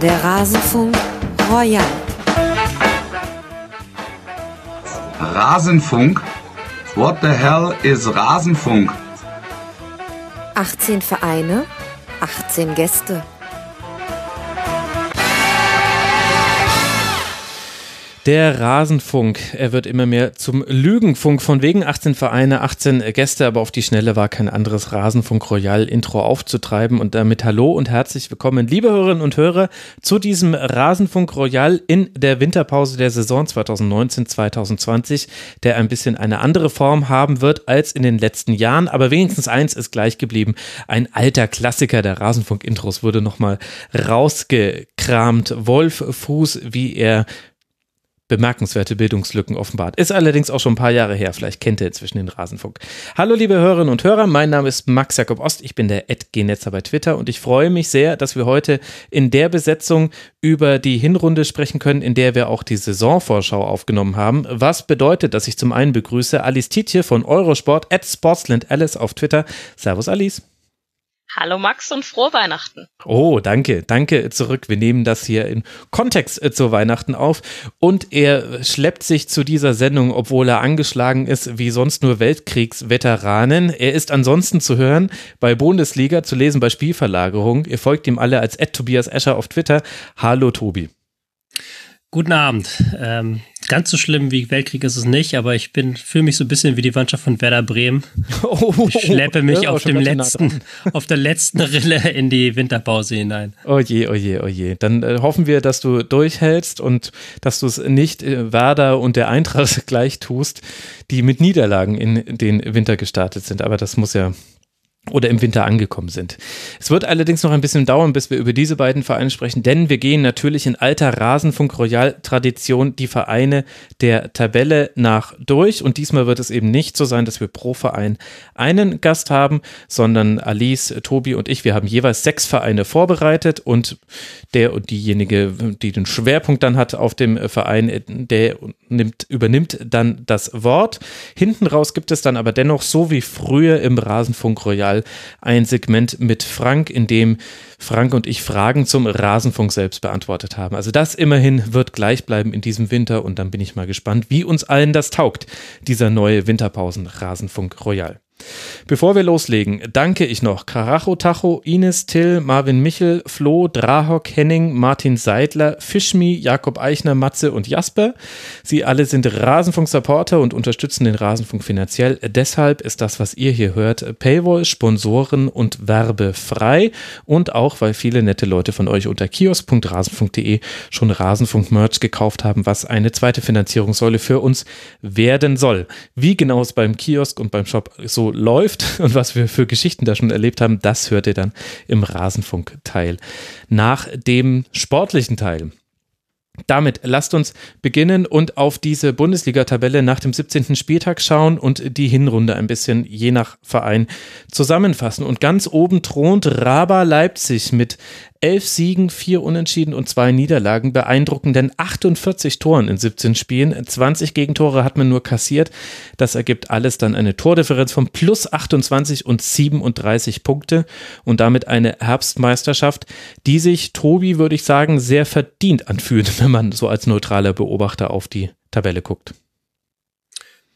Der Rasenfunk Royal. Rasenfunk? What the hell is Rasenfunk? 18 Vereine, 18 Gäste. Der Rasenfunk, er wird immer mehr zum Lügenfunk. Von wegen 18 Vereine, 18 Gäste, aber auf die Schnelle war kein anderes Rasenfunk Royal Intro aufzutreiben. Und damit hallo und herzlich willkommen, liebe Hörerinnen und Hörer, zu diesem Rasenfunk Royal in der Winterpause der Saison 2019-2020, der ein bisschen eine andere Form haben wird als in den letzten Jahren. Aber wenigstens eins ist gleich geblieben. Ein alter Klassiker der Rasenfunk-Intros wurde nochmal rausgekramt. Wolf Fuß, wie er bemerkenswerte Bildungslücken offenbart. Ist allerdings auch schon ein paar Jahre her. Vielleicht kennt ihr inzwischen den Rasenfunk. Hallo, liebe Hörerinnen und Hörer. Mein Name ist Max Jakob Ost. Ich bin der Ed-Genetzer bei Twitter und ich freue mich sehr, dass wir heute in der Besetzung über die Hinrunde sprechen können, in der wir auch die Saisonvorschau aufgenommen haben. Was bedeutet, dass ich zum einen begrüße Alice Tietje von Eurosport at Sportsland Alice auf Twitter. Servus, Alice. Hallo Max und frohe Weihnachten. Oh, danke, danke zurück. Wir nehmen das hier im Kontext äh, zu Weihnachten auf. Und er schleppt sich zu dieser Sendung, obwohl er angeschlagen ist wie sonst nur Weltkriegsveteranen. Er ist ansonsten zu hören bei Bundesliga, zu lesen bei Spielverlagerung. Ihr folgt ihm alle als Ed Tobias Escher auf Twitter. Hallo Tobi. Guten Abend. Ähm, ganz so schlimm wie Weltkrieg ist es nicht, aber ich bin fühle mich so ein bisschen wie die Mannschaft von Werder Bremen. Oh, ich schleppe mich auf dem letzten, auf der letzten Rille in die Winterpause hinein. Oh je, oh je, oh je. Dann äh, hoffen wir, dass du durchhältst und dass du es nicht äh, Werder und der Eintracht gleich tust, die mit Niederlagen in den Winter gestartet sind. Aber das muss ja oder im Winter angekommen sind. Es wird allerdings noch ein bisschen dauern, bis wir über diese beiden Vereine sprechen, denn wir gehen natürlich in alter Rasenfunk Royal Tradition die Vereine der Tabelle nach durch und diesmal wird es eben nicht so sein, dass wir pro Verein einen Gast haben, sondern Alice, Tobi und ich, wir haben jeweils sechs Vereine vorbereitet und der und diejenige, die den Schwerpunkt dann hat auf dem Verein, der nimmt, übernimmt dann das Wort. Hinten raus gibt es dann aber dennoch so wie früher im Rasenfunk Royal ein Segment mit Frank, in dem Frank und ich Fragen zum Rasenfunk selbst beantwortet haben. Also das immerhin wird gleich bleiben in diesem Winter und dann bin ich mal gespannt, wie uns allen das taugt, dieser neue Winterpausen-Rasenfunk Royal. Bevor wir loslegen, danke ich noch Karacho Tacho, Ines Till, Marvin Michel, Flo, Drahok, Henning, Martin Seidler, Fischmi, Jakob Eichner, Matze und Jasper. Sie alle sind Rasenfunk-Supporter und unterstützen den Rasenfunk finanziell. Deshalb ist das, was ihr hier hört, Paywall, Sponsoren und werbefrei. Und auch, weil viele nette Leute von euch unter kiosk.rasenfunk.de schon Rasenfunk-Merch gekauft haben, was eine zweite Finanzierungssäule für uns werden soll. Wie genau es beim Kiosk und beim Shop so läuft und was wir für Geschichten da schon erlebt haben, das hört ihr dann im Rasenfunk-Teil. Nach dem sportlichen Teil damit lasst uns beginnen und auf diese Bundesliga-Tabelle nach dem 17. Spieltag schauen und die Hinrunde ein bisschen je nach Verein zusammenfassen. Und ganz oben thront Raba Leipzig mit elf Siegen, vier Unentschieden und zwei Niederlagen, beeindruckenden 48 Toren in 17 Spielen. 20 Gegentore hat man nur kassiert. Das ergibt alles dann eine Tordifferenz von plus 28 und 37 Punkte und damit eine Herbstmeisterschaft, die sich, Tobi, würde ich sagen, sehr verdient anfühlt, wenn man so als neutraler Beobachter auf die Tabelle guckt.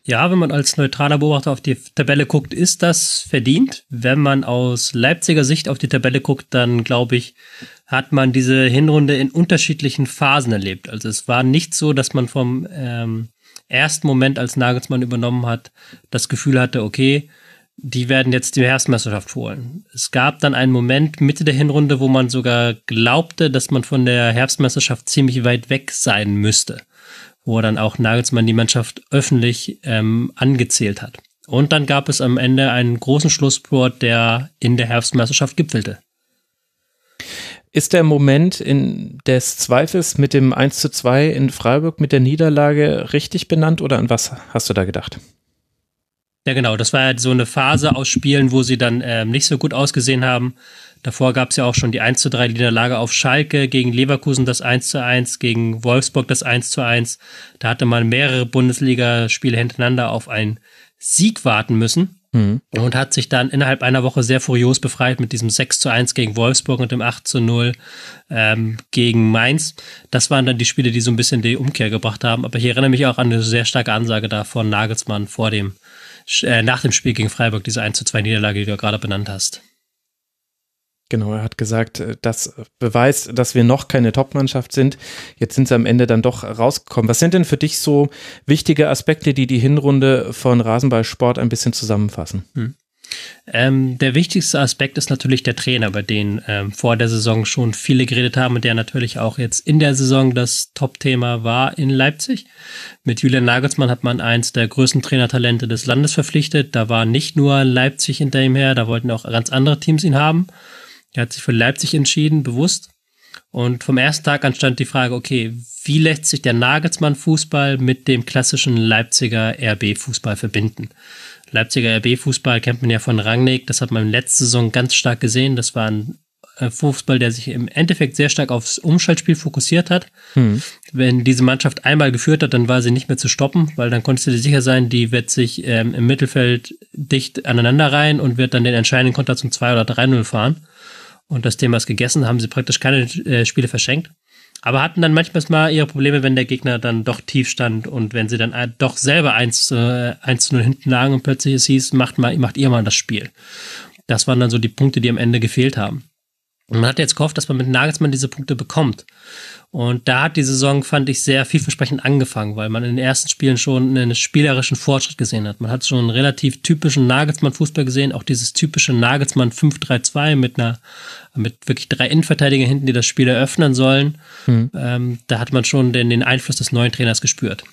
Ja, wenn man als neutraler Beobachter auf die Tabelle guckt, ist das verdient. Wenn man aus Leipziger Sicht auf die Tabelle guckt, dann glaube ich, hat man diese Hinrunde in unterschiedlichen Phasen erlebt. Also es war nicht so, dass man vom ähm, ersten Moment, als Nagelsmann übernommen hat, das Gefühl hatte, okay, die werden jetzt die Herbstmeisterschaft holen. Es gab dann einen Moment Mitte der Hinrunde, wo man sogar glaubte, dass man von der Herbstmeisterschaft ziemlich weit weg sein müsste wo dann auch Nagelsmann die Mannschaft öffentlich ähm, angezählt hat. Und dann gab es am Ende einen großen Schlussspurt, der in der Herbstmeisterschaft gipfelte. Ist der Moment in des Zweifels mit dem 1 zu 2 in Freiburg mit der Niederlage richtig benannt oder an was hast du da gedacht? Ja, genau. Das war ja so eine Phase aus Spielen, wo sie dann ähm, nicht so gut ausgesehen haben. Davor gab es ja auch schon die 1 zu 3 Niederlage auf Schalke, gegen Leverkusen das 1 zu 1, gegen Wolfsburg das 1 zu 1. Da hatte man mehrere Bundesligaspiele hintereinander auf einen Sieg warten müssen. Mhm. Und hat sich dann innerhalb einer Woche sehr furios befreit mit diesem 6 zu 1 gegen Wolfsburg und dem 8 zu 0 ähm, gegen Mainz. Das waren dann die Spiele, die so ein bisschen die Umkehr gebracht haben. Aber ich erinnere mich auch an eine sehr starke Ansage da von Nagelsmann vor dem, äh, nach dem Spiel gegen Freiburg, diese 1 zu 2 Niederlage, die du gerade benannt hast. Genau, er hat gesagt, äh, das beweist, dass wir noch keine Top-Mannschaft sind. Jetzt sind sie am Ende dann doch rausgekommen. Was sind denn für dich so wichtige Aspekte, die die Hinrunde von Rasenballsport ein bisschen zusammenfassen? Hm. Ähm, der wichtigste Aspekt ist natürlich der Trainer, bei dem ähm, vor der Saison schon viele geredet haben und der natürlich auch jetzt in der Saison das Top-Thema war in Leipzig. Mit Julian Nagelsmann hat man eins der größten Trainertalente des Landes verpflichtet. Da war nicht nur Leipzig hinter ihm her, da wollten auch ganz andere Teams ihn haben. Er hat sich für Leipzig entschieden, bewusst. Und vom ersten Tag an stand die Frage, okay, wie lässt sich der Nagelsmann-Fußball mit dem klassischen Leipziger RB-Fußball verbinden? Leipziger RB-Fußball kennt man ja von Rangnick, das hat man letzte Saison ganz stark gesehen. Das war ein äh, Fußball, der sich im Endeffekt sehr stark aufs Umschaltspiel fokussiert hat. Hm. Wenn diese Mannschaft einmal geführt hat, dann war sie nicht mehr zu stoppen, weil dann konntest du dir sicher sein, die wird sich ähm, im Mittelfeld dicht aneinander rein und wird dann den entscheidenden Konter zum 2 oder 3-0 fahren und das Thema ist gegessen, haben sie praktisch keine äh, Spiele verschenkt. Aber hatten dann manchmal mal ihre Probleme, wenn der Gegner dann doch tief stand und wenn sie dann äh, doch selber 1, äh, 1 zu 0 hinten lagen und plötzlich es hieß, macht, mal, macht ihr mal das Spiel. Das waren dann so die Punkte, die am Ende gefehlt haben. Und man hat jetzt gehofft, dass man mit Nagelsmann diese Punkte bekommt. Und da hat die Saison, fand ich, sehr vielversprechend angefangen, weil man in den ersten Spielen schon einen spielerischen Fortschritt gesehen hat. Man hat schon einen relativ typischen Nagelsmann-Fußball gesehen, auch dieses typische Nagelsmann 5-3-2 mit einer, mit wirklich drei Innenverteidiger hinten, die das Spiel eröffnen sollen. Mhm. Ähm, da hat man schon den, den Einfluss des neuen Trainers gespürt.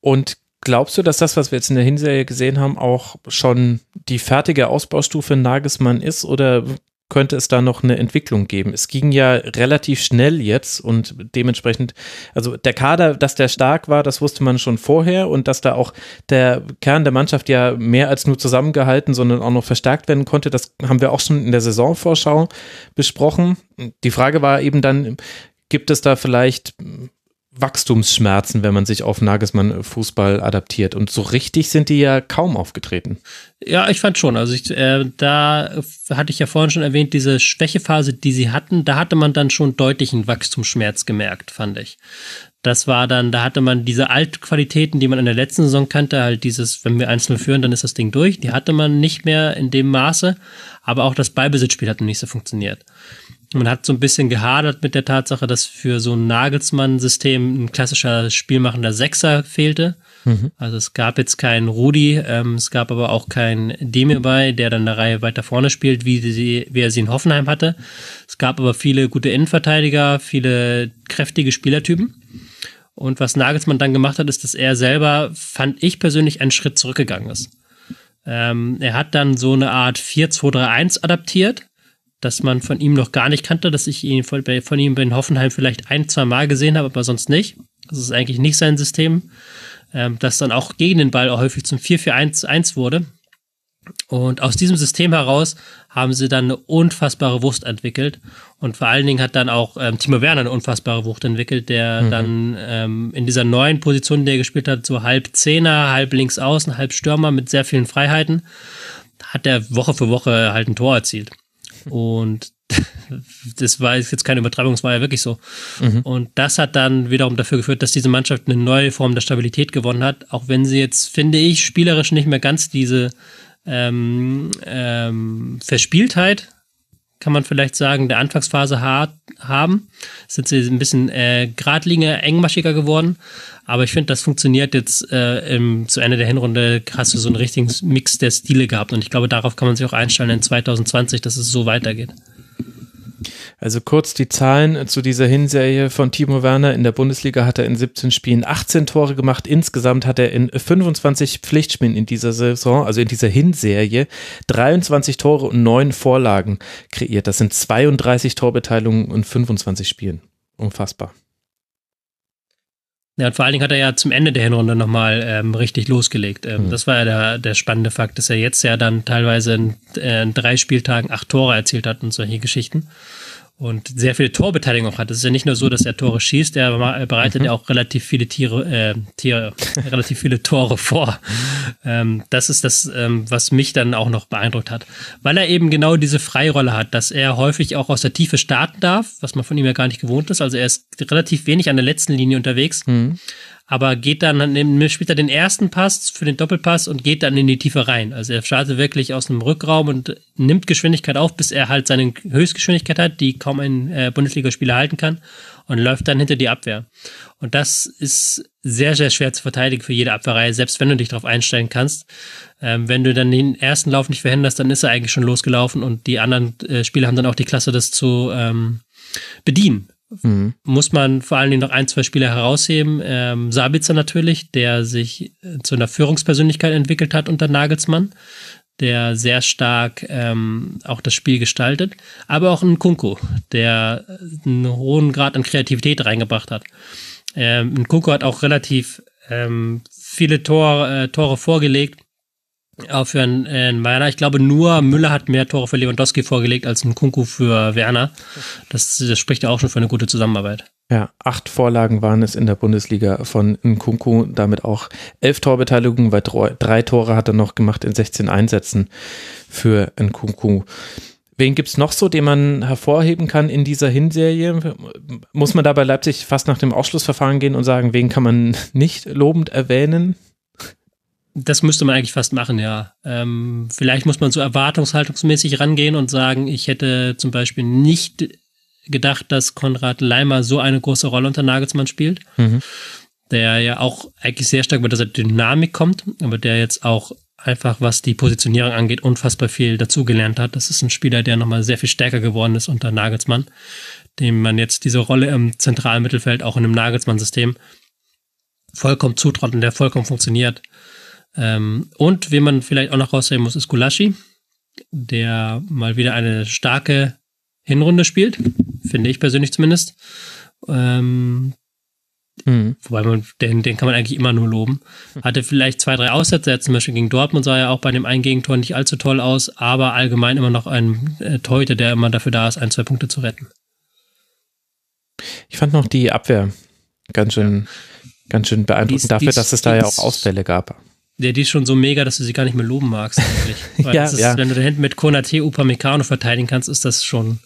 Und Glaubst du, dass das, was wir jetzt in der Hinserie gesehen haben, auch schon die fertige Ausbaustufe Nagelsmann ist? Oder könnte es da noch eine Entwicklung geben. Es ging ja relativ schnell jetzt und dementsprechend, also der Kader, dass der stark war, das wusste man schon vorher und dass da auch der Kern der Mannschaft ja mehr als nur zusammengehalten, sondern auch noch verstärkt werden konnte, das haben wir auch schon in der Saisonvorschau besprochen. Die Frage war eben dann, gibt es da vielleicht Wachstumsschmerzen, wenn man sich auf Nagelsmann Fußball adaptiert. Und so richtig sind die ja kaum aufgetreten. Ja, ich fand schon. Also ich, äh, da hatte ich ja vorhin schon erwähnt, diese Schwächephase, die sie hatten, da hatte man dann schon deutlichen Wachstumsschmerz gemerkt, fand ich. Das war dann, da hatte man diese Altqualitäten, die man in der letzten Saison kannte, halt dieses, wenn wir einzeln führen, dann ist das Ding durch. Die hatte man nicht mehr in dem Maße, aber auch das Ballbesitzspiel hat nicht so funktioniert. Man hat so ein bisschen gehadert mit der Tatsache, dass für so ein Nagelsmann-System ein klassischer spielmachender Sechser fehlte. Mhm. Also es gab jetzt keinen Rudi, ähm, es gab aber auch keinen Demirbay, der dann eine Reihe weiter vorne spielt, wie, sie, wie er sie in Hoffenheim hatte. Es gab aber viele gute Innenverteidiger, viele kräftige Spielertypen. Und was Nagelsmann dann gemacht hat, ist, dass er selber, fand ich persönlich, einen Schritt zurückgegangen ist. Ähm, er hat dann so eine Art 4-2-3-1 adaptiert das man von ihm noch gar nicht kannte, dass ich ihn von, von ihm in Hoffenheim vielleicht ein, zwei Mal gesehen habe, aber sonst nicht. Das ist eigentlich nicht sein System, ähm, das dann auch gegen den Ball auch häufig zum 4-4-1-1 wurde. Und aus diesem System heraus haben sie dann eine unfassbare Wucht entwickelt. Und vor allen Dingen hat dann auch ähm, Timo Werner eine unfassbare Wucht entwickelt, der mhm. dann ähm, in dieser neuen Position, die er gespielt hat, so halb Zehner, halb links außen, halb Stürmer mit sehr vielen Freiheiten, hat er Woche für Woche halt ein Tor erzielt. Und das war jetzt keine Übertreibung, es war ja wirklich so. Mhm. Und das hat dann wiederum dafür geführt, dass diese Mannschaft eine neue Form der Stabilität gewonnen hat, auch wenn sie jetzt, finde ich, spielerisch nicht mehr ganz diese ähm, ähm, Verspieltheit kann man vielleicht sagen, der Anfangsphase hart haben. Sind sie ein bisschen äh, geradliniger, engmaschiger geworden. Aber ich finde, das funktioniert jetzt äh, im, zu Ende der Hinrunde. Hast du so einen richtigen Mix der Stile gehabt. Und ich glaube, darauf kann man sich auch einstellen in 2020, dass es so weitergeht. Also kurz die Zahlen zu dieser Hinserie von Timo Werner. In der Bundesliga hat er in 17 Spielen 18 Tore gemacht. Insgesamt hat er in 25 Pflichtspielen in dieser Saison, also in dieser Hinserie, 23 Tore und 9 Vorlagen kreiert. Das sind 32 Torbeteiligungen und 25 Spielen. Unfassbar. Ja, und vor allen Dingen hat er ja zum Ende der Hinrunde nochmal ähm, richtig losgelegt. Ähm, mhm. Das war ja der, der spannende Fakt, dass er jetzt ja dann teilweise in, äh, in drei Spieltagen acht Tore erzielt hat und solche Geschichten. Und sehr viele Torbeteiligung hat. Es ist ja nicht nur so, dass er Tore schießt, er bereitet mhm. ja auch relativ viele Tiere, äh, Tiere, relativ viele Tore vor. Ähm, das ist das, ähm, was mich dann auch noch beeindruckt hat, weil er eben genau diese Freirolle hat, dass er häufig auch aus der Tiefe starten darf, was man von ihm ja gar nicht gewohnt ist. Also er ist relativ wenig an der letzten Linie unterwegs. Mhm aber geht dann, spielt er den ersten Pass für den Doppelpass und geht dann in die Tiefe rein. Also er startet wirklich aus einem Rückraum und nimmt Geschwindigkeit auf, bis er halt seine Höchstgeschwindigkeit hat, die kaum ein äh, Bundesligaspieler halten kann und läuft dann hinter die Abwehr. Und das ist sehr, sehr schwer zu verteidigen für jede Abwehrreihe, selbst wenn du dich darauf einstellen kannst. Ähm, wenn du dann den ersten Lauf nicht verhinderst, dann ist er eigentlich schon losgelaufen und die anderen äh, Spieler haben dann auch die Klasse, das zu ähm, bedienen. Mhm. Muss man vor allen Dingen noch ein, zwei Spieler herausheben. Ähm, Sabitzer natürlich, der sich äh, zu einer Führungspersönlichkeit entwickelt hat unter Nagelsmann, der sehr stark ähm, auch das Spiel gestaltet. Aber auch ein Kunku, der einen hohen Grad an Kreativität reingebracht hat. Ähm, ein Kunku hat auch relativ ähm, viele Tor, äh, Tore vorgelegt auch für einen, einen Werner. Ich glaube, nur Müller hat mehr Tore für Lewandowski vorgelegt als ein Kunku für Werner. Das, das spricht ja auch schon für eine gute Zusammenarbeit. Ja, acht Vorlagen waren es in der Bundesliga von Nkunku, damit auch elf Torbeteiligungen, weil drei Tore hat er noch gemacht in 16 Einsätzen für Nkunku. Wen gibt es noch so, den man hervorheben kann in dieser Hinserie? Muss man da bei Leipzig fast nach dem Ausschlussverfahren gehen und sagen, wen kann man nicht lobend erwähnen? Das müsste man eigentlich fast machen, ja. Ähm, vielleicht muss man so erwartungshaltungsmäßig rangehen und sagen, ich hätte zum Beispiel nicht gedacht, dass Konrad Leimer so eine große Rolle unter Nagelsmann spielt. Mhm. Der ja auch eigentlich sehr stark mit dieser Dynamik kommt, aber der jetzt auch einfach, was die Positionierung angeht, unfassbar viel dazugelernt hat. Das ist ein Spieler, der nochmal sehr viel stärker geworden ist unter Nagelsmann, dem man jetzt diese Rolle im zentralen Mittelfeld auch in einem Nagelsmann-System vollkommen zutraut und der vollkommen funktioniert. Ähm, und wie man vielleicht auch noch rausheben muss, ist Gulaschi, der mal wieder eine starke Hinrunde spielt, finde ich persönlich zumindest. Ähm, mhm. Wobei man, den, den kann man eigentlich immer nur loben. Hatte vielleicht zwei, drei Aussätze, zum Beispiel gegen Dortmund sah er auch bei dem einen Gegentor nicht allzu toll aus, aber allgemein immer noch ein äh, Torhüter, der immer dafür da ist, ein, zwei Punkte zu retten. Ich fand noch die Abwehr ganz schön, ganz schön beeindruckend dies, dafür, dies, dass es da ja auch Ausfälle gab. Ja, die ist schon so mega, dass du sie gar nicht mehr loben magst eigentlich. Weil ja, ist, ja. Wenn du da hinten mit Konate Upamecano verteidigen kannst, ist das schon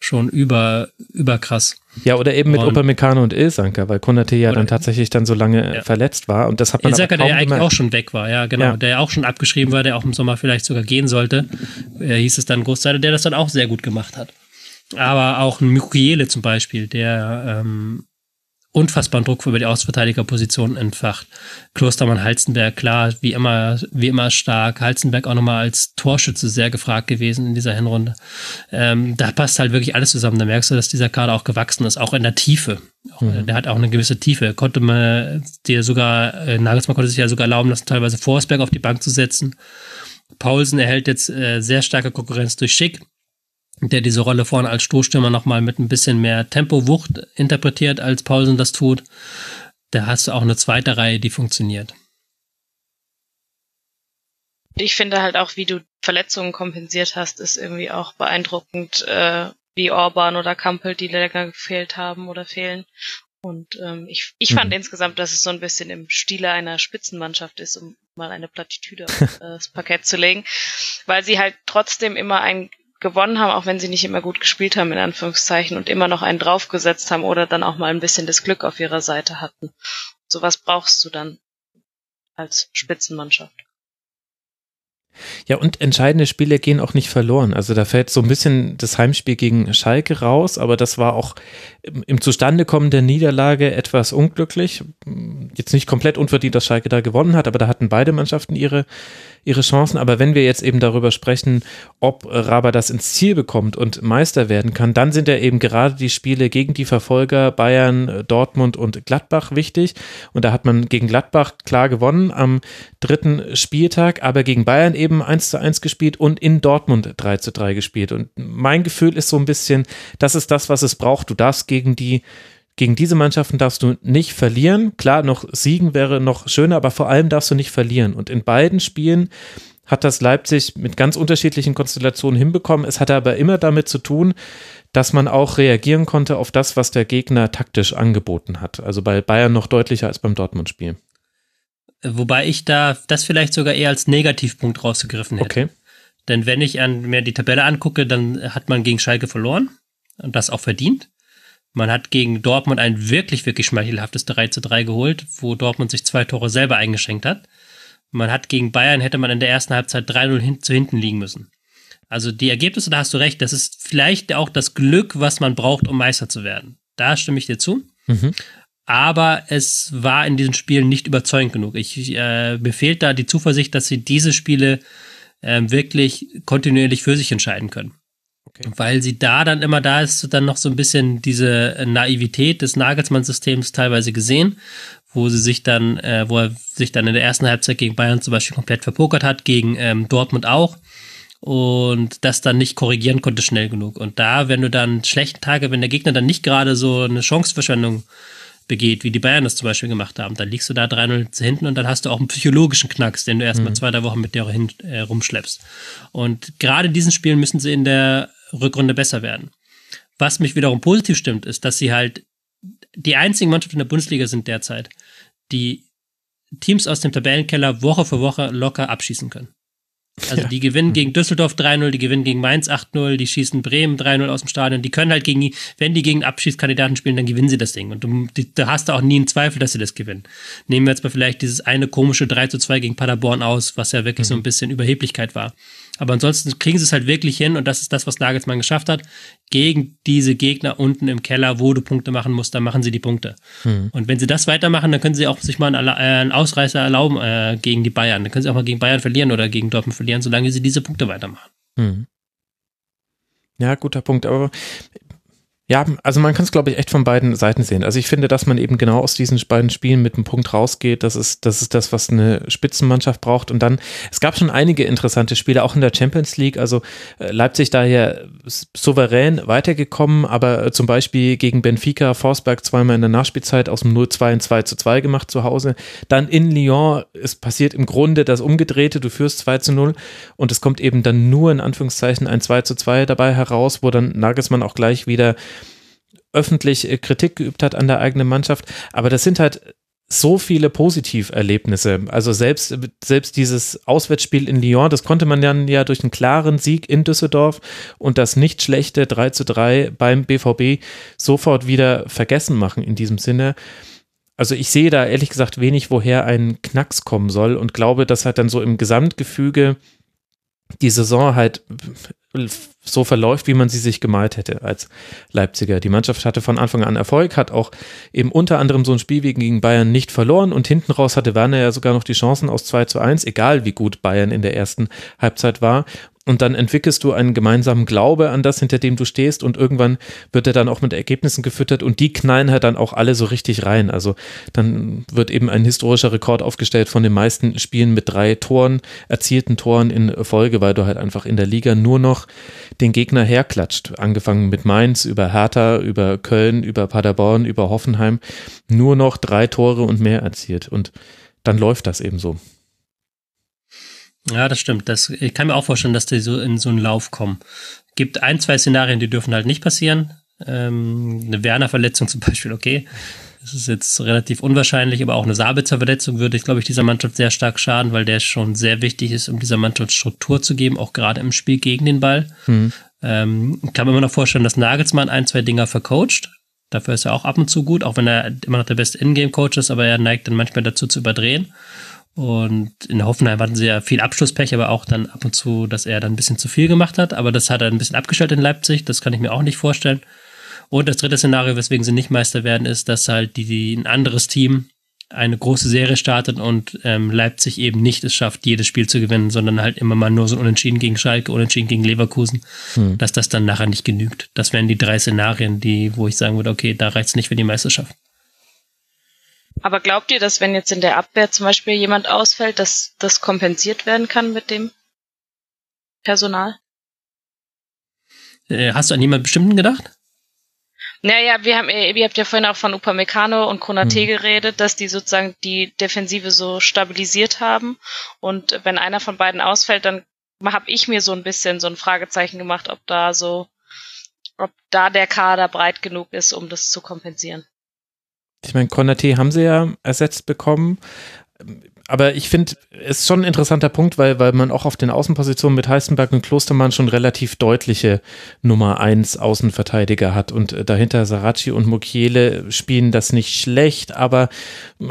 schon über überkrass. Ja, oder eben mit Upamecano und Ilsanker, weil Konate ja dann tatsächlich dann so lange ja. verletzt war und das hat man Ilsanker, der ja eigentlich auch schon weg war, ja, genau, ja. der ja auch schon abgeschrieben war, der auch im Sommer vielleicht sogar gehen sollte, äh, hieß es dann Großteil, der das dann auch sehr gut gemacht hat. Aber auch ein Mukiele zum Beispiel, der ähm, unfassbaren Druck über die Außenverteidigerposition entfacht. Klostermann Halzenberg, klar, wie immer, wie immer stark. Halzenberg auch nochmal als Torschütze sehr gefragt gewesen in dieser Hinrunde. Ähm, da passt halt wirklich alles zusammen. Da merkst du, dass dieser Kader auch gewachsen ist, auch in der Tiefe. Mhm. Der hat auch eine gewisse Tiefe. Konnte man dir sogar, äh, Nagelsmann konnte sich ja sogar erlauben lassen, teilweise Forsberg auf die Bank zu setzen. Paulsen erhält jetzt äh, sehr starke Konkurrenz durch Schick der diese Rolle vorne als Stoßstürmer nochmal mit ein bisschen mehr Tempowucht interpretiert, als Paulsen das tut. Da hast du auch eine zweite Reihe, die funktioniert. Ich finde halt auch, wie du Verletzungen kompensiert hast, ist irgendwie auch beeindruckend, äh, wie Orban oder Kampel, die länger gefehlt haben oder fehlen. Und ähm, ich, ich fand mhm. insgesamt, dass es so ein bisschen im Stile einer Spitzenmannschaft ist, um mal eine Plattitüde aufs Parkett zu legen, weil sie halt trotzdem immer ein gewonnen haben, auch wenn sie nicht immer gut gespielt haben, in Anführungszeichen, und immer noch einen draufgesetzt haben oder dann auch mal ein bisschen das Glück auf ihrer Seite hatten. Sowas brauchst du dann als Spitzenmannschaft. Ja, und entscheidende Spiele gehen auch nicht verloren. Also da fällt so ein bisschen das Heimspiel gegen Schalke raus, aber das war auch im Zustandekommen der Niederlage etwas unglücklich. Jetzt nicht komplett unverdient, dass Schalke da gewonnen hat, aber da hatten beide Mannschaften ihre ihre Chancen. Aber wenn wir jetzt eben darüber sprechen, ob Raber das ins Ziel bekommt und Meister werden kann, dann sind ja eben gerade die Spiele gegen die Verfolger Bayern, Dortmund und Gladbach wichtig. Und da hat man gegen Gladbach klar gewonnen am dritten Spieltag, aber gegen Bayern eben 1 zu 1 gespielt und in Dortmund 3 zu 3 gespielt. Und mein Gefühl ist so ein bisschen, das ist das, was es braucht. Du darfst gegen die gegen diese Mannschaften darfst du nicht verlieren. Klar, noch siegen wäre noch schöner, aber vor allem darfst du nicht verlieren. Und in beiden Spielen hat das Leipzig mit ganz unterschiedlichen Konstellationen hinbekommen. Es hatte aber immer damit zu tun, dass man auch reagieren konnte auf das, was der Gegner taktisch angeboten hat. Also bei Bayern noch deutlicher als beim Dortmund-Spiel. Wobei ich da das vielleicht sogar eher als Negativpunkt rausgegriffen hätte. Okay. Denn wenn ich an, mir die Tabelle angucke, dann hat man gegen Schalke verloren und das auch verdient. Man hat gegen Dortmund ein wirklich, wirklich schmeichelhaftes 3 zu 3 geholt, wo Dortmund sich zwei Tore selber eingeschenkt hat. Man hat gegen Bayern, hätte man in der ersten Halbzeit 3-0 hin, zu hinten liegen müssen. Also die Ergebnisse, da hast du recht, das ist vielleicht auch das Glück, was man braucht, um Meister zu werden. Da stimme ich dir zu. Mhm. Aber es war in diesen Spielen nicht überzeugend genug. Ich äh, mir fehlt da die Zuversicht, dass sie diese Spiele äh, wirklich kontinuierlich für sich entscheiden können. Okay. Weil sie da dann immer, da ist dann noch so ein bisschen diese Naivität des Nagelsmann-Systems teilweise gesehen, wo sie sich dann, äh, wo er sich dann in der ersten Halbzeit gegen Bayern zum Beispiel komplett verpokert hat, gegen ähm, Dortmund auch und das dann nicht korrigieren konnte schnell genug. Und da, wenn du dann schlechten Tage, wenn der Gegner dann nicht gerade so eine Chanceverschwendung begeht, wie die Bayern das zum Beispiel gemacht haben, dann liegst du da 3-0 hinten und dann hast du auch einen psychologischen Knacks, den du erstmal mhm. zwei, drei Wochen mit dir hin, äh, rumschleppst. Und gerade in diesen Spielen müssen sie in der Rückrunde besser werden. Was mich wiederum positiv stimmt, ist, dass sie halt die einzigen Mannschaften in der Bundesliga sind derzeit, die Teams aus dem Tabellenkeller Woche für Woche locker abschießen können. Also ja. die gewinnen gegen Düsseldorf 3-0, die gewinnen gegen Mainz 8-0, die schießen Bremen 3-0 aus dem Stadion. Die können halt gegen, wenn die gegen Abschießkandidaten spielen, dann gewinnen sie das Ding. Und du, die, da hast du auch nie einen Zweifel, dass sie das gewinnen. Nehmen wir jetzt mal vielleicht dieses eine komische 3-2 gegen Paderborn aus, was ja wirklich mhm. so ein bisschen Überheblichkeit war. Aber ansonsten kriegen sie es halt wirklich hin und das ist das, was Nagelsmann geschafft hat. Gegen diese Gegner unten im Keller, wo du Punkte machen musst, dann machen sie die Punkte. Mhm. Und wenn sie das weitermachen, dann können sie auch sich mal einen, äh, einen Ausreißer erlauben äh, gegen die Bayern. Dann können sie auch mal gegen Bayern verlieren oder gegen Dortmund verlieren, solange sie diese Punkte weitermachen. Mhm. Ja, guter Punkt. Aber ja, also man kann es, glaube ich, echt von beiden Seiten sehen. Also ich finde, dass man eben genau aus diesen beiden Spielen mit einem Punkt rausgeht, das ist, das ist das, was eine Spitzenmannschaft braucht. Und dann, es gab schon einige interessante Spiele, auch in der Champions League. Also äh, Leipzig daher souverän weitergekommen, aber äh, zum Beispiel gegen Benfica, Forsberg zweimal in der Nachspielzeit aus dem 0-2 ein 2 2 gemacht zu Hause. Dann in Lyon, es passiert im Grunde das Umgedrehte, du führst 2 zu 0 und es kommt eben dann nur in Anführungszeichen ein 2 zu 2 dabei heraus, wo dann Nagelsmann auch gleich wieder öffentlich äh, Kritik geübt hat an der eigenen Mannschaft. Aber das sind halt so viele Positiverlebnisse. Also selbst, selbst dieses Auswärtsspiel in Lyon, das konnte man dann ja durch einen klaren Sieg in Düsseldorf und das nicht schlechte 3 zu 3 beim BVB sofort wieder vergessen machen in diesem Sinne. Also ich sehe da ehrlich gesagt wenig, woher ein Knacks kommen soll und glaube, dass halt dann so im Gesamtgefüge die Saison halt so verläuft, wie man sie sich gemalt hätte als Leipziger. Die Mannschaft hatte von Anfang an Erfolg, hat auch eben unter anderem so ein Spiel gegen Bayern nicht verloren und hinten raus hatte Werner ja sogar noch die Chancen aus 2 zu 1, egal wie gut Bayern in der ersten Halbzeit war und dann entwickelst du einen gemeinsamen Glaube an das, hinter dem du stehst und irgendwann wird er dann auch mit Ergebnissen gefüttert und die knallen halt dann auch alle so richtig rein. Also dann wird eben ein historischer Rekord aufgestellt von den meisten Spielen mit drei Toren, erzielten Toren in Folge, weil du halt einfach in der Liga nur noch den Gegner herklatscht. Angefangen mit Mainz, über Hertha, über Köln, über Paderborn, über Hoffenheim. Nur noch drei Tore und mehr erzielt. Und dann läuft das eben so. Ja, das stimmt. Das, ich kann mir auch vorstellen, dass die so in so einen Lauf kommen. Gibt ein, zwei Szenarien, die dürfen halt nicht passieren. Ähm, eine Werner-Verletzung zum Beispiel, okay. Das ist jetzt relativ unwahrscheinlich, aber auch eine Sabitzer-Verletzung würde ich, glaube ich, dieser Mannschaft sehr stark schaden, weil der schon sehr wichtig ist, um dieser Mannschaft Struktur zu geben, auch gerade im Spiel gegen den Ball. Mhm. Ähm, kann man immer noch vorstellen, dass Nagelsmann ein, zwei Dinger vercoacht. Dafür ist er auch ab und zu gut, auch wenn er immer noch der beste Ingame-Coach ist, aber er neigt dann manchmal dazu zu überdrehen. Und in Hoffenheim hatten sie ja viel Abschlusspech, aber auch dann ab und zu, dass er dann ein bisschen zu viel gemacht hat. Aber das hat er ein bisschen abgestellt in Leipzig. Das kann ich mir auch nicht vorstellen. Und das dritte Szenario, weswegen sie nicht Meister werden, ist, dass halt die, die ein anderes Team eine große Serie startet und ähm, Leipzig eben nicht es schafft, jedes Spiel zu gewinnen, sondern halt immer mal nur so ein Unentschieden gegen Schalke, Unentschieden gegen Leverkusen, hm. dass das dann nachher nicht genügt. Das wären die drei Szenarien, die, wo ich sagen würde, okay, da reicht es nicht für die Meisterschaft. Aber glaubt ihr, dass wenn jetzt in der Abwehr zum Beispiel jemand ausfällt, dass das kompensiert werden kann mit dem Personal? Äh, hast du an jemanden bestimmten gedacht? Naja, wir haben, ihr habt ja vorhin auch von Upamecano und Konate hm. geredet, dass die sozusagen die Defensive so stabilisiert haben. Und wenn einer von beiden ausfällt, dann habe ich mir so ein bisschen so ein Fragezeichen gemacht, ob da so ob da der Kader breit genug ist, um das zu kompensieren. Ich meine, Konaté haben sie ja ersetzt bekommen aber ich finde, es ist schon ein interessanter Punkt, weil, weil man auch auf den Außenpositionen mit Heißenberg und Klostermann schon relativ deutliche Nummer 1 Außenverteidiger hat und äh, dahinter Saracchi und Mukiele spielen das nicht schlecht, aber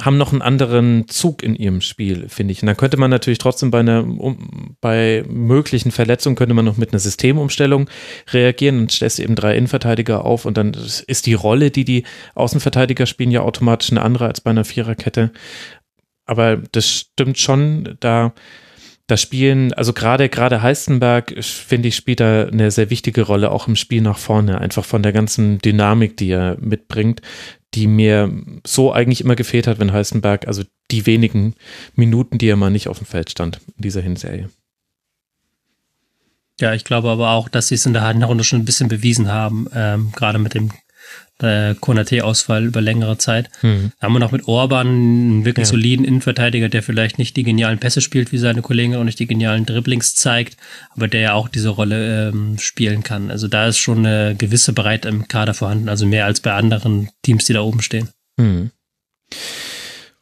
haben noch einen anderen Zug in ihrem Spiel, finde ich. Und dann könnte man natürlich trotzdem bei einer, um, bei möglichen Verletzungen könnte man noch mit einer Systemumstellung reagieren und stellst eben drei Innenverteidiger auf und dann ist die Rolle, die die Außenverteidiger spielen, ja automatisch eine andere als bei einer Viererkette aber das stimmt schon, da da spielen, also gerade gerade Heistenberg, finde ich, spielt da eine sehr wichtige Rolle, auch im Spiel nach vorne, einfach von der ganzen Dynamik, die er mitbringt, die mir so eigentlich immer gefehlt hat, wenn Heistenberg, also die wenigen Minuten, die er mal nicht auf dem Feld stand in dieser Hinserie. Ja, ich glaube aber auch, dass sie es in der Runde schon ein bisschen bewiesen haben, ähm, gerade mit dem äh, Konate-Ausfall über längere Zeit. Mhm. Da haben wir noch mit Orban einen wirklich ja. soliden Innenverteidiger, der vielleicht nicht die genialen Pässe spielt wie seine Kollegen und nicht die genialen Dribblings zeigt, aber der ja auch diese Rolle ähm, spielen kann. Also da ist schon eine gewisse Breite im Kader vorhanden, also mehr als bei anderen Teams, die da oben stehen. Mhm.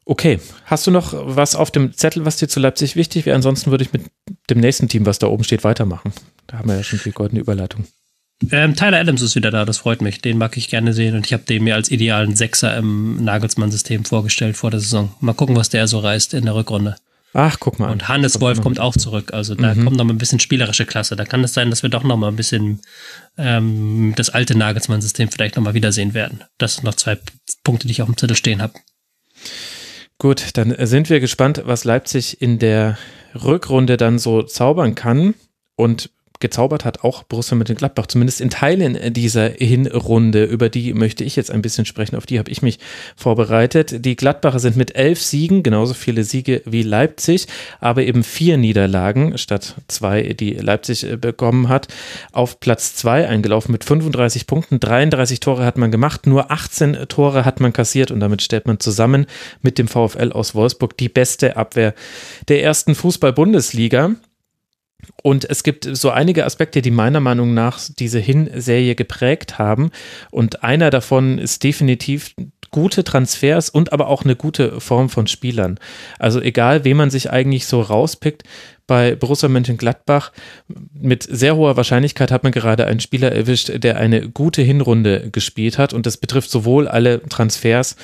Okay, hast du noch was auf dem Zettel, was dir zu Leipzig wichtig wäre? Ansonsten würde ich mit dem nächsten Team, was da oben steht, weitermachen. Da haben wir ja schon die goldene Überleitung. Ähm, Tyler Adams ist wieder da, das freut mich. Den mag ich gerne sehen und ich habe den mir als idealen Sechser im Nagelsmann-System vorgestellt vor der Saison. Mal gucken, was der so reißt in der Rückrunde. Ach, guck mal. Und Hannes Wolf kommt auch zurück. Also da mhm. kommt noch mal ein bisschen spielerische Klasse. Da kann es sein, dass wir doch noch mal ein bisschen ähm, das alte Nagelsmann-System vielleicht noch mal wiedersehen werden. Das sind noch zwei Punkte, die ich auf dem Zettel stehen habe. Gut, dann sind wir gespannt, was Leipzig in der Rückrunde dann so zaubern kann. Und gezaubert hat auch Borussia Mönchengladbach, zumindest in Teilen dieser Hinrunde. Über die möchte ich jetzt ein bisschen sprechen, auf die habe ich mich vorbereitet. Die Gladbacher sind mit elf Siegen, genauso viele Siege wie Leipzig, aber eben vier Niederlagen statt zwei, die Leipzig äh, bekommen hat, auf Platz zwei eingelaufen mit 35 Punkten. 33 Tore hat man gemacht, nur 18 Tore hat man kassiert und damit stellt man zusammen mit dem VfL aus Wolfsburg die beste Abwehr der ersten Fußball-Bundesliga. Und es gibt so einige Aspekte, die meiner Meinung nach diese Hinserie geprägt haben. Und einer davon ist definitiv gute Transfers und aber auch eine gute Form von Spielern. Also egal, wen man sich eigentlich so rauspickt, bei Borussia Mönchengladbach mit sehr hoher Wahrscheinlichkeit hat man gerade einen Spieler erwischt, der eine gute Hinrunde gespielt hat und das betrifft sowohl alle Transfers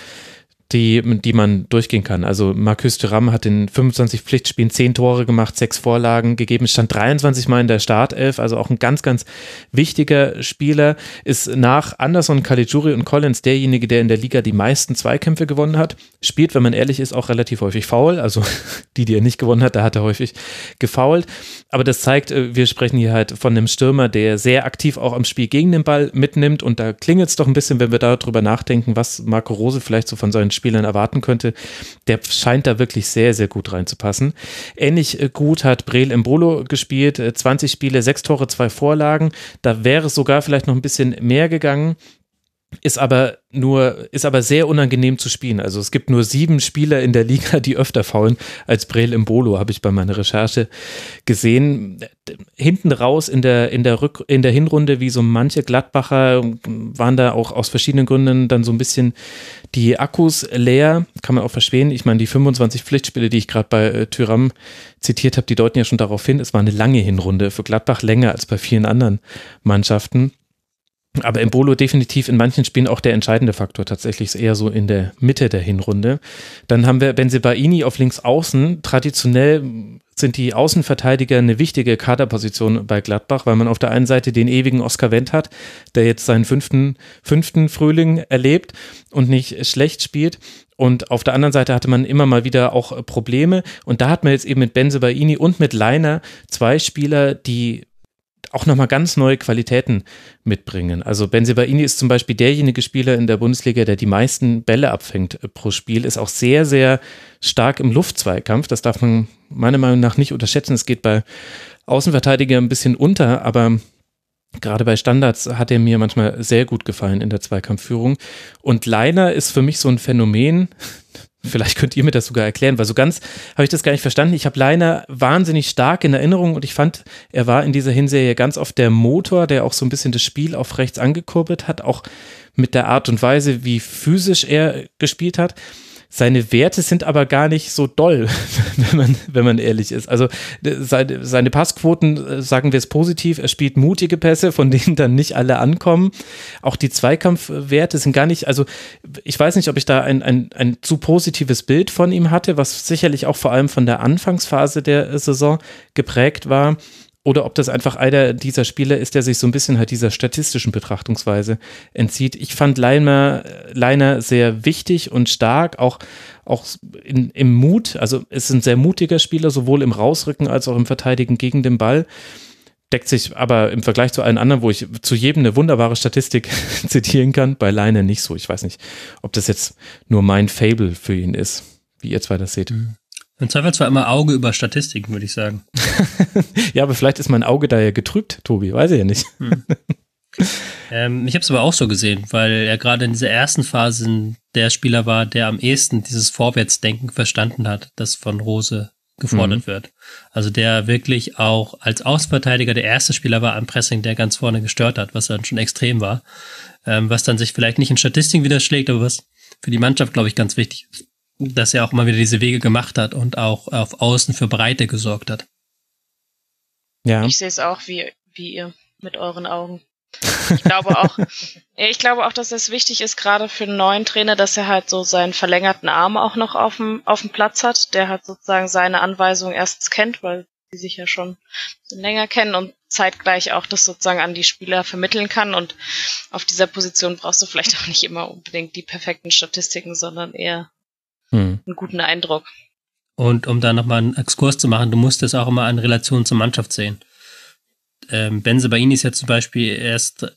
die, die man durchgehen kann. Also Marcus Thuram hat in 25 Pflichtspielen 10 Tore gemacht, 6 Vorlagen gegeben, stand 23 Mal in der Startelf, also auch ein ganz, ganz wichtiger Spieler, ist nach Anderson, Caligiuri und Collins derjenige, der in der Liga die meisten Zweikämpfe gewonnen hat, spielt, wenn man ehrlich ist, auch relativ häufig faul, also die, die er nicht gewonnen hat, da hat er häufig gefault, aber das zeigt, äh, wir sprechen hier halt von einem Stürmer, der sehr aktiv auch am Spiel gegen den Ball mitnimmt. Und da klingelt es doch ein bisschen, wenn wir darüber nachdenken, was Marco Rose vielleicht so von seinen Spielern erwarten könnte, der scheint da wirklich sehr, sehr gut reinzupassen. Ähnlich äh, gut hat Breel Embolo gespielt, 20 äh, Spiele, 6 Tore, 2 Vorlagen. Da wäre es sogar vielleicht noch ein bisschen mehr gegangen ist aber nur, ist aber sehr unangenehm zu spielen. Also es gibt nur sieben Spieler in der Liga, die öfter faulen als Breel Imbolo, habe ich bei meiner Recherche gesehen. Hinten raus in der, in der Rück, in der Hinrunde, wie so manche Gladbacher, waren da auch aus verschiedenen Gründen dann so ein bisschen die Akkus leer. Kann man auch verstehen. Ich meine, die 25 Pflichtspiele, die ich gerade bei äh, Tyram zitiert habe, die deuten ja schon darauf hin, es war eine lange Hinrunde für Gladbach länger als bei vielen anderen Mannschaften. Aber Embolo definitiv in manchen Spielen auch der entscheidende Faktor, tatsächlich eher so in der Mitte der Hinrunde. Dann haben wir Benzebaini auf links außen. Traditionell sind die Außenverteidiger eine wichtige Kaderposition bei Gladbach, weil man auf der einen Seite den ewigen Oscar Wendt hat, der jetzt seinen fünften, fünften Frühling erlebt und nicht schlecht spielt. Und auf der anderen Seite hatte man immer mal wieder auch Probleme. Und da hat man jetzt eben mit Benzebaini und mit Leiner zwei Spieler, die auch nochmal ganz neue Qualitäten mitbringen. Also Benzebaini ist zum Beispiel derjenige Spieler in der Bundesliga, der die meisten Bälle abfängt äh, pro Spiel, ist auch sehr, sehr stark im Luftzweikampf. Das darf man meiner Meinung nach nicht unterschätzen. Es geht bei Außenverteidigern ein bisschen unter, aber Gerade bei Standards hat er mir manchmal sehr gut gefallen in der Zweikampfführung. Und Leiner ist für mich so ein Phänomen, Vielleicht könnt ihr mir das sogar erklären, weil so ganz habe ich das gar nicht verstanden. Ich habe Leiner wahnsinnig stark in Erinnerung und ich fand, er war in dieser Hinserie ganz oft der Motor, der auch so ein bisschen das Spiel auf rechts angekurbelt hat, auch mit der Art und Weise, wie physisch er gespielt hat. Seine Werte sind aber gar nicht so doll, wenn man, wenn man ehrlich ist. Also seine, seine Passquoten, äh, sagen wir es positiv, er spielt mutige Pässe, von denen dann nicht alle ankommen. Auch die Zweikampfwerte sind gar nicht, also ich weiß nicht, ob ich da ein, ein, ein zu positives Bild von ihm hatte, was sicherlich auch vor allem von der Anfangsphase der Saison geprägt war oder ob das einfach einer dieser Spieler ist, der sich so ein bisschen halt dieser statistischen Betrachtungsweise entzieht. Ich fand Leiner, Leiner sehr wichtig und stark, auch, auch in, im Mut. Also ist ein sehr mutiger Spieler, sowohl im Rausrücken als auch im Verteidigen gegen den Ball. Deckt sich aber im Vergleich zu allen anderen, wo ich zu jedem eine wunderbare Statistik zitieren kann, bei Leiner nicht so. Ich weiß nicht, ob das jetzt nur mein Fable für ihn ist, wie ihr zwei das seht. Mhm. Im Zweifel zwar immer Auge über Statistiken, würde ich sagen. ja, aber vielleicht ist mein Auge da ja getrübt, Tobi, weiß ich ja nicht. Hm. ähm, ich habe es aber auch so gesehen, weil er gerade in dieser ersten Phase der Spieler war, der am ehesten dieses Vorwärtsdenken verstanden hat, das von Rose gefordert mhm. wird. Also der wirklich auch als Außenverteidiger der erste Spieler war am Pressing, der ganz vorne gestört hat, was dann schon extrem war. Ähm, was dann sich vielleicht nicht in Statistiken widerschlägt, aber was für die Mannschaft, glaube ich, ganz wichtig ist dass er auch immer wieder diese Wege gemacht hat und auch auf Außen für Breite gesorgt hat. Ja. Ich sehe es auch wie, wie ihr mit euren Augen. Ich glaube auch, ich glaube auch, dass es wichtig ist, gerade für einen neuen Trainer, dass er halt so seinen verlängerten Arm auch noch auf dem, auf dem Platz hat, der halt sozusagen seine Anweisungen erstens kennt, weil die sich ja schon länger kennen und zeitgleich auch das sozusagen an die Spieler vermitteln kann. Und auf dieser Position brauchst du vielleicht auch nicht immer unbedingt die perfekten Statistiken, sondern eher hm. einen guten Eindruck. Und um da nochmal einen Exkurs zu machen, du musst es auch immer in Relation zur Mannschaft sehen. Ähm, Benze Baini ist ja zum Beispiel erst,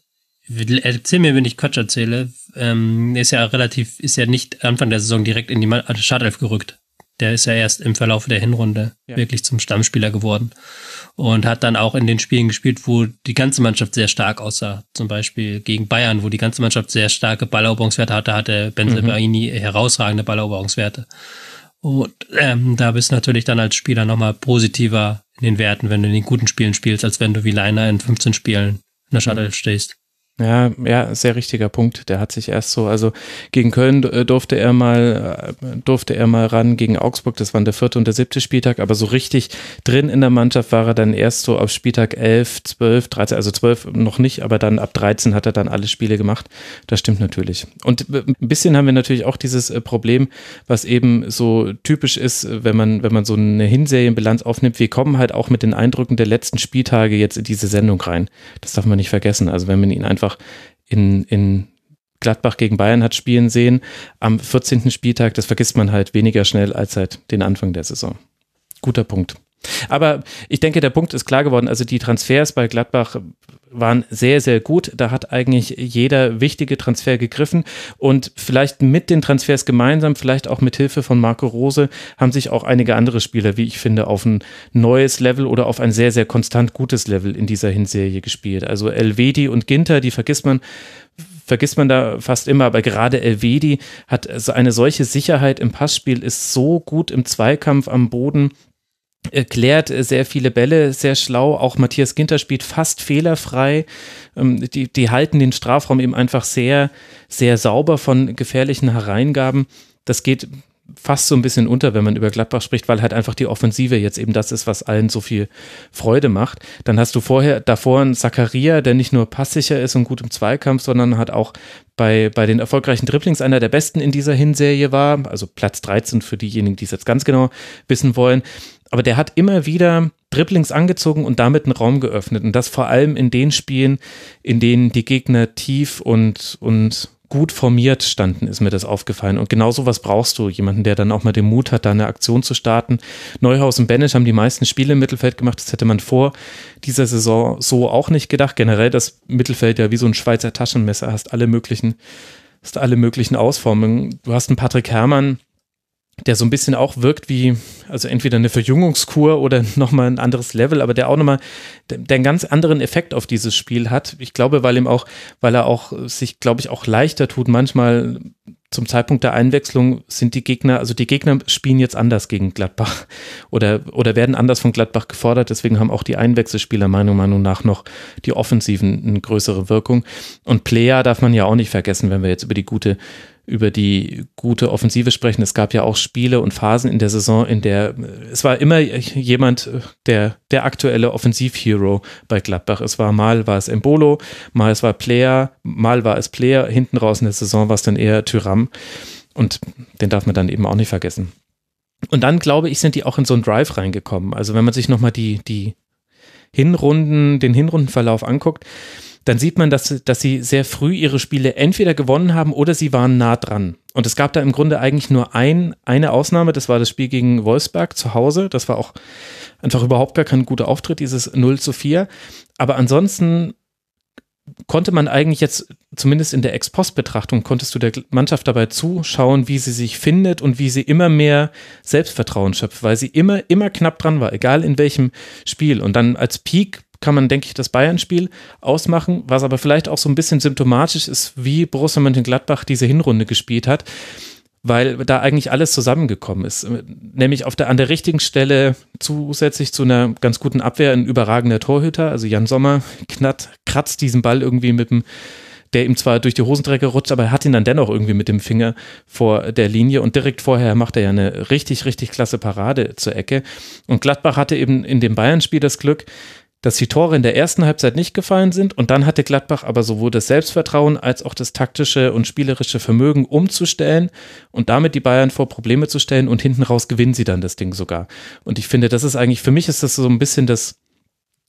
erzähl mir, wenn ich Quatsch erzähle, ähm, ist ja relativ, ist ja nicht Anfang der Saison direkt in die Startelf gerückt. Der ist ja erst im Verlauf der Hinrunde ja. wirklich zum Stammspieler geworden und hat dann auch in den Spielen gespielt, wo die ganze Mannschaft sehr stark aussah. Zum Beispiel gegen Bayern, wo die ganze Mannschaft sehr starke Balleroberungswerte hatte, hatte Benzebaini mhm. herausragende Balleroberungswerte. Und ähm, da bist du natürlich dann als Spieler nochmal positiver in den Werten, wenn du in den guten Spielen spielst, als wenn du wie Leiner in 15 Spielen in der Shuttle stehst. Ja, ja, sehr richtiger Punkt. Der hat sich erst so, also gegen Köln äh, durfte er mal, äh, durfte er mal ran, gegen Augsburg, das waren der vierte und der siebte Spieltag, aber so richtig drin in der Mannschaft war er dann erst so auf Spieltag 11, 12, 13, also 12 noch nicht, aber dann ab 13 hat er dann alle Spiele gemacht. Das stimmt natürlich. Und ein bisschen haben wir natürlich auch dieses äh, Problem, was eben so typisch ist, wenn man, wenn man so eine Hinserienbilanz aufnimmt. Wir kommen halt auch mit den Eindrücken der letzten Spieltage jetzt in diese Sendung rein. Das darf man nicht vergessen. Also wenn man ihn einfach einfach in, in Gladbach gegen Bayern hat spielen sehen am 14. Spieltag, das vergisst man halt weniger schnell als seit den Anfang der Saison. Guter Punkt. Aber ich denke, der Punkt ist klar geworden. Also die Transfers bei Gladbach waren sehr, sehr gut. Da hat eigentlich jeder wichtige Transfer gegriffen und vielleicht mit den Transfers gemeinsam, vielleicht auch mit Hilfe von Marco Rose, haben sich auch einige andere Spieler, wie ich finde, auf ein neues Level oder auf ein sehr, sehr konstant gutes Level in dieser Hinserie gespielt. Also Elvedi und Ginter, die vergisst man vergisst man da fast immer, aber gerade Elvedi hat eine solche Sicherheit im Passspiel, ist so gut im Zweikampf am Boden klärt sehr viele Bälle, sehr schlau. Auch Matthias Ginter spielt fast fehlerfrei. Ähm, die, die halten den Strafraum eben einfach sehr, sehr sauber von gefährlichen Hereingaben. Das geht fast so ein bisschen unter, wenn man über Gladbach spricht, weil halt einfach die Offensive jetzt eben das ist, was allen so viel Freude macht. Dann hast du vorher davor einen Zakaria, der nicht nur passsicher ist und gut im Zweikampf, sondern hat auch bei, bei den erfolgreichen Dribblings einer der besten in dieser Hinserie war, also Platz 13 für diejenigen, die es jetzt ganz genau wissen wollen aber der hat immer wieder Dribblings angezogen und damit einen Raum geöffnet. Und das vor allem in den Spielen, in denen die Gegner tief und, und gut formiert standen, ist mir das aufgefallen. Und genau sowas brauchst du. Jemanden, der dann auch mal den Mut hat, da eine Aktion zu starten. Neuhaus und Benisch haben die meisten Spiele im Mittelfeld gemacht. Das hätte man vor dieser Saison so auch nicht gedacht. Generell das Mittelfeld ja wie so ein Schweizer Taschenmesser. Hast alle möglichen, hast alle möglichen Ausformungen. Du hast einen Patrick Herrmann, der so ein bisschen auch wirkt wie, also entweder eine Verjüngungskur oder nochmal ein anderes Level, aber der auch nochmal, der, der einen ganz anderen Effekt auf dieses Spiel hat. Ich glaube, weil ihm auch, weil er auch sich, glaube ich, auch leichter tut, manchmal zum Zeitpunkt der Einwechslung sind die Gegner, also die Gegner spielen jetzt anders gegen Gladbach oder, oder werden anders von Gladbach gefordert. Deswegen haben auch die Einwechselspieler meiner Meinung nach noch die Offensiven eine größere Wirkung. Und Player darf man ja auch nicht vergessen, wenn wir jetzt über die gute über die gute Offensive sprechen. Es gab ja auch Spiele und Phasen in der Saison, in der es war immer jemand, der, der aktuelle Offensivhero bei Gladbach. Es war mal war es Embolo, mal es war Player, mal war es Player, hinten raus in der Saison war es dann eher Tyram. Und den darf man dann eben auch nicht vergessen. Und dann, glaube ich, sind die auch in so einen Drive reingekommen. Also wenn man sich nochmal die, die Hinrunden, den Hinrundenverlauf anguckt, dann sieht man, dass, dass sie sehr früh ihre Spiele entweder gewonnen haben oder sie waren nah dran. Und es gab da im Grunde eigentlich nur ein, eine Ausnahme, das war das Spiel gegen Wolfsberg zu Hause. Das war auch einfach überhaupt gar kein guter Auftritt, dieses 0 zu 4. Aber ansonsten konnte man eigentlich jetzt, zumindest in der Ex-Post-Betrachtung, konntest du der Mannschaft dabei zuschauen, wie sie sich findet und wie sie immer mehr Selbstvertrauen schöpft, weil sie immer, immer knapp dran war, egal in welchem Spiel. Und dann als Peak kann man, denke ich, das Bayern-Spiel ausmachen, was aber vielleicht auch so ein bisschen symptomatisch ist, wie Borussia Mönchengladbach diese Hinrunde gespielt hat, weil da eigentlich alles zusammengekommen ist. Nämlich auf der, an der richtigen Stelle zusätzlich zu einer ganz guten Abwehr ein überragender Torhüter, also Jan Sommer knatt, kratzt diesen Ball irgendwie mit dem der ihm zwar durch die Hosenträger rutscht, aber er hat ihn dann dennoch irgendwie mit dem Finger vor der Linie und direkt vorher macht er ja eine richtig, richtig klasse Parade zur Ecke. Und Gladbach hatte eben in dem Bayern-Spiel das Glück, dass die Tore in der ersten Halbzeit nicht gefallen sind und dann hatte Gladbach aber sowohl das Selbstvertrauen als auch das taktische und spielerische Vermögen umzustellen und damit die Bayern vor Probleme zu stellen und hinten raus gewinnen sie dann das Ding sogar. Und ich finde, das ist eigentlich, für mich ist das so ein bisschen das,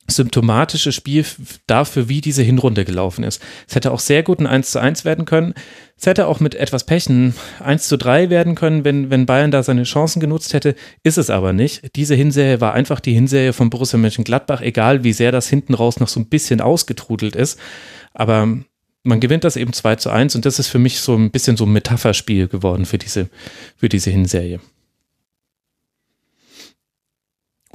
symptomatische Spiel dafür, wie diese Hinrunde gelaufen ist. Es hätte auch sehr gut ein 1 zu 1 werden können. Es hätte auch mit etwas Pechen 1 zu 3 werden können, wenn, wenn Bayern da seine Chancen genutzt hätte. Ist es aber nicht. Diese Hinserie war einfach die Hinserie von Borussia Mönchengladbach, egal wie sehr das hinten raus noch so ein bisschen ausgetrudelt ist. Aber man gewinnt das eben 2 zu 1 und das ist für mich so ein bisschen so ein Metapherspiel geworden für diese, für diese Hinserie.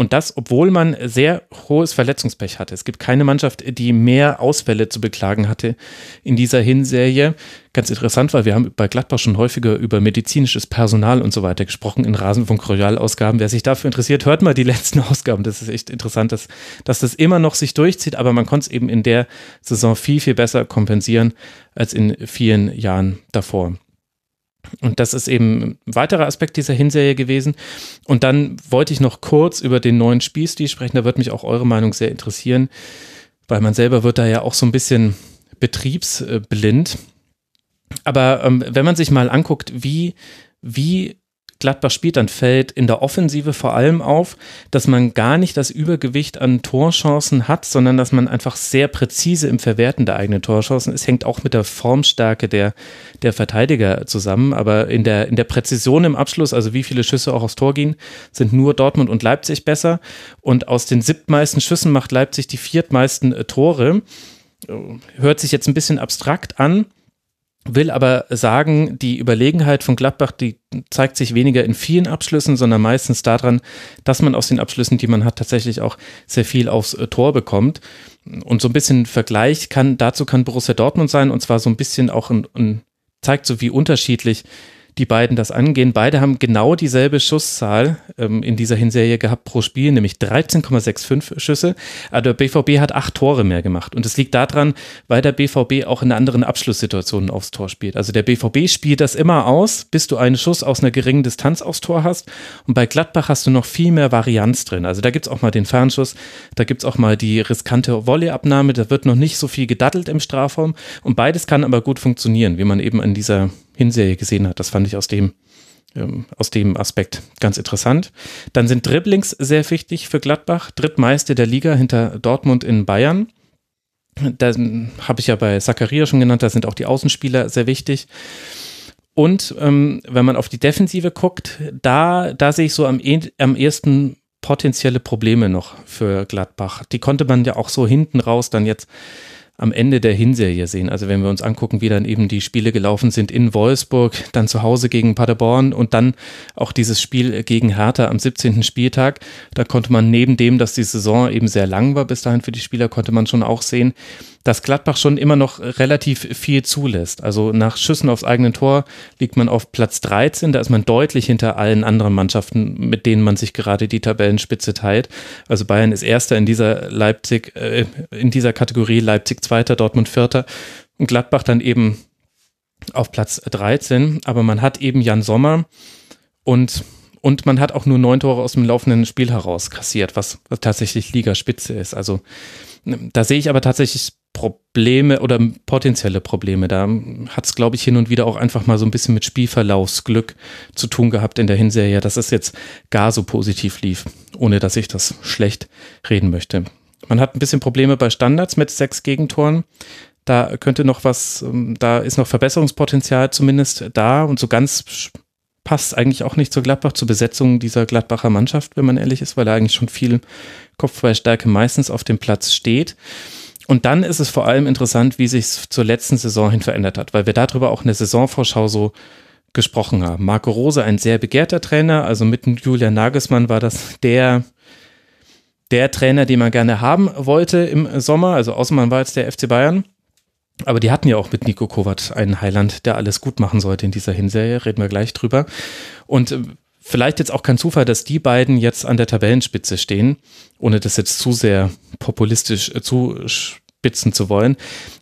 Und das, obwohl man sehr hohes Verletzungspech hatte. Es gibt keine Mannschaft, die mehr Ausfälle zu beklagen hatte in dieser Hinserie. Ganz interessant, weil wir haben bei Gladbach schon häufiger über medizinisches Personal und so weiter gesprochen in Rasenfunk Royal-Ausgaben. Wer sich dafür interessiert, hört mal die letzten Ausgaben. Das ist echt interessant, dass, dass das immer noch sich durchzieht, aber man konnte es eben in der Saison viel, viel besser kompensieren als in vielen Jahren davor. Und das ist eben ein weiterer Aspekt dieser Hinserie gewesen. Und dann wollte ich noch kurz über den neuen Spielstil sprechen. Da wird mich auch eure Meinung sehr interessieren, weil man selber wird da ja auch so ein bisschen betriebsblind. Aber ähm, wenn man sich mal anguckt, wie, wie Gladbach spielt, dann fällt in der Offensive vor allem auf, dass man gar nicht das Übergewicht an Torchancen hat, sondern dass man einfach sehr präzise im Verwerten der eigenen Torchancen ist. Hängt auch mit der Formstärke der, der Verteidiger zusammen. Aber in der, in der Präzision im Abschluss, also wie viele Schüsse auch aufs Tor gehen, sind nur Dortmund und Leipzig besser. Und aus den siebtmeisten Schüssen macht Leipzig die viertmeisten äh, Tore. Hört sich jetzt ein bisschen abstrakt an will aber sagen, die Überlegenheit von Gladbach, die zeigt sich weniger in vielen Abschlüssen, sondern meistens daran, dass man aus den Abschlüssen, die man hat, tatsächlich auch sehr viel aufs äh, Tor bekommt. Und so ein bisschen Vergleich kann, dazu kann Borussia Dortmund sein, und zwar so ein bisschen auch ein, ein zeigt so, wie unterschiedlich die beiden das angehen. Beide haben genau dieselbe Schusszahl ähm, in dieser Hinserie gehabt pro Spiel, nämlich 13,65 Schüsse. Aber der BVB hat acht Tore mehr gemacht. Und es liegt daran, weil der BVB auch in anderen Abschlusssituationen aufs Tor spielt. Also der BVB spielt das immer aus, bis du einen Schuss aus einer geringen Distanz aufs Tor hast. Und bei Gladbach hast du noch viel mehr Varianz drin. Also da gibt es auch mal den Fernschuss, da gibt es auch mal die riskante Volleyabnahme, da wird noch nicht so viel gedattelt im Strafraum. Und beides kann aber gut funktionieren, wie man eben in dieser Hinserie gesehen hat. Das fand ich aus dem, ähm, aus dem Aspekt ganz interessant. Dann sind Dribblings sehr wichtig für Gladbach. Drittmeister der Liga hinter Dortmund in Bayern. Da habe ich ja bei Zakaria schon genannt, da sind auch die Außenspieler sehr wichtig. Und ähm, wenn man auf die Defensive guckt, da, da sehe ich so am, e am ersten potenzielle Probleme noch für Gladbach. Die konnte man ja auch so hinten raus dann jetzt am Ende der Hinserie sehen. Also wenn wir uns angucken, wie dann eben die Spiele gelaufen sind in Wolfsburg, dann zu Hause gegen Paderborn und dann auch dieses Spiel gegen Hertha am 17. Spieltag, da konnte man neben dem, dass die Saison eben sehr lang war bis dahin für die Spieler, konnte man schon auch sehen, dass Gladbach schon immer noch relativ viel zulässt. Also nach Schüssen aufs eigene Tor liegt man auf Platz 13, da ist man deutlich hinter allen anderen Mannschaften, mit denen man sich gerade die Tabellenspitze teilt. Also Bayern ist erster in dieser Leipzig, äh, in dieser Kategorie, Leipzig zweiter, Dortmund vierter und Gladbach dann eben auf Platz 13. Aber man hat eben Jan Sommer und und man hat auch nur neun Tore aus dem laufenden Spiel heraus kassiert, was, was tatsächlich Ligaspitze ist. Also da sehe ich aber tatsächlich Probleme oder potenzielle Probleme. Da hat es, glaube ich, hin und wieder auch einfach mal so ein bisschen mit Spielverlaufsglück zu tun gehabt in der Hinserie, dass es jetzt gar so positiv lief, ohne dass ich das schlecht reden möchte. Man hat ein bisschen Probleme bei Standards mit sechs Gegentoren. Da könnte noch was, ähm, da ist noch Verbesserungspotenzial zumindest da und so ganz passt eigentlich auch nicht zur Gladbach, zur Besetzung dieser Gladbacher Mannschaft, wenn man ehrlich ist, weil da eigentlich schon viel Kopfballstärke meistens auf dem Platz steht. Und dann ist es vor allem interessant, wie sich es zur letzten Saison hin verändert hat, weil wir darüber auch in der Saisonvorschau so gesprochen haben. Marco Rose, ein sehr begehrter Trainer, also mit Julian Nagelsmann war das der, der Trainer, den man gerne haben wollte im Sommer. Also Außenmann war jetzt der FC Bayern. Aber die hatten ja auch mit Nico Kovac einen Heiland, der alles gut machen sollte in dieser Hinserie. Reden wir gleich drüber. Und äh, vielleicht jetzt auch kein Zufall, dass die beiden jetzt an der Tabellenspitze stehen, ohne das jetzt zu sehr populistisch äh, zu spitzen zu wollen.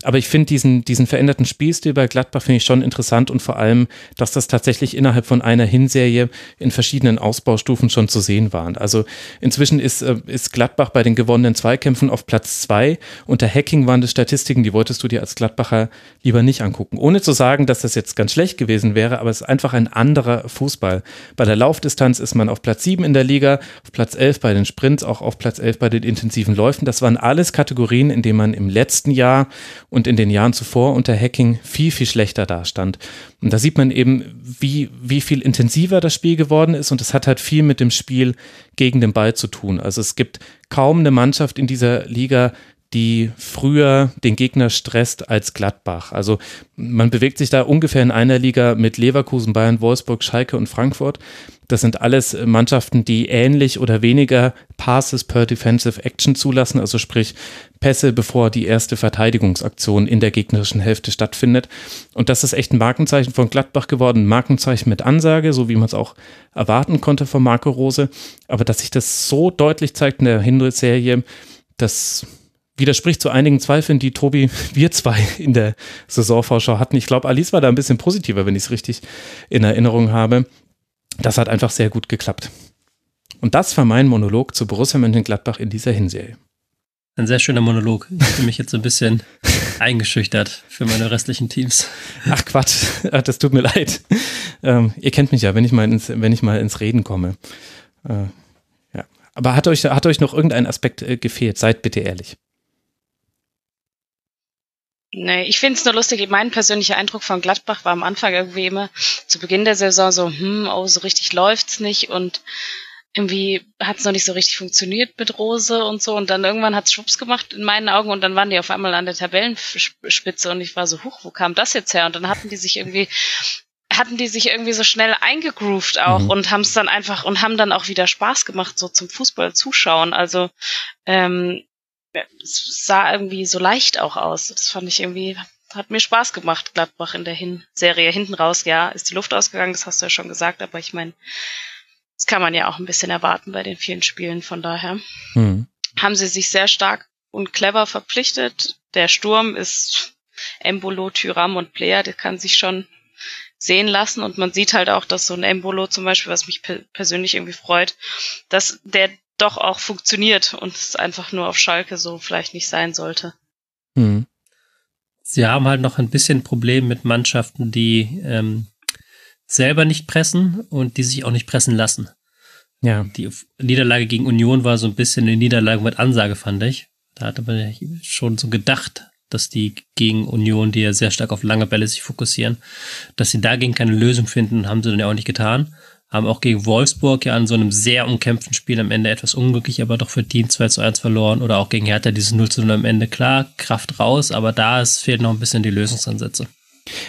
Aber ich finde diesen, diesen veränderten Spielstil bei Gladbach finde ich schon interessant und vor allem, dass das tatsächlich innerhalb von einer Hinserie in verschiedenen Ausbaustufen schon zu sehen war. Also inzwischen ist, äh, ist Gladbach bei den gewonnenen Zweikämpfen auf Platz zwei. Unter Hacking waren das Statistiken, die wolltest du dir als Gladbacher lieber nicht angucken. Ohne zu sagen, dass das jetzt ganz schlecht gewesen wäre, aber es ist einfach ein anderer Fußball. Bei der Laufdistanz ist man auf Platz sieben in der Liga, auf Platz elf bei den Sprints, auch auf Platz elf bei den intensiven Läufen. Das waren alles Kategorien, in denen man im letzten Jahr und in den Jahren zuvor unter Hacking viel, viel schlechter dastand. Und da sieht man eben, wie, wie viel intensiver das Spiel geworden ist und es hat halt viel mit dem Spiel gegen den Ball zu tun. Also es gibt kaum eine Mannschaft in dieser Liga, die früher den Gegner stresst als Gladbach. Also man bewegt sich da ungefähr in einer Liga mit Leverkusen, Bayern, Wolfsburg, Schalke und Frankfurt. Das sind alles Mannschaften, die ähnlich oder weniger Passes per Defensive Action zulassen, also sprich Pässe, bevor die erste Verteidigungsaktion in der gegnerischen Hälfte stattfindet. Und das ist echt ein Markenzeichen von Gladbach geworden, ein Markenzeichen mit Ansage, so wie man es auch erwarten konnte von Marco Rose. Aber dass sich das so deutlich zeigt in der Hinrich-Serie, das widerspricht zu einigen Zweifeln, die Tobi, wir zwei in der Saisonvorschau hatten. Ich glaube, Alice war da ein bisschen positiver, wenn ich es richtig in Erinnerung habe. Das hat einfach sehr gut geklappt. Und das war mein Monolog zu Borussia Mönchengladbach in dieser Hinserie. Ein sehr schöner Monolog. Ich habe mich jetzt so ein bisschen eingeschüchtert für meine restlichen Teams. Ach Quatsch, das tut mir leid. Ähm, ihr kennt mich ja, wenn ich mal ins, wenn ich mal ins Reden komme. Äh, ja. Aber hat euch, hat euch noch irgendein Aspekt äh, gefehlt? Seid bitte ehrlich. Nee, ich finde es nur lustig. Mein persönlicher Eindruck von Gladbach war am Anfang irgendwie immer zu Beginn der Saison so, hm, oh, so richtig läuft's nicht und irgendwie hat es noch nicht so richtig funktioniert mit Rose und so. Und dann irgendwann hat es Schwupps gemacht in meinen Augen und dann waren die auf einmal an der Tabellenspitze und ich war so, huch, wo kam das jetzt her? Und dann hatten die sich irgendwie hatten die sich irgendwie so schnell eingegroovt auch mhm. und haben es dann einfach und haben dann auch wieder Spaß gemacht so zum Fußball zuschauen. Also ähm, es sah irgendwie so leicht auch aus. Das fand ich irgendwie, hat mir Spaß gemacht, Gladbach in der Hin Serie. Hinten raus, ja, ist die Luft ausgegangen, das hast du ja schon gesagt, aber ich meine, das kann man ja auch ein bisschen erwarten bei den vielen Spielen, von daher. Mhm. Haben sie sich sehr stark und clever verpflichtet. Der Sturm ist Embolo, Tyram und Player, der kann sich schon sehen lassen und man sieht halt auch, dass so ein Embolo zum Beispiel, was mich persönlich irgendwie freut, dass der doch auch funktioniert und es einfach nur auf Schalke so vielleicht nicht sein sollte. Hm. Sie haben halt noch ein bisschen Problem mit Mannschaften, die ähm, selber nicht pressen und die sich auch nicht pressen lassen. Ja. Die Niederlage gegen Union war so ein bisschen eine Niederlage mit Ansage, fand ich. Da hatte man schon so gedacht, dass die gegen Union, die ja sehr stark auf lange Bälle sich fokussieren, dass sie dagegen keine Lösung finden, haben sie dann ja auch nicht getan. Haben auch gegen Wolfsburg ja an so einem sehr umkämpften Spiel am Ende etwas unglücklich, aber doch verdient 2 zu 1 verloren. Oder auch gegen Hertha dieses 0 zu 0 am Ende. Klar, Kraft raus, aber da ist, fehlt noch ein bisschen die Lösungsansätze.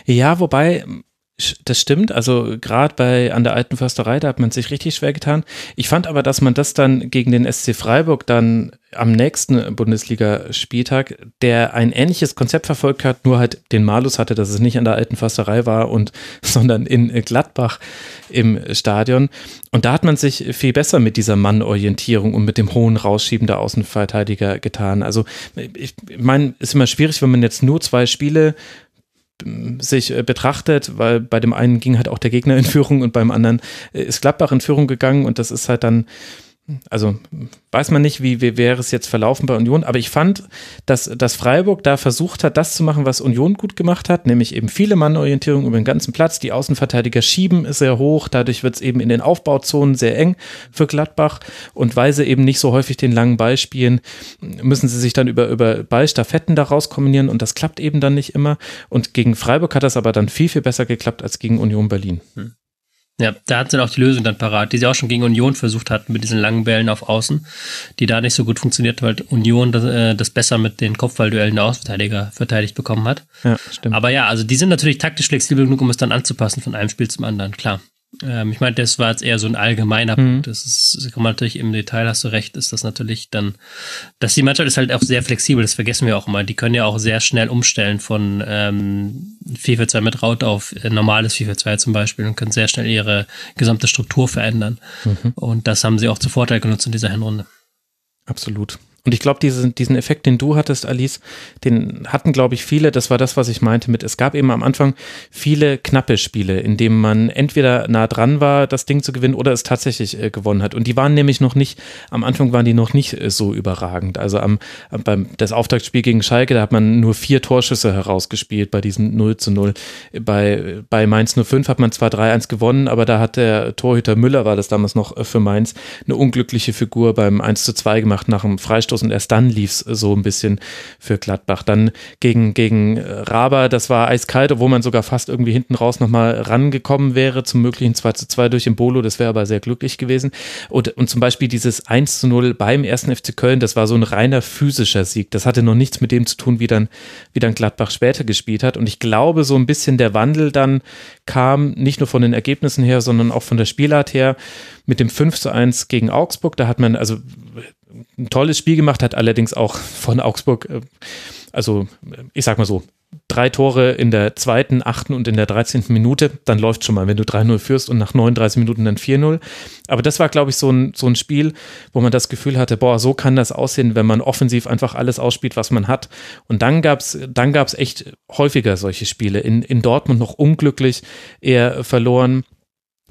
Ja, wobei das stimmt, also gerade bei an der alten Försterei, da hat man sich richtig schwer getan. Ich fand aber, dass man das dann gegen den SC Freiburg dann am nächsten Bundesligaspieltag, der ein ähnliches Konzept verfolgt hat, nur halt den Malus hatte, dass es nicht an der alten Försterei war und sondern in Gladbach im Stadion. Und da hat man sich viel besser mit dieser Mannorientierung und mit dem hohen Rausschieben der Außenverteidiger getan. Also ich meine, ist immer schwierig, wenn man jetzt nur zwei Spiele sich äh, betrachtet, weil bei dem einen ging halt auch der Gegner in Führung und beim anderen äh, ist Gladbach in Führung gegangen und das ist halt dann also weiß man nicht, wie, wie wäre es jetzt verlaufen bei Union, aber ich fand, dass, dass Freiburg da versucht hat, das zu machen, was Union gut gemacht hat, nämlich eben viele Mannorientierung über den ganzen Platz. Die Außenverteidiger schieben sehr hoch, dadurch wird es eben in den Aufbauzonen sehr eng für Gladbach und weil sie eben nicht so häufig den langen Ball spielen, müssen sie sich dann über, über Ballstaffetten daraus kombinieren und das klappt eben dann nicht immer. Und gegen Freiburg hat das aber dann viel, viel besser geklappt als gegen Union Berlin. Hm. Ja, da hat sie auch die Lösung dann parat, die sie auch schon gegen Union versucht hatten mit diesen langen Bällen auf Außen, die da nicht so gut funktioniert, weil Union das, äh, das besser mit den Kopfballduellen der Außenverteidiger verteidigt bekommen hat. Ja, stimmt. Aber ja, also die sind natürlich taktisch flexibel genug, um es dann anzupassen von einem Spiel zum anderen, klar. Ähm, ich meine, das war jetzt eher so ein allgemeiner mhm. Punkt. Das ist, kann man natürlich im Detail, hast du recht, ist das natürlich dann, dass die Mannschaft ist halt auch sehr flexibel, das vergessen wir auch immer. Die können ja auch sehr schnell umstellen von ähm, 4-4-2 mit Raut auf äh, normales 4-4-2 zum Beispiel und können sehr schnell ihre gesamte Struktur verändern. Mhm. Und das haben sie auch zu Vorteil genutzt in dieser Hinrunde. Absolut. Und ich glaube, diesen, diesen Effekt, den du hattest, Alice, den hatten, glaube ich, viele. Das war das, was ich meinte mit, es gab eben am Anfang viele knappe Spiele, in denen man entweder nah dran war, das Ding zu gewinnen oder es tatsächlich äh, gewonnen hat. Und die waren nämlich noch nicht, am Anfang waren die noch nicht äh, so überragend. Also am, beim das Auftaktspiel gegen Schalke, da hat man nur vier Torschüsse herausgespielt bei diesem 0 zu 0. Bei, bei Mainz 05 hat man zwar 3-1 gewonnen, aber da hat der Torhüter Müller, war das damals noch äh, für Mainz, eine unglückliche Figur beim 1 zu 2 gemacht nach einem Freistoß Freistoß und erst dann lief es so ein bisschen für Gladbach. Dann gegen, gegen äh, Raber, das war eiskalt, obwohl man sogar fast irgendwie hinten raus nochmal rangekommen wäre zum möglichen 2 zu 2 durch den Bolo, das wäre aber sehr glücklich gewesen. Und, und zum Beispiel dieses 1 zu 0 beim ersten FC Köln, das war so ein reiner physischer Sieg. Das hatte noch nichts mit dem zu tun, wie dann, wie dann Gladbach später gespielt hat. Und ich glaube, so ein bisschen der Wandel dann kam, nicht nur von den Ergebnissen her, sondern auch von der Spielart her, mit dem 5 zu 1 gegen Augsburg. Da hat man, also ein tolles Spiel gemacht, hat allerdings auch von Augsburg, äh, also ich sag mal so, drei Tore in der zweiten, achten und in der 13. Minute, dann läuft schon mal, wenn du 3-0 führst und nach 39 Minuten dann 4-0. Aber das war, glaube ich, so ein, so ein Spiel, wo man das Gefühl hatte, boah, so kann das aussehen, wenn man offensiv einfach alles ausspielt, was man hat. Und dann gab es dann gab's echt häufiger solche Spiele. In, in Dortmund noch unglücklich eher verloren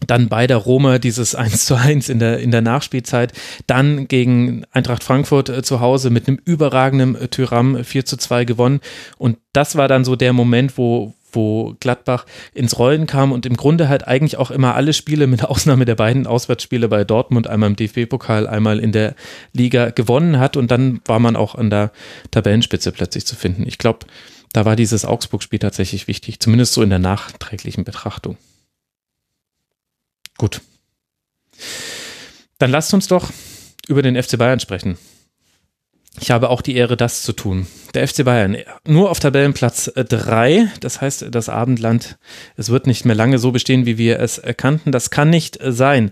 dann bei der Roma dieses 1 zu 1 in der, in der Nachspielzeit, dann gegen Eintracht Frankfurt äh, zu Hause mit einem überragenden äh, Tyram 4 zu 2 gewonnen. Und das war dann so der Moment, wo, wo Gladbach ins Rollen kam und im Grunde halt eigentlich auch immer alle Spiele, mit Ausnahme der beiden Auswärtsspiele bei Dortmund, einmal im DFB-Pokal, einmal in der Liga gewonnen hat. Und dann war man auch an der Tabellenspitze plötzlich zu finden. Ich glaube, da war dieses Augsburg-Spiel tatsächlich wichtig, zumindest so in der nachträglichen Betrachtung. Gut. Dann lasst uns doch über den FC Bayern sprechen. Ich habe auch die Ehre, das zu tun. Der FC Bayern nur auf Tabellenplatz 3. Das heißt, das Abendland, es wird nicht mehr lange so bestehen, wie wir es kannten. Das kann nicht sein.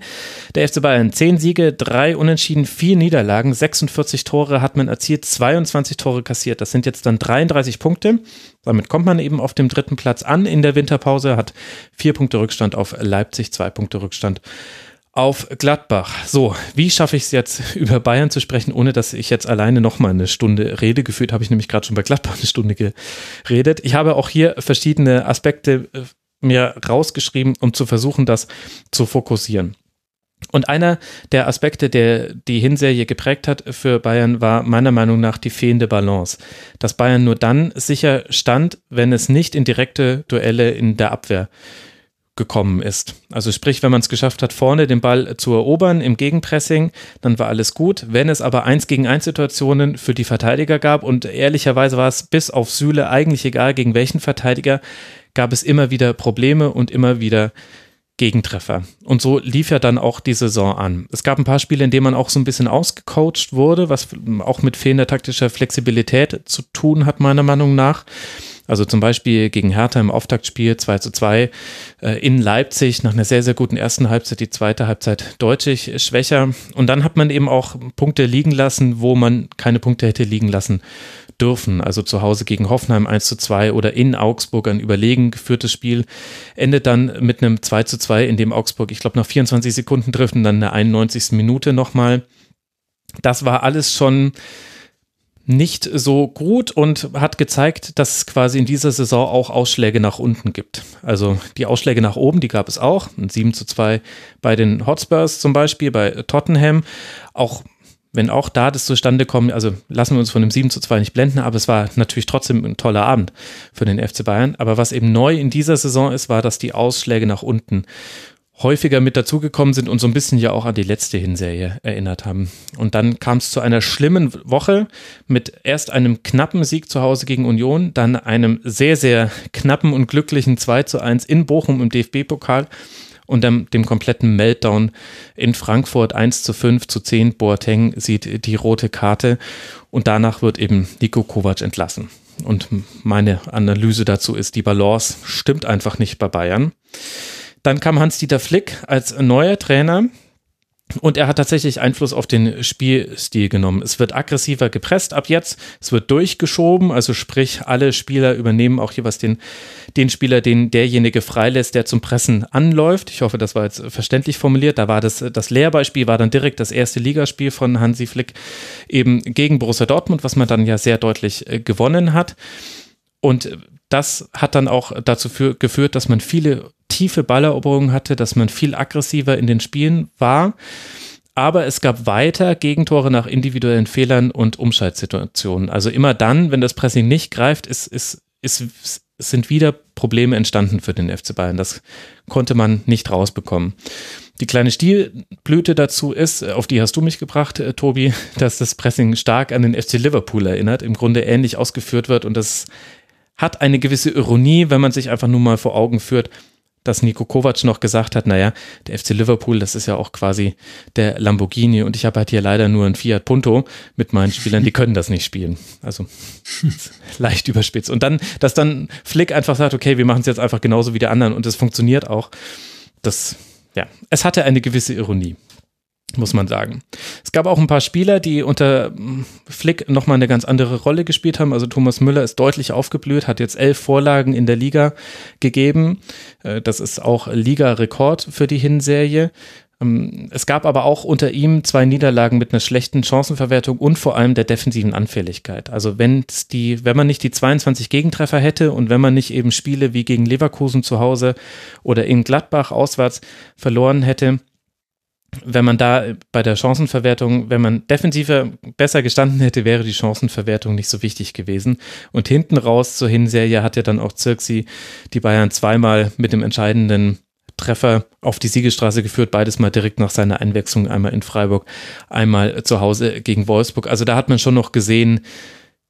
Der FC Bayern, 10 Siege, 3 Unentschieden, 4 Niederlagen, 46 Tore hat man erzielt, 22 Tore kassiert. Das sind jetzt dann 33 Punkte. Damit kommt man eben auf dem dritten Platz an in der Winterpause, hat 4 Punkte Rückstand auf Leipzig, 2 Punkte Rückstand Gladbach. So, wie schaffe ich es jetzt, über Bayern zu sprechen, ohne dass ich jetzt alleine nochmal eine Stunde rede? Gefühlt habe ich nämlich gerade schon bei Gladbach eine Stunde geredet. Ich habe auch hier verschiedene Aspekte äh, mir rausgeschrieben, um zu versuchen, das zu fokussieren. Und einer der Aspekte, der die Hinserie geprägt hat für Bayern, war meiner Meinung nach die fehlende Balance. Dass Bayern nur dann sicher stand, wenn es nicht in direkte Duelle in der Abwehr gekommen ist. Also sprich, wenn man es geschafft hat, vorne den Ball zu erobern im Gegenpressing, dann war alles gut. Wenn es aber eins gegen eins Situationen für die Verteidiger gab und ehrlicherweise war es bis auf Süle eigentlich egal, gegen welchen Verteidiger, gab es immer wieder Probleme und immer wieder Gegentreffer. Und so lief ja dann auch die Saison an. Es gab ein paar Spiele, in denen man auch so ein bisschen ausgecoacht wurde, was auch mit fehlender taktischer Flexibilität zu tun hat, meiner Meinung nach. Also zum Beispiel gegen Hertha im Auftaktspiel 2 zu 2 äh, in Leipzig nach einer sehr, sehr guten ersten Halbzeit, die zweite Halbzeit deutlich schwächer. Und dann hat man eben auch Punkte liegen lassen, wo man keine Punkte hätte liegen lassen dürfen. Also zu Hause gegen Hoffenheim 1 zu 2 oder in Augsburg ein überlegen geführtes Spiel endet dann mit einem 2 zu 2, in dem Augsburg, ich glaube, nach 24 Sekunden trifft und dann in der 91. Minute nochmal. Das war alles schon nicht so gut und hat gezeigt, dass es quasi in dieser Saison auch Ausschläge nach unten gibt. Also die Ausschläge nach oben, die gab es auch. Ein 7 zu 2 bei den Hotspurs zum Beispiel, bei Tottenham. Auch wenn auch da das zustande kommt, also lassen wir uns von dem 7 zu 2 nicht blenden, aber es war natürlich trotzdem ein toller Abend für den FC Bayern. Aber was eben neu in dieser Saison ist, war, dass die Ausschläge nach unten häufiger mit dazugekommen sind und so ein bisschen ja auch an die letzte Hinserie erinnert haben. Und dann kam es zu einer schlimmen Woche mit erst einem knappen Sieg zu Hause gegen Union, dann einem sehr, sehr knappen und glücklichen 2 zu 1 in Bochum im DFB-Pokal und dann dem kompletten Meltdown in Frankfurt 1 zu 5 zu 10. Boateng sieht die rote Karte und danach wird eben Nico Kovac entlassen. Und meine Analyse dazu ist, die Balance stimmt einfach nicht bei Bayern. Dann kam Hans-Dieter Flick als neuer Trainer. Und er hat tatsächlich Einfluss auf den Spielstil genommen. Es wird aggressiver gepresst ab jetzt. Es wird durchgeschoben. Also sprich, alle Spieler übernehmen auch jeweils den, den Spieler, den derjenige freilässt, der zum Pressen anläuft. Ich hoffe, das war jetzt verständlich formuliert. Da war das, das Lehrbeispiel war dann direkt das erste Ligaspiel von Hansi Flick eben gegen Borussia Dortmund, was man dann ja sehr deutlich äh, gewonnen hat. Und das hat dann auch dazu für, geführt, dass man viele tiefe Balleroberungen hatte, dass man viel aggressiver in den Spielen war. Aber es gab weiter Gegentore nach individuellen Fehlern und Umschaltsituationen. Also immer dann, wenn das Pressing nicht greift, ist, ist, ist, sind wieder Probleme entstanden für den FC Bayern. Das konnte man nicht rausbekommen. Die kleine Stilblüte dazu ist, auf die hast du mich gebracht, äh, Tobi, dass das Pressing stark an den FC Liverpool erinnert, im Grunde ähnlich ausgeführt wird und das hat eine gewisse Ironie, wenn man sich einfach nur mal vor Augen führt, dass Nico Kovac noch gesagt hat, naja, der FC Liverpool, das ist ja auch quasi der Lamborghini und ich habe halt hier leider nur ein Fiat Punto mit meinen Spielern, die können das nicht spielen. Also leicht überspitzt. Und dann, dass dann Flick einfach sagt, okay, wir machen es jetzt einfach genauso wie die anderen und es funktioniert auch. Das, ja, es hatte eine gewisse Ironie muss man sagen. Es gab auch ein paar Spieler, die unter Flick nochmal eine ganz andere Rolle gespielt haben. Also Thomas Müller ist deutlich aufgeblüht, hat jetzt elf Vorlagen in der Liga gegeben. Äh, das ist auch Liga-Rekord für die Hinserie. Ähm, es gab aber auch unter ihm zwei Niederlagen mit einer schlechten Chancenverwertung und vor allem der defensiven Anfälligkeit. Also wenn die, wenn man nicht die 22 Gegentreffer hätte und wenn man nicht eben Spiele wie gegen Leverkusen zu Hause oder in Gladbach auswärts verloren hätte, wenn man da bei der Chancenverwertung, wenn man defensiver besser gestanden hätte, wäre die Chancenverwertung nicht so wichtig gewesen. Und hinten raus zur Hinserie hat ja dann auch Zirksi die Bayern zweimal mit dem entscheidenden Treffer auf die Siegestraße geführt, beides mal direkt nach seiner Einwechslung, einmal in Freiburg, einmal zu Hause gegen Wolfsburg. Also da hat man schon noch gesehen,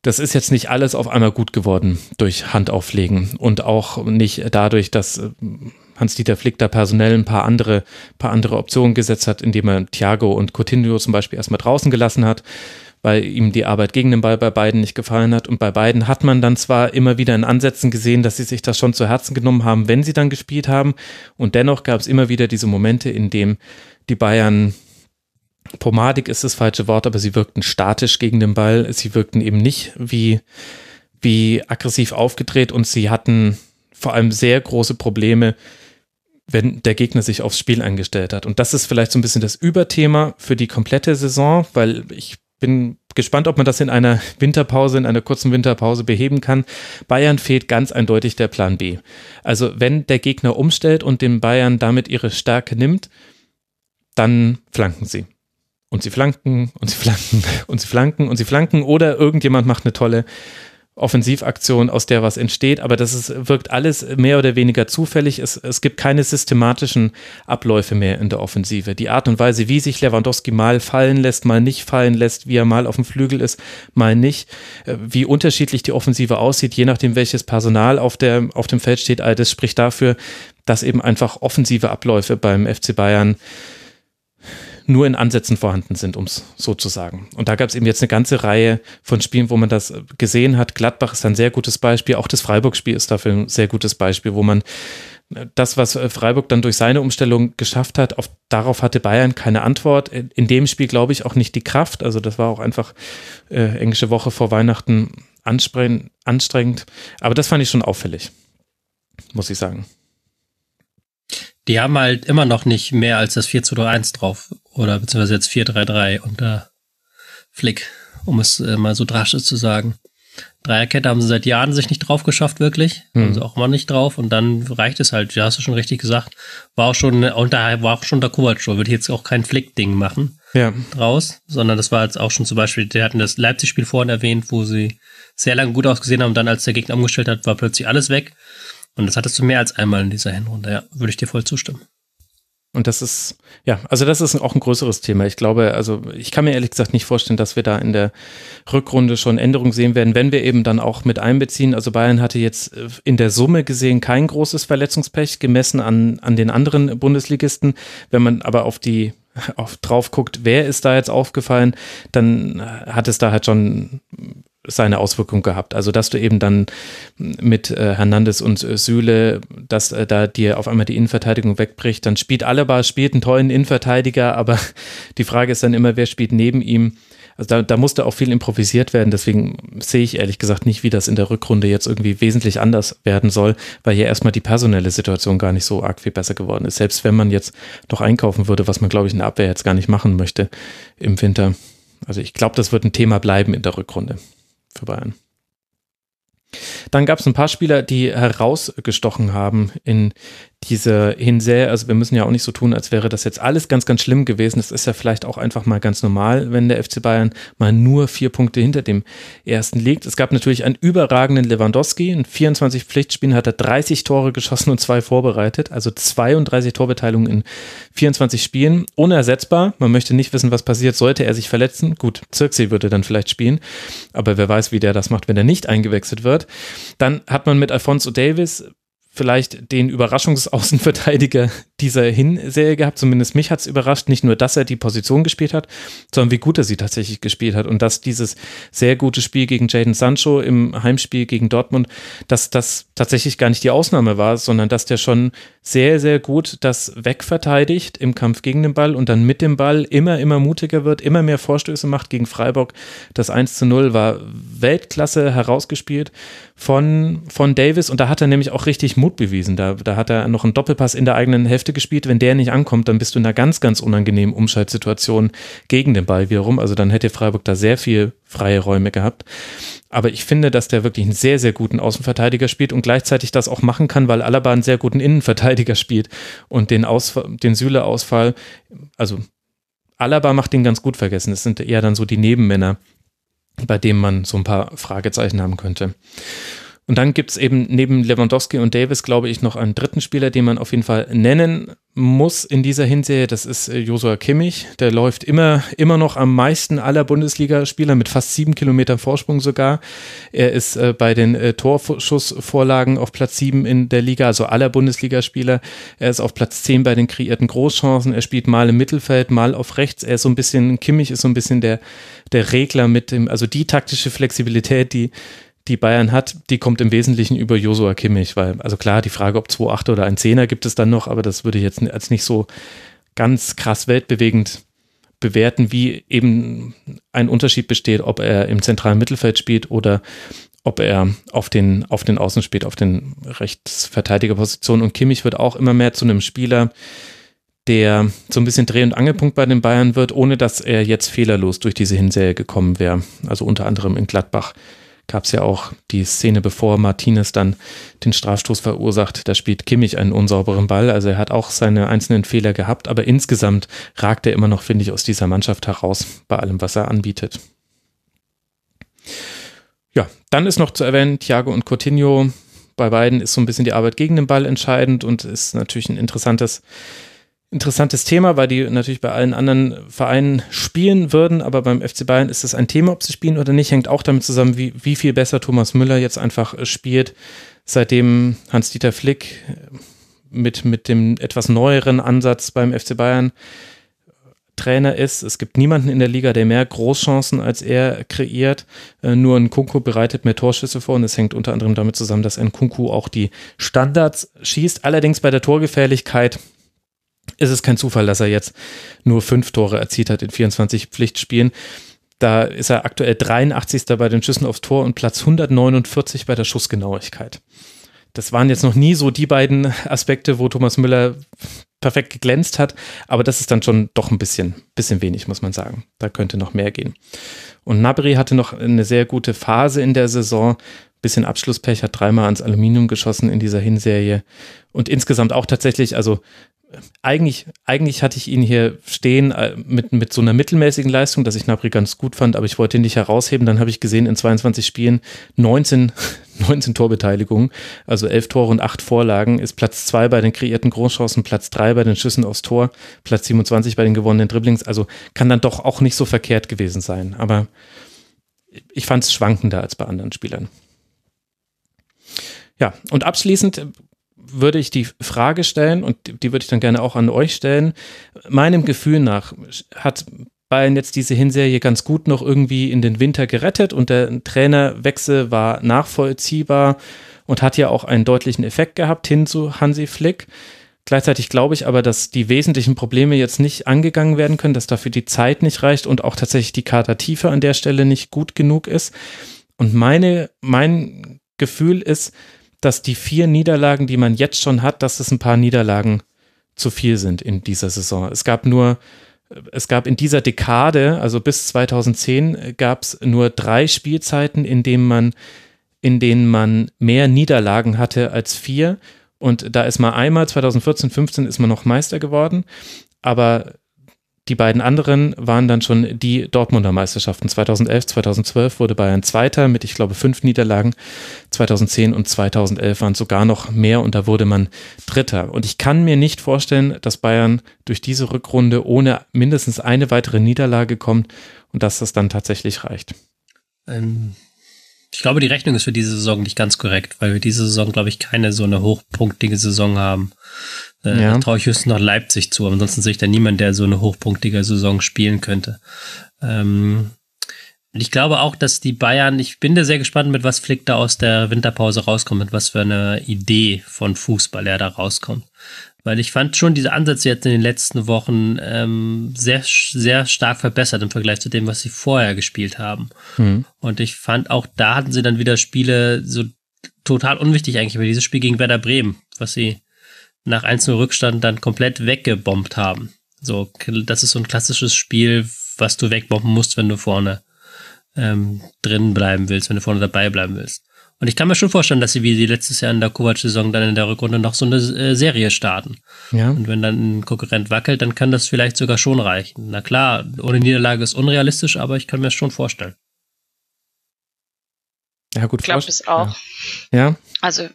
das ist jetzt nicht alles auf einmal gut geworden durch Handauflegen und auch nicht dadurch, dass Hans-Dieter Flick da personell ein paar andere, paar andere Optionen gesetzt hat, indem er Thiago und Coutinho zum Beispiel erstmal draußen gelassen hat, weil ihm die Arbeit gegen den Ball bei beiden nicht gefallen hat. Und bei beiden hat man dann zwar immer wieder in Ansätzen gesehen, dass sie sich das schon zu Herzen genommen haben, wenn sie dann gespielt haben. Und dennoch gab es immer wieder diese Momente, in dem die Bayern Pomadig ist das falsche Wort, aber sie wirkten statisch gegen den Ball. Sie wirkten eben nicht wie, wie aggressiv aufgedreht und sie hatten vor allem sehr große Probleme, wenn der Gegner sich aufs Spiel eingestellt hat. Und das ist vielleicht so ein bisschen das Überthema für die komplette Saison, weil ich bin gespannt, ob man das in einer Winterpause, in einer kurzen Winterpause beheben kann. Bayern fehlt ganz eindeutig der Plan B. Also wenn der Gegner umstellt und den Bayern damit ihre Stärke nimmt, dann flanken sie. Und sie flanken und sie flanken und sie flanken und sie flanken oder irgendjemand macht eine tolle Offensivaktion, aus der was entsteht, aber das ist, wirkt alles mehr oder weniger zufällig. Es, es gibt keine systematischen Abläufe mehr in der Offensive. Die Art und Weise, wie sich Lewandowski mal fallen lässt, mal nicht fallen lässt, wie er mal auf dem Flügel ist, mal nicht, äh, wie unterschiedlich die Offensive aussieht, je nachdem, welches Personal auf, der, auf dem Feld steht, all das spricht dafür, dass eben einfach offensive Abläufe beim FC Bayern nur in Ansätzen vorhanden sind, um es so zu sagen. Und da gab es eben jetzt eine ganze Reihe von Spielen, wo man das gesehen hat. Gladbach ist ein sehr gutes Beispiel, auch das Freiburg-Spiel ist dafür ein sehr gutes Beispiel, wo man das, was Freiburg dann durch seine Umstellung geschafft hat, auf, darauf hatte Bayern keine Antwort. In dem Spiel glaube ich auch nicht die Kraft. Also das war auch einfach äh, englische Woche vor Weihnachten anstrengend. Aber das fand ich schon auffällig, muss ich sagen. Die haben halt immer noch nicht mehr als das 4 zu 1 drauf. Oder beziehungsweise jetzt 4-3-3 unter Flick, um es äh, mal so drastisch zu sagen. Dreierkette haben sie seit Jahren sich nicht drauf geschafft, wirklich. Hm. Haben sie auch immer nicht drauf. Und dann reicht es halt, ja, hast du schon richtig gesagt. War auch schon, da war auch schon der Kovac, würde jetzt auch kein Flick-Ding machen. Ja. Draus, sondern das war jetzt auch schon zum Beispiel, der hatten das Leipzig-Spiel vorhin erwähnt, wo sie sehr lange gut ausgesehen haben. Und dann, als der Gegner umgestellt hat, war plötzlich alles weg. Und das hattest du mehr als einmal in dieser Hinrunde, ja, würde ich dir voll zustimmen. Und das ist, ja, also das ist auch ein größeres Thema. Ich glaube, also ich kann mir ehrlich gesagt nicht vorstellen, dass wir da in der Rückrunde schon Änderungen sehen werden, wenn wir eben dann auch mit einbeziehen. Also Bayern hatte jetzt äh, in der Summe gesehen kein großes Verletzungspech gemessen an, an den anderen Bundesligisten. Wenn man aber auf die auf drauf guckt, wer ist da jetzt aufgefallen, dann äh, hat es da halt schon seine Auswirkung gehabt. Also, dass du eben dann mit äh, Hernandez und äh, Süle, dass äh, da dir auf einmal die Innenverteidigung wegbricht, dann spielt Alaba, spielt einen tollen Innenverteidiger, aber die Frage ist dann immer, wer spielt neben ihm? Also da, da musste auch viel improvisiert werden, deswegen sehe ich ehrlich gesagt nicht, wie das in der Rückrunde jetzt irgendwie wesentlich anders werden soll, weil ja erstmal die personelle Situation gar nicht so arg viel besser geworden ist. Selbst wenn man jetzt noch einkaufen würde, was man glaube ich in der Abwehr jetzt gar nicht machen möchte im Winter. Also ich glaube, das wird ein Thema bleiben in der Rückrunde für Bayern. Dann gab es ein paar Spieler, die herausgestochen haben in diese Hinserie. Also wir müssen ja auch nicht so tun, als wäre das jetzt alles ganz, ganz schlimm gewesen. Das ist ja vielleicht auch einfach mal ganz normal, wenn der FC Bayern mal nur vier Punkte hinter dem ersten liegt. Es gab natürlich einen überragenden Lewandowski. In 24 Pflichtspielen hat er 30 Tore geschossen und zwei vorbereitet. Also 32 Torbeteiligungen in 24 Spielen. Unersetzbar. Man möchte nicht wissen, was passiert, sollte er sich verletzen. Gut, Zirkzee würde dann vielleicht spielen. Aber wer weiß, wie der das macht, wenn er nicht eingewechselt wird. Dann hat man mit Alfonso Davis vielleicht den Überraschungsaußenverteidiger dieser Hinserie gehabt. Zumindest mich hat es überrascht, nicht nur, dass er die Position gespielt hat, sondern wie gut er sie tatsächlich gespielt hat. Und dass dieses sehr gute Spiel gegen Jaden Sancho im Heimspiel gegen Dortmund, dass das tatsächlich gar nicht die Ausnahme war, sondern dass der schon sehr, sehr gut das wegverteidigt im Kampf gegen den Ball und dann mit dem Ball immer, immer mutiger wird, immer mehr Vorstöße macht gegen Freiburg. Das 1 zu 0 war Weltklasse herausgespielt von, von Davis und da hat er nämlich auch richtig Mut bewiesen. Da, da hat er noch einen Doppelpass in der eigenen Hälfte gespielt. Wenn der nicht ankommt, dann bist du in einer ganz, ganz unangenehmen Umschaltsituation gegen den Ball wiederum. Also dann hätte Freiburg da sehr viel freie Räume gehabt. Aber ich finde, dass der wirklich einen sehr, sehr guten Außenverteidiger spielt und gleichzeitig das auch machen kann, weil Alaba einen sehr guten Innenverteidiger spielt und den, Ausfall, den Süle-Ausfall, also Alaba macht den ganz gut vergessen. Das sind eher dann so die Nebenmänner, bei dem man so ein paar Fragezeichen haben könnte. Und dann gibt es eben neben Lewandowski und Davis, glaube ich, noch einen dritten Spieler, den man auf jeden Fall nennen muss in dieser Hinserie. Das ist äh, Josua Kimmich. Der läuft immer, immer noch am meisten aller Bundesligaspieler mit fast sieben Kilometern Vorsprung sogar. Er ist äh, bei den äh, Torschussvorlagen auf Platz sieben in der Liga, also aller Bundesligaspieler. Er ist auf Platz zehn bei den kreierten Großchancen. Er spielt mal im Mittelfeld, mal auf rechts. Er ist so ein bisschen, Kimmich ist so ein bisschen der, der Regler mit dem, also die taktische Flexibilität, die die Bayern hat, die kommt im Wesentlichen über Josua Kimmich, weil, also klar, die Frage, ob 2-8 oder ein Zehner gibt es dann noch, aber das würde ich jetzt als nicht so ganz krass weltbewegend bewerten, wie eben ein Unterschied besteht, ob er im zentralen Mittelfeld spielt oder ob er auf den, auf den Außen spielt, auf den Rechtsverteidigerpositionen. Und Kimmich wird auch immer mehr zu einem Spieler, der so ein bisschen Dreh- und Angelpunkt bei den Bayern wird, ohne dass er jetzt fehlerlos durch diese Hinserie gekommen wäre. Also unter anderem in Gladbach gab es ja auch die Szene, bevor Martinez dann den Strafstoß verursacht. Da spielt Kimmich einen unsauberen Ball. Also er hat auch seine einzelnen Fehler gehabt, aber insgesamt ragt er immer noch, finde ich, aus dieser Mannschaft heraus bei allem, was er anbietet. Ja, dann ist noch zu erwähnen, Thiago und Coutinho. Bei beiden ist so ein bisschen die Arbeit gegen den Ball entscheidend und ist natürlich ein interessantes interessantes Thema, weil die natürlich bei allen anderen Vereinen spielen würden, aber beim FC Bayern ist es ein Thema, ob sie spielen oder nicht, hängt auch damit zusammen, wie, wie viel besser Thomas Müller jetzt einfach äh, spielt, seitdem Hans-Dieter Flick äh, mit, mit dem etwas neueren Ansatz beim FC Bayern Trainer ist. Es gibt niemanden in der Liga, der mehr Großchancen als er kreiert. Äh, nur ein Kunku bereitet mehr Torschüsse vor und es hängt unter anderem damit zusammen, dass ein Kunku auch die Standards schießt. Allerdings bei der Torgefährlichkeit ist es kein Zufall, dass er jetzt nur fünf Tore erzielt hat in 24 Pflichtspielen. Da ist er aktuell 83. bei den Schüssen aufs Tor und Platz 149 bei der Schussgenauigkeit. Das waren jetzt noch nie so die beiden Aspekte, wo Thomas Müller perfekt geglänzt hat, aber das ist dann schon doch ein bisschen, bisschen wenig, muss man sagen. Da könnte noch mehr gehen. Und Nabri hatte noch eine sehr gute Phase in der Saison, bisschen Abschlusspech, hat dreimal ans Aluminium geschossen in dieser Hinserie und insgesamt auch tatsächlich, also eigentlich, eigentlich hatte ich ihn hier stehen äh, mit, mit so einer mittelmäßigen Leistung, dass ich Nabri ganz gut fand, aber ich wollte ihn nicht herausheben. Dann habe ich gesehen, in 22 Spielen 19, 19 Torbeteiligungen, also 11 Tore und 8 Vorlagen, ist Platz 2 bei den kreierten Großchancen, Platz 3 bei den Schüssen aufs Tor, Platz 27 bei den gewonnenen Dribblings. Also kann dann doch auch nicht so verkehrt gewesen sein. Aber ich fand es schwankender als bei anderen Spielern. Ja, und abschließend würde ich die Frage stellen, und die würde ich dann gerne auch an euch stellen. Meinem Gefühl nach hat Bayern jetzt diese Hinserie ganz gut noch irgendwie in den Winter gerettet und der Trainerwechsel war nachvollziehbar und hat ja auch einen deutlichen Effekt gehabt hin zu Hansi Flick. Gleichzeitig glaube ich aber, dass die wesentlichen Probleme jetzt nicht angegangen werden können, dass dafür die Zeit nicht reicht und auch tatsächlich die Kadertiefe an der Stelle nicht gut genug ist. Und meine, mein Gefühl ist, dass die vier Niederlagen, die man jetzt schon hat, dass es ein paar Niederlagen zu viel sind in dieser Saison. Es gab nur, es gab in dieser Dekade, also bis 2010, gab es nur drei Spielzeiten, in denen man, in denen man mehr Niederlagen hatte als vier. Und da ist mal einmal, 2014, 15 ist man noch Meister geworden. Aber die beiden anderen waren dann schon die Dortmunder Meisterschaften. 2011, 2012 wurde Bayern Zweiter mit, ich glaube, fünf Niederlagen. 2010 und 2011 waren sogar noch mehr und da wurde man Dritter. Und ich kann mir nicht vorstellen, dass Bayern durch diese Rückrunde ohne mindestens eine weitere Niederlage kommt und dass das dann tatsächlich reicht. Ähm, ich glaube, die Rechnung ist für diese Saison nicht ganz korrekt, weil wir diese Saison, glaube ich, keine so eine hochpunktige Saison haben. Äh, ja. Traue ich höchstens noch Leipzig zu, aber ansonsten sehe ich da niemand, der so eine hochpunktige Saison spielen könnte. Ähm, ich glaube auch, dass die Bayern, ich bin da sehr gespannt, mit was Flick da aus der Winterpause rauskommt, mit was für eine Idee von Fußball er da rauskommt. Weil ich fand schon diese Ansätze jetzt in den letzten Wochen ähm, sehr, sehr stark verbessert im Vergleich zu dem, was sie vorher gespielt haben. Mhm. Und ich fand auch da hatten sie dann wieder Spiele so total unwichtig eigentlich, wie dieses Spiel gegen Werder Bremen, was sie nach 1-0 Rückstand dann komplett weggebombt haben. So, das ist so ein klassisches Spiel, was du wegbomben musst, wenn du vorne ähm, drin bleiben willst, wenn du vorne dabei bleiben willst. Und ich kann mir schon vorstellen, dass sie wie die letztes Jahr in der Kovac-Saison dann in der Rückrunde noch so eine äh, Serie starten. Ja. Und wenn dann ein Konkurrent wackelt, dann kann das vielleicht sogar schon reichen. Na klar, ohne Niederlage ist unrealistisch, aber ich kann mir das schon vorstellen. Ja, gut. Ich glaube es auch. Ja. ja. Also,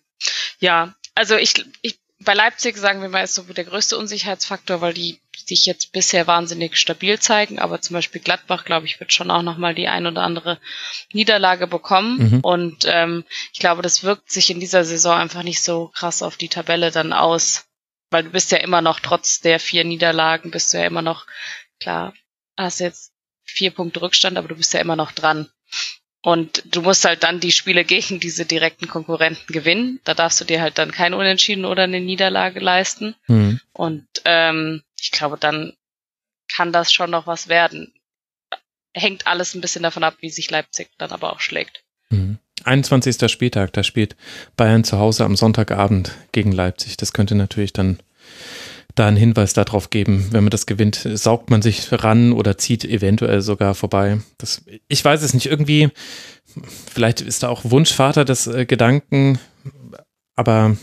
ja, also ich, ich bei Leipzig, sagen wir mal, ist so der größte Unsicherheitsfaktor, weil die sich jetzt bisher wahnsinnig stabil zeigen. Aber zum Beispiel Gladbach, glaube ich, wird schon auch nochmal die ein oder andere Niederlage bekommen. Mhm. Und ähm, ich glaube, das wirkt sich in dieser Saison einfach nicht so krass auf die Tabelle dann aus. Weil du bist ja immer noch, trotz der vier Niederlagen, bist du ja immer noch, klar, hast jetzt vier Punkte Rückstand, aber du bist ja immer noch dran. Und du musst halt dann die Spiele gegen diese direkten Konkurrenten gewinnen. Da darfst du dir halt dann kein Unentschieden oder eine Niederlage leisten. Mhm. Und ähm, ich glaube, dann kann das schon noch was werden. Hängt alles ein bisschen davon ab, wie sich Leipzig dann aber auch schlägt. Mhm. 21. Spieltag, da spielt Bayern zu Hause am Sonntagabend gegen Leipzig. Das könnte natürlich dann da einen Hinweis darauf geben. Wenn man das gewinnt, saugt man sich ran oder zieht eventuell sogar vorbei. Das, ich weiß es nicht. Irgendwie, vielleicht ist da auch Wunschvater des äh, Gedanken, aber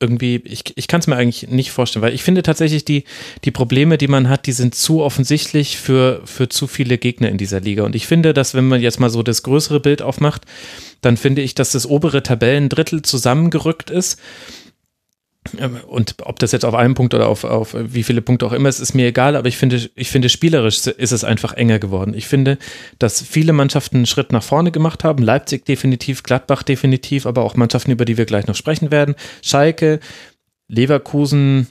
irgendwie, ich, ich kann es mir eigentlich nicht vorstellen, weil ich finde tatsächlich, die, die Probleme, die man hat, die sind zu offensichtlich für, für zu viele Gegner in dieser Liga. Und ich finde, dass wenn man jetzt mal so das größere Bild aufmacht, dann finde ich, dass das obere Tabellendrittel zusammengerückt ist und ob das jetzt auf einen Punkt oder auf, auf wie viele Punkte auch immer ist, ist mir egal, aber ich finde, ich finde, spielerisch ist es einfach enger geworden. Ich finde, dass viele Mannschaften einen Schritt nach vorne gemacht haben. Leipzig definitiv, Gladbach definitiv, aber auch Mannschaften, über die wir gleich noch sprechen werden. Schalke, Leverkusen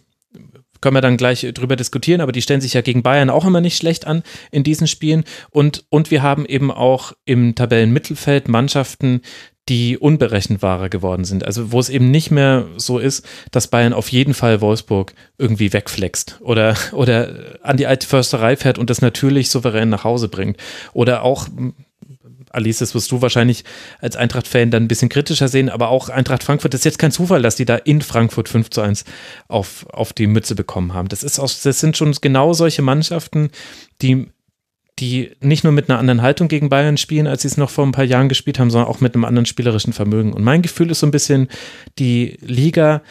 können wir dann gleich drüber diskutieren, aber die stellen sich ja gegen Bayern auch immer nicht schlecht an in diesen Spielen. Und, und wir haben eben auch im Tabellenmittelfeld Mannschaften, die unberechenbarer geworden sind. Also wo es eben nicht mehr so ist, dass Bayern auf jeden Fall Wolfsburg irgendwie wegflext oder, oder an die alte Försterei fährt und das natürlich souverän nach Hause bringt. Oder auch Alice, das wirst du wahrscheinlich als Eintracht-Fan dann ein bisschen kritischer sehen, aber auch Eintracht Frankfurt, das ist jetzt kein Zufall, dass die da in Frankfurt 5 zu 1 auf, auf die Mütze bekommen haben. Das, ist auch, das sind schon genau solche Mannschaften, die, die nicht nur mit einer anderen Haltung gegen Bayern spielen, als sie es noch vor ein paar Jahren gespielt haben, sondern auch mit einem anderen spielerischen Vermögen. Und mein Gefühl ist so ein bisschen, die Liga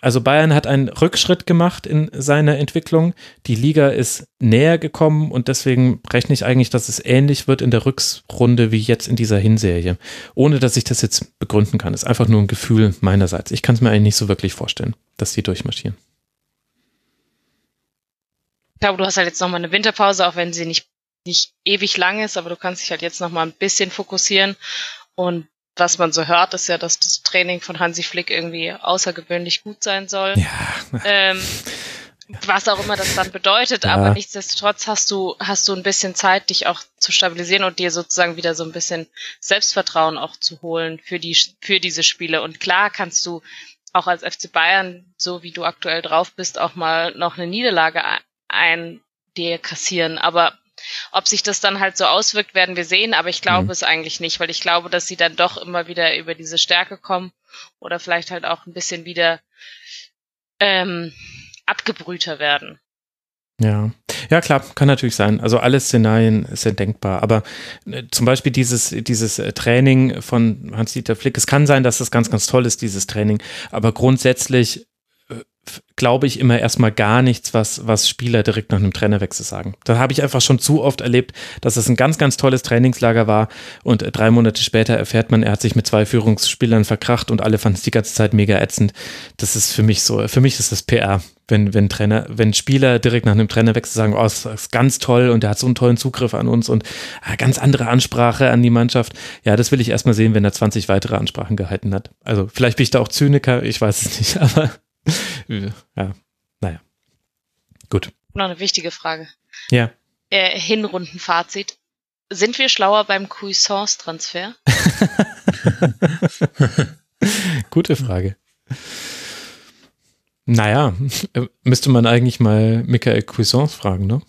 also Bayern hat einen Rückschritt gemacht in seiner Entwicklung. Die Liga ist näher gekommen und deswegen rechne ich eigentlich, dass es ähnlich wird in der Rückrunde wie jetzt in dieser Hinserie. Ohne dass ich das jetzt begründen kann. Ist einfach nur ein Gefühl meinerseits. Ich kann es mir eigentlich nicht so wirklich vorstellen, dass die durchmarschieren. Ich glaube, du hast halt jetzt nochmal eine Winterpause, auch wenn sie nicht, nicht ewig lang ist, aber du kannst dich halt jetzt nochmal ein bisschen fokussieren und was man so hört, ist ja, dass das Training von Hansi Flick irgendwie außergewöhnlich gut sein soll. Ja. Ähm, was auch immer das dann bedeutet, ja. aber nichtsdestotrotz hast du, hast du ein bisschen Zeit, dich auch zu stabilisieren und dir sozusagen wieder so ein bisschen Selbstvertrauen auch zu holen für die, für diese Spiele. Und klar kannst du auch als FC Bayern, so wie du aktuell drauf bist, auch mal noch eine Niederlage ein, dir kassieren. Aber ob sich das dann halt so auswirkt, werden wir sehen, aber ich glaube mhm. es eigentlich nicht, weil ich glaube, dass sie dann doch immer wieder über diese Stärke kommen oder vielleicht halt auch ein bisschen wieder ähm, abgebrühter werden. Ja, ja klar, kann natürlich sein. Also alle Szenarien sind denkbar. Aber äh, zum Beispiel dieses, dieses äh, Training von Hans-Dieter Flick, es kann sein, dass das ganz, ganz toll ist, dieses Training. Aber grundsätzlich glaube ich, immer erstmal gar nichts, was, was Spieler direkt nach einem Trainerwechsel sagen. Da habe ich einfach schon zu oft erlebt, dass es ein ganz, ganz tolles Trainingslager war und drei Monate später erfährt man, er hat sich mit zwei Führungsspielern verkracht und alle fanden es die ganze Zeit mega ätzend. Das ist für mich so, für mich ist das PR. Wenn, wenn Trainer, wenn Spieler direkt nach einem Trainerwechsel sagen, oh, das ist ganz toll und der hat so einen tollen Zugriff an uns und ah, ganz andere Ansprache an die Mannschaft. Ja, das will ich erstmal sehen, wenn er 20 weitere Ansprachen gehalten hat. Also vielleicht bin ich da auch Zyniker, ich weiß es nicht, aber ja, naja. Gut. Noch eine wichtige Frage. Ja. Äh, Hinrundenfazit. Sind wir schlauer beim Cuisance-Transfer? Gute Frage. Naja, müsste man eigentlich mal Michael Cuisance fragen, ne?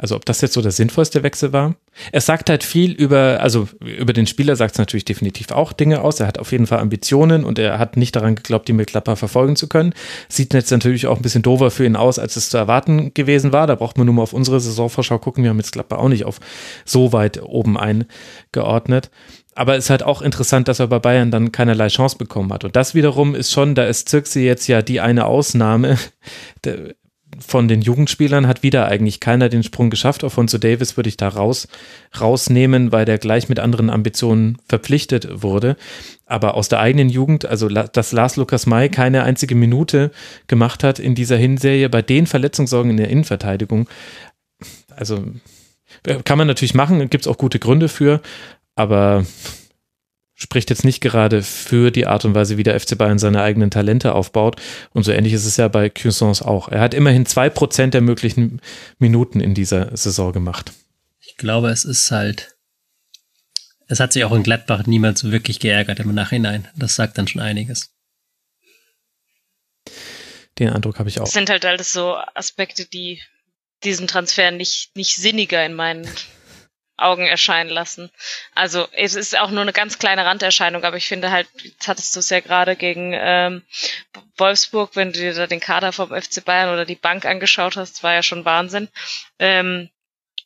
Also ob das jetzt so der sinnvollste Wechsel war. Er sagt halt viel über, also über den Spieler sagt es natürlich definitiv auch Dinge aus. Er hat auf jeden Fall Ambitionen und er hat nicht daran geglaubt, die mit Klapper verfolgen zu können. Sieht jetzt natürlich auch ein bisschen doofer für ihn aus, als es zu erwarten gewesen war. Da braucht man nur mal auf unsere Saisonvorschau gucken. Wir haben jetzt Klapper auch nicht auf so weit oben eingeordnet. Aber es ist halt auch interessant, dass er bei Bayern dann keinerlei Chance bekommen hat. Und das wiederum ist schon, da ist Zirkse jetzt ja die eine Ausnahme von den Jugendspielern hat wieder eigentlich keiner den Sprung geschafft. Alfonso Davis würde ich da raus, rausnehmen, weil der gleich mit anderen Ambitionen verpflichtet wurde. Aber aus der eigenen Jugend, also dass Lars Lukas May keine einzige Minute gemacht hat in dieser Hinserie, bei den Verletzungssorgen in der Innenverteidigung, also kann man natürlich machen, gibt es auch gute Gründe für, aber spricht jetzt nicht gerade für die Art und Weise, wie der FC Bayern seine eigenen Talente aufbaut. Und so ähnlich ist es ja bei Cuisance auch. Er hat immerhin zwei Prozent der möglichen Minuten in dieser Saison gemacht. Ich glaube, es ist halt, es hat sich auch in Gladbach niemand so wirklich geärgert im Nachhinein. Das sagt dann schon einiges. Den Eindruck habe ich auch. Das sind halt alles so Aspekte, die diesen Transfer nicht, nicht sinniger in meinen Augen erscheinen lassen. Also es ist auch nur eine ganz kleine Randerscheinung, aber ich finde halt, jetzt hattest du es ja gerade gegen ähm, Wolfsburg, wenn du dir da den Kader vom FC Bayern oder die Bank angeschaut hast, war ja schon Wahnsinn. Ähm,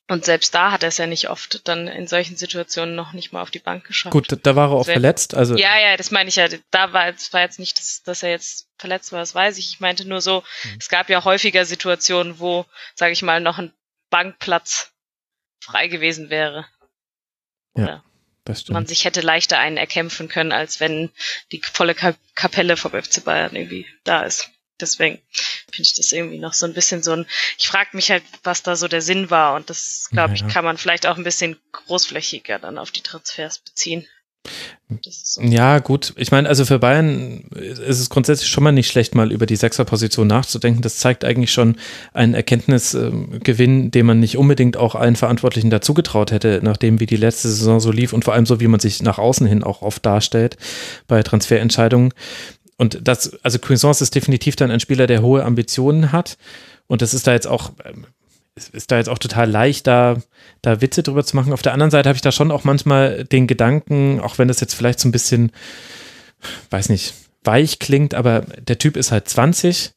und selbst da hat er es ja nicht oft dann in solchen Situationen noch nicht mal auf die Bank geschafft. Gut, da war er auch verletzt. Also ja, ja, das meine ich ja. Da war, es war jetzt nicht, dass, dass er jetzt verletzt war, das weiß ich. Ich meinte nur so, mhm. es gab ja häufiger Situationen, wo, sage ich mal, noch ein Bankplatz frei gewesen wäre. Oder ja, das stimmt. man sich hätte leichter einen erkämpfen können, als wenn die volle Kapelle vom FC Bayern irgendwie da ist. Deswegen finde ich das irgendwie noch so ein bisschen so ein. Ich frage mich halt, was da so der Sinn war. Und das, glaube ja. ich, kann man vielleicht auch ein bisschen großflächiger dann auf die Transfers beziehen. So. Ja, gut. Ich meine, also für Bayern ist es grundsätzlich schon mal nicht schlecht, mal über die Sechserposition nachzudenken. Das zeigt eigentlich schon einen Erkenntnisgewinn, den man nicht unbedingt auch allen Verantwortlichen dazugetraut hätte, nachdem wie die letzte Saison so lief und vor allem so, wie man sich nach außen hin auch oft darstellt bei Transferentscheidungen. Und das, also Cuisance ist definitiv dann ein Spieler, der hohe Ambitionen hat. Und das ist da jetzt auch, ist da jetzt auch total leicht, da, da Witze drüber zu machen. Auf der anderen Seite habe ich da schon auch manchmal den Gedanken, auch wenn das jetzt vielleicht so ein bisschen, weiß nicht, weich klingt, aber der Typ ist halt 20.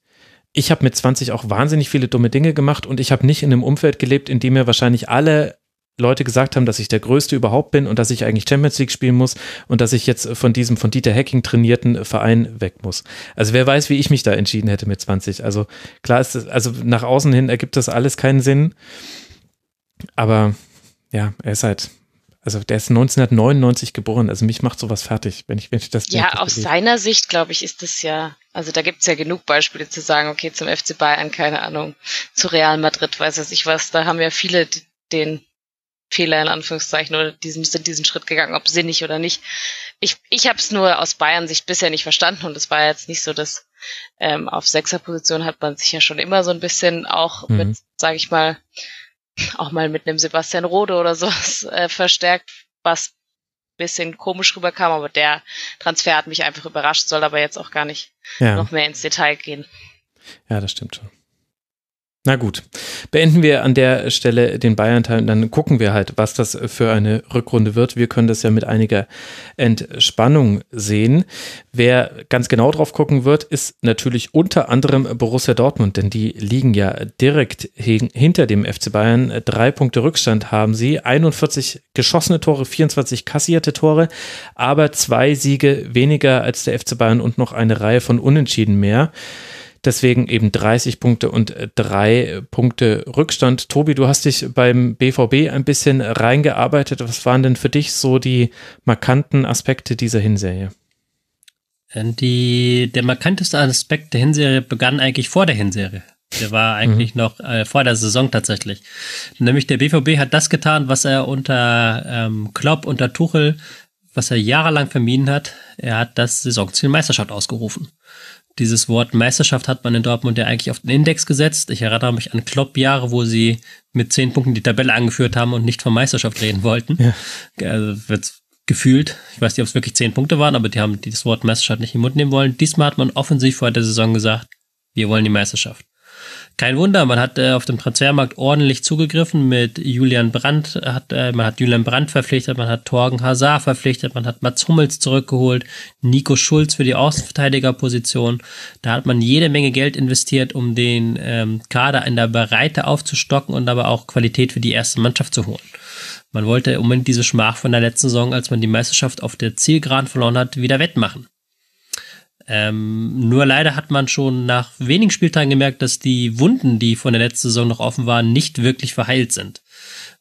Ich habe mit 20 auch wahnsinnig viele dumme Dinge gemacht und ich habe nicht in einem Umfeld gelebt, in dem mir wahrscheinlich alle Leute gesagt haben, dass ich der Größte überhaupt bin und dass ich eigentlich Champions League spielen muss und dass ich jetzt von diesem von Dieter Hacking trainierten Verein weg muss. Also wer weiß, wie ich mich da entschieden hätte mit 20. Also klar ist das, also nach außen hin ergibt das alles keinen Sinn. Aber ja, er ist halt, also der ist 1999 geboren, also mich macht sowas fertig, wenn ich, wenn ich das Ja, aus seiner Sicht, glaube ich, ist das ja, also da gibt's ja genug Beispiele zu sagen, okay, zum FC Bayern, keine Ahnung, zu Real Madrid, weiß es ich was, da haben ja viele den Fehler in Anführungszeichen oder diesen, sind diesen Schritt gegangen, ob sinnig oder nicht. Ich, ich habe es nur aus Bayern Sicht bisher nicht verstanden und es war jetzt nicht so, dass ähm, auf Sechserposition hat man sich ja schon immer so ein bisschen auch mhm. mit, sage ich mal, auch mal mit einem Sebastian Rode oder sowas äh, verstärkt, was bisschen komisch rüberkam, aber der Transfer hat mich einfach überrascht, soll aber jetzt auch gar nicht ja. noch mehr ins Detail gehen. Ja, das stimmt schon. Na gut, beenden wir an der Stelle den Bayern-Teil und dann gucken wir halt, was das für eine Rückrunde wird. Wir können das ja mit einiger Entspannung sehen. Wer ganz genau drauf gucken wird, ist natürlich unter anderem Borussia Dortmund, denn die liegen ja direkt hinter dem FC Bayern. Drei Punkte Rückstand haben sie, 41 geschossene Tore, 24 kassierte Tore, aber zwei Siege weniger als der FC Bayern und noch eine Reihe von Unentschieden mehr. Deswegen eben 30 Punkte und äh, drei Punkte Rückstand. Tobi, du hast dich beim BVB ein bisschen reingearbeitet. Was waren denn für dich so die markanten Aspekte dieser Hinserie? Äh, die, der markanteste Aspekt der Hinserie begann eigentlich vor der Hinserie. Der war eigentlich mhm. noch äh, vor der Saison tatsächlich. Nämlich der BVB hat das getan, was er unter ähm, Klopp, unter Tuchel, was er jahrelang vermieden hat. Er hat das Saisonziel Meisterschaft ausgerufen. Dieses Wort Meisterschaft hat man in Dortmund ja eigentlich auf den Index gesetzt. Ich erinnere mich an Klopp-Jahre, wo sie mit zehn Punkten die Tabelle angeführt haben und nicht von Meisterschaft reden wollten. Ja. Also wird gefühlt. Ich weiß nicht, ob es wirklich zehn Punkte waren, aber die haben das Wort Meisterschaft nicht in den Mund nehmen wollen. Diesmal hat man offensiv vor der Saison gesagt, wir wollen die Meisterschaft. Kein Wunder, man hat äh, auf dem Transfermarkt ordentlich zugegriffen mit Julian Brandt, hat, äh, man hat Julian Brandt verpflichtet, man hat Torgen Hazard verpflichtet, man hat Mats Hummels zurückgeholt, Nico Schulz für die Außenverteidigerposition. Da hat man jede Menge Geld investiert, um den ähm, Kader in der Breite aufzustocken und aber auch Qualität für die erste Mannschaft zu holen. Man wollte unbedingt diese Schmach von der letzten Saison, als man die Meisterschaft auf der Zielgeraden verloren hat, wieder wettmachen. Ähm, nur leider hat man schon nach wenigen Spieltagen gemerkt, dass die Wunden, die von der letzten Saison noch offen waren, nicht wirklich verheilt sind.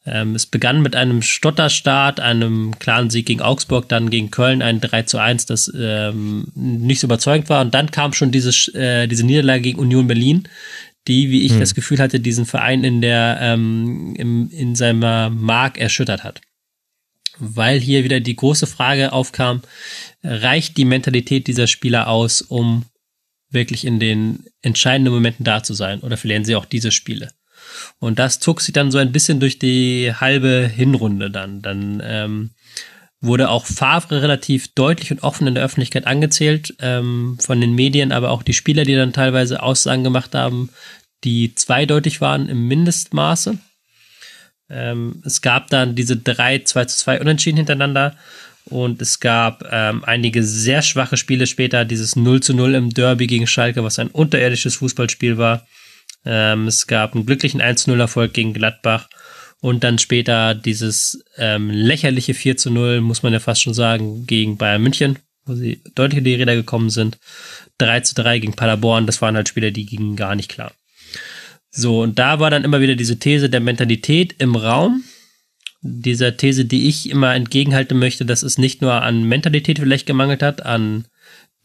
Ähm, es begann mit einem Stotterstart, einem klaren Sieg gegen Augsburg, dann gegen Köln ein 3 zu 1, das ähm, nicht so überzeugend war. Und dann kam schon diese, äh, diese Niederlage gegen Union Berlin, die, wie ich hm. das Gefühl hatte, diesen Verein in der ähm, im, in seiner Mark erschüttert hat weil hier wieder die große Frage aufkam, reicht die Mentalität dieser Spieler aus, um wirklich in den entscheidenden Momenten da zu sein oder verlieren sie auch diese Spiele? Und das zog sich dann so ein bisschen durch die halbe Hinrunde dann. Dann ähm, wurde auch Favre relativ deutlich und offen in der Öffentlichkeit angezählt ähm, von den Medien, aber auch die Spieler, die dann teilweise Aussagen gemacht haben, die zweideutig waren im Mindestmaße. Ähm, es gab dann diese drei 2 zu 2 Unentschieden hintereinander und es gab ähm, einige sehr schwache Spiele später, dieses 0 zu 0 im Derby gegen Schalke, was ein unterirdisches Fußballspiel war. Ähm, es gab einen glücklichen 1 zu 0 Erfolg gegen Gladbach und dann später dieses ähm, lächerliche 4 zu 0, muss man ja fast schon sagen, gegen Bayern München, wo sie deutlich in die Räder gekommen sind. 3 zu 3 gegen Paderborn, das waren halt Spiele, die gingen gar nicht klar. So, und da war dann immer wieder diese These der Mentalität im Raum. Dieser These, die ich immer entgegenhalten möchte, dass es nicht nur an Mentalität vielleicht gemangelt hat, an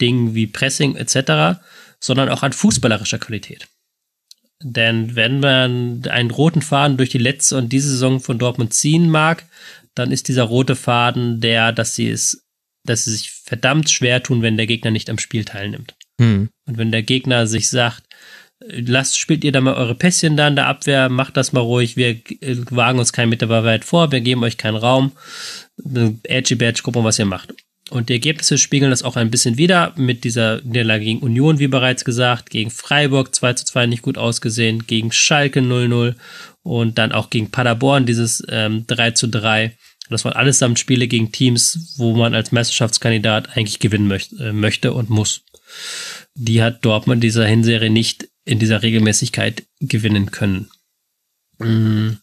Dingen wie Pressing etc., sondern auch an fußballerischer Qualität. Denn wenn man einen roten Faden durch die letzte und diese Saison von Dortmund ziehen mag, dann ist dieser rote Faden der, dass sie es dass sie sich verdammt schwer tun, wenn der Gegner nicht am Spiel teilnimmt. Hm. Und wenn der Gegner sich sagt, lasst, spielt ihr da mal eure Pässchen da in der Abwehr, macht das mal ruhig, wir äh, wagen uns keinen Meter weit vor, wir geben euch keinen Raum, edgy badge, gucken, was ihr macht. Und die Ergebnisse spiegeln das auch ein bisschen wieder mit dieser Niederlage gegen Union, wie bereits gesagt, gegen Freiburg 2 zu 2 nicht gut ausgesehen, gegen Schalke 0-0 und dann auch gegen Paderborn dieses ähm, 3 zu 3. Das waren allesamt Spiele gegen Teams, wo man als Meisterschaftskandidat eigentlich gewinnen möcht äh, möchte und muss. Die hat Dortmund dieser Hinserie nicht in dieser Regelmäßigkeit gewinnen können. Mm.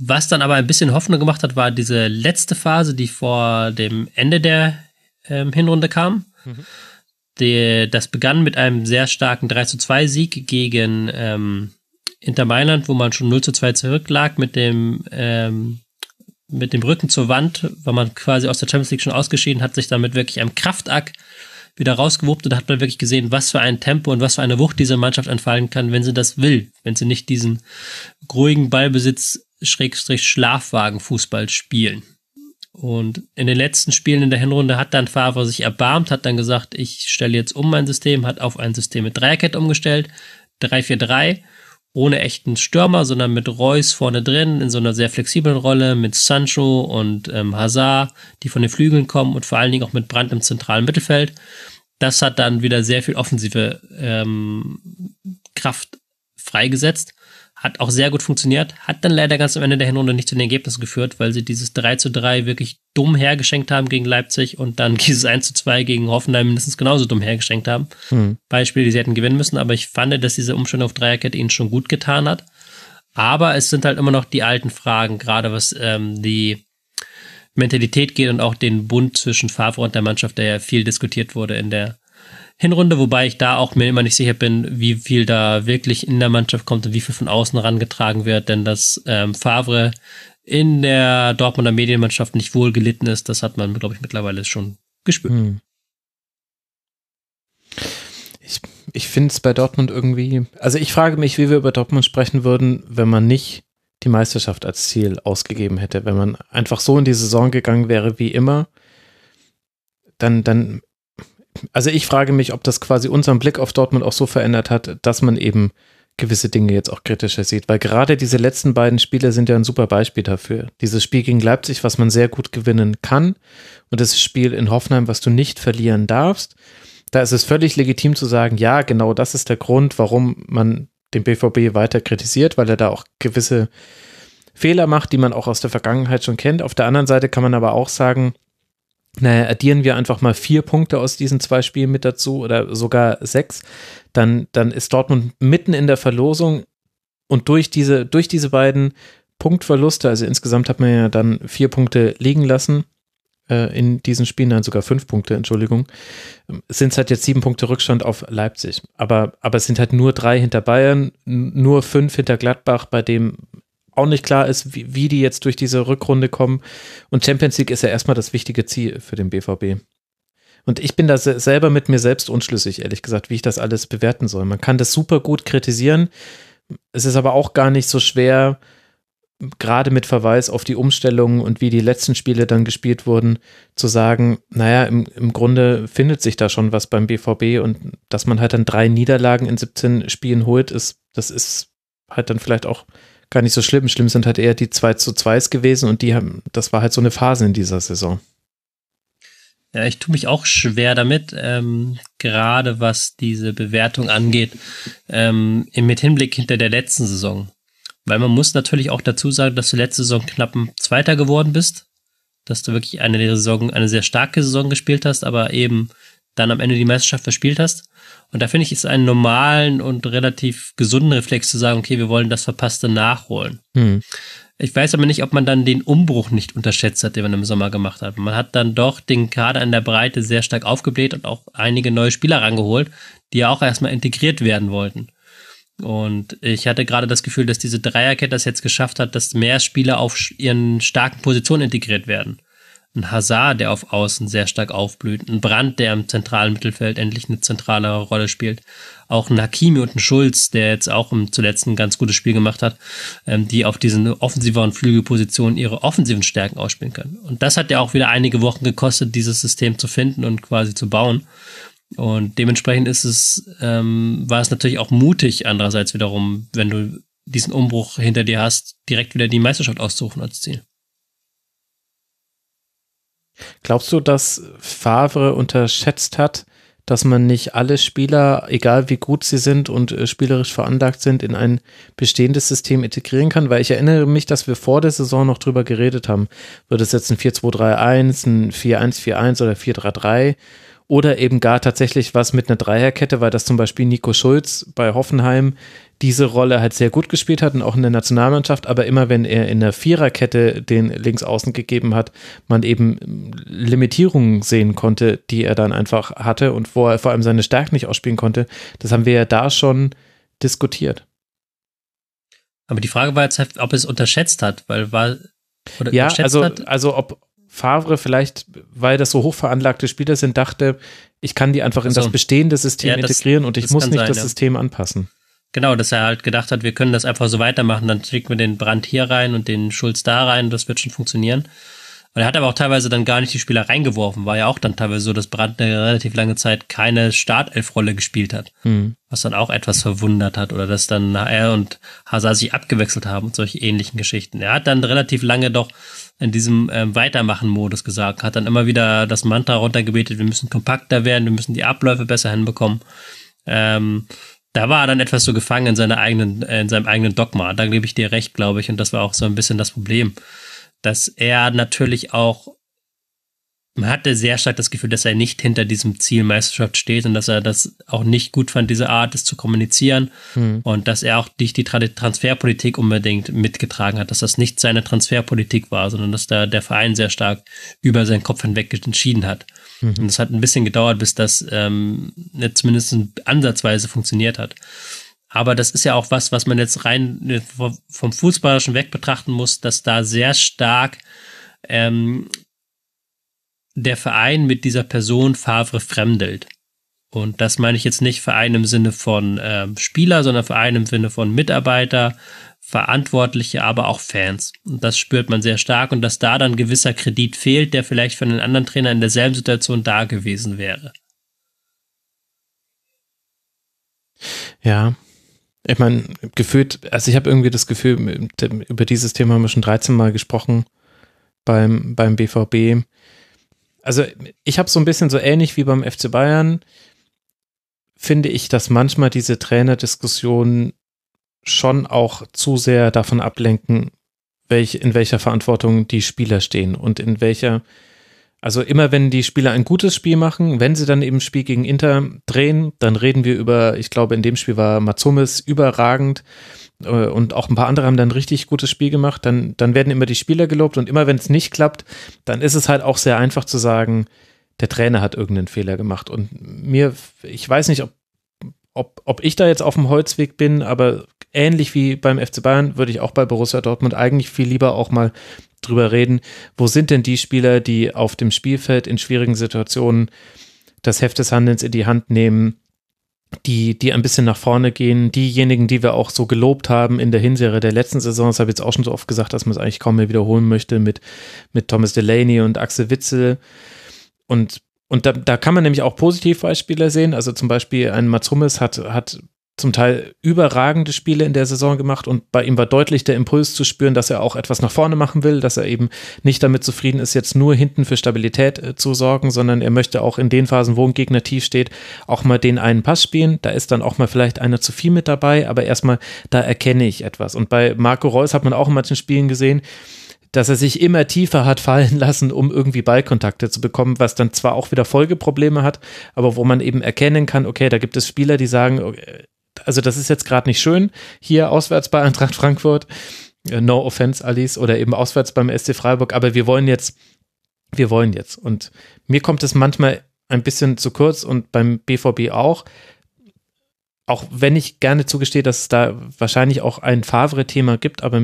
Was dann aber ein bisschen Hoffnung gemacht hat, war diese letzte Phase, die vor dem Ende der ähm, Hinrunde kam. Mhm. Die, das begann mit einem sehr starken 3 zu 2 Sieg gegen ähm, Inter Mailand, wo man schon 0 zu 2 zurücklag mit dem ähm, mit dem Rücken zur Wand, weil man quasi aus der Champions League schon ausgeschieden hat, sich damit wirklich einem Kraftakt wieder rausgewuppt und da hat man wirklich gesehen, was für ein Tempo und was für eine Wucht diese Mannschaft entfalten kann, wenn sie das will, wenn sie nicht diesen ruhigen Ballbesitz Schrägstrich Schlafwagen Fußball spielen. Und in den letzten Spielen in der Hinrunde hat dann Favre sich erbarmt, hat dann gesagt, ich stelle jetzt um mein System, hat auf ein System mit Dreierkette umgestellt, 3-4-3, ohne echten Stürmer, sondern mit Reus vorne drin, in so einer sehr flexiblen Rolle, mit Sancho und ähm, Hazard, die von den Flügeln kommen und vor allen Dingen auch mit Brand im zentralen Mittelfeld. Das hat dann wieder sehr viel offensive ähm, Kraft freigesetzt. Hat auch sehr gut funktioniert, hat dann leider ganz am Ende der Hinrunde nicht zu den Ergebnissen geführt, weil sie dieses 3 zu 3 wirklich dumm hergeschenkt haben gegen Leipzig und dann dieses 1 zu 2 gegen Hoffenheim mindestens genauso dumm hergeschenkt haben. Hm. Beispiele, die sie hätten gewinnen müssen, aber ich fand, dass diese Umstellung auf Dreierkette ihnen schon gut getan hat. Aber es sind halt immer noch die alten Fragen, gerade was ähm, die Mentalität geht und auch den Bund zwischen Favre und der Mannschaft, der ja viel diskutiert wurde in der Hinrunde, wobei ich da auch mir immer nicht sicher bin, wie viel da wirklich in der Mannschaft kommt und wie viel von außen herangetragen wird, denn dass ähm, Favre in der Dortmunder Medienmannschaft nicht wohl gelitten ist, das hat man, glaube ich, mittlerweile schon gespürt. Hm. Ich, ich finde es bei Dortmund irgendwie, also ich frage mich, wie wir über Dortmund sprechen würden, wenn man nicht die Meisterschaft als Ziel ausgegeben hätte. Wenn man einfach so in die Saison gegangen wäre wie immer, dann, dann, also ich frage mich, ob das quasi unseren Blick auf Dortmund auch so verändert hat, dass man eben gewisse Dinge jetzt auch kritischer sieht. Weil gerade diese letzten beiden Spiele sind ja ein super Beispiel dafür. Dieses Spiel gegen Leipzig, was man sehr gut gewinnen kann, und das Spiel in Hoffenheim, was du nicht verlieren darfst. Da ist es völlig legitim zu sagen, ja, genau das ist der Grund, warum man den BVB weiter kritisiert, weil er da auch gewisse Fehler macht, die man auch aus der Vergangenheit schon kennt. Auf der anderen Seite kann man aber auch sagen, naja, addieren wir einfach mal vier Punkte aus diesen zwei Spielen mit dazu oder sogar sechs, dann, dann ist Dortmund mitten in der Verlosung und durch diese, durch diese beiden Punktverluste, also insgesamt hat man ja dann vier Punkte liegen lassen äh, in diesen Spielen, nein, sogar fünf Punkte, Entschuldigung, sind es halt jetzt sieben Punkte Rückstand auf Leipzig. Aber, aber es sind halt nur drei hinter Bayern, nur fünf hinter Gladbach, bei dem auch nicht klar ist, wie, wie die jetzt durch diese Rückrunde kommen. Und Champions League ist ja erstmal das wichtige Ziel für den BVB. Und ich bin da selber mit mir selbst unschlüssig, ehrlich gesagt, wie ich das alles bewerten soll. Man kann das super gut kritisieren. Es ist aber auch gar nicht so schwer, gerade mit Verweis auf die Umstellungen und wie die letzten Spiele dann gespielt wurden, zu sagen, naja, im, im Grunde findet sich da schon was beim BVB und dass man halt dann drei Niederlagen in 17 Spielen holt, ist, das ist halt dann vielleicht auch gar nicht so schlimm. Schlimm sind halt eher die 2 zu 2 gewesen und die haben, das war halt so eine Phase in dieser Saison. Ja, ich tue mich auch schwer damit, ähm, gerade was diese Bewertung angeht, ähm, mit Hinblick hinter der letzten Saison. Weil man muss natürlich auch dazu sagen, dass du letzte Saison knapp ein Zweiter geworden bist, dass du wirklich eine Saison, eine sehr starke Saison gespielt hast, aber eben dann am Ende die Meisterschaft verspielt hast. Und da finde ich, ist einen normalen und relativ gesunden Reflex zu sagen, okay, wir wollen das Verpasste nachholen. Hm. Ich weiß aber nicht, ob man dann den Umbruch nicht unterschätzt hat, den man im Sommer gemacht hat. Man hat dann doch den Kader in der Breite sehr stark aufgebläht und auch einige neue Spieler rangeholt, die ja auch erstmal integriert werden wollten. Und ich hatte gerade das Gefühl, dass diese Dreierkette das jetzt geschafft hat, dass mehr Spieler auf ihren starken Positionen integriert werden. Ein Hazard, der auf Außen sehr stark aufblüht, ein Brand, der im zentralen Mittelfeld endlich eine zentrale Rolle spielt, auch ein Hakimi und ein Schulz, der jetzt auch im zuletzt ein ganz gutes Spiel gemacht hat, ähm, die auf diesen offensiveren Flügelpositionen ihre offensiven Stärken ausspielen können. Und das hat ja auch wieder einige Wochen gekostet, dieses System zu finden und quasi zu bauen. Und dementsprechend ist es, ähm, war es natürlich auch mutig, andererseits wiederum, wenn du diesen Umbruch hinter dir hast, direkt wieder die Meisterschaft auszurufen als Ziel. Glaubst du, dass Favre unterschätzt hat, dass man nicht alle Spieler, egal wie gut sie sind und äh, spielerisch veranlagt sind, in ein bestehendes System integrieren kann? Weil ich erinnere mich, dass wir vor der Saison noch drüber geredet haben. Wird es jetzt ein 4-2-3-1, ein 4-1-4-1 oder 4-3-3? Oder eben gar tatsächlich was mit einer Dreierkette, weil das zum Beispiel Nico Schulz bei Hoffenheim diese Rolle halt sehr gut gespielt hat und auch in der Nationalmannschaft, aber immer wenn er in der Viererkette den Linksaußen gegeben hat, man eben Limitierungen sehen konnte, die er dann einfach hatte und wo er vor allem seine Stärken nicht ausspielen konnte. Das haben wir ja da schon diskutiert. Aber die Frage war jetzt, halt, ob es unterschätzt hat, weil war oder ja, also, hat. also ob Favre vielleicht, weil das so hochveranlagte Spieler sind, dachte, ich kann die einfach in also, das bestehende System ja, das, integrieren und ich muss nicht sein, das ja. System anpassen. Genau, dass er halt gedacht hat, wir können das einfach so weitermachen, dann schicken wir den Brand hier rein und den Schulz da rein, das wird schon funktionieren. Und er hat aber auch teilweise dann gar nicht die Spieler reingeworfen, war ja auch dann teilweise so, dass Brandt eine relativ lange Zeit keine Startelf-Rolle gespielt hat. Mhm. Was dann auch etwas verwundert hat oder dass dann er und Hazard sich abgewechselt haben und solche ähnlichen Geschichten. Er hat dann relativ lange doch in diesem ähm, Weitermachen-Modus gesagt, hat dann immer wieder das Mantra runtergebetet, wir müssen kompakter werden, wir müssen die Abläufe besser hinbekommen. Ähm, da war er dann etwas so gefangen in seiner eigenen, äh, in seinem eigenen Dogma. Da gebe ich dir recht, glaube ich. Und das war auch so ein bisschen das Problem, dass er natürlich auch, man hatte sehr stark das Gefühl, dass er nicht hinter diesem Ziel Meisterschaft steht und dass er das auch nicht gut fand, diese Art, es zu kommunizieren hm. und dass er auch nicht die Transferpolitik unbedingt mitgetragen hat, dass das nicht seine Transferpolitik war, sondern dass da der Verein sehr stark über seinen Kopf hinweg entschieden hat. Mhm. Und es hat ein bisschen gedauert, bis das ähm, zumindest ansatzweise funktioniert hat. Aber das ist ja auch was, was man jetzt rein äh, vom Fußballerischen weg betrachten muss, dass da sehr stark ähm, der Verein mit dieser Person Favre fremdelt. Und das meine ich jetzt nicht Verein im Sinne von ähm, Spieler, sondern Verein im Sinne von Mitarbeiter, Verantwortliche, aber auch Fans. Und das spürt man sehr stark und dass da dann gewisser Kredit fehlt, der vielleicht für einen anderen Trainer in derselben Situation da gewesen wäre. Ja, ich meine, gefühlt, also ich habe irgendwie das Gefühl, über dieses Thema haben wir schon 13 Mal gesprochen beim, beim BVB. Also ich habe so ein bisschen so ähnlich wie beim FC Bayern, finde ich, dass manchmal diese Trainerdiskussionen schon auch zu sehr davon ablenken, welch, in welcher Verantwortung die Spieler stehen und in welcher, also immer wenn die Spieler ein gutes Spiel machen, wenn sie dann eben Spiel gegen Inter drehen, dann reden wir über, ich glaube, in dem Spiel war Matsumis überragend äh, und auch ein paar andere haben dann ein richtig gutes Spiel gemacht, dann, dann werden immer die Spieler gelobt und immer wenn es nicht klappt, dann ist es halt auch sehr einfach zu sagen, der Trainer hat irgendeinen Fehler gemacht. Und mir, ich weiß nicht, ob, ob, ob ich da jetzt auf dem Holzweg bin, aber ähnlich wie beim FC Bayern würde ich auch bei Borussia Dortmund eigentlich viel lieber auch mal drüber reden, wo sind denn die Spieler, die auf dem Spielfeld in schwierigen Situationen das Heft des Handelns in die Hand nehmen, die, die ein bisschen nach vorne gehen, diejenigen, die wir auch so gelobt haben in der Hinserie der letzten Saison, das habe ich jetzt auch schon so oft gesagt, dass man es eigentlich kaum mehr wiederholen möchte mit, mit Thomas Delaney und Axel Witzel. Und und da, da kann man nämlich auch Positivbeispiele sehen. Also zum Beispiel ein Mats Hummels hat, hat zum Teil überragende Spiele in der Saison gemacht und bei ihm war deutlich der Impuls zu spüren, dass er auch etwas nach vorne machen will, dass er eben nicht damit zufrieden ist, jetzt nur hinten für Stabilität äh, zu sorgen, sondern er möchte auch in den Phasen, wo ein Gegner tief steht, auch mal den einen Pass spielen. Da ist dann auch mal vielleicht einer zu viel mit dabei, aber erstmal, da erkenne ich etwas. Und bei Marco Reus hat man auch in manchen Spielen gesehen, dass er sich immer tiefer hat fallen lassen, um irgendwie Ballkontakte zu bekommen, was dann zwar auch wieder Folgeprobleme hat, aber wo man eben erkennen kann, okay, da gibt es Spieler, die sagen, also das ist jetzt gerade nicht schön, hier auswärts bei Eintracht Frankfurt, äh, no offense Alice, oder eben auswärts beim SC Freiburg, aber wir wollen jetzt, wir wollen jetzt. Und mir kommt es manchmal ein bisschen zu kurz und beim BVB auch. auch wenn ich gerne zugestehe, dass es da wahrscheinlich auch ein Favre-Thema gibt, aber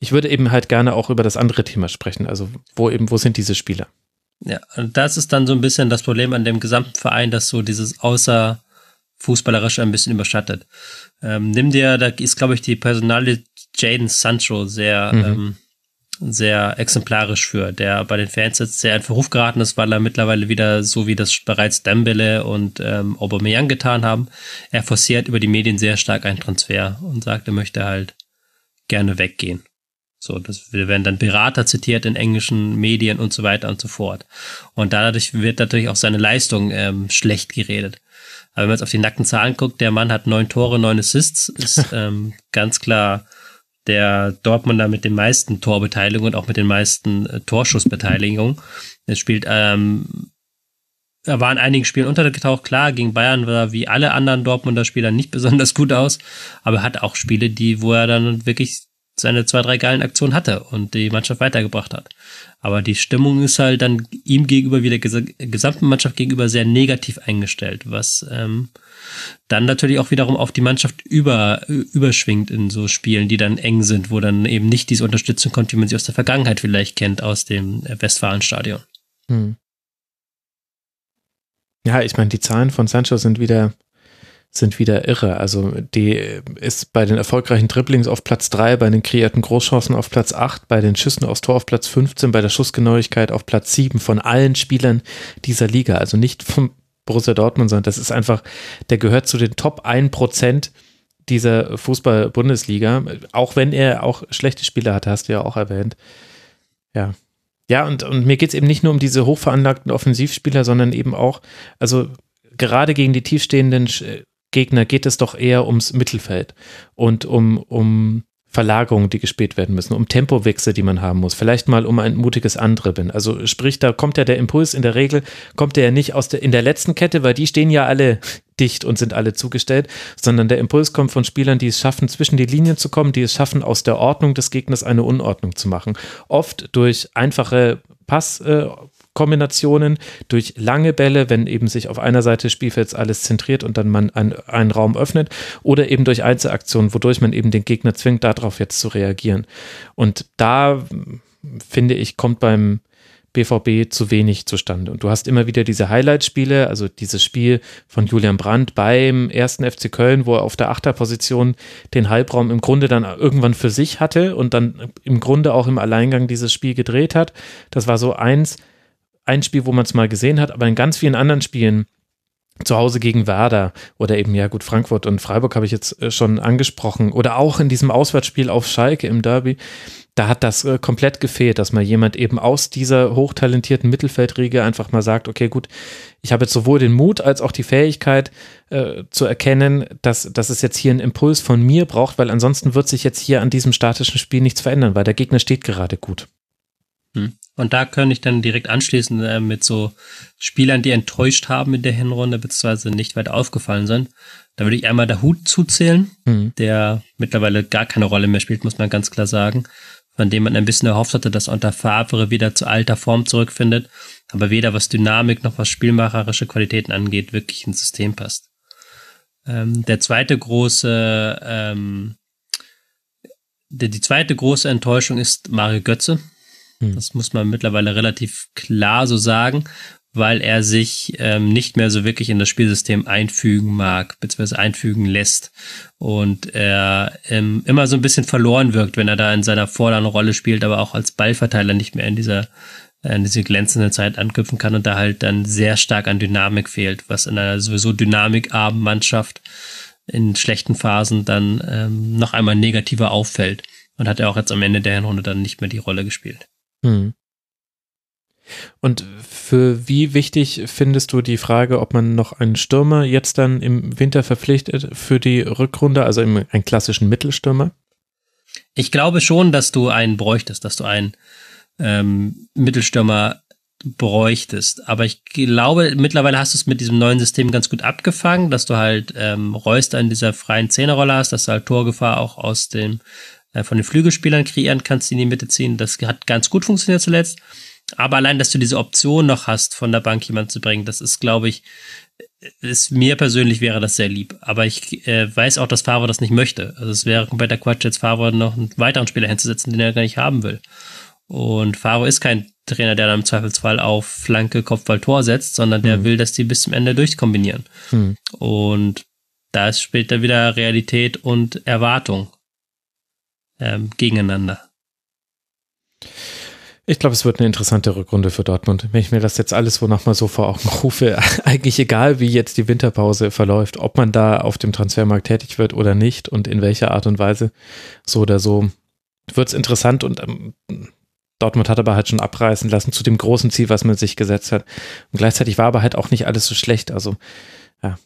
ich würde eben halt gerne auch über das andere Thema sprechen. Also wo eben, wo sind diese Spieler? Ja, und das ist dann so ein bisschen das Problem an dem gesamten Verein, dass so dieses außer fußballerisch ein bisschen überschattet. Ähm, nimm dir, da ist glaube ich die Personalie Jaden Sancho sehr mhm. ähm, sehr exemplarisch für, der bei den Fans jetzt sehr in Verruf geraten ist, weil er mittlerweile wieder, so wie das bereits Dembele und ähm, Aubameyang getan haben, er forciert über die Medien sehr stark einen Transfer und sagt, er möchte halt gerne weggehen. So, das werden dann Berater zitiert in englischen Medien und so weiter und so fort. Und dadurch wird natürlich auch seine Leistung ähm, schlecht geredet. Aber wenn man jetzt auf die nackten Zahlen guckt, der Mann hat neun Tore, neun Assists, ist ähm, ganz klar der Dortmunder mit den meisten Torbeteiligungen und auch mit den meisten äh, Torschussbeteiligungen. Er spielt, ähm, er war in einigen Spielen untergetaucht, klar, gegen Bayern war er wie alle anderen Dortmunder Spieler nicht besonders gut aus, aber er hat auch Spiele, die, wo er dann wirklich seine zwei, drei geilen Aktionen hatte und die Mannschaft weitergebracht hat. Aber die Stimmung ist halt dann ihm gegenüber, wie der gesamten Mannschaft gegenüber sehr negativ eingestellt, was ähm, dann natürlich auch wiederum auf die Mannschaft über, überschwingt in so Spielen, die dann eng sind, wo dann eben nicht diese Unterstützung kommt, wie man sie aus der Vergangenheit vielleicht kennt, aus dem Westfalenstadion. Hm. Ja, ich meine, die Zahlen von Sancho sind wieder sind wieder irre. Also die ist bei den erfolgreichen Dribblings auf Platz 3, bei den kreierten Großchancen auf Platz 8, bei den Schüssen aufs Tor auf Platz 15, bei der Schussgenauigkeit auf Platz 7 von allen Spielern dieser Liga. Also nicht vom Borussia Dortmund, sondern das ist einfach, der gehört zu den Top 1% dieser Fußball-Bundesliga, auch wenn er auch schlechte Spieler hatte, hast du ja auch erwähnt. Ja. Ja, und, und mir geht es eben nicht nur um diese hochveranlagten Offensivspieler, sondern eben auch, also gerade gegen die tiefstehenden Gegner geht es doch eher ums Mittelfeld und um, um Verlagerungen, die gespielt werden müssen, um Tempowechsel, die man haben muss, vielleicht mal um ein mutiges Andribbeln. Also sprich, da kommt ja der Impuls in der Regel, kommt der ja nicht aus der, in der letzten Kette, weil die stehen ja alle dicht und sind alle zugestellt, sondern der Impuls kommt von Spielern, die es schaffen, zwischen die Linien zu kommen, die es schaffen, aus der Ordnung des Gegners eine Unordnung zu machen. Oft durch einfache Pass, äh, Kombinationen, durch lange Bälle, wenn eben sich auf einer Seite des Spielfelds alles zentriert und dann man ein, einen Raum öffnet, oder eben durch Einzelaktionen, wodurch man eben den Gegner zwingt, darauf jetzt zu reagieren. Und da finde ich, kommt beim BVB zu wenig zustande. Und du hast immer wieder diese Highlight-Spiele, also dieses Spiel von Julian Brandt beim ersten FC Köln, wo er auf der Achterposition den Halbraum im Grunde dann irgendwann für sich hatte und dann im Grunde auch im Alleingang dieses Spiel gedreht hat. Das war so eins ein Spiel, wo man es mal gesehen hat, aber in ganz vielen anderen Spielen, zu Hause gegen Werder oder eben, ja gut, Frankfurt und Freiburg habe ich jetzt äh, schon angesprochen oder auch in diesem Auswärtsspiel auf Schalke im Derby, da hat das äh, komplett gefehlt, dass mal jemand eben aus dieser hochtalentierten Mittelfeldriege einfach mal sagt, okay, gut, ich habe jetzt sowohl den Mut als auch die Fähigkeit äh, zu erkennen, dass, dass es jetzt hier einen Impuls von mir braucht, weil ansonsten wird sich jetzt hier an diesem statischen Spiel nichts verändern, weil der Gegner steht gerade gut. Hm. Und da könnte ich dann direkt anschließen äh, mit so Spielern, die enttäuscht haben in der Hinrunde, beziehungsweise nicht weiter aufgefallen sind. Da würde ich einmal der Hut zuzählen, mhm. der mittlerweile gar keine Rolle mehr spielt, muss man ganz klar sagen. Von dem man ein bisschen erhofft hatte, dass unter Favre wieder zu alter Form zurückfindet, aber weder was Dynamik noch was spielmacherische Qualitäten angeht, wirklich ins System passt. Ähm, der zweite große, ähm, die, die zweite große Enttäuschung ist Mario Götze, hm. Das muss man mittlerweile relativ klar so sagen, weil er sich ähm, nicht mehr so wirklich in das Spielsystem einfügen mag, beziehungsweise einfügen lässt. Und er ähm, immer so ein bisschen verloren wirkt, wenn er da in seiner vordernden Rolle spielt, aber auch als Ballverteiler nicht mehr in dieser in diese glänzende Zeit anknüpfen kann und da halt dann sehr stark an Dynamik fehlt, was in einer sowieso dynamikarmen Mannschaft in schlechten Phasen dann ähm, noch einmal negativer auffällt. Und hat er auch jetzt am Ende der Hinrunde dann nicht mehr die Rolle gespielt. Hm. Und für wie wichtig findest du die Frage, ob man noch einen Stürmer jetzt dann im Winter verpflichtet für die Rückrunde, also einen klassischen Mittelstürmer? Ich glaube schon, dass du einen bräuchtest, dass du einen ähm, Mittelstürmer bräuchtest. Aber ich glaube, mittlerweile hast du es mit diesem neuen System ganz gut abgefangen, dass du halt ähm, Reus in dieser freien Zehnerrolle hast, dass du halt Torgefahr auch aus dem von den Flügelspielern kreieren kannst, die in die Mitte ziehen. Das hat ganz gut funktioniert zuletzt. Aber allein, dass du diese Option noch hast, von der Bank jemand zu bringen, das ist, glaube ich, ist mir persönlich wäre das sehr lieb. Aber ich äh, weiß auch, dass Favre das nicht möchte. Also es wäre kompletter Quatsch, jetzt Favre noch einen weiteren Spieler hinzusetzen, den er gar nicht haben will. Und Favre ist kein Trainer, der dann im Zweifelsfall auf Flanke, Kopfball, Tor setzt, sondern der mhm. will, dass die bis zum Ende durchkombinieren. Mhm. Und da spielt dann wieder Realität und Erwartung ähm, gegeneinander. Ich glaube, es wird eine interessante Rückrunde für Dortmund. Wenn ich mir das jetzt alles wo nochmal so vor Augen rufe, eigentlich egal, wie jetzt die Winterpause verläuft, ob man da auf dem Transfermarkt tätig wird oder nicht und in welcher Art und Weise, so oder so, wird es interessant und ähm, Dortmund hat aber halt schon abreißen lassen zu dem großen Ziel, was man sich gesetzt hat. Und gleichzeitig war aber halt auch nicht alles so schlecht. Also, ja,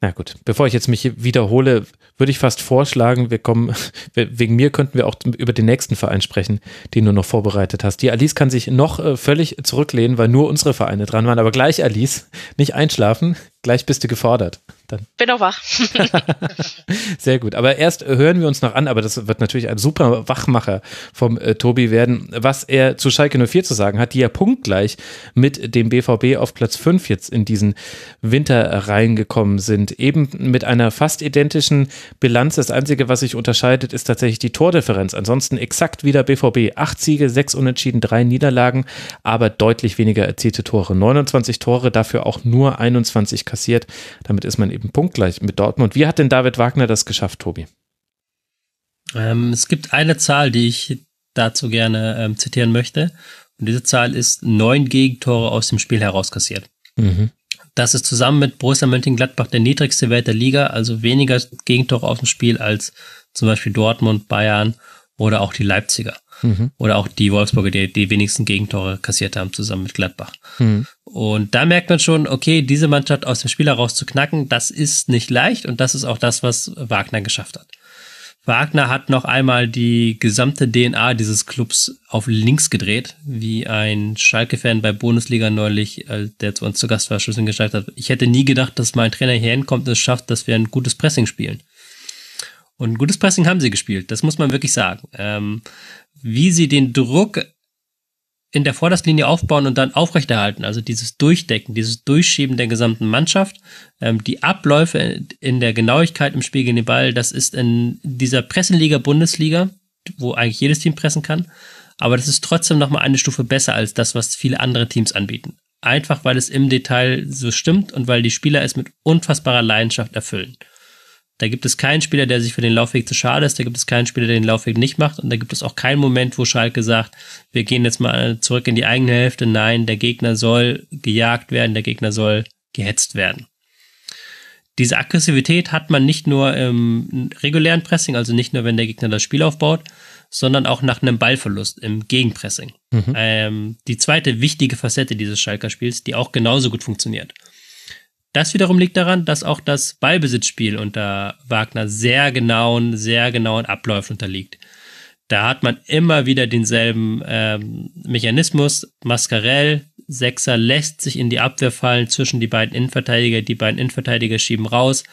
na gut, bevor ich jetzt mich wiederhole, würde ich fast vorschlagen, wir kommen, wegen mir könnten wir auch über den nächsten Verein sprechen, den du noch vorbereitet hast. Die Alice kann sich noch äh, völlig zurücklehnen, weil nur unsere Vereine dran waren. Aber gleich, Alice, nicht einschlafen, gleich bist du gefordert. Dann. Bin auch wach. Sehr gut. Aber erst hören wir uns noch an, aber das wird natürlich ein super Wachmacher vom äh, Tobi werden, was er zu Schalke 04 zu sagen hat, die ja punktgleich mit dem BVB auf Platz 5 jetzt in diesen Winter reingekommen sind. Eben mit einer fast identischen Bilanz. Das Einzige, was sich unterscheidet, ist tatsächlich die Tordifferenz. Ansonsten exakt wieder BVB. Acht Siege, sechs Unentschieden, drei Niederlagen, aber deutlich weniger erzielte Tore. 29 Tore, dafür auch nur 21 kassiert. Damit ist man eben punktgleich mit Dortmund. Wie hat denn David Wagner das geschafft, Tobi? Ähm, es gibt eine Zahl, die ich dazu gerne ähm, zitieren möchte. Und diese Zahl ist neun Gegentore aus dem Spiel herauskassiert. Mhm. Das ist zusammen mit Borussia Mönchengladbach der niedrigste Wert der Liga, also weniger Gegentore aus dem Spiel als zum Beispiel Dortmund, Bayern oder auch die Leipziger. Mhm. Oder auch die Wolfsburger, die die wenigsten Gegentore kassiert haben, zusammen mit Gladbach. Mhm. Und da merkt man schon, okay, diese Mannschaft aus dem Spiel heraus zu knacken, das ist nicht leicht und das ist auch das, was Wagner geschafft hat. Wagner hat noch einmal die gesamte DNA dieses Clubs auf links gedreht, wie ein Schalke-Fan bei Bundesliga neulich, äh, der zu uns zu Gast war, schon gesagt hat. Ich hätte nie gedacht, dass mein Trainer hier hinkommt und es schafft, dass wir ein gutes Pressing spielen. Und gutes Pressing haben sie gespielt, das muss man wirklich sagen. Ähm, wie sie den Druck in der Vorderlinie aufbauen und dann aufrechterhalten. Also dieses Durchdecken, dieses Durchschieben der gesamten Mannschaft, ähm, die Abläufe in der Genauigkeit im Spiel gegen den Ball, das ist in dieser Pressenliga Bundesliga, wo eigentlich jedes Team pressen kann, aber das ist trotzdem nochmal eine Stufe besser als das, was viele andere Teams anbieten. Einfach weil es im Detail so stimmt und weil die Spieler es mit unfassbarer Leidenschaft erfüllen. Da gibt es keinen Spieler, der sich für den Laufweg zu schade ist. Da gibt es keinen Spieler, der den Laufweg nicht macht. Und da gibt es auch keinen Moment, wo Schalke sagt, wir gehen jetzt mal zurück in die eigene Hälfte. Nein, der Gegner soll gejagt werden, der Gegner soll gehetzt werden. Diese Aggressivität hat man nicht nur im regulären Pressing, also nicht nur, wenn der Gegner das Spiel aufbaut, sondern auch nach einem Ballverlust im Gegenpressing. Mhm. Ähm, die zweite wichtige Facette dieses Schalker Spiels, die auch genauso gut funktioniert. Das wiederum liegt daran, dass auch das Ballbesitzspiel unter Wagner sehr genauen, sehr genauen Abläufen unterliegt. Da hat man immer wieder denselben ähm, Mechanismus. Mascarell, Sechser lässt sich in die Abwehr fallen zwischen die beiden Innenverteidiger. Die beiden Innenverteidiger schieben raus,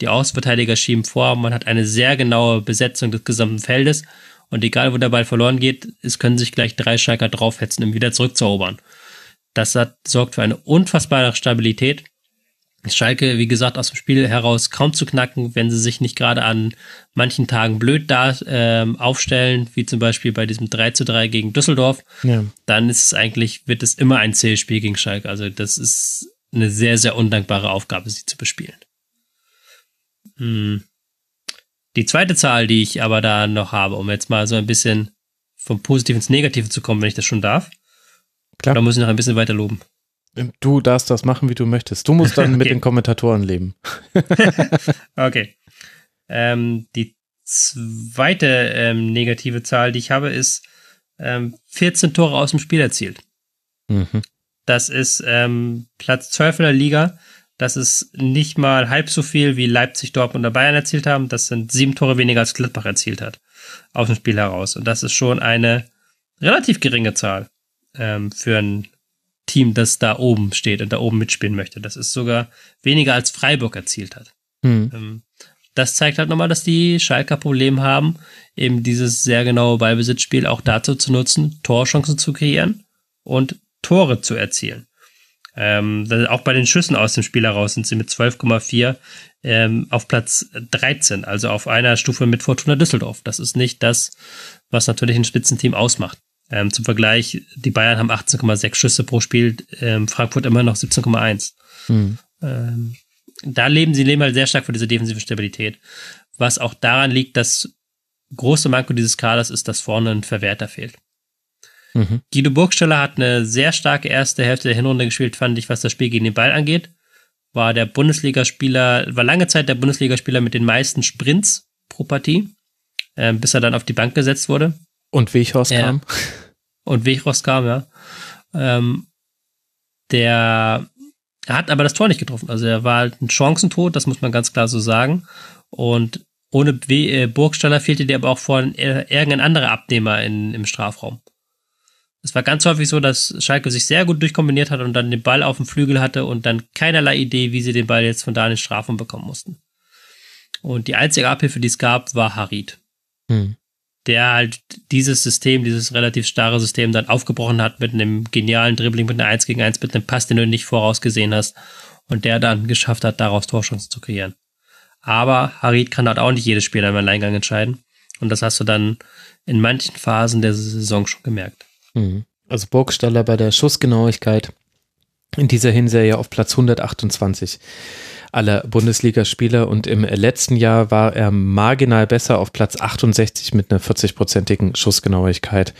die Außenverteidiger schieben vor. Man hat eine sehr genaue Besetzung des gesamten Feldes. Und egal, wo der Ball verloren geht, es können sich gleich drei Schalker draufhetzen, um wieder zurückzuerobern. Das hat, sorgt für eine unfassbare Stabilität Schalke, wie gesagt, aus dem Spiel heraus kaum zu knacken, wenn sie sich nicht gerade an manchen Tagen blöd da ähm, aufstellen, wie zum Beispiel bei diesem 3 zu 3 gegen Düsseldorf, ja. dann ist es eigentlich, wird es immer ein zähes Spiel gegen Schalke. Also das ist eine sehr, sehr undankbare Aufgabe, sie zu bespielen. Hm. Die zweite Zahl, die ich aber da noch habe, um jetzt mal so ein bisschen vom Positiven ins Negative zu kommen, wenn ich das schon darf. Klar. Da muss ich noch ein bisschen weiter loben. Du darfst das machen, wie du möchtest. Du musst dann okay. mit den Kommentatoren leben. okay. Ähm, die zweite ähm, negative Zahl, die ich habe, ist ähm, 14 Tore aus dem Spiel erzielt. Mhm. Das ist ähm, Platz 12 in der Liga. Das ist nicht mal halb so viel, wie Leipzig, Dortmund oder Bayern erzielt haben. Das sind sieben Tore weniger, als Gladbach erzielt hat. Aus dem Spiel heraus. Und das ist schon eine relativ geringe Zahl ähm, für ein Team, das da oben steht und da oben mitspielen möchte. Das ist sogar weniger als Freiburg erzielt hat. Hm. Das zeigt halt nochmal, dass die Schalker Problem haben, eben dieses sehr genaue Ballbesitzspiel auch dazu zu nutzen, Torchancen zu kreieren und Tore zu erzielen. Ähm, auch bei den Schüssen aus dem Spiel heraus sind sie mit 12,4 ähm, auf Platz 13, also auf einer Stufe mit Fortuna Düsseldorf. Das ist nicht das, was natürlich ein Spitzenteam ausmacht. Ähm, zum Vergleich, die Bayern haben 18,6 Schüsse pro Spiel, ähm, Frankfurt immer noch 17,1. Mhm. Ähm, da leben sie leben halt sehr stark für diese defensive Stabilität. Was auch daran liegt, dass große Manko dieses Kaders ist, dass vorne ein Verwerter fehlt. Mhm. Guido Burgstaller hat eine sehr starke erste Hälfte der Hinrunde gespielt, fand ich, was das Spiel gegen den Ball angeht. War der Bundesligaspieler, war lange Zeit der Bundesligaspieler mit den meisten Sprints pro Partie, äh, bis er dann auf die Bank gesetzt wurde. Und Weghorst ja. kam. Und Weghorst kam, ja. Ähm, der hat aber das Tor nicht getroffen. Also er war halt ein Chancentod, das muss man ganz klar so sagen. Und ohne äh, Burgstaller fehlte dir aber auch vorhin irgendein anderer Abnehmer in, im Strafraum. Es war ganz häufig so, dass Schalke sich sehr gut durchkombiniert hat und dann den Ball auf dem Flügel hatte und dann keinerlei Idee, wie sie den Ball jetzt von da in den Strafraum bekommen mussten. Und die einzige Abhilfe, die es gab, war Harid. Hm. Der halt dieses System, dieses relativ starre System dann aufgebrochen hat mit einem genialen Dribbling, mit einer 1 gegen 1, mit einem Pass, den du nicht vorausgesehen hast. Und der dann geschafft hat, daraus Torchancen zu kreieren. Aber Harid kann halt auch nicht jedes Spiel im Alleingang entscheiden. Und das hast du dann in manchen Phasen der Saison schon gemerkt. Mhm. Also Burgstaller bei der Schussgenauigkeit in dieser Hinserie auf Platz 128 aller Bundesligaspieler und im letzten Jahr war er marginal besser auf Platz 68 mit einer 40-prozentigen Schussgenauigkeit.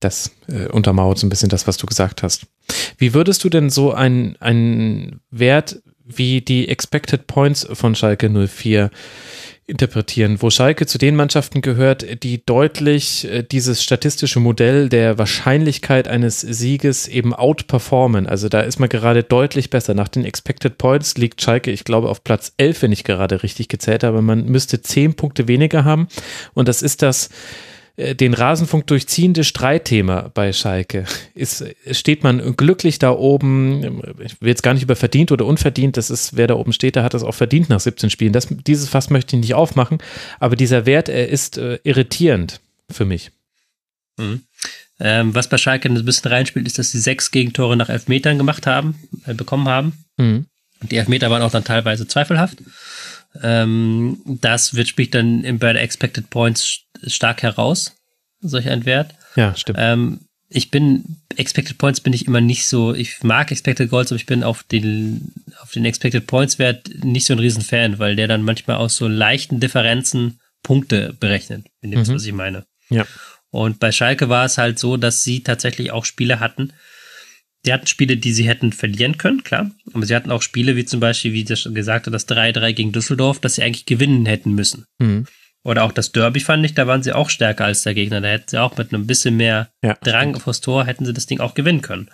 Das äh, untermauert so ein bisschen das, was du gesagt hast. Wie würdest du denn so einen Wert wie die Expected Points von Schalke 04 interpretieren, wo Schalke zu den Mannschaften gehört, die deutlich äh, dieses statistische Modell der Wahrscheinlichkeit eines Sieges eben outperformen. Also da ist man gerade deutlich besser. Nach den Expected Points liegt Schalke, ich glaube, auf Platz 11, wenn ich gerade richtig gezählt habe. Man müsste 10 Punkte weniger haben. Und das ist das den Rasenfunk durchziehende Streitthema bei Schalke. Ist, steht man glücklich da oben, ich will jetzt gar nicht über verdient oder unverdient, das ist, wer da oben steht, der hat das auch verdient nach 17 Spielen. Das, dieses Fass möchte ich nicht aufmachen, aber dieser Wert, er ist äh, irritierend für mich. Mhm. Ähm, was bei Schalke ein bisschen reinspielt, ist, dass sie sechs Gegentore nach Elfmetern gemacht haben, äh, bekommen haben. Mhm. Und die Elfmeter waren auch dann teilweise zweifelhaft. Ähm, das wird spricht dann bei der Expected Points stark heraus, solch ein Wert. Ja, stimmt. Ähm, ich bin, Expected Points bin ich immer nicht so, ich mag Expected Goals, aber ich bin auf den, auf den Expected Points Wert nicht so ein Riesenfan, weil der dann manchmal aus so leichten Differenzen Punkte berechnet, wenn ihr mhm. wisst, was ich meine. Ja. Und bei Schalke war es halt so, dass sie tatsächlich auch Spiele hatten, die hatten Spiele, die sie hätten verlieren können, klar. Aber sie hatten auch Spiele, wie zum Beispiel, wie das schon gesagt hat, das 3-3 gegen Düsseldorf, dass sie eigentlich gewinnen hätten müssen. Mhm. Oder auch das Derby fand ich, da waren sie auch stärker als der Gegner. Da hätten sie auch mit einem bisschen mehr ja, Drang aufs Tor, hätten sie das Ding auch gewinnen können.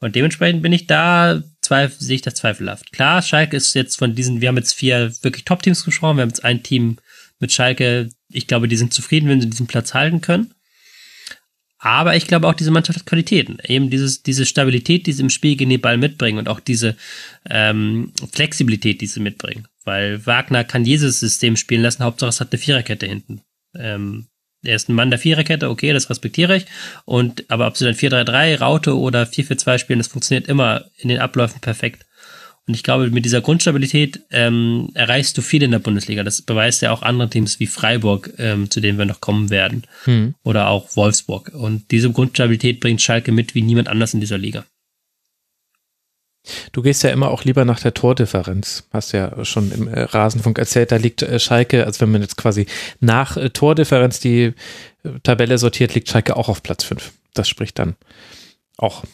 Und dementsprechend bin ich da, zweif sehe ich das zweifelhaft. Klar, Schalke ist jetzt von diesen, wir haben jetzt vier wirklich Top-Teams gesprochen, wir haben jetzt ein Team mit Schalke, ich glaube, die sind zufrieden, wenn sie diesen Platz halten können. Aber ich glaube auch, diese Mannschaft hat Qualitäten. Eben dieses, diese Stabilität, die sie im Spiel gegen den Ball mitbringen und auch diese ähm, Flexibilität, die sie mitbringen. Weil Wagner kann jedes System spielen lassen, Hauptsache es hat eine Viererkette hinten. Ähm, er ist ein Mann der Viererkette, okay, das respektiere ich. Und, aber ob sie dann 4-3-3, Raute oder 4-4-2 spielen, das funktioniert immer in den Abläufen perfekt. Und ich glaube, mit dieser Grundstabilität ähm, erreichst du viel in der Bundesliga. Das beweist ja auch andere Teams wie Freiburg, ähm, zu denen wir noch kommen werden. Hm. Oder auch Wolfsburg. Und diese Grundstabilität bringt Schalke mit wie niemand anders in dieser Liga. Du gehst ja immer auch lieber nach der Tordifferenz. Hast ja schon im äh, Rasenfunk erzählt, da liegt äh, Schalke, also wenn man jetzt quasi nach äh, Tordifferenz die Tabelle sortiert, liegt Schalke auch auf Platz 5. Das spricht dann auch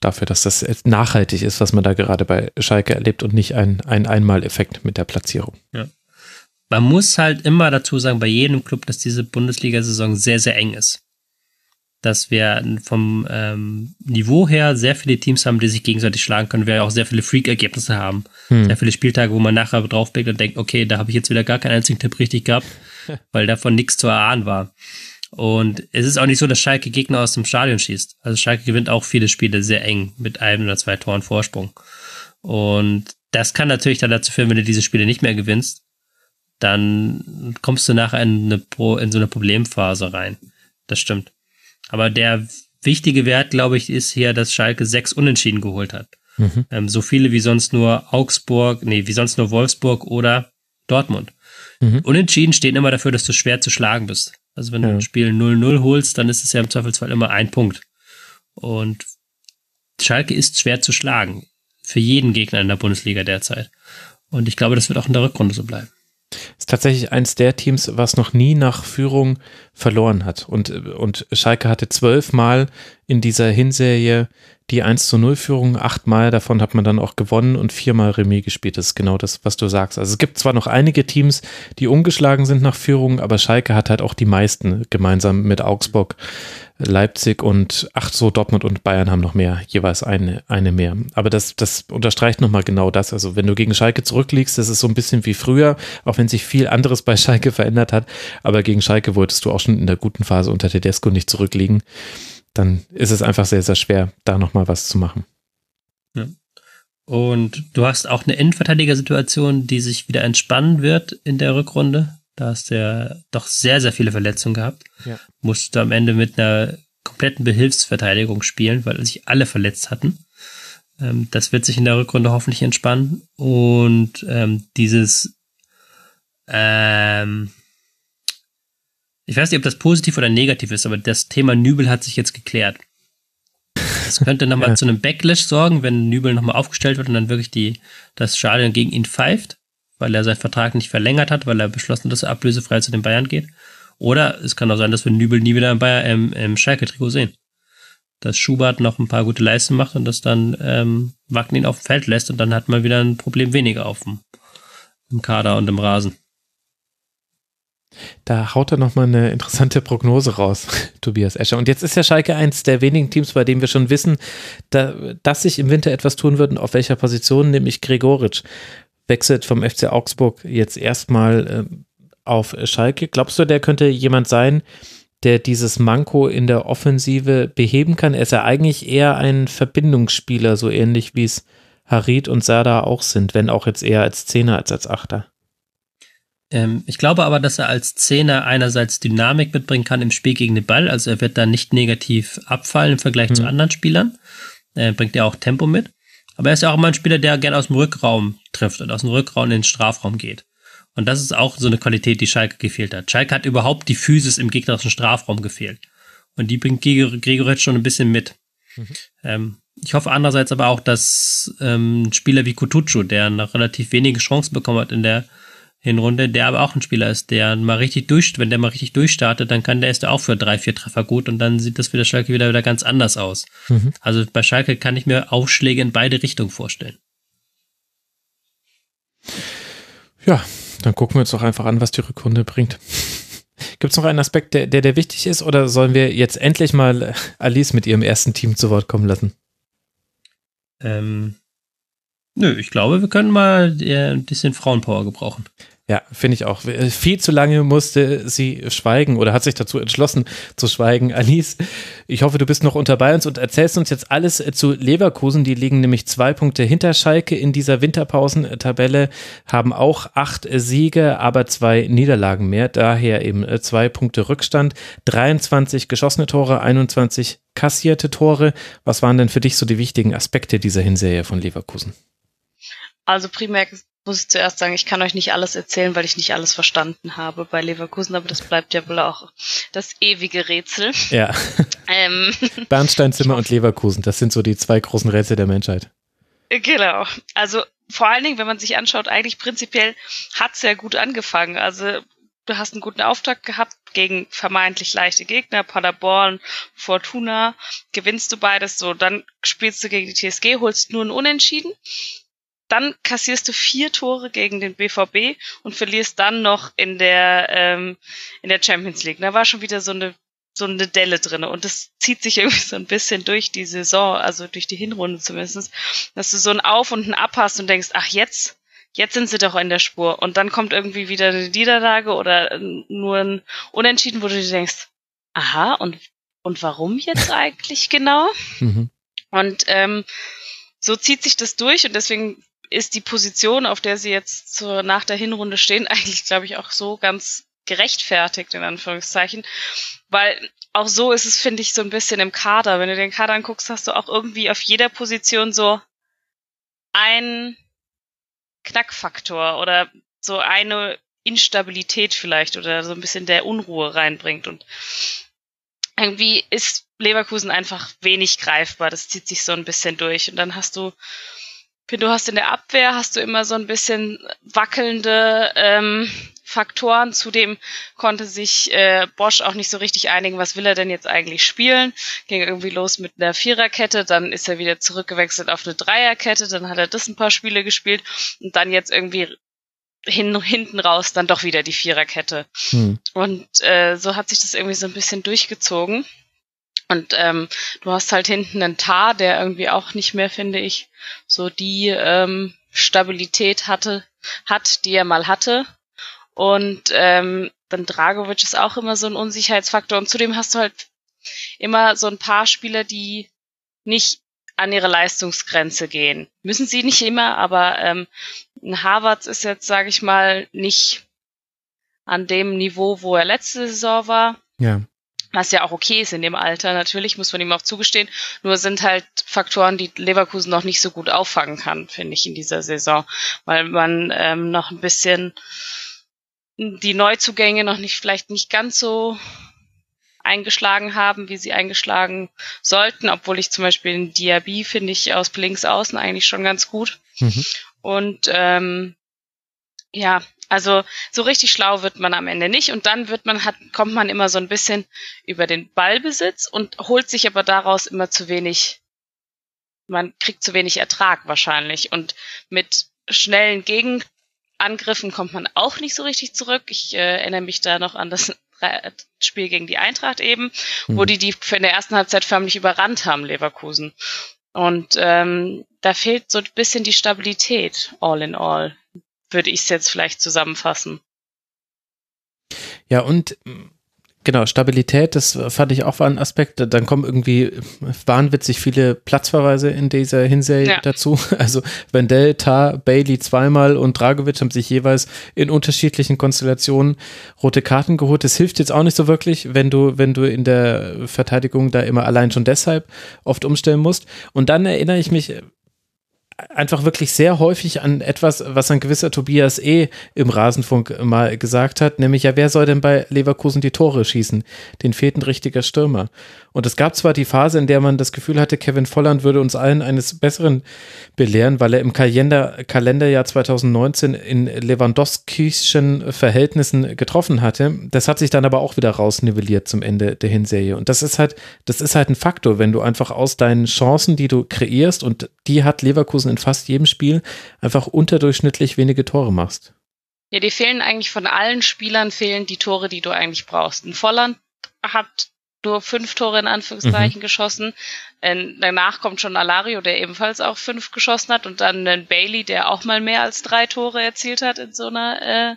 dafür, dass das nachhaltig ist, was man da gerade bei Schalke erlebt und nicht ein, ein Einmaleffekt mit der Platzierung. Ja. Man muss halt immer dazu sagen, bei jedem Club, dass diese Bundesliga-Saison sehr, sehr eng ist. Dass wir vom ähm, Niveau her sehr viele Teams haben, die sich gegenseitig schlagen können, wir auch sehr viele Freak-Ergebnisse haben. Hm. Sehr viele Spieltage, wo man nachher draufblickt und denkt, okay, da habe ich jetzt wieder gar keinen einzigen Tipp richtig gehabt, weil davon nichts zu erahnen war. Und es ist auch nicht so, dass Schalke Gegner aus dem Stadion schießt. Also Schalke gewinnt auch viele Spiele sehr eng mit einem oder zwei Toren Vorsprung. Und das kann natürlich dann dazu führen, wenn du diese Spiele nicht mehr gewinnst, dann kommst du nachher in, eine Pro, in so eine Problemphase rein. Das stimmt. Aber der wichtige Wert, glaube ich, ist hier, dass Schalke sechs Unentschieden geholt hat. Mhm. Ähm, so viele wie sonst nur Augsburg, nee, wie sonst nur Wolfsburg oder Dortmund. Mhm. Unentschieden stehen immer dafür, dass du schwer zu schlagen bist. Also wenn Ja. du ein Spiel 0-0 holst, dann ist es ja im Zweifelsfall immer ein Punkt. Und Schalke ist schwer zu schlagen. Für jeden Gegner in der Bundesliga derzeit. Und ich glaube, das wird auch in der Rückrunde so bleiben. Ist tatsächlich eins der Teams, was noch nie nach Führung verloren hat. Und, und Schalke hatte zwölfmal in dieser Hinserie die 1 zu 0 Führung. Achtmal davon hat man dann auch gewonnen und viermal Remis gespielt. Das ist genau das, was du sagst. Also es gibt zwar noch einige Teams, die ungeschlagen sind nach Führung, aber Schalke hat halt auch die meisten gemeinsam mit Augsburg, Leipzig und ach so, Dortmund und Bayern haben noch mehr, jeweils eine, eine mehr. Aber das, das unterstreicht nochmal genau das. Also wenn du gegen Schalke zurückliegst, das ist so ein bisschen wie früher, auch wenn sich viel anderes bei Schalke verändert hat. Aber gegen Schalke wolltest du auch schon in der guten Phase unter Tedesco nicht zurückliegen. Dann ist es einfach sehr, sehr schwer, da nochmal was zu machen. Und du hast auch eine Innenverteidigersituation, die sich wieder entspannen wird in der Rückrunde. Da hast du ja doch sehr, sehr viele Verletzungen gehabt. Ja. Musst du am Ende mit einer kompletten Behilfsverteidigung spielen, weil sich alle verletzt hatten. Ähm, das wird sich in der Rückrunde hoffentlich entspannen. Und ähm, dieses ähm, ich weiß nicht, ob das positiv oder negativ ist, aber das Thema Nübel hat sich jetzt geklärt. Das könnte nochmal Ja. zu einem Backlash sorgen, wenn Nübel nochmal aufgestellt wird und dann wirklich die, das Stadion gegen ihn pfeift, weil er seinen Vertrag nicht verlängert hat, weil er beschlossen hat, dass er ablösefrei zu den Bayern geht. Oder es kann auch sein, dass wir Nübel nie wieder im, Bayer, im, im Schalke-Trikot sehen. Dass Schubert noch ein paar gute Leistungen macht und das dann ähm, Wagner ihn auf dem Feld lässt und dann hat man wieder ein Problem weniger auf dem im Kader und im Rasen. Da haut er nochmal eine interessante Prognose raus, Tobias Escher. Und jetzt ist ja Schalke eins der wenigen Teams, bei denen wir schon wissen, da, dass sich im Winter etwas tun würden, auf welcher Position, nämlich Gregoritsch wechselt vom FC Augsburg jetzt erstmal ähm, auf Schalke. Glaubst du, der könnte jemand sein, der dieses Manko in der Offensive beheben kann? Er ist ja eigentlich eher ein Verbindungsspieler, so ähnlich wie es Harid und Sada auch sind, wenn auch jetzt eher als Zehner als als Achter. Ähm, ich glaube aber, dass er als Zehner einerseits Dynamik mitbringen kann im Spiel gegen den Ball. Also er wird da nicht negativ abfallen im Vergleich zu Mhm. anderen Spielern. Er bringt ja auch Tempo mit. Aber er ist ja auch immer ein Spieler, der gerne aus dem Rückraum trifft und aus dem Rückraum in den Strafraum geht. Und das ist auch so eine Qualität, die Schalke gefehlt hat. Schalke hat überhaupt die Physis im gegnerischen Strafraum gefehlt. Und die bringt Gregor- Gregoritsch schon ein bisschen mit. Ähm, ich hoffe andererseits aber auch, dass ähm, ein Spieler wie Kutucu, der noch relativ wenige Chancen bekommen hat in der Hinrunde, der aber auch ein Spieler ist, der mal richtig durch, wenn der mal richtig durchstartet, dann kann der ist auch für drei, vier Treffer gut und dann sieht das für der Schalke wieder, wieder ganz anders aus. Mhm. Also bei Schalke kann ich mir Aufschläge in beide Richtungen vorstellen. Ja, dann gucken wir uns doch einfach an, was die Rückrunde bringt. Gibt es noch einen Aspekt, der, der, der wichtig ist, oder sollen wir jetzt endlich mal äh, Alice mit ihrem ersten Team zu Wort kommen lassen? Ähm, nö, ich glaube, wir können mal äh, ein bisschen Frauenpower gebrauchen. Ja, finde ich auch. Äh, Viel zu lange musste sie schweigen oder hat sich dazu entschlossen zu schweigen. Alice, ich hoffe, du bist noch unter bei uns und erzählst uns jetzt alles äh, zu Leverkusen. Die liegen nämlich zwei Punkte hinter Schalke in dieser Winterpausentabelle, haben auch acht Siege, aber zwei Niederlagen mehr. Daher eben zwei Punkte Rückstand, 23 geschossene Tore, 21 kassierte Tore. Was waren denn für dich so die wichtigen Aspekte dieser Hinserie von Leverkusen? Also primär muss ich zuerst sagen, ich kann euch nicht alles erzählen, weil ich nicht alles verstanden habe bei Leverkusen, aber das bleibt ja wohl auch das ewige Rätsel. Ja, Ähm, Bernsteinzimmer und Leverkusen, das sind so die zwei großen Rätsel der Menschheit. genau. Also vor allen Dingen, wenn man sich anschaut, eigentlich prinzipiell hat's ja gut angefangen. Also du hast einen guten Auftakt gehabt gegen vermeintlich leichte Gegner, Paderborn, Fortuna, gewinnst du beides so, dann spielst du gegen die TSG, holst nur einen Unentschieden. Dann kassierst du vier Tore gegen den BVB und verlierst dann noch in der ähm, in der Champions League. Da war schon wieder so eine so eine Delle drinne und das zieht sich irgendwie so ein bisschen durch die Saison, also durch die Hinrunde zumindest, dass du so ein Auf und ein Ab hast und denkst, ach jetzt, jetzt sind sie doch in der Spur und dann kommt irgendwie wieder eine Niederlage oder nur ein Unentschieden, wo du dir denkst, aha und und warum jetzt eigentlich genau? Mhm. Und ähm, so zieht sich das durch und deswegen ist die Position, auf der sie jetzt zur, nach der Hinrunde stehen, eigentlich, glaube ich, auch so ganz gerechtfertigt, in Anführungszeichen. Weil auch so ist es, finde ich, so ein bisschen im Kader. Wenn du den Kader anguckst, hast du auch irgendwie auf jeder Position so ein Knackfaktor oder so eine Instabilität vielleicht oder so ein bisschen der Unruhe reinbringt. Und irgendwie ist Leverkusen einfach wenig greifbar. Das zieht sich so ein bisschen durch. Und dann hast du, du hast in der Abwehr hast du immer so ein bisschen wackelnde ähm, Faktoren. Zudem konnte sich äh, Bosch auch nicht so richtig einigen, was will er denn jetzt eigentlich spielen. Ging irgendwie los mit einer Viererkette, dann ist er wieder zurückgewechselt auf eine Dreierkette, dann hat er das ein paar Spiele gespielt und dann jetzt irgendwie hin, hinten raus dann doch wieder die Viererkette. Hm. Und äh, so hat sich das irgendwie so ein bisschen durchgezogen. Und ähm, du hast halt hinten einen Tar, der irgendwie auch nicht mehr, finde ich, so die ähm, Stabilität hatte, hat, die er mal hatte. Und ähm, dann Dragovic ist auch immer so ein Unsicherheitsfaktor. Und zudem hast du halt immer so ein paar Spieler, die nicht an ihre Leistungsgrenze gehen. Müssen sie nicht immer, aber ähm, ein Harvards ist jetzt, sage ich mal, nicht an dem Niveau, wo er letzte Saison war. Ja. Was ja auch okay ist in dem Alter, natürlich, muss man ihm auch zugestehen. Nur sind halt Faktoren, die Leverkusen noch nicht so gut auffangen kann, finde ich, in dieser Saison. Weil man ähm, noch ein bisschen die Neuzugänge noch nicht, vielleicht nicht ganz so eingeschlagen haben, wie sie eingeschlagen sollten, obwohl ich zum Beispiel den Diaby finde ich aus links außen eigentlich schon ganz gut. Mhm. Und ähm, ja, also so richtig schlau wird man am Ende nicht und dann wird man hat kommt man immer so ein bisschen über den Ballbesitz und holt sich aber daraus immer zu wenig man kriegt zu wenig Ertrag wahrscheinlich und mit schnellen Gegenangriffen kommt man auch nicht so richtig zurück. Ich äh, erinnere mich da noch an das Spiel gegen die Eintracht eben, mhm. wo die die in der ersten Halbzeit förmlich überrannt haben, Leverkusen. Und ähm, da fehlt so ein bisschen die Stabilität, all in all, würde ich es jetzt vielleicht zusammenfassen. Ja, und Genau, Stabilität, das fand ich auch war ein Aspekt. Dann kommen irgendwie wahnwitzig viele Platzverweise in dieser Hinserie ja. dazu. Also Wendell, Tar, Bailey zweimal und Dragovic haben sich jeweils in unterschiedlichen Konstellationen rote Karten geholt. Das hilft jetzt auch nicht so wirklich, wenn du, wenn du in der Verteidigung da immer allein schon deshalb oft umstellen musst. Und dann erinnere ich mich einfach wirklich sehr häufig an etwas, was ein gewisser Tobias E. im Rasenfunk mal gesagt hat, nämlich ja, wer soll denn bei Leverkusen die Tore schießen? Den fehlt ein richtiger Stürmer. Und es gab zwar die Phase, in der man das Gefühl hatte, Kevin Volland würde uns allen eines Besseren belehren, weil er im Kalender, Kalenderjahr 2019 in Lewandowskischen Verhältnissen getroffen hatte. Das hat sich dann aber auch wieder rausnivelliert zum Ende der Hinserie. Und das ist halt, das ist halt ein Faktor, wenn du einfach aus deinen Chancen, die du kreierst, und die hat Leverkusen in fast jedem Spiel, einfach unterdurchschnittlich wenige Tore machst. Ja, die fehlen eigentlich von allen Spielern, fehlen die Tore, die du eigentlich brauchst. Ein Volland hat nur fünf Tore in Anführungszeichen mhm. geschossen. Ähm, danach kommt schon Alario, der ebenfalls auch fünf geschossen hat und dann ein Bailey, der auch mal mehr als drei Tore erzielt hat in so einer äh,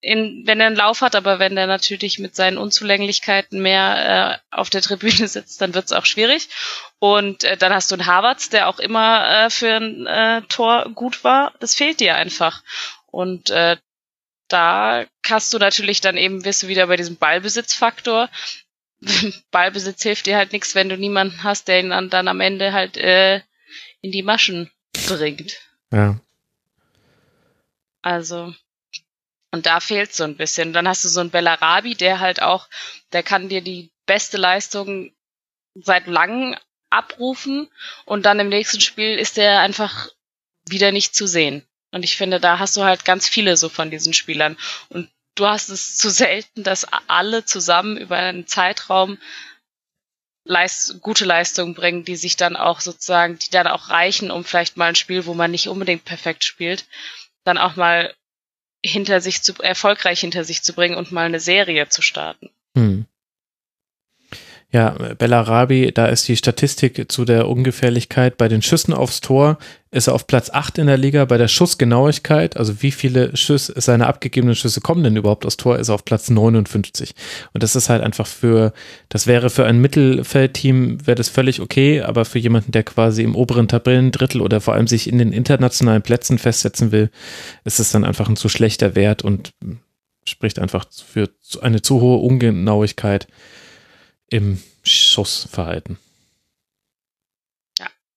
in, wenn er einen Lauf hat, aber wenn er natürlich mit seinen Unzulänglichkeiten mehr äh, auf der Tribüne sitzt, dann wird's auch schwierig. Und äh, dann hast du einen Harvards, der auch immer äh, für ein äh, Tor gut war. Das fehlt dir einfach. Und äh, da hast du natürlich dann eben, wirst du wieder bei diesem Ballbesitzfaktor. Ballbesitz hilft dir halt nichts, wenn du niemanden hast, der ihn dann, dann am Ende halt äh, in die Maschen bringt. Ja. Also, und da fehlt so ein bisschen. Dann hast du so einen Bellarabi, der halt auch, der kann dir die beste Leistung seit langem abrufen und dann im nächsten Spiel ist der einfach wieder nicht zu sehen. Und ich finde, da hast du halt ganz viele so von diesen Spielern. Und du hast es zu selten, dass alle zusammen über einen Zeitraum Leist gute Leistungen bringen, die sich dann auch sozusagen, die dann auch reichen, um vielleicht mal ein Spiel, wo man nicht unbedingt perfekt spielt, dann auch mal hinter sich zu, erfolgreich hinter sich zu bringen und mal eine Serie zu starten. Hm. Ja, Bellarabi, da ist die Statistik zu der Ungefährlichkeit bei den Schüssen aufs Tor, ist er auf Platz 8 in der Liga. Bei der Schussgenauigkeit, also wie viele Schüsse, seine abgegebenen Schüsse kommen denn überhaupt aufs Tor, ist er auf Platz 59. Und das ist halt einfach für, das wäre für ein Mittelfeldteam, wäre das völlig okay, aber für jemanden, der quasi im oberen Tabellendrittel oder vor allem sich in den internationalen Plätzen festsetzen will, ist es dann einfach ein zu schlechter Wert und spricht einfach für eine zu hohe Ungenauigkeit im Schussverhalten.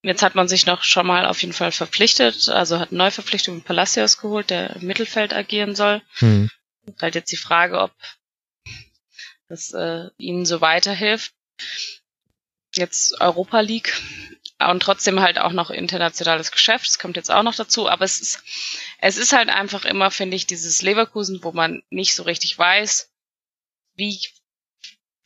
Jetzt hat man sich noch schon mal auf jeden Fall verpflichtet, also hat Neuverpflichtung mit Palacios geholt, der im Mittelfeld agieren soll. Hm. Halt jetzt die Frage, ob das äh, ihnen so weiterhilft. Jetzt Europa League und trotzdem halt auch noch internationales Geschäft. Das kommt jetzt auch noch dazu. Aber es ist, es ist halt einfach immer, finde ich, dieses Leverkusen, wo man nicht so richtig weiß, wie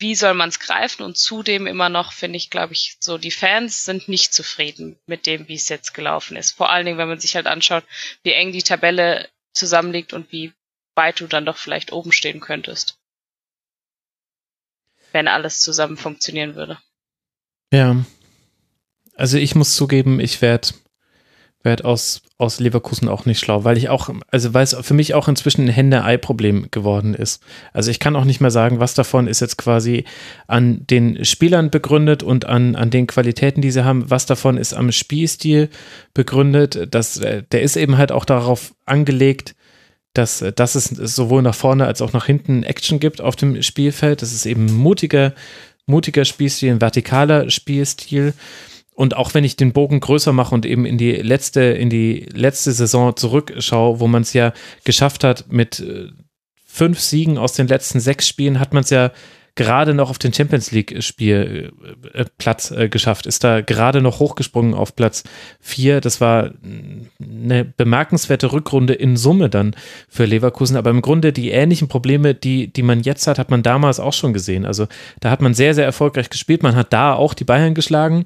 wie soll man es greifen? Und zudem immer noch, finde ich, glaube ich, so die Fans sind nicht zufrieden mit dem, wie es jetzt gelaufen ist. Vor allen Dingen, wenn man sich halt anschaut, wie eng die Tabelle zusammenliegt und wie weit du dann doch vielleicht oben stehen könntest. Wenn alles zusammen funktionieren würde. Ja. Also ich muss zugeben, ich werde werd aus aus Leverkusen auch nicht schlau, weil ich auch, also weil es für mich auch inzwischen ein Hände-Ei-Problem geworden ist. Also ich kann auch nicht mehr sagen, was davon ist jetzt quasi an den Spielern begründet und an, an den Qualitäten, die sie haben, was davon ist am Spielstil begründet. Das, äh, der ist eben halt auch darauf angelegt, dass, dass es sowohl nach vorne als auch nach hinten Action gibt auf dem Spielfeld. Das ist eben mutiger, mutiger Spielstil, ein vertikaler Spielstil. Und auch wenn ich den Bogen größer mache und eben in die letzte, in die letzte Saison zurückschaue, wo man es ja geschafft hat, mit äh, fünf Siegen aus den letzten sechs Spielen hat man es ja gerade noch auf den Champions League Spiel äh, äh, äh, geschafft, ist da gerade noch hochgesprungen auf Platz vier. Das war eine bemerkenswerte Rückrunde in Summe dann für Leverkusen, aber im Grunde die ähnlichen Probleme, die, die man jetzt hat, hat man damals auch schon gesehen. Also da hat man sehr, sehr erfolgreich gespielt. Man hat da auch die Bayern geschlagen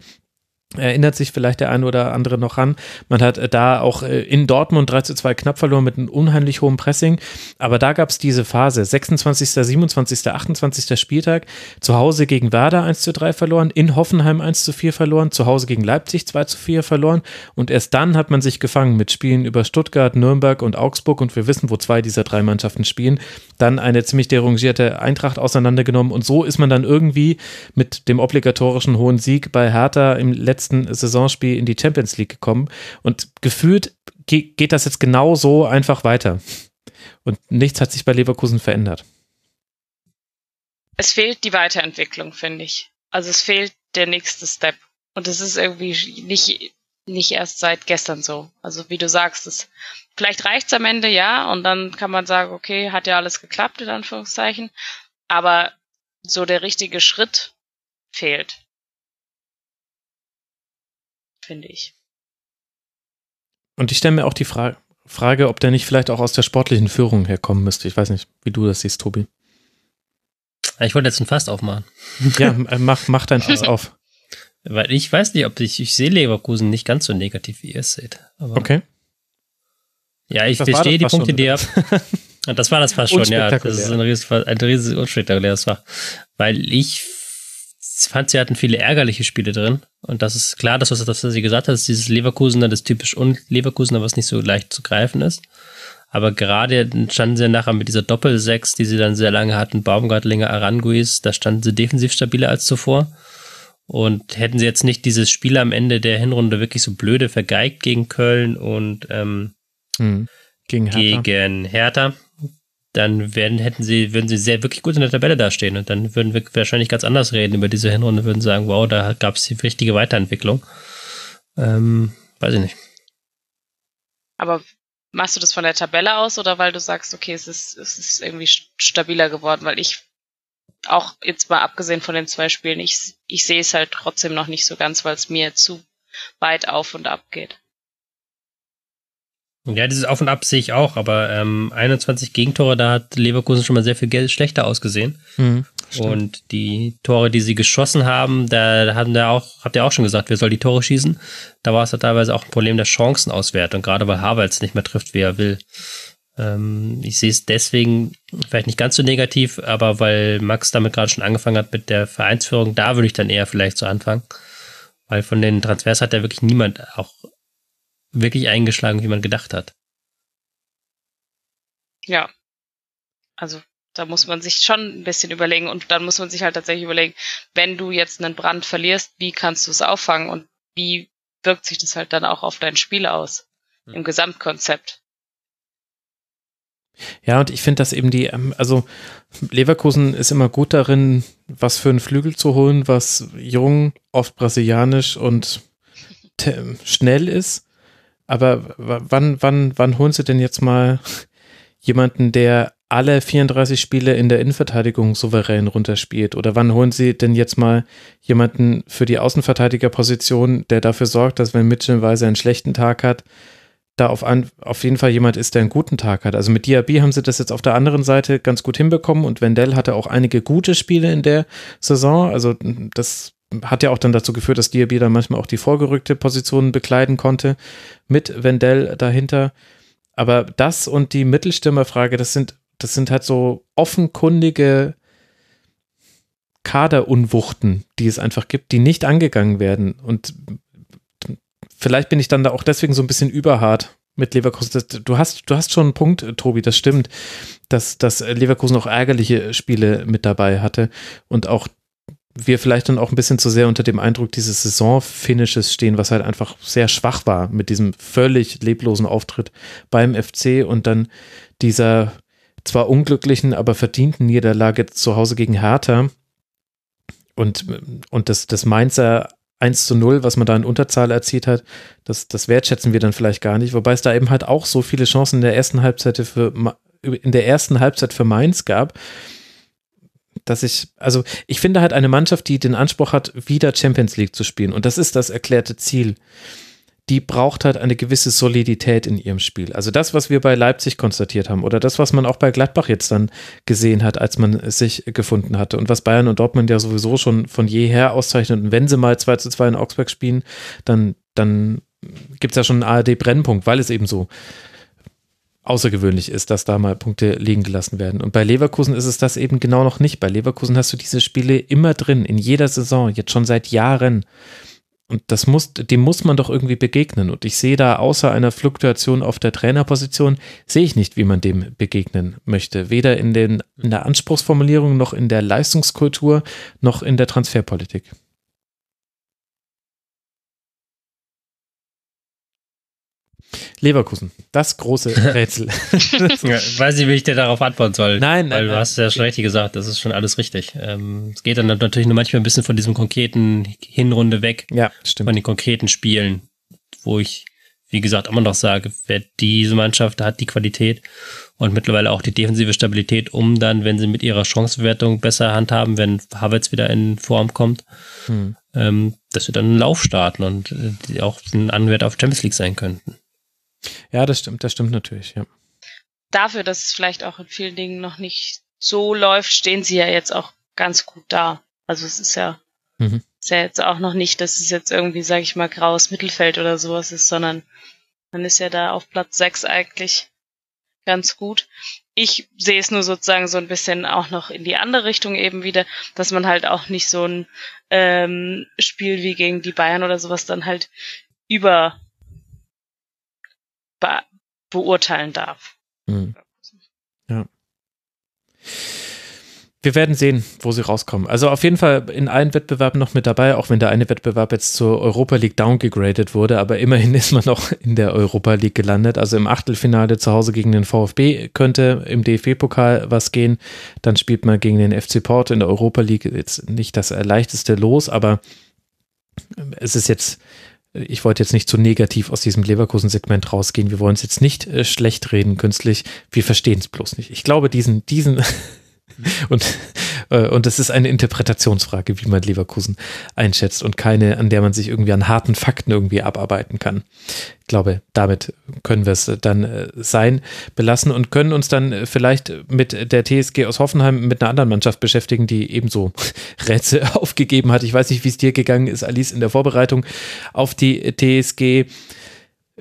Erinnert sich vielleicht der eine oder andere noch an. Man hat äh, da auch äh, in Dortmund 3 zu 2 knapp verloren mit einem unheimlich hohen Pressing. Aber da gab es diese Phase. 26., 27., 28. Spieltag. Zu Hause gegen Werder 1 zu 3 verloren. In Hoffenheim 1 zu 4 verloren. Zu Hause gegen Leipzig 2 zu 4 verloren. Und erst dann hat man sich gefangen mit Spielen über Stuttgart, Nürnberg und Augsburg. Und wir wissen, wo zwei dieser drei Mannschaften spielen. Dann eine ziemlich derangierte Eintracht auseinandergenommen. Und so ist man dann irgendwie mit dem obligatorischen hohen Sieg bei Hertha im letzten letzten Saisonspiel in die Champions League gekommen. Und gefühlt geht das jetzt genau so einfach weiter. Und nichts hat sich bei Leverkusen verändert. Es fehlt die Weiterentwicklung, finde ich. Also es fehlt der nächste Step. Und es ist irgendwie nicht, nicht erst seit gestern so. Also wie du sagst, es, vielleicht reicht's am Ende, ja, und dann kann man sagen, okay, hat ja alles geklappt, in Anführungszeichen. Aber so der richtige Schritt fehlt finde ich. Und ich stelle mir auch die Fra Frage, ob der nicht vielleicht auch aus der sportlichen Führung herkommen müsste. Ich weiß nicht, wie du das siehst, Tobi. Ich wollte jetzt ein Fass aufmachen. Ja, äh, mach, mach dein Fass auf. Weil ich weiß nicht, ob ich, ich sehe Leverkusen nicht ganz so negativ, wie ihr es seht. okay. Ja, ich das verstehe die Punkte, die ihr habt. Das war das fast schon, ja. Das ist ein riesiges, ein riesiges unspektakuläres Fach. Weil ich fand, sie hatten viele ärgerliche Spiele drin. Und das ist klar, das, was, das, was sie gesagt hat, ist dieses Leverkusener, das typisch Leverkusener, was nicht so leicht zu greifen ist. Aber gerade standen sie nachher mit dieser Doppel-Sechs, die sie dann sehr lange hatten, Baumgartlinger, Aranguis, da standen sie defensiv stabiler als zuvor. Und hätten sie jetzt nicht dieses Spiel am Ende der Hinrunde wirklich so blöde vergeigt gegen Köln und ähm, hm. gegen, Hertha. gegen Hertha, dann werden, hätten sie, würden sie sehr wirklich gut in der Tabelle dastehen und dann würden wir wahrscheinlich ganz anders reden über diese Hinrunde, würden sagen, wow, da gab es die richtige Weiterentwicklung. Ähm, weiß ich nicht. Aber machst du das von der Tabelle aus oder weil du sagst, okay, es ist, es ist irgendwie stabiler geworden, weil ich auch jetzt mal abgesehen von den zwei Spielen, ich, ich sehe es halt trotzdem noch nicht so ganz, weil es mir zu weit auf und ab geht. Ja, dieses Auf und Ab sehe ich auch, aber ähm, 21 Gegentore, da hat Leverkusen schon mal sehr viel schlechter ausgesehen. Mhm, und die Tore, die sie geschossen haben, da haben wir auch, habt ihr auch schon gesagt, wer soll die Tore schießen? Da war es ja teilweise auch ein Problem der Chancenauswertung, gerade weil Havertz nicht mehr trifft, wie er will. Ähm, ich sehe es deswegen vielleicht nicht ganz so negativ, aber weil Max damit gerade schon angefangen hat mit der Vereinsführung, da würde ich dann eher vielleicht so anfangen. Weil von den Transfers hat ja wirklich niemand auch wirklich eingeschlagen, wie man gedacht hat. Ja. Also da muss man sich schon ein bisschen überlegen und dann muss man sich halt tatsächlich überlegen, wenn du jetzt einen Brand verlierst, wie kannst du es auffangen und wie wirkt sich das halt dann auch auf dein Spiel aus hm. im Gesamtkonzept. Ja, und ich finde, dass eben die, ähm, also Leverkusen ist immer gut darin, was für einen Flügel zu holen, was jung, oft brasilianisch und schnell ist. Aber wann, wann, wann holen sie denn jetzt mal jemanden, der alle 34 Spiele in der Innenverteidigung souverän runterspielt? Oder wann holen Sie denn jetzt mal jemanden für die Außenverteidigerposition, der dafür sorgt, dass wenn Mitchell einen schlechten Tag hat, da auf, ein, auf jeden Fall jemand ist, der einen guten Tag hat. Also mit Diaby haben sie das jetzt auf der anderen Seite ganz gut hinbekommen und Wendell hatte auch einige gute Spiele in der Saison. Also das hat ja auch dann dazu geführt, dass Diaby dann manchmal auch die vorgerückte Position bekleiden konnte mit Wendell dahinter. Aber das und die Mittelstürmerfrage, das sind das sind halt so offenkundige Kaderunwuchten, die es einfach gibt, die nicht angegangen werden. Und vielleicht bin ich dann da auch deswegen so ein bisschen überhart mit Leverkusen. Du hast, du hast schon einen Punkt, Tobi, das stimmt, dass, dass Leverkusen auch ärgerliche Spiele mit dabei hatte und auch wir vielleicht dann auch ein bisschen zu sehr unter dem Eindruck dieses Saisonfinishes stehen, was halt einfach sehr schwach war mit diesem völlig leblosen Auftritt beim FC und dann dieser zwar unglücklichen, aber verdienten Niederlage zu Hause gegen Hertha und, und das, das Mainzer 1 zu 0, was man da in Unterzahl erzielt hat, das, das wertschätzen wir dann vielleicht gar nicht, wobei es da eben halt auch so viele Chancen in der ersten Halbzeit für in der ersten Halbzeit für Mainz gab, dass ich, also ich finde halt eine Mannschaft, die den Anspruch hat, wieder Champions League zu spielen und das ist das erklärte Ziel die braucht halt eine gewisse Solidität in ihrem Spiel. Also das, was wir bei Leipzig konstatiert haben oder das, was man auch bei Gladbach jetzt dann gesehen hat, als man sich gefunden hatte und was Bayern und Dortmund ja sowieso schon von jeher auszeichnet. Und wenn sie mal 2 zu 2 in Augsburg spielen, dann, dann gibt es ja schon einen ARD-Brennpunkt, weil es eben so außergewöhnlich ist, dass da mal Punkte liegen gelassen werden. Und bei Leverkusen ist es das eben genau noch nicht. Bei Leverkusen hast du diese Spiele immer drin, in jeder Saison, jetzt schon seit Jahren. Und das muss, dem muss man doch irgendwie begegnen. Und ich sehe da außer einer Fluktuation auf der Trainerposition, sehe ich nicht, wie man dem begegnen möchte. Weder in, den, in der Anspruchsformulierung noch in der Leistungskultur noch in der Transferpolitik. Leverkusen, das große Rätsel. ja, weiß nicht, wie ich dir darauf antworten soll. Nein, weil nein, du hast ja schon richtig gesagt, das ist schon alles richtig. Ähm, es geht dann natürlich nur manchmal ein bisschen von diesem konkreten Hinrunde weg. Ja, stimmt. Von den konkreten Spielen, wo ich, wie gesagt, immer noch sage, wer diese Mannschaft hat die Qualität und mittlerweile auch die defensive Stabilität, um dann, wenn sie mit ihrer Chancenwertung besser handhaben, wenn Havertz wieder in Form kommt, hm. ähm, dass wir dann einen Lauf starten und äh, auch ein Anwärter auf Champions League sein könnten. Ja, das stimmt, das stimmt natürlich, ja. Dafür, dass es vielleicht auch in vielen Dingen noch nicht so läuft, stehen sie ja jetzt auch ganz gut da. Also es ist ja, mhm. ist ja jetzt auch noch nicht, dass es jetzt irgendwie, sag ich mal, graues Mittelfeld oder sowas ist, sondern man ist ja da auf Platz 6 eigentlich ganz gut. Ich sehe es nur sozusagen so ein bisschen auch noch in die andere Richtung eben wieder, dass man halt auch nicht so ein ähm, Spiel wie gegen die Bayern oder sowas dann halt über be beurteilen darf. Mhm. Ja. Wir werden sehen, wo sie rauskommen. Also auf jeden Fall in allen Wettbewerben noch mit dabei, auch wenn der eine Wettbewerb jetzt zur Europa League downgegradet wurde, aber immerhin ist man noch in der Europa League gelandet. Also im Achtelfinale zu Hause gegen den VfB könnte im DFB-Pokal was gehen. Dann spielt man gegen den FC Porto in der Europa League. Jetzt nicht das leichteste Los, aber es ist jetzt ich wollte jetzt nicht zu negativ aus diesem Leverkusen-Segment rausgehen. Wir wollen es jetzt nicht äh, schlecht reden künstlich. Wir verstehen es bloß nicht. Ich glaube, diesen, diesen und, und es ist eine Interpretationsfrage, wie man Leverkusen einschätzt und keine, an der man sich irgendwie an harten Fakten irgendwie abarbeiten kann. Ich glaube, damit können wir es dann äh, sein belassen und können uns dann äh, vielleicht mit der TSG aus Hoffenheim mit einer anderen Mannschaft beschäftigen, die ebenso Rätsel aufgegeben hat. Ich weiß nicht, wie es dir gegangen ist, Alice, in der Vorbereitung auf die TSG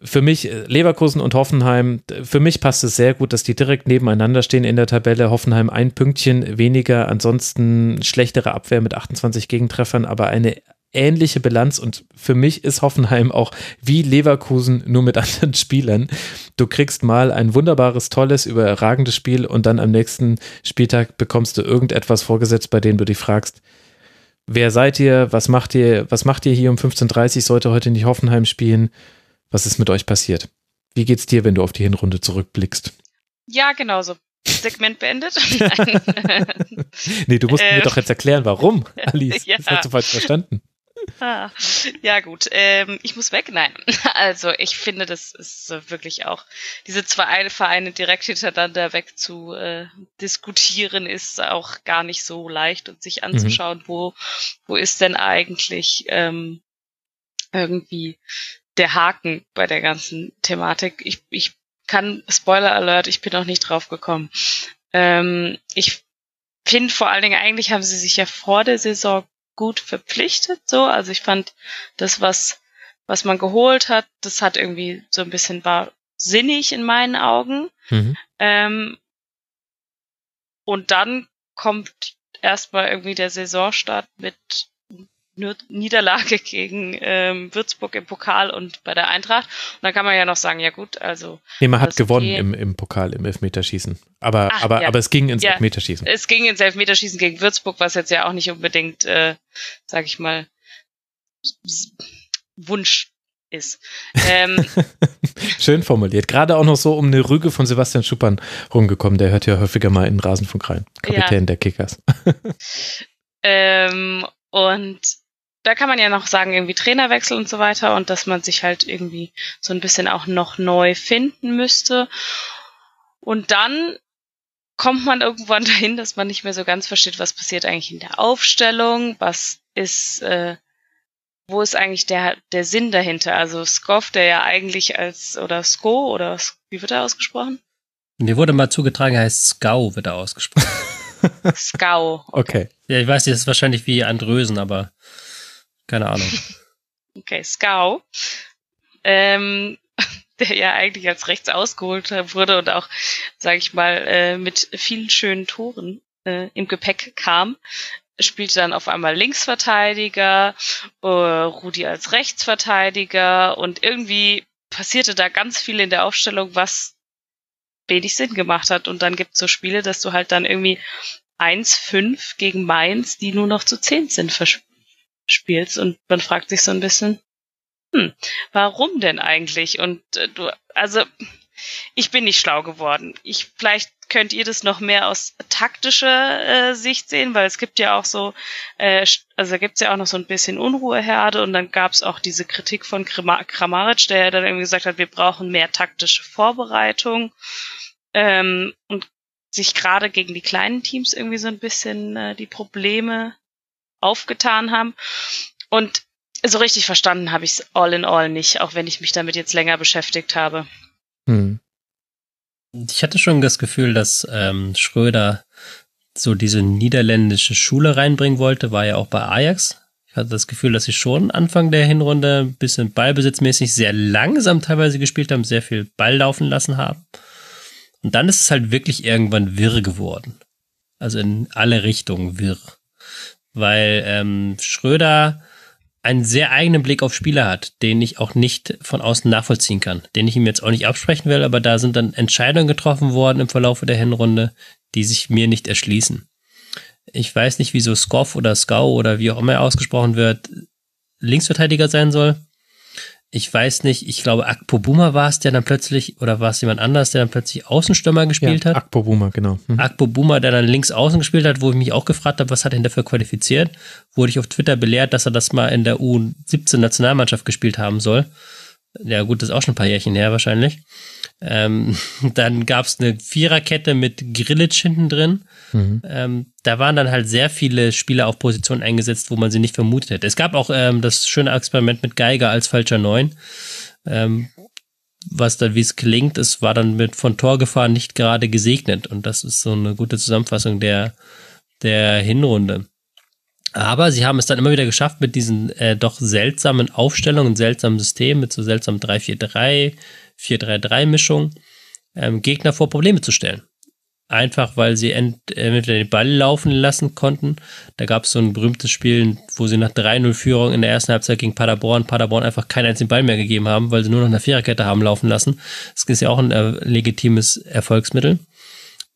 für mich äh, Leverkusen und Hoffenheim, für mich passt es sehr gut, dass die direkt nebeneinander stehen in der Tabelle. Hoffenheim ein Pünktchen weniger, ansonsten schlechtere Abwehr mit 28 Gegentreffern, aber eine ähnliche Bilanz und für mich ist Hoffenheim auch wie Leverkusen nur mit anderen Spielern. Du kriegst mal ein wunderbares, tolles, überragendes Spiel und dann am nächsten Spieltag bekommst du irgendetwas vorgesetzt, bei dem du dich fragst, wer seid ihr, was macht ihr, was macht ihr hier um 15.30 Uhr, sollte heute nicht Hoffenheim spielen? Was ist mit euch passiert? Wie geht's dir, wenn du auf die Hinrunde zurückblickst? Ja, genau so. Segment beendet. nee, du musst Äh, mir doch jetzt erklären, warum, Alice. ja. Das hast du falsch verstanden. Ah, ja gut, ähm, ich muss weg. Nein, also ich finde, das ist äh, wirklich auch diese zwei Vereine direkt hintereinander weg zu äh, diskutieren ist auch gar nicht so leicht und sich anzuschauen, wo wo ist denn eigentlich ähm, irgendwie der Haken bei der ganzen Thematik. Ich ich kann Spoiler Alert, ich bin noch nicht drauf gekommen. Ähm, ich finde vor allen Dingen eigentlich haben sie sich ja vor der Saison gut verpflichtet, so. Also ich fand das, was, was man geholt hat, das hat irgendwie so ein bisschen war sinnig in meinen Augen. Mhm. Ähm, und dann kommt erstmal irgendwie der Saisonstart mit Niederlage gegen ähm, Würzburg im Pokal und bei der Eintracht. Und dann kann man ja noch sagen, ja gut, also Nee, man hat Das gewonnen okay. im, im Pokal, im Elfmeterschießen. Aber, Ach, aber, ja. aber es ging ins Ja. Elfmeterschießen. es ging ins Elfmeterschießen gegen Würzburg, was jetzt ja auch nicht unbedingt, äh, sag ich mal, Wunsch ist. Ähm, Schön formuliert. Gerade auch noch so um eine Rüge von Sebastian Schuppern rumgekommen. Der hört ja häufiger mal in den Rasenfunk rein. Kapitän der Kickers. ähm, und da kann man ja noch sagen, irgendwie Trainerwechsel und so weiter und dass man sich halt irgendwie so ein bisschen auch noch neu finden müsste. Und dann kommt man irgendwann dahin, dass man nicht mehr so ganz versteht, was passiert eigentlich in der Aufstellung, was ist, äh, wo ist eigentlich der, der Sinn dahinter? Also Skoff, der ja eigentlich als, oder Sko, oder wie wird er ausgesprochen? Mir wurde mal zugetragen, er heißt Skau, wird er ausgesprochen. Skau. Okay. ja, ich weiß, das ist wahrscheinlich wie Andrösen, aber keine Ahnung. Okay, Skau, ähm, der ja eigentlich als rechts ausgeholt wurde und auch, sage ich mal, äh, mit vielen schönen Toren äh, im Gepäck kam, spielte dann auf einmal Linksverteidiger, äh, Rudi als Rechtsverteidiger und irgendwie passierte da ganz viel in der Aufstellung, was wenig Sinn gemacht hat. Und dann gibt's so Spiele, dass du halt dann irgendwie 1-5 gegen Mainz, die nur noch zu 10 sind, vers spielst und man fragt sich so ein bisschen, hm, warum denn eigentlich? Und äh, du, also ich bin nicht schlau geworden. Ich vielleicht könnt ihr das noch mehr aus taktischer äh, Sicht sehen, weil es gibt ja auch so, äh, also da gibt's ja auch noch so ein bisschen Unruheherde und dann gab's auch diese Kritik von Krama- Kramaric, der dann irgendwie gesagt hat, wir brauchen mehr taktische Vorbereitung ähm, und sich gerade gegen die kleinen Teams irgendwie so ein bisschen äh, die Probleme aufgetan haben. Und so richtig verstanden habe ich es all in all nicht, auch wenn ich mich damit jetzt länger beschäftigt habe. Hm. Ich hatte schon das Gefühl, dass ähm, Schröder so diese niederländische Schule reinbringen wollte, war ja auch bei Ajax. Ich hatte das Gefühl, dass sie schon Anfang der Hinrunde ein bisschen ballbesitzmäßig sehr langsam teilweise gespielt haben, sehr viel Ball laufen lassen haben. Und dann ist es halt wirklich irgendwann wirr geworden. Also in alle Richtungen wirr. Weil ähm, Schröder einen sehr eigenen Blick auf Spieler hat, den ich auch nicht von außen nachvollziehen kann, den ich ihm jetzt auch nicht absprechen will, aber da sind dann Entscheidungen getroffen worden im Verlauf der Hinrunde, die sich mir nicht erschließen. Ich weiß nicht, wieso Skoff oder Skau oder wie auch immer er ausgesprochen wird, Linksverteidiger sein soll. Ich weiß nicht, ich glaube Akpo Buma war es, der dann plötzlich, oder war es jemand anders, der dann plötzlich Außenstürmer gespielt ja, hat? Akpo Boomer, genau. Hm. Akpo Buma, der dann links außen gespielt hat, wo ich mich auch gefragt habe, was hat er denn dafür qualifiziert, wurde ich auf Twitter belehrt, dass er das mal in der U17 Nationalmannschaft gespielt haben soll. Ja gut, das ist auch schon ein paar Jährchen her wahrscheinlich. Ähm, dann gab's eine Viererkette mit Grilic hinten drin. Mhm. Ähm, da waren dann halt sehr viele Spieler auf Positionen eingesetzt, wo man sie nicht vermutet hätte. Es gab auch ähm, das schöne Experiment mit Geiger als falscher Neun. Ähm, was dann, wie es klingt, es war dann mit von Torgefahr nicht gerade gesegnet. Und das ist so eine gute Zusammenfassung der, der Hinrunde. Aber sie haben es dann immer wieder geschafft, mit diesen äh, doch seltsamen Aufstellungen, seltsamen Systemen, mit so seltsamen 3-4-3, 4-3-3-Mischung, ähm, Gegner vor Probleme zu stellen. Einfach, weil sie ent, entweder den Ball laufen lassen konnten. Da gab es so ein berühmtes Spiel, wo sie nach 3-0 Führung in der ersten Halbzeit gegen Paderborn, Paderborn einfach keinen einzigen Ball mehr gegeben haben, weil sie nur noch eine Viererkette haben laufen lassen. Das ist ja auch ein äh, legitimes Erfolgsmittel.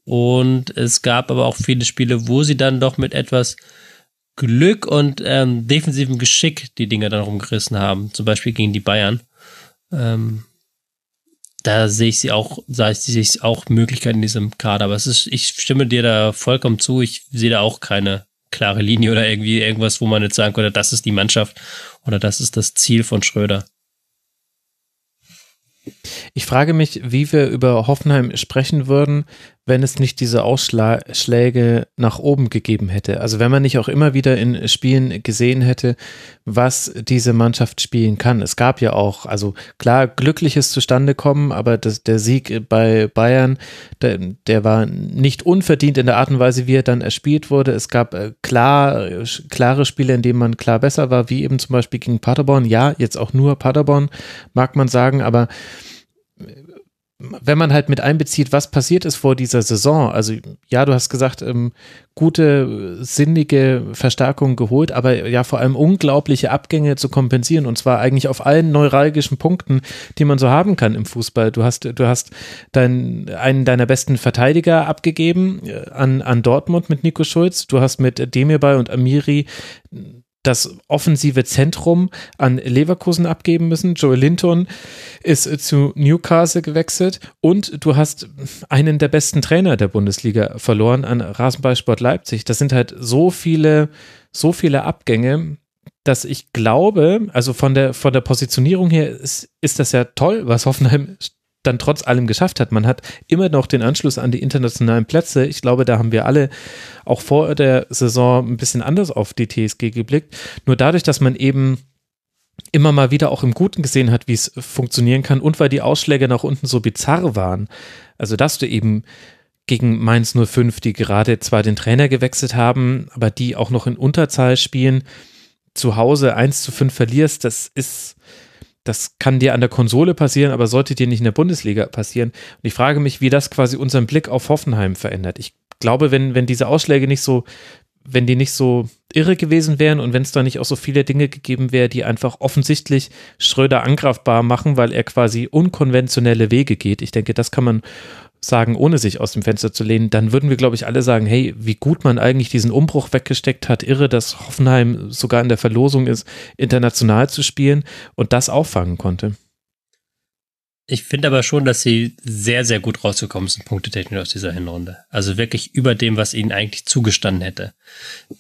Und es gab aber auch viele Spiele, wo sie dann doch mit etwas Glück und ähm, defensivem Geschick die Dinge dann rumgerissen haben. Zum Beispiel gegen die Bayern. Ähm, da sehe ich sie auch, sehe ich auch Möglichkeiten in diesem Kader. Aber es ist, ich stimme dir da vollkommen zu. Ich sehe da auch keine klare Linie oder irgendwie irgendwas, wo man jetzt sagen könnte, das ist die Mannschaft oder das ist das Ziel von Schröder. Ich frage mich, wie wir über Hoffenheim sprechen würden, wenn es nicht diese Ausschläge nach oben gegeben hätte. Also wenn man nicht auch immer wieder in Spielen gesehen hätte, was diese Mannschaft spielen kann. Es gab ja auch, also klar, glückliches Zustandekommen, aber das, der Sieg bei Bayern, der, der, war nicht unverdient in der Art und Weise, wie er dann erspielt wurde. Es gab äh, klar, klare Spiele, in denen man klar besser war, wie eben zum Beispiel gegen Paderborn. Ja, jetzt auch nur Paderborn, mag man sagen, aber wenn man halt mit einbezieht, was passiert ist vor dieser Saison, also ja, du hast gesagt, ähm, gute, sinnige Verstärkungen geholt, aber ja, vor allem unglaubliche Abgänge zu kompensieren und zwar eigentlich auf allen neuralgischen Punkten, die man so haben kann im Fußball. Du hast, du hast dein, einen deiner besten Verteidiger abgegeben äh, an, an Dortmund mit Nico Schulz, du hast mit Demirbay und Amiri das offensive Zentrum an Leverkusen abgeben müssen. Joel Linton ist zu Newcastle gewechselt und du hast einen der besten Trainer der Bundesliga verloren an Rasenballsport Leipzig. Das sind halt so viele, so viele Abgänge, dass ich glaube, also von der, von der Positionierung her ist, ist das ja toll, was Hoffenheim dann trotz allem geschafft hat. Man hat immer noch den Anschluss an die internationalen Plätze. Ich glaube, da haben wir alle auch vor der Saison ein bisschen anders auf die TSG geblickt. Nur dadurch, dass man eben immer mal wieder auch im Guten gesehen hat, wie es funktionieren kann und weil die Ausschläge nach unten so bizarr waren. Also, dass du eben gegen Mainz 05, die gerade zwar den Trainer gewechselt haben, aber die auch noch in Unterzahl spielen, zu Hause 1 zu 5 verlierst, das ist, das kann dir an der Konsole passieren, aber sollte dir nicht in der Bundesliga passieren. Und ich frage mich, wie das quasi unseren Blick auf Hoffenheim verändert. Ich glaube, wenn, wenn diese Ausschläge nicht so, wenn die nicht so irre gewesen wären und wenn es da nicht auch so viele Dinge gegeben wäre, die einfach offensichtlich Schröder angreifbar machen, weil er quasi unkonventionelle Wege geht. Ich denke, das kann man sagen, ohne sich aus dem Fenster zu lehnen, dann würden wir, glaube ich, alle sagen, hey, wie gut man eigentlich diesen Umbruch weggesteckt hat. Irre, dass Hoffenheim sogar in der Verlosung ist, international zu spielen und das auffangen konnte. Ich finde aber schon, dass sie sehr, sehr gut rausgekommen sind, punktetechnisch aus dieser Hinrunde. Also wirklich über dem, was ihnen eigentlich zugestanden hätte.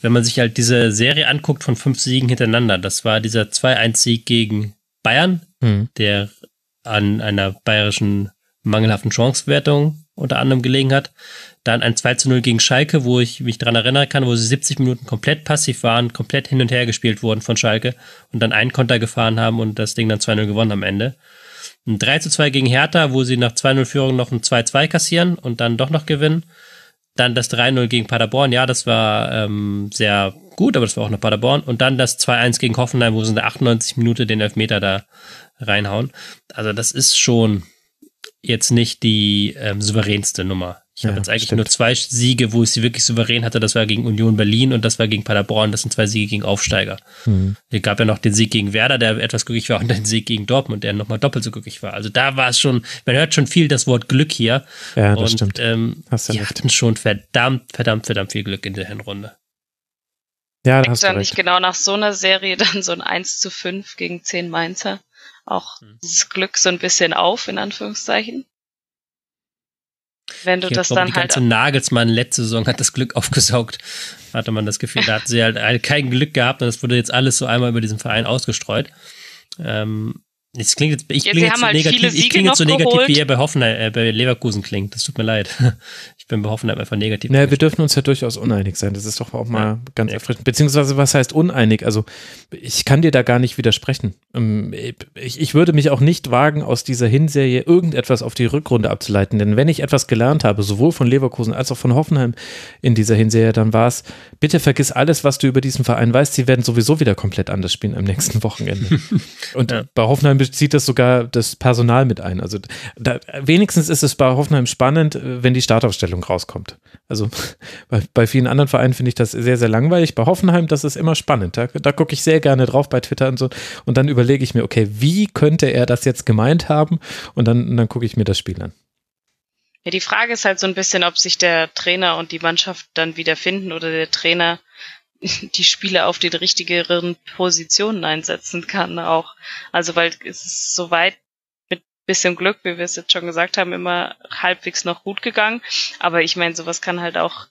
Wenn man sich halt diese Serie anguckt von fünf Siegen hintereinander, das war dieser 2-1-Sieg gegen Bayern, mhm. der an einer bayerischen mangelhaften Chancewertung unter anderem gelegen hat. Dann ein 2 zu 0 gegen Schalke, wo ich mich dran erinnern kann, wo sie 70 Minuten komplett passiv waren, komplett hin und her gespielt wurden von Schalke und dann einen Konter gefahren haben und das Ding dann 2-0 gewonnen am Ende. Ein 3 zu 2 gegen Hertha, wo sie nach 2-0 Führung noch ein 2-2 kassieren und dann doch noch gewinnen. Dann das 3-0 gegen Paderborn, ja, das war ähm, sehr gut, aber das war auch noch Paderborn. Und dann das 2-1 gegen Hoffenheim, wo sie in der 98 Minute den Elfmeter da reinhauen. Also das ist schon jetzt nicht die ähm, souveränste Nummer. Ich habe jetzt eigentlich stimmt. nur zwei Siege, wo ich sie wirklich souverän hatte. Das war gegen Union Berlin und das war gegen Paderborn. Das sind zwei Siege gegen Aufsteiger. Mhm. Es gab ja noch den Sieg gegen Werder, der etwas glücklich war, und den Sieg gegen Dortmund, der nochmal doppelt so glücklich war. Also da war es schon, man hört schon viel das Wort Glück hier. Ja, das und, stimmt. Ähm, Hast du die recht. hatten schon verdammt, verdammt, verdammt viel Glück in der Hinrunde. Ja, da hast dann nicht genau nach so einer Serie dann so ein 1 zu 5 gegen 10 Mainzer auch mhm. dieses Glück so ein bisschen auf, in Anführungszeichen. Wenn du ich das glaube, dann die halt. ganze Nagelsmann letzte Saison hat das Glück aufgesaugt. Hatte man das Gefühl, da hat sie halt kein Glück gehabt und das wurde jetzt alles so einmal über diesen Verein ausgestreut. Ähm, Jetzt klingt jetzt, ich klinge jetzt, so halt negativ, ich klinge jetzt so negativ, wie er bei Hoffenheim, äh, bei Leverkusen klingt. Das tut mir leid. Bin bei Hoffenheim einfach negativ. Naja, wir dürfen uns ja durchaus uneinig sein. Das ist doch auch mal ja. ganz erfrischend. Beziehungsweise, was heißt uneinig? Also, ich kann dir da gar nicht widersprechen. Ähm, ich, ich würde mich auch nicht wagen, aus dieser Hinserie irgendetwas auf die Rückrunde abzuleiten. Denn wenn ich etwas gelernt habe, sowohl von Leverkusen als auch von Hoffenheim in dieser Hinserie, dann war es, bitte vergiss alles, was du über diesen Verein weißt. Sie werden sowieso wieder komplett anders spielen am nächsten Wochenende. Und ja. bei Hoffenheim bezieht das sogar das Personal mit ein. Also da, wenigstens ist es bei Hoffenheim spannend, wenn die Startaufstellung rauskommt. Also bei, bei vielen anderen Vereinen finde ich das sehr, sehr langweilig. Bei Hoffenheim, das ist immer spannend. Da, da gucke ich sehr gerne drauf bei Twitter und so. Und dann überlege ich mir, okay, wie könnte er das jetzt gemeint haben? Und dann, dann gucke ich mir das Spiel an. Ja, die Frage ist halt so ein bisschen, ob sich der Trainer und die Mannschaft dann wieder finden oder der Trainer die Spieler auf den richtigeren Positionen einsetzen kann auch. Also weil es ist soweit bisschen Glück, wie wir es jetzt schon gesagt haben, immer halbwegs noch gut gegangen. Aber ich meine, sowas kann halt auch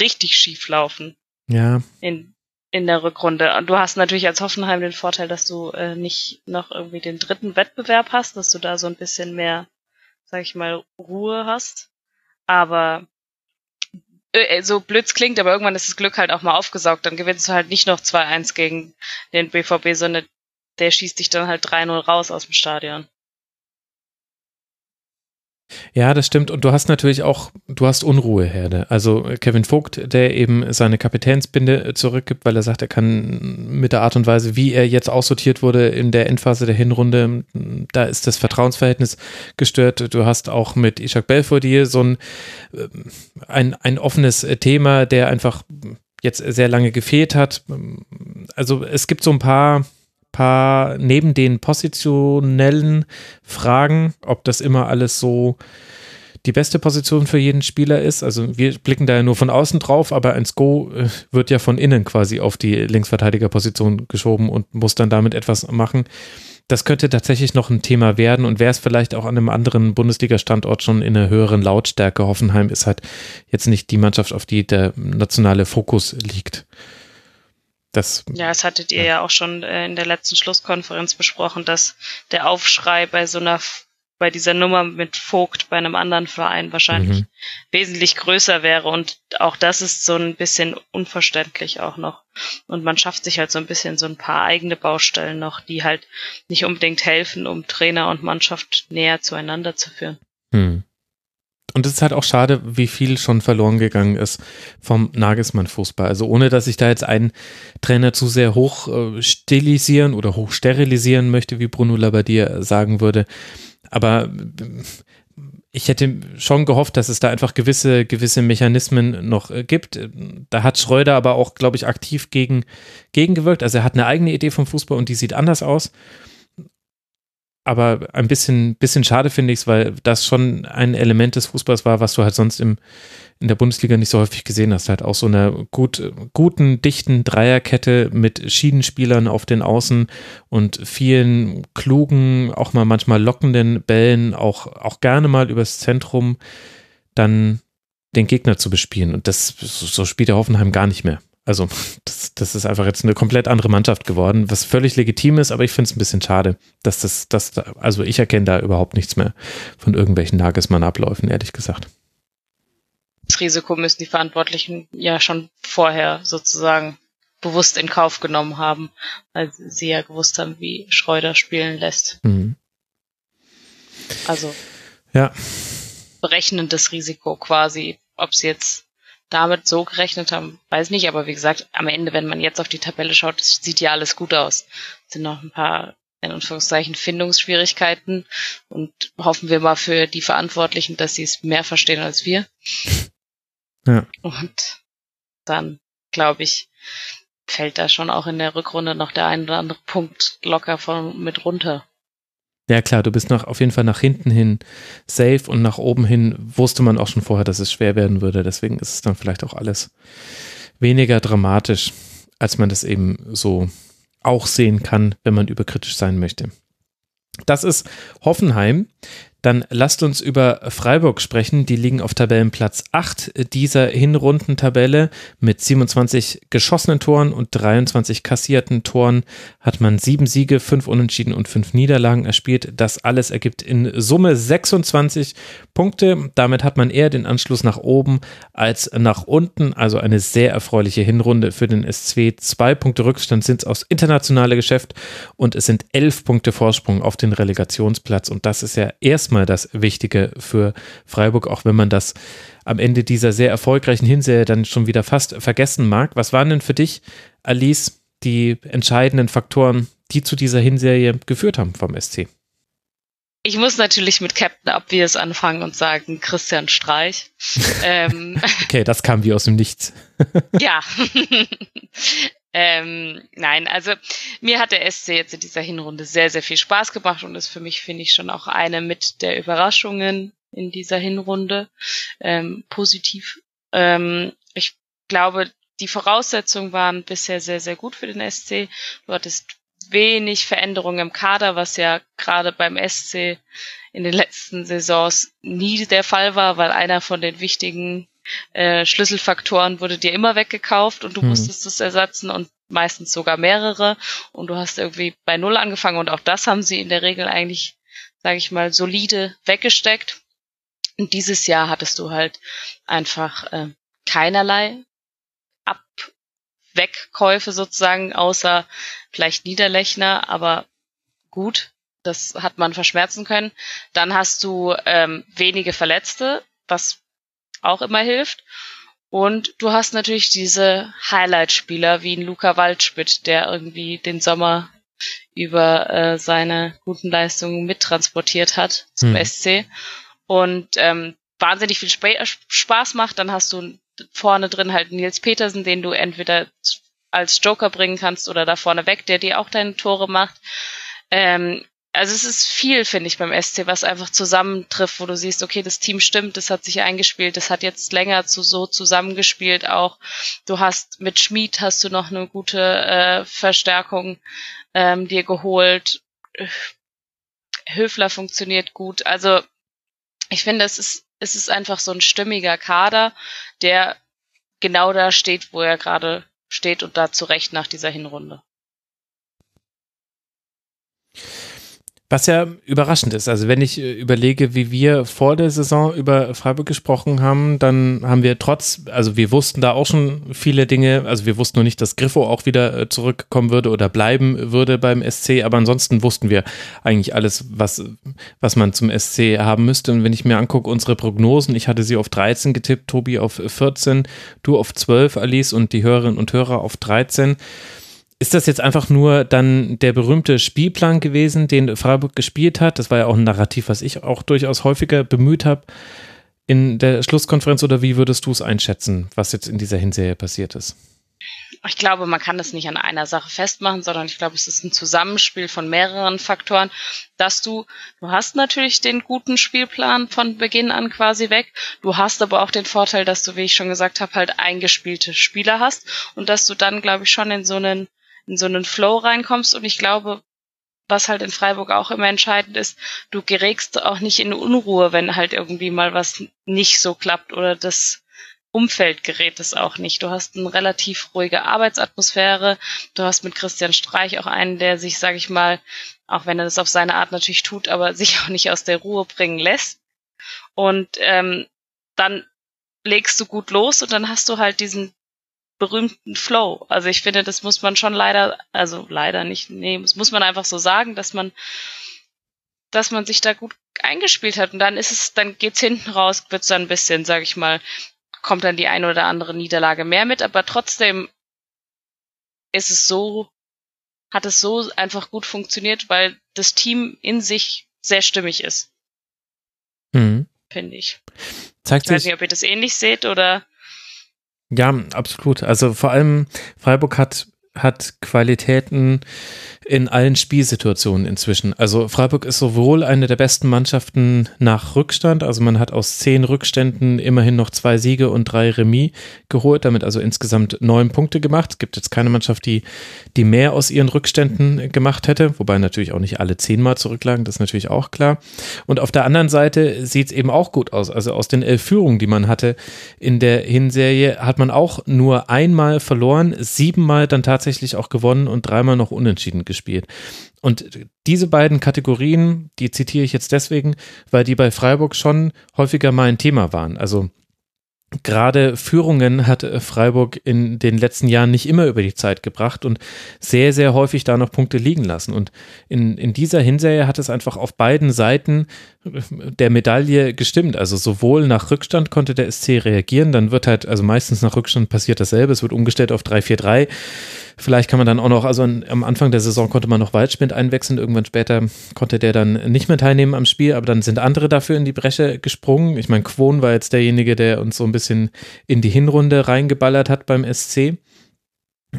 richtig schief laufen. Ja. In, in der Rückrunde. Und du hast natürlich als Hoffenheim den Vorteil, dass du äh, nicht noch irgendwie den dritten Wettbewerb hast, dass du da so ein bisschen mehr, sag ich mal, Ruhe hast. Aber äh, so blöd klingt, aber irgendwann ist das Glück halt auch mal aufgesaugt. Dann gewinnst du halt nicht noch 2-1 gegen den BVB, sondern der schießt dich dann halt 3-0 raus aus dem Stadion. Ja, das stimmt. Und du hast natürlich auch, du hast Unruheherde. Also Kevin Vogt, der eben seine Kapitänsbinde zurückgibt, weil er sagt, er kann mit der Art und Weise, wie er jetzt aussortiert wurde in der Endphase der Hinrunde, da ist das Vertrauensverhältnis gestört. Du hast auch mit Ishak Belfodil so ein, ein, ein offenes Thema, der einfach jetzt sehr lange gefehlt hat. Also es gibt so ein paar paar neben den positionellen Fragen, ob das immer alles so die beste Position für jeden Spieler ist. Also wir blicken da ja nur von außen drauf, aber ein Sko äh, wird ja von innen quasi auf die Linksverteidigerposition geschoben und muss dann damit etwas machen. Das könnte tatsächlich noch ein Thema werden und wäre es vielleicht auch an einem anderen Bundesliga-Standort schon in einer höheren Lautstärke. Hoffenheim ist halt jetzt nicht die Mannschaft, auf die der nationale Fokus liegt. Das, ja, das hattet ihr ja, ja auch schon äh, in der letzten Schlusskonferenz besprochen, dass der Aufschrei bei so einer, bei dieser Nummer mit Vogt bei einem anderen Verein wahrscheinlich mhm. wesentlich größer wäre und auch das ist so ein bisschen unverständlich auch noch. Und man schafft sich halt so ein bisschen so ein paar eigene Baustellen noch, die halt nicht unbedingt helfen, um Trainer und Mannschaft näher zueinander zu führen. Mhm. Und es ist halt auch schade, wie viel schon verloren gegangen ist vom Nagelsmann-Fußball. Also ohne, dass ich da jetzt einen Trainer zu sehr hoch äh, stilisieren oder hoch sterilisieren möchte, wie Bruno Labbadia sagen würde. Aber äh, ich hätte schon gehofft, dass es da einfach gewisse, gewisse Mechanismen noch äh, gibt. Da hat Schreuder aber auch, glaube ich, aktiv gegen, gegengewirkt. Also er hat eine eigene Idee vom Fußball und die sieht anders aus aber ein bisschen, bisschen schade finde ich es, weil das schon ein Element des Fußballs war, was du halt sonst im, in der Bundesliga nicht so häufig gesehen hast. Halt auch so eine gut, guten, dichten Dreierkette mit Schiedenspielern auf den Außen und vielen klugen, auch mal manchmal lockenden Bällen, auch, auch gerne mal übers Zentrum dann den Gegner zu bespielen. Und das, so spielt der Hoffenheim gar nicht mehr. Also, das, das ist einfach jetzt eine komplett andere Mannschaft geworden, was völlig legitim ist, aber ich finde es ein bisschen schade, dass das, das, also ich erkenne da überhaupt nichts mehr von irgendwelchen Nagelsmann-Abläufen, ehrlich gesagt. Das Risiko müssen die Verantwortlichen ja schon vorher sozusagen bewusst in Kauf genommen haben, weil sie ja gewusst haben, wie Schreuder spielen lässt. Mhm. Also. Ja. Berechnendes Risiko quasi, ob es jetzt damit so gerechnet haben, weiß nicht, aber wie gesagt, am Ende, wenn man jetzt auf die Tabelle schaut, sieht ja alles gut aus. Es sind noch ein paar, in Anführungszeichen, Findungsschwierigkeiten und hoffen wir mal für die Verantwortlichen, dass sie es mehr verstehen als wir. Ja. Und dann, glaube ich, fällt da schon auch in der Rückrunde noch der ein oder andere Punkt locker von mit runter. Ja klar, du bist nach, auf jeden Fall nach hinten hin safe und nach oben hin wusste man auch schon vorher, dass es schwer werden würde. Deswegen ist es dann vielleicht auch alles weniger dramatisch, als man das eben so auch sehen kann, wenn man überkritisch sein möchte. Das ist Hoffenheim. Dann lasst uns über Freiburg sprechen. Die liegen auf Tabellenplatz 8 dieser Hinrundentabelle. Mit 27 geschossenen Toren und 23 kassierten Toren hat man sieben Siege, fünf Unentschieden und fünf Niederlagen erspielt. Das alles ergibt in Summe 26 Punkte. Damit hat man eher den Anschluss nach oben als nach unten. Also eine sehr erfreuliche Hinrunde für den SC. Zwei Punkte Rückstand sind es aus internationale Geschäft und es sind elf Punkte Vorsprung auf den Relegationsplatz. Und das ist ja erstmal erstmal das Wichtige für Freiburg, auch wenn man das am Ende dieser sehr erfolgreichen Hinserie dann schon wieder fast vergessen mag. Was waren denn für dich, Alice, die entscheidenden Faktoren, die zu dieser Hinserie geführt haben vom SC? Ich muss natürlich mit Captain Obvious anfangen und sagen, Christian Streich. ähm, okay, das kam wie aus dem Nichts. ja. Ähm, nein, also mir hat der SC jetzt in dieser Hinrunde sehr, sehr viel Spaß gemacht und ist für mich, finde ich, schon auch eine mit der Überraschungen in dieser Hinrunde ähm, positiv. Ähm, ich glaube, die Voraussetzungen waren bisher sehr, sehr gut für den SC. Du hattest wenig Veränderungen im Kader, was ja gerade beim SC in den letzten Saisons nie der Fall war, weil einer von den wichtigen äh, Schlüsselfaktoren wurde dir immer weggekauft und du hm. musstest es ersetzen und meistens sogar mehrere und du hast irgendwie bei Null angefangen und auch das haben sie in der Regel eigentlich, sage ich mal, solide weggesteckt. Und dieses Jahr hattest du halt einfach äh, keinerlei Abwegkäufe sozusagen, außer vielleicht Niederlechner, aber gut, das hat man verschmerzen können. Dann hast du ähm, wenige Verletzte, was auch immer hilft. Und du hast natürlich diese Highlight-Spieler wie ein Luca Waldschmidt, der irgendwie den Sommer über äh, seine guten Leistungen mittransportiert hat zum hm. SC und ähm, wahnsinnig viel Sp Spaß macht. Dann hast du vorne drin halt Nils Petersen, den du entweder als Joker bringen kannst oder da vorne weg, der dir auch deine Tore macht. Ähm, also es ist viel, finde ich, beim SC, was einfach zusammentrifft, wo du siehst, okay, das Team stimmt, das hat sich eingespielt, das hat jetzt länger zu so zusammengespielt auch. Du hast mit Schmied hast du noch eine gute äh, Verstärkung ähm, dir geholt. Höfler funktioniert gut. Also ich finde, es ist, es ist einfach so ein stimmiger Kader, der genau da steht, wo er gerade steht und da zurecht nach dieser Hinrunde. Was ja überraschend ist. Also wenn ich äh, überlege, wie wir vor der Saison über Freiburg gesprochen haben, dann haben wir trotz, also wir wussten da auch schon viele Dinge, also wir wussten nur nicht, dass Griffo auch wieder äh, zurückkommen würde oder bleiben würde beim SC, aber ansonsten wussten wir eigentlich alles, was, was man zum SC haben müsste. Und wenn ich mir angucke, unsere Prognosen, ich hatte sie auf 13 getippt, Tobi auf 14, du auf 12, Alice und die Hörerinnen und Hörer auf 13 ist das jetzt einfach nur dann der berühmte Spielplan gewesen, den Freiburg gespielt hat? Das war ja auch ein Narrativ, was ich auch durchaus häufiger bemüht habe in der Schlusskonferenz oder wie würdest du es einschätzen, was jetzt in dieser Hinserie passiert ist? Ich glaube, man kann das nicht an einer Sache festmachen, sondern ich glaube, es ist ein Zusammenspiel von mehreren Faktoren, dass du, du hast natürlich den guten Spielplan von Beginn an quasi weg. Du hast aber auch den Vorteil, dass du, wie ich schon gesagt habe, halt eingespielte Spieler hast und dass du dann, glaube ich, schon in so einen in so einen Flow reinkommst. Und ich glaube, was halt in Freiburg auch immer entscheidend ist, du gerägst auch nicht in Unruhe, wenn halt irgendwie mal was nicht so klappt oder das Umfeld gerät es auch nicht. Du hast eine relativ ruhige Arbeitsatmosphäre. Du hast mit Christian Streich auch einen, der sich, sage ich mal, auch wenn er das auf seine Art natürlich tut, aber sich auch nicht aus der Ruhe bringen lässt. Und ähm, dann legst du gut los und dann hast du halt diesen berühmten Flow. Also ich finde, das muss man schon leider, also leider nicht, nee, das muss man einfach so sagen, dass man, dass man sich da gut eingespielt hat. Und dann ist es, dann geht's hinten raus, wird's dann ein bisschen, sag ich mal, kommt dann die eine oder andere Niederlage mehr mit, aber trotzdem ist es so, hat es so einfach gut funktioniert, weil das Team in sich sehr stimmig ist. Mhm. Finde ich. Zeigt ich weiß nicht, ob ihr das ähnlich seht oder. Ja, absolut. Also vor allem Freiburg hat, hat Qualitäten, in allen Spielsituationen inzwischen. Also Freiburg ist sowohl eine der besten Mannschaften nach Rückstand, also man hat aus zehn Rückständen immerhin noch zwei Siege und drei Remis geholt, damit also insgesamt neun Punkte gemacht. Es gibt jetzt keine Mannschaft, die, die mehr aus ihren Rückständen gemacht hätte, wobei natürlich auch nicht alle zehnmal zurücklagen, das ist natürlich auch klar. Und auf der anderen Seite sieht es eben auch gut aus. Also aus den elf Führungen, die man hatte in der Hinserie, hat man auch nur einmal verloren, siebenmal dann tatsächlich auch gewonnen und dreimal noch unentschieden gespielt gespielt. Und diese beiden Kategorien, die zitiere ich jetzt deswegen, weil die bei Freiburg schon häufiger mal ein Thema waren. Also Gerade Führungen hat Freiburg in den letzten Jahren nicht immer über die Zeit gebracht und sehr, sehr häufig da noch Punkte liegen lassen. Und in, in dieser Hinserie hat es einfach auf beiden Seiten der Medaille gestimmt. Also sowohl nach Rückstand konnte der SC reagieren, dann wird halt, also meistens nach Rückstand passiert dasselbe, es wird umgestellt auf 3-4-3. Vielleicht kann man dann auch noch, also am Anfang der Saison konnte man noch Waldschmidt einwechseln, irgendwann später konnte der dann nicht mehr teilnehmen am Spiel, aber dann sind andere dafür in die Bresche gesprungen. Ich meine, Quon war jetzt derjenige, der uns so ein bisschen in die Hinrunde reingeballert hat beim SC.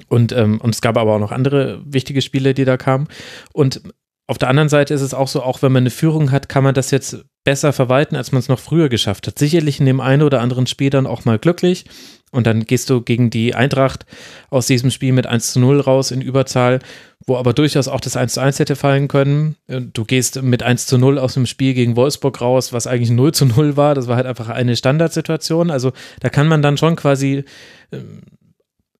Und, ähm, und es gab aber auch noch andere wichtige Spiele, die da kamen. Und auf der anderen Seite ist es auch so, auch wenn man eine Führung hat, kann man das jetzt besser verwalten, als man es noch früher geschafft hat. Sicherlich in dem einen oder anderen Spiel dann auch mal glücklich. Und dann gehst du gegen die Eintracht aus diesem Spiel mit 1 zu 0 raus in Überzahl, wo aber durchaus auch das 1 zu 1 hätte fallen können. Du gehst mit 1 zu 0 aus dem Spiel gegen Wolfsburg raus, was eigentlich 0 zu 0 war. Das war halt einfach eine Standardsituation. Also da kann man dann schon quasi ähm,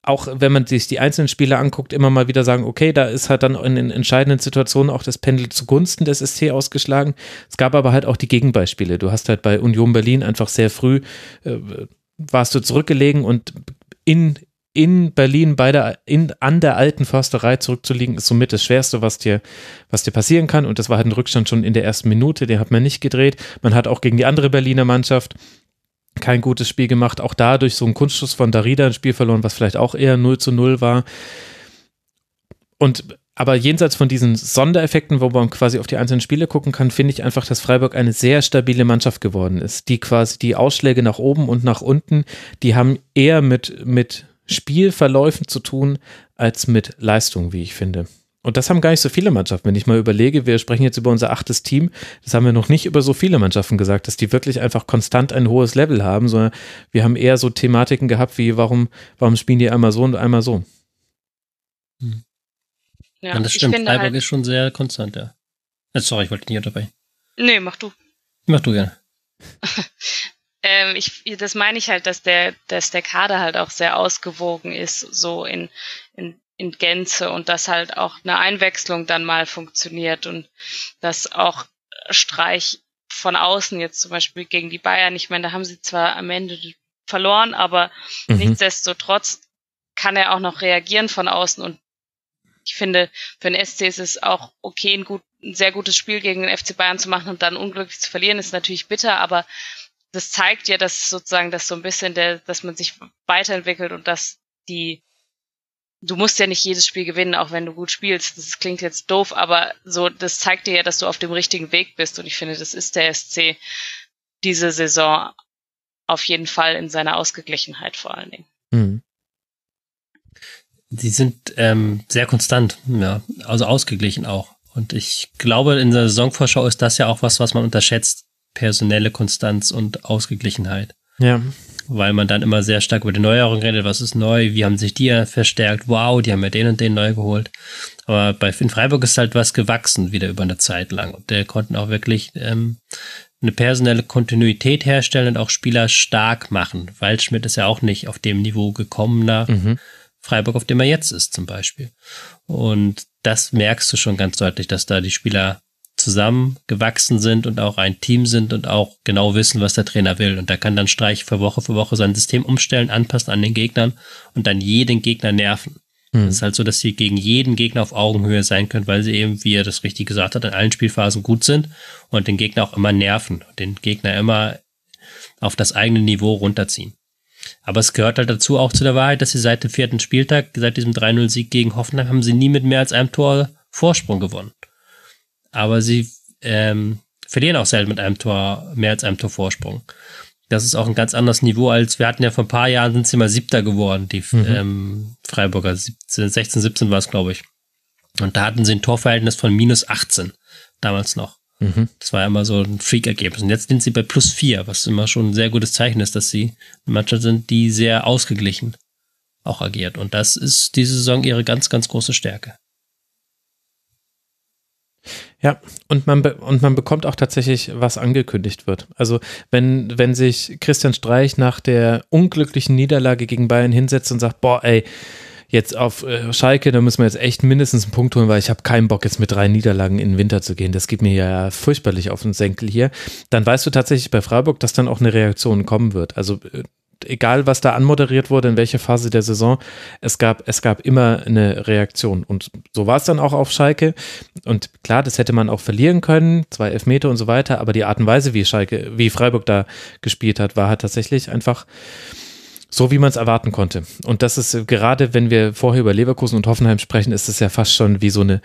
auch wenn man sich die einzelnen Spiele anguckt, immer mal wieder sagen, okay, da ist halt dann in den entscheidenden Situationen auch das Pendel zugunsten des SC ausgeschlagen. Es gab aber halt auch die Gegenbeispiele. Du hast halt bei Union Berlin einfach sehr früh, äh, warst du zurückgelegen und in, in Berlin bei der, in, an der alten Försterei zurückzuliegen, ist somit das Schwerste, was dir, was dir passieren kann. Und das war halt ein Rückstand schon in der ersten Minute, den hat man nicht gedreht. Man hat auch gegen die andere Berliner Mannschaft kein gutes Spiel gemacht. Auch da durch so einen Kunstschuss von Darida ein Spiel verloren, was vielleicht auch eher 0 zu 0 war. Und aber jenseits von diesen Sondereffekten, wo man quasi auf die einzelnen Spiele gucken kann, finde ich einfach, dass Freiburg eine sehr stabile Mannschaft geworden ist. Die quasi die Ausschläge nach oben und nach unten, die haben eher mit, mit Spielverläufen zu tun als mit Leistung, wie ich finde. Und das haben gar nicht so viele Mannschaften. Wenn ich mal überlege, wir sprechen jetzt über unser achtes Team, das haben wir noch nicht über so viele Mannschaften gesagt, dass die wirklich einfach konstant ein hohes Level haben, sondern wir haben eher so Thematiken gehabt wie, warum, warum spielen die einmal so und einmal so. Hm. Ja, ja, das stimmt. Freiburg halt ist schon sehr konstant, ja. Äh, sorry, ich wollte nicht dabei. Nee, mach du. Mach du gerne. ähm, ich, das meine ich halt, dass der, dass der Kader halt auch sehr ausgewogen ist, so in, in in Gänze und dass halt auch eine Einwechslung dann mal funktioniert und dass auch Streich von außen jetzt zum Beispiel gegen die Bayern, ich meine, da haben sie zwar am Ende verloren, aber mhm. nichtsdestotrotz kann er auch noch reagieren von außen und ich finde, für den SC ist es auch okay, ein, gut, ein sehr gutes Spiel gegen den FC Bayern zu machen und dann unglücklich zu verlieren, ist natürlich bitter, aber das zeigt ja, dass sozusagen das so ein bisschen der, dass man sich weiterentwickelt und dass die du musst ja nicht jedes Spiel gewinnen, auch wenn du gut spielst. Das klingt jetzt doof, aber so, das zeigt dir ja, dass du auf dem richtigen Weg bist. Und ich finde, das ist der SC diese Saison auf jeden Fall in seiner Ausgeglichenheit vor allen Dingen. Mhm. Sie sind ähm, sehr konstant, ja, also ausgeglichen auch. Und ich glaube, in der Saisonvorschau ist das ja auch was, was man unterschätzt. Personelle Konstanz und Ausgeglichenheit. Ja weil man dann immer sehr stark über die Neuerungen redet, was ist neu, wie haben sich die verstärkt, wow, die haben ja den und den neu geholt. Aber bei in Freiburg ist halt was gewachsen wieder über eine Zeit lang und der konnten auch wirklich ähm, eine personelle Kontinuität herstellen und auch Spieler stark machen. Waldschmidt ist ja auch nicht auf dem Niveau gekommen nach mhm. Freiburg, auf dem er jetzt ist zum Beispiel. Und das merkst du schon ganz deutlich, dass da die Spieler zusammengewachsen sind und auch ein Team sind und auch genau wissen, was der Trainer will. Und da kann dann Streich für Woche für Woche sein System umstellen, anpassen an den Gegnern und dann jeden Gegner nerven. Mhm. Das ist halt so, dass sie gegen jeden Gegner auf Augenhöhe sein können, weil sie eben, wie er das richtig gesagt hat, in allen Spielphasen gut sind und den Gegner auch immer nerven und den Gegner immer auf das eigene Niveau runterziehen. Aber es gehört halt dazu auch zu der Wahrheit, dass sie seit dem vierten Spieltag, seit diesem 3-0-Sieg gegen Hoffenheim, haben sie nie mit mehr als einem Tor Vorsprung gewonnen aber sie ähm, verlieren auch selten mit einem Tor, mehr als einem Tor Vorsprung. Das ist auch ein ganz anderes Niveau als wir hatten ja vor ein paar Jahren sind sie mal Siebter geworden, die mhm. ähm, Freiburger 17, 16, 17 war es glaube ich. Und da hatten sie ein Torverhältnis von minus 18 damals noch. Mhm. Das war ja immer so ein Freak-Ergebnis. Und jetzt sind sie bei plus 4, was immer schon ein sehr gutes Zeichen ist, dass sie eine Mannschaft sind, die sehr ausgeglichen auch agiert. Und das ist diese Saison ihre ganz, ganz große Stärke. Ja, und man, und man bekommt auch tatsächlich, was angekündigt wird. Also wenn, wenn sich Christian Streich nach der unglücklichen Niederlage gegen Bayern hinsetzt und sagt, boah, ey, jetzt auf äh, Schalke, da müssen wir jetzt echt mindestens einen Punkt holen, weil ich habe keinen Bock jetzt mit drei Niederlagen in den Winter zu gehen. Das geht mir ja furchtbarlich auf den Senkel hier. Dann weißt du tatsächlich bei Freiburg, dass dann auch eine Reaktion kommen wird. Also äh, egal was da anmoderiert wurde, in welcher Phase der Saison, es gab, es gab immer eine Reaktion. Und so war es dann auch auf Schalke. Und klar, das hätte man auch verlieren können, zwei Elfmeter und so weiter, aber die Art und Weise, wie Schalke, wie Freiburg da gespielt hat, war halt tatsächlich einfach so, wie man es erwarten konnte. Und das ist gerade, wenn wir vorher über Leverkusen und Hoffenheim sprechen, ist es ja fast schon wie so eine,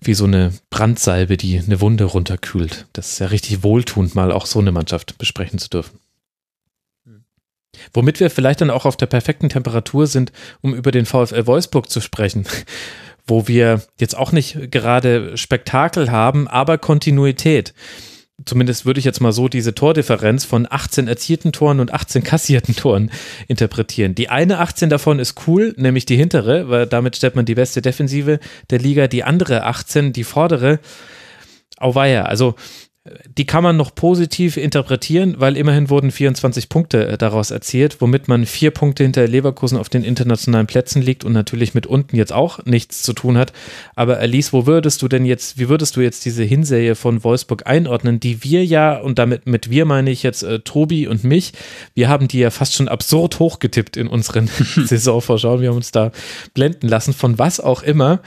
wie so eine Brandsalbe, die eine Wunde runterkühlt. Das ist ja richtig wohltuend, mal auch so eine Mannschaft besprechen zu dürfen. Womit wir vielleicht dann auch auf der perfekten Temperatur sind, um über den VfL Wolfsburg zu sprechen, wo wir jetzt auch nicht gerade Spektakel haben, aber Kontinuität. Zumindest würde ich jetzt mal so diese Tordifferenz von 18 erzielten Toren und 18 kassierten Toren interpretieren. Die eine 18 davon ist cool, nämlich die hintere, weil damit stellt man die beste Defensive der Liga. Die andere 18, die vordere, auweia. Also die kann man noch positiv interpretieren, weil immerhin wurden 24 Punkte äh, daraus erzielt, womit man vier Punkte hinter Leverkusen auf den internationalen Plätzen liegt und natürlich mit unten jetzt auch nichts zu tun hat. Aber Alice, wo würdest du denn jetzt, wie würdest du jetzt diese Hinserie von Wolfsburg einordnen, die wir ja, und damit mit wir meine ich jetzt äh, Tobi und mich, wir haben die ja fast schon absurd hochgetippt in unseren Saisonvorschauen. Wir haben uns da blenden lassen, von was auch immer.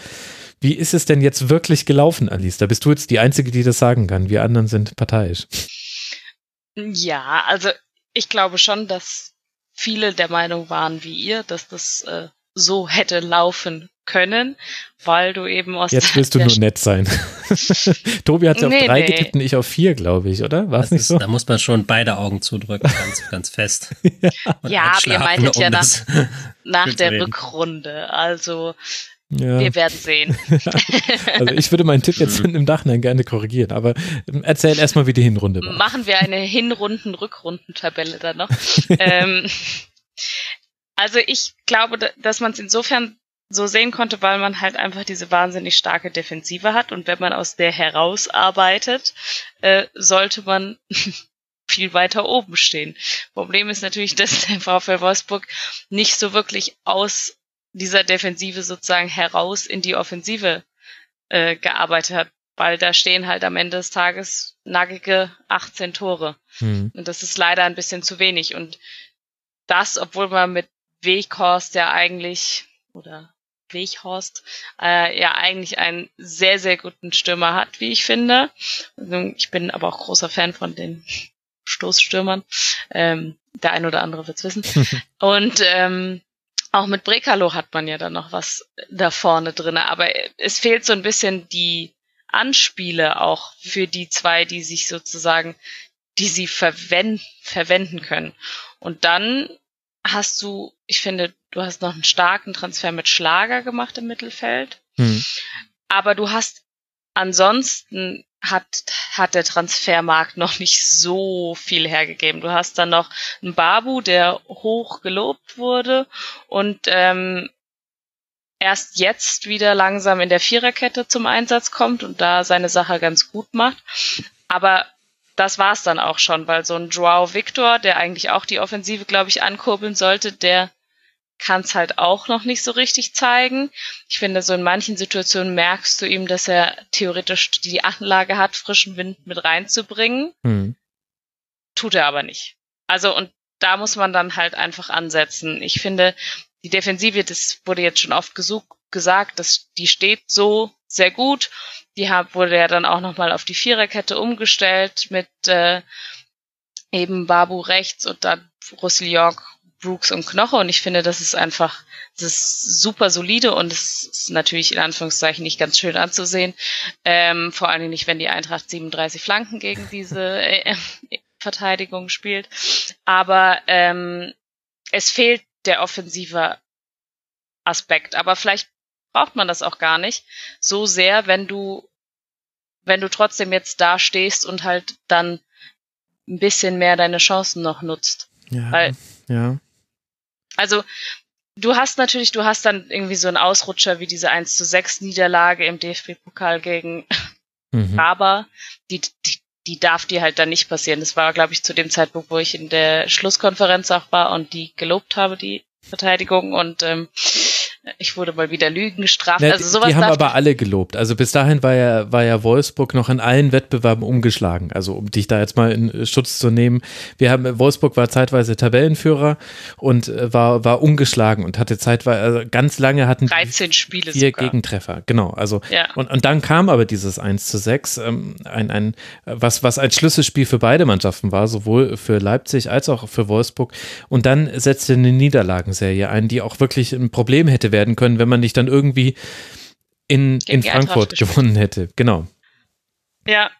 Wie ist es denn jetzt wirklich gelaufen, Alice? Da bist du jetzt die Einzige, die das sagen kann. Wir anderen sind parteiisch. Ja, also ich glaube schon, dass viele der Meinung waren wie ihr, dass das äh, so hätte laufen können, weil du eben aus Jetzt willst du nur nett sein. Tobi hat ja nee, auf drei nee. getippt und ich auf vier, glaube ich, oder? War es nicht ist, so? Da muss man schon beide Augen zudrücken, ganz, ganz fest. ja, ja ihr meintet um ja nach, nach der Rückrunde. Also ja. Wir werden sehen. also ich würde meinen Tipp jetzt im Nachhinein gerne korrigieren, aber ähm, erzähl erstmal, wie die Hinrunde war. Machen wir eine Hinrunden-Rückrunden-Tabelle dann noch. ähm, also ich glaube, dass man es insofern so sehen konnte, weil man halt einfach diese wahnsinnig starke Defensive hat und wenn man aus der herausarbeitet, äh, sollte man viel weiter oben stehen. Problem ist natürlich, dass der VfL Wolfsburg nicht so wirklich aus dieser Defensive sozusagen heraus in die Offensive äh, gearbeitet hat, weil da stehen halt am Ende des Tages nackige 18 Tore. Mhm. Und das ist leider ein bisschen zu wenig. Und das, obwohl man mit Weghorst ja eigentlich, oder Weghorst, äh, ja eigentlich einen sehr, sehr guten Stürmer hat, wie ich finde. Ich bin aber auch großer Fan von den Stoßstürmern. Ähm, der ein oder andere wird's wissen. Und ähm, auch mit Brekalo hat man ja dann noch was da vorne drinne, aber es fehlt so ein bisschen die Anspiele auch für die zwei, die sich sozusagen, die sie verwenden, verwenden können. Und dann hast du, ich finde, du hast noch einen starken Transfer mit Schlager gemacht im Mittelfeld. Hm. Aber du hast ansonsten hat, hat der Transfermarkt noch nicht so viel hergegeben. Du hast dann noch einen Babu, der hoch gelobt wurde und ähm, erst jetzt wieder langsam in der Viererkette zum Einsatz kommt und da seine Sache ganz gut macht. Aber das war's dann auch schon, weil so ein Joao Victor, der eigentlich auch die Offensive, glaube ich, ankurbeln sollte, der kann es halt auch noch nicht so richtig zeigen. Ich finde, so in manchen Situationen merkst du ihm, dass er theoretisch die Anlage hat, frischen Wind mit reinzubringen. Mhm. Tut er aber nicht. Also, und da muss man dann halt einfach ansetzen. Ich finde, die Defensive, das wurde jetzt schon oft gesucht, gesagt, dass die steht so sehr gut. Die hab, wurde ja dann auch nochmal auf die Viererkette umgestellt mit äh, eben Babu rechts und dann Roussillon Brooks und Knoche und ich finde, das ist einfach, das ist super solide und es ist natürlich in Anführungszeichen nicht ganz schön anzusehen. Ähm, vor allen Dingen nicht, wenn die Eintracht 37 Flanken gegen diese äh, Verteidigung spielt. Aber ähm, es fehlt der offensive Aspekt. Aber vielleicht braucht man das auch gar nicht so sehr, wenn du, wenn du trotzdem jetzt da stehst und halt dann ein bisschen mehr deine Chancen noch nutzt. Ja, Weil, ja. Also du hast natürlich, du hast dann irgendwie so einen Ausrutscher wie diese 1 zu 6 Niederlage im DFB-Pokal gegen mhm. Raber. Die, die, die darf dir halt dann nicht passieren. Das war, glaube ich, zu dem Zeitpunkt, wo ich in der Schlusskonferenz auch war und die gelobt habe, die Verteidigung. Und ähm, ich wurde mal wieder Lügen gestraft. Ja, also sowas die haben aber alle gelobt. Also bis dahin war ja, war ja Wolfsburg noch in allen Wettbewerben umgeschlagen. Also um dich da jetzt mal in Schutz zu nehmen. Wir haben, Wolfsburg war zeitweise Tabellenführer und äh, war, war ungeschlagen und hatte zeitweise, also ganz lange hatten 13 Spiele vier sogar. Gegentreffer. Genau. Also, ja. und, und dann kam aber dieses 1 zu 6, ähm, ein, ein, was, was ein Schlüsselspiel für beide Mannschaften war, sowohl für Leipzig als auch für Wolfsburg. Und dann setzte eine Niederlagenserie ein, die auch wirklich ein Problem hätte werden können, wenn man nicht dann irgendwie in, in Frankfurt gewonnen hätte. Genau. Ja,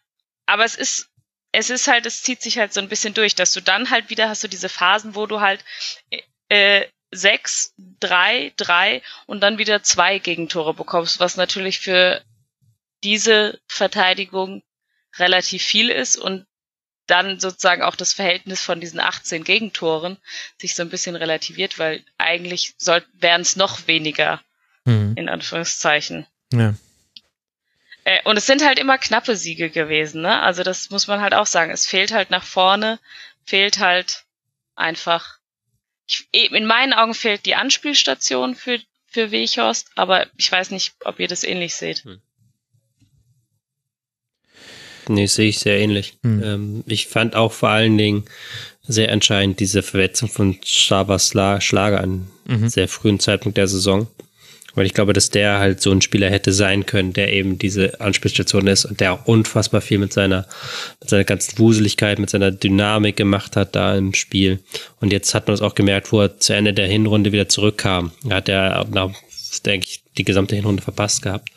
aber es ist, es ist halt, es zieht sich halt so ein bisschen durch, dass du dann halt wieder hast du diese Phasen, wo du halt äh, sechs, drei, drei und dann wieder zwei Gegentore bekommst, was natürlich für diese Verteidigung relativ viel ist und dann sozusagen auch das Verhältnis von diesen 18 Gegentoren sich so ein bisschen relativiert, weil eigentlich wären es noch weniger, mhm. in Anführungszeichen. Ja. Äh, und es sind halt immer knappe Siege gewesen, ne? Also das muss man halt auch sagen. Es fehlt halt nach vorne, fehlt halt einfach. Ich, in meinen Augen fehlt die Anspielstation für, für Wechhorst, aber ich weiß nicht, ob ihr das ähnlich seht. Hm. Nee, sehe ich sehr ähnlich. Hm. Ähm, ich fand auch vor allen Dingen sehr entscheidend diese Verletzung von Schabers Schlager an mhm. sehr frühen Zeitpunkt der Saison. Weil ich glaube, dass der halt so ein Spieler hätte sein können, der eben diese Anspielstation ist und der auch unfassbar viel mit seiner, mit seiner ganzen Wuseligkeit, mit seiner Dynamik gemacht hat da im Spiel. Und jetzt hat man es auch gemerkt, wo er zu Ende der Hinrunde wieder zurückkam. Da hat er, denke ich, die gesamte Hinrunde verpasst gehabt.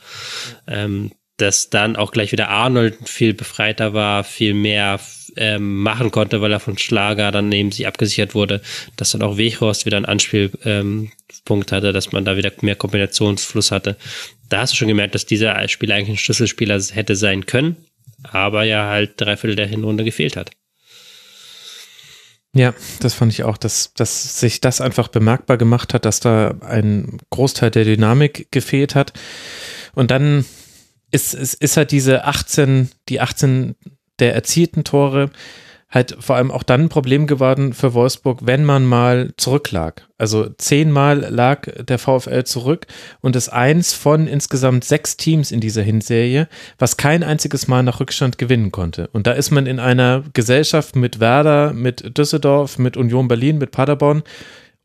Ähm, dass dann auch gleich wieder Arnold viel befreiter war, viel mehr ähm, machen konnte, weil er von Schlager dann neben sich abgesichert wurde, dass dann auch Weghorst wieder einen Anspielpunkt ähm, hatte, dass man da wieder mehr Kombinationsfluss hatte. Da hast du schon gemerkt, dass dieser Spieler eigentlich ein Schlüsselspieler hätte sein können, aber ja halt drei Viertel der Hinrunde gefehlt hat. Ja, das fand ich auch, dass, dass sich das einfach bemerkbar gemacht hat, dass da ein Großteil der Dynamik gefehlt hat. Und dann ist, ist, ist halt diese 18, die 18 der erzielten Tore halt vor allem auch dann ein Problem geworden für Wolfsburg, wenn man mal zurücklag. Also zehnmal lag der VfL zurück und ist eins von insgesamt sechs Teams in dieser Hinserie, was kein einziges Mal nach Rückstand gewinnen konnte. Und da ist man in einer Gesellschaft mit Werder, mit Düsseldorf, mit Union Berlin, mit Paderborn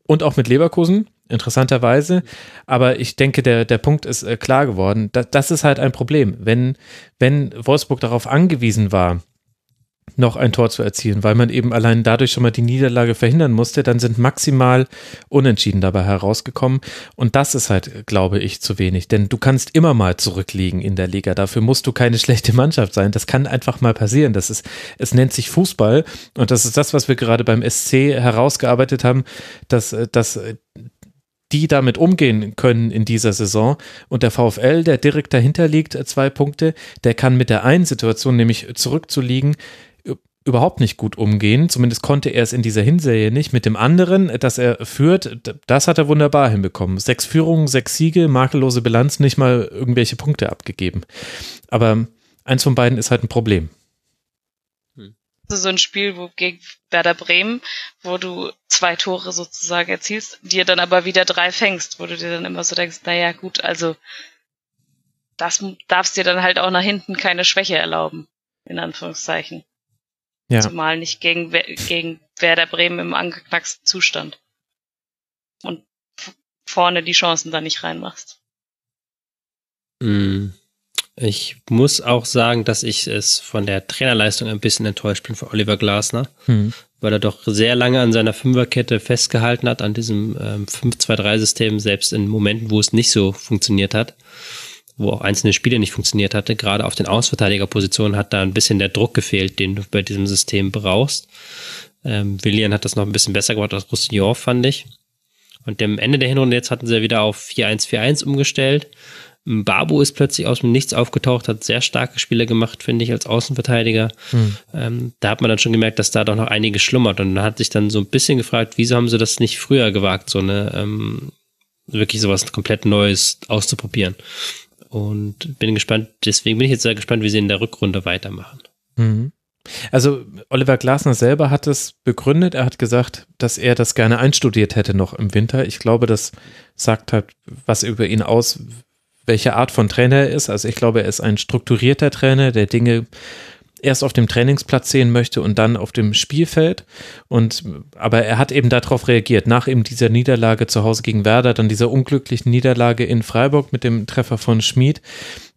und auch mit Leverkusen, interessanterweise. Aber ich denke, der, der Punkt ist äh, klar geworden. Da, das ist halt ein Problem. Wenn, wenn Wolfsburg darauf angewiesen war, noch ein Tor zu erzielen, weil man eben allein dadurch schon mal die Niederlage verhindern musste, dann sind maximal Unentschieden dabei herausgekommen. Und das ist halt, glaube ich, zu wenig. Denn du kannst immer mal zurückliegen in der Liga. Dafür musst du keine schlechte Mannschaft sein. Das kann einfach mal passieren. Das ist, es nennt sich Fußball. Und das ist das, was wir gerade beim SC herausgearbeitet haben, dass, dass die damit umgehen können in dieser Saison. Und der VfL, der direkt dahinter liegt, zwei Punkte, der kann mit der einen Situation, nämlich zurückzuliegen, überhaupt nicht gut umgehen. Zumindest konnte er es in dieser Hinserie nicht. Mit dem anderen, dass er führt, das hat er wunderbar hinbekommen. Sechs Führungen, sechs Siege, makellose Bilanz, nicht mal irgendwelche Punkte abgegeben. Aber eins von beiden ist halt ein Problem so ein Spiel, wo gegen Werder Bremen, wo du zwei Tore sozusagen erzielst, dir dann aber wieder drei fängst, wo du dir dann immer so denkst, naja, gut, also das darfst dir dann halt auch nach hinten keine Schwäche erlauben, in Anführungszeichen. Ja. Zumal nicht gegen, gegen Werder Bremen im angeknacksten Zustand. Und vorne die Chancen da nicht reinmachst. Mm. Ich muss auch sagen, dass ich es von der Trainerleistung ein bisschen enttäuscht bin für Oliver Glasner, hm. weil er doch sehr lange an seiner Fünferkette festgehalten hat, an diesem ähm, 5-2-3-System, selbst in Momenten, wo es nicht so funktioniert hat, wo auch einzelne Spiele nicht funktioniert hatte. Gerade auf den Ausverteidigerpositionen hat da ein bisschen der Druck gefehlt, den du bei diesem System brauchst. Ähm, Willian hat das noch ein bisschen besser gemacht als Roussillon, fand ich. Und am Ende der Hinrunde jetzt hatten sie wieder auf 4-1-4-1 umgestellt Babu ist plötzlich aus dem Nichts aufgetaucht, hat sehr starke Spiele gemacht, finde ich, als Außenverteidiger. Hm. Ähm, da hat man dann schon gemerkt, dass da doch noch einiges schlummert. Und da hat sich dann so ein bisschen gefragt, wieso haben sie das nicht früher gewagt, so eine ähm, wirklich sowas komplett Neues auszuprobieren. Und bin gespannt, deswegen bin ich jetzt sehr gespannt, wie sie in der Rückrunde weitermachen. Mhm. Also Oliver Glasner selber hat es begründet. Er hat gesagt, dass er das gerne einstudiert hätte noch im Winter. Ich glaube, das sagt halt was über ihn aus, welche Art von Trainer er ist. Also ich glaube, er ist ein strukturierter Trainer, der Dinge erst auf dem Trainingsplatz sehen möchte und dann auf dem Spielfeld. Und aber er hat eben darauf reagiert. Nach eben dieser Niederlage zu Hause gegen Werder, dann dieser unglücklichen Niederlage in Freiburg mit dem Treffer von Schmid.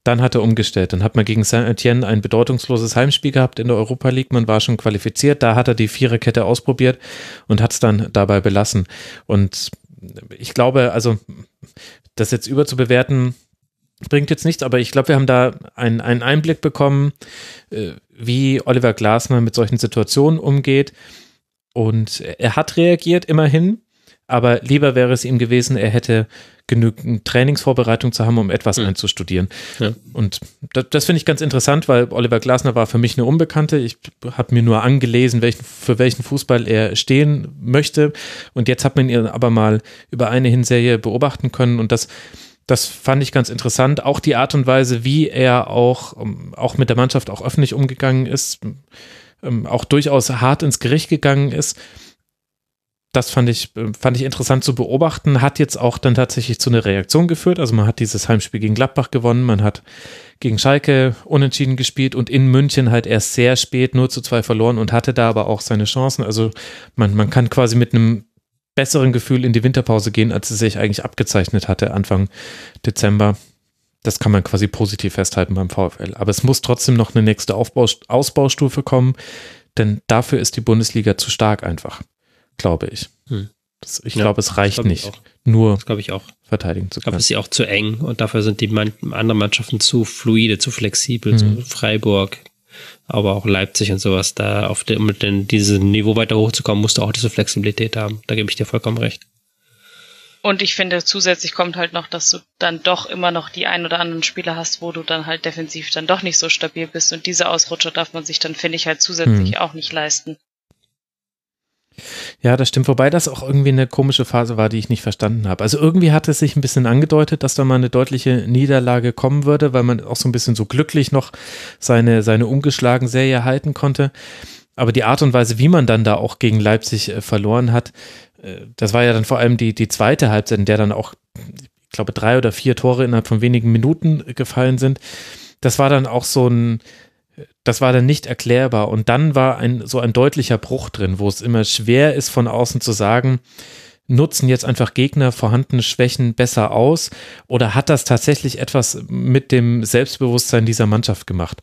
Dann hat er umgestellt. Dann hat man gegen Saint-Etienne ein bedeutungsloses Heimspiel gehabt in der Europa League. Man war schon qualifiziert. Da hat er die Viererkette ausprobiert und hat es dann dabei belassen. Und ich glaube, also das jetzt überzubewerten, bringt jetzt nichts, aber ich glaube, wir haben da einen, einen Einblick bekommen, äh, wie Oliver Glasner mit solchen Situationen umgeht. Und er hat reagiert immerhin, aber lieber wäre es ihm gewesen, er hätte genügend Trainingsvorbereitung zu haben, um etwas Mhm. einzustudieren. Ja. Und das, das finde ich ganz interessant, weil Oliver Glasner war für mich eine Unbekannte. Ich habe mir nur angelesen, welchen, für welchen Fußball er stehen möchte. Und jetzt hat man ihn aber mal über eine Hinserie beobachten können. Und das, das fand ich ganz interessant. Auch die Art und Weise, wie er auch, ähm, auch mit der Mannschaft auch öffentlich umgegangen ist, ähm, auch durchaus hart ins Gericht gegangen ist. Das fand ich, äh, fand ich interessant zu beobachten, hat jetzt auch dann tatsächlich zu einer Reaktion geführt. Also man hat dieses Heimspiel gegen Gladbach gewonnen, man hat gegen Schalke unentschieden gespielt und in München halt erst sehr spät 0 zu 2 verloren und hatte da aber auch seine Chancen. Also man, man kann quasi mit einem besseren Gefühl in die Winterpause gehen, als es sich eigentlich abgezeichnet hatte Anfang Dezember. Das kann man quasi positiv festhalten beim VfL. Aber es muss trotzdem noch eine nächste Aufbau, Ausbaustufe kommen, denn dafür ist die Bundesliga zu stark einfach, glaube ich. Hm. Das, ich Ja, glaube, es reicht glaub ich nicht, nur verteidigen zu Ich glaube, können. es ist ja auch zu eng und dafür sind die man anderen Mannschaften zu fluide, zu flexibel, so Mhm. Freiburg, aber auch Leipzig und sowas. Da auf dem, mit den, dieses Niveau weiter hochzukommen, musst du auch diese Flexibilität haben. Da gebe ich dir vollkommen recht. Und ich finde, zusätzlich kommt halt noch, dass du dann doch immer noch die ein oder anderen Spieler hast, wo du dann halt defensiv dann doch nicht so stabil bist. Und diese Ausrutscher darf man sich dann, finde ich, halt zusätzlich Hm. auch nicht leisten. Ja, das stimmt. Wobei das auch irgendwie eine komische Phase war, die ich nicht verstanden habe. Also irgendwie hat es sich ein bisschen angedeutet, dass da mal eine deutliche Niederlage kommen würde, weil man auch so ein bisschen so glücklich noch seine, seine ungeschlagen Serie halten konnte. Aber die Art und Weise, wie man dann da auch gegen Leipzig äh, verloren hat, äh, das war ja dann vor allem die, die zweite Halbzeit, in der dann auch, ich glaube, drei oder vier Tore innerhalb von wenigen Minuten äh, gefallen sind. Das war dann auch so ein, das war dann nicht erklärbar. Und dann war ein so ein deutlicher Bruch drin, wo es immer schwer ist, von außen zu sagen, nutzen jetzt einfach Gegner vorhandene Schwächen besser aus oder hat das tatsächlich etwas mit dem Selbstbewusstsein dieser Mannschaft gemacht?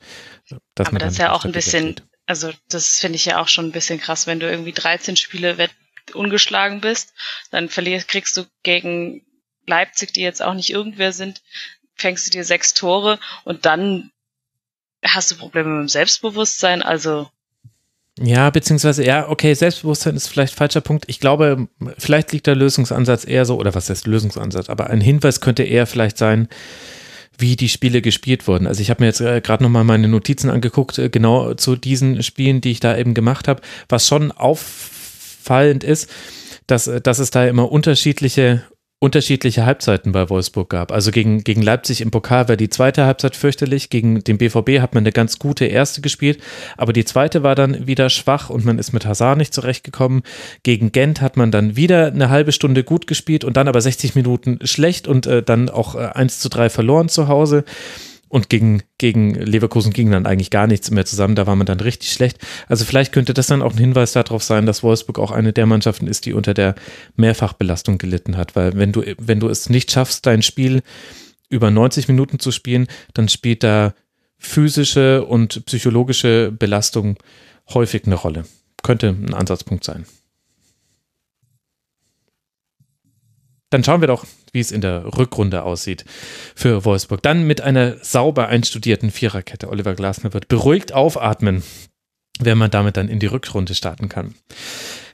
dass Aber man das ist ja auch ein bisschen, also das finde ich ja auch schon ein bisschen krass, wenn du irgendwie 13 Spiele ungeschlagen bist, dann verlierst, kriegst du gegen Leipzig, die jetzt auch nicht irgendwer sind, fängst du dir sechs Tore und dann hast du Probleme mit dem Selbstbewusstsein, also Ja, beziehungsweise, ja, okay, Selbstbewusstsein ist vielleicht falscher Punkt. Ich glaube, vielleicht liegt der Lösungsansatz eher so, oder was heißt Lösungsansatz, aber ein Hinweis könnte eher vielleicht sein, wie die Spiele gespielt wurden. Also ich habe mir jetzt äh, gerade nochmal meine Notizen angeguckt, äh, genau zu diesen Spielen, die ich da eben gemacht habe, was schon auffallend ist, dass, äh, dass es da immer unterschiedliche unterschiedliche Halbzeiten bei Wolfsburg gab. Also gegen, gegen Leipzig im Pokal war die zweite Halbzeit fürchterlich, gegen den BVB hat man eine ganz gute erste gespielt, aber die zweite war dann wieder schwach und man ist mit Hazard nicht zurechtgekommen. Gegen Gent hat man dann wieder eine halbe Stunde gut gespielt und dann aber 60 Minuten schlecht und äh, dann auch äh, 1 zu 3 verloren zu Hause. Und gegen, gegen Leverkusen ging dann eigentlich gar nichts mehr zusammen. Da war man dann richtig schlecht. Also vielleicht könnte das dann auch ein Hinweis darauf sein, dass Wolfsburg auch eine der Mannschaften ist, die unter der Mehrfachbelastung gelitten hat. Weil wenn du, wenn du es nicht schaffst, dein Spiel über 90 Minuten zu spielen, dann spielt da physische und psychologische Belastung häufig eine Rolle. Könnte ein Ansatzpunkt sein. Dann schauen wir doch, wie es in der Rückrunde aussieht für Wolfsburg. Dann mit einer sauber einstudierten Viererkette. Oliver Glasner wird beruhigt aufatmen, wenn man damit dann in die Rückrunde starten kann.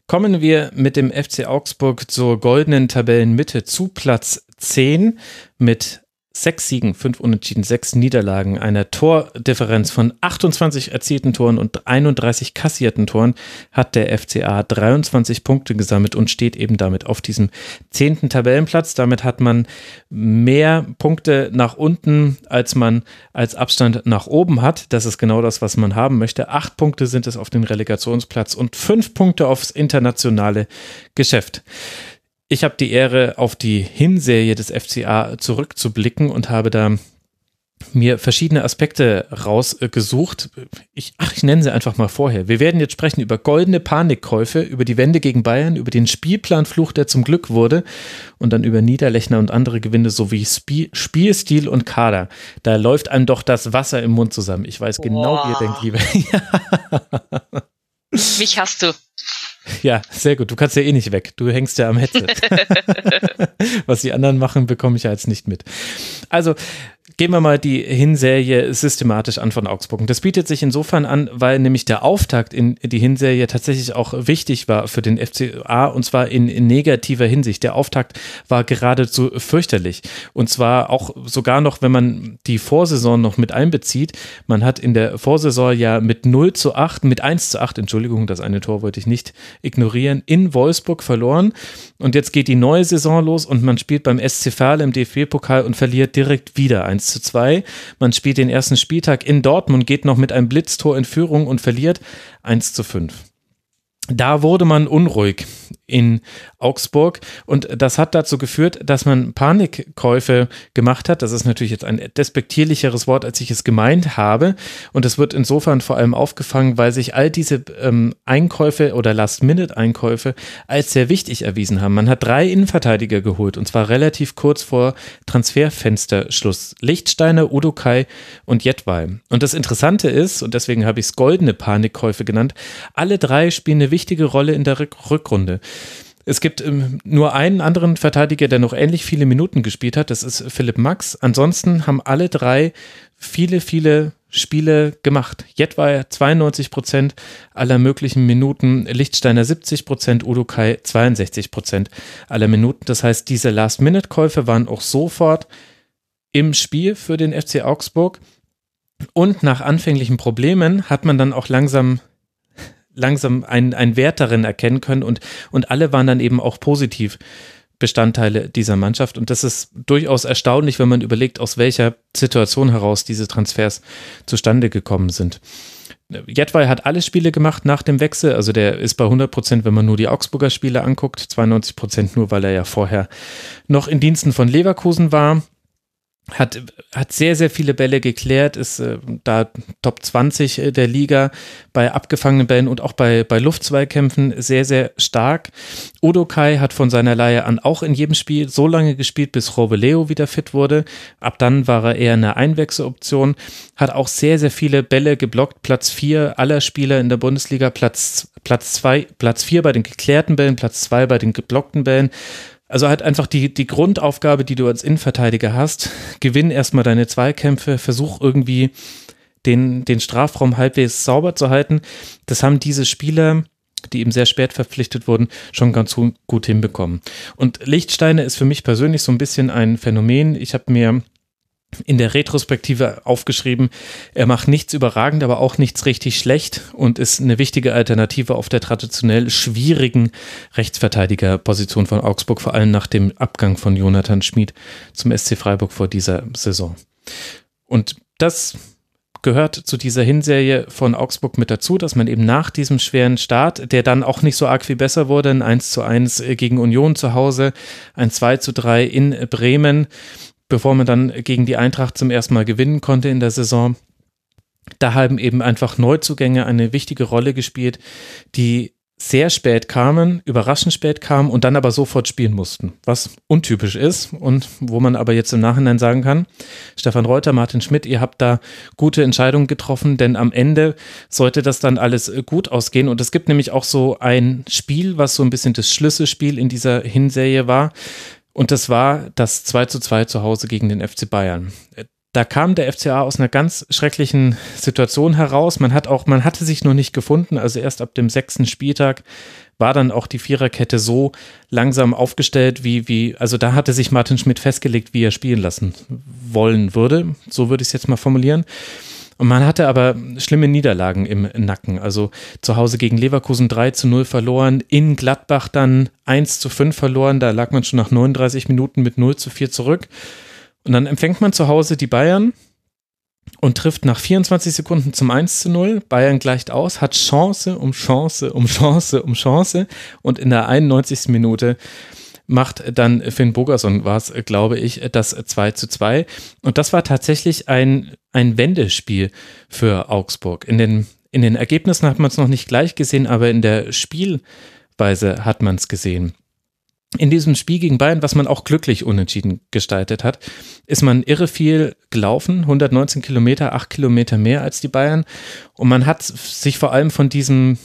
Kommen wir mit dem FC Augsburg zur goldenen Tabellenmitte zu Platz 10 mit sechs Siegen, fünf Unentschieden, sechs Niederlagen, einer Tordifferenz von 28 erzielten Toren und 31 kassierten Toren hat der FCA 23 Punkte gesammelt und steht eben damit auf diesem zehnten Tabellenplatz. Damit hat man mehr Punkte nach unten, als man als Abstand nach oben hat. Das ist genau das, was man haben möchte. Acht Punkte sind es auf den Relegationsplatz und fünf Punkte aufs internationale Geschäft. Ich habe die Ehre, auf die Hinserie des FCA zurückzublicken und habe da mir verschiedene Aspekte rausgesucht. Ich, ach, ich nenne sie einfach mal vorher. Wir werden jetzt sprechen über goldene Panikkäufe, über die Wende gegen Bayern, über den Spielplanfluch, der zum Glück wurde und dann über Niederlechner und andere Gewinne sowie Spie Spielstil und Kader. Da läuft einem doch das Wasser im Mund zusammen. Ich weiß genau, wie ihr denkt, liebe. mich hast du. Ja, sehr gut. Du kannst ja eh nicht weg. Du hängst ja am Headset. Was die anderen machen, bekomme ich ja jetzt nicht mit. Also Gehen wir mal die Hinserie systematisch an von Augsburg. Das bietet sich insofern an, weil nämlich der Auftakt in die Hinserie tatsächlich auch wichtig war für den FCA und zwar in, negativer Hinsicht. Der Auftakt war geradezu fürchterlich. Und zwar auch sogar noch, wenn man die Vorsaison noch mit einbezieht. Man hat in der Vorsaison ja mit 0 zu 8, mit 1 zu 8, Entschuldigung, das eine Tor wollte ich nicht ignorieren, in Wolfsburg verloren. Und jetzt geht die neue Saison los und man spielt beim SC Verl im DFB-Pokal und verliert direkt wieder 1 zu 2. Man spielt den ersten Spieltag in Dortmund, geht noch mit einem Blitztor in Führung und verliert 1 zu 5 da wurde man unruhig in Augsburg und das hat dazu geführt, dass man Panikkäufe gemacht hat. Das ist natürlich jetzt ein despektierlicheres Wort, als ich es gemeint habe und es wird insofern vor allem aufgefangen, weil sich all diese ähm, Einkäufe oder Last-Minute-Einkäufe als sehr wichtig erwiesen haben. Man hat drei Innenverteidiger geholt und zwar relativ kurz vor Transferfensterschluss. Lichtsteiner, Udokai und Jetwei. Und das Interessante ist, und deswegen habe ich es goldene Panikkäufe genannt, alle drei spielen eine wichtige Rolle in der Rückrunde. Es gibt ähm, nur einen anderen Verteidiger, der noch ähnlich viele Minuten gespielt hat. Das ist Philipp Max. Ansonsten haben alle drei viele, viele Spiele gemacht. Jet war 92 Prozent aller möglichen Minuten, Lichtsteiner 70 Prozent, Udo Kai 62 Prozent aller Minuten. Das heißt, diese Last-Minute-Käufe waren auch sofort im Spiel für den FC Augsburg. Und nach anfänglichen Problemen hat man dann auch langsam langsam einen, einen Wert darin erkennen können und, und alle waren dann eben auch positiv Bestandteile dieser Mannschaft. Und das ist durchaus erstaunlich, wenn man überlegt, aus welcher Situation heraus diese Transfers zustande gekommen sind. Jedwai hat alle Spiele gemacht nach dem Wechsel, also der ist bei 100 Prozent, wenn man nur die Augsburger Spiele anguckt, 92 Prozent nur, weil er ja vorher noch in Diensten von Leverkusen war hat, hat sehr, sehr viele Bälle geklärt, ist äh, da Top 20 äh, der Liga bei abgefangenen Bällen und auch bei, bei Luftzweikämpfen sehr, sehr stark. Udo Kai hat von seiner Leihe an auch in jedem Spiel so lange gespielt, bis Robeleo wieder fit wurde. Ab dann war er eher eine Einwechseloption, hat auch sehr, sehr viele Bälle geblockt. Platz 4 aller Spieler in der Bundesliga, Platz, Platz 2, Platz 4 bei den geklärten Bällen, Platz 2 bei den geblockten Bällen. Also halt einfach die, die Grundaufgabe, die du als Innenverteidiger hast. Gewinn erstmal deine Zweikämpfe, versuch irgendwie den, den Strafraum halbwegs sauber zu halten. Das haben diese Spieler, die eben sehr spät verpflichtet wurden, schon ganz gut hinbekommen. Und Lichtsteine ist für mich persönlich so ein bisschen ein Phänomen. Ich habe mir in der Retrospektive aufgeschrieben, er macht nichts überragend, aber auch nichts richtig schlecht und ist eine wichtige Alternative auf der traditionell schwierigen Rechtsverteidigerposition von Augsburg, vor allem nach dem Abgang von Jonathan Schmid zum SC Freiburg vor dieser Saison. Und das gehört zu dieser Hinserie von Augsburg mit dazu, dass man eben nach diesem schweren Start, der dann auch nicht so arg viel besser wurde, ein 1 zu 1 gegen Union zu Hause, ein 2 zu 3 in Bremen, bevor man dann gegen die Eintracht zum ersten Mal gewinnen konnte in der Saison. Da haben eben einfach Neuzugänge eine wichtige Rolle gespielt, die sehr spät kamen, überraschend spät kamen und dann aber sofort spielen mussten, was untypisch ist und wo man aber jetzt im Nachhinein sagen kann, Stefan Reuter, Martin Schmidt, ihr habt da gute Entscheidungen getroffen, denn am Ende sollte das dann alles gut ausgehen und es gibt nämlich auch so ein Spiel, was so ein bisschen das Schlüsselspiel in dieser Hinserie war. Und das war das 2 zu 2 zu Hause gegen den FC Bayern. Da kam der FCA aus einer ganz schrecklichen Situation heraus. Man hat auch, man hatte sich noch nicht gefunden. Also erst ab dem sechsten Spieltag war dann auch die Viererkette so langsam aufgestellt, wie, wie, also da hatte sich Martin Schmidt festgelegt, wie er spielen lassen wollen würde. So würde ich es jetzt mal formulieren. Und man hatte aber schlimme Niederlagen im Nacken. Also zu Hause gegen Leverkusen 3 zu 0 verloren, in Gladbach dann 1 zu 5 verloren. Da lag man schon nach 39 Minuten mit 0 zu 4 zurück. Und dann empfängt man zu Hause die Bayern und trifft nach 24 Sekunden zum 1 zu 0. Bayern gleicht aus, hat Chance um Chance um Chance um Chance. Und in der 91. Minute macht dann Finn Bogerson, war es, glaube ich, das 2 zu 2. Und das war tatsächlich ein, ein Wendespiel für Augsburg. In den, in den Ergebnissen hat man es noch nicht gleich gesehen, aber in der Spielweise hat man es gesehen. In diesem Spiel gegen Bayern, was man auch glücklich unentschieden gestaltet hat, ist man irre viel gelaufen, 119 Kilometer, 8 Kilometer mehr als die Bayern. Und man hat sich vor allem von diesem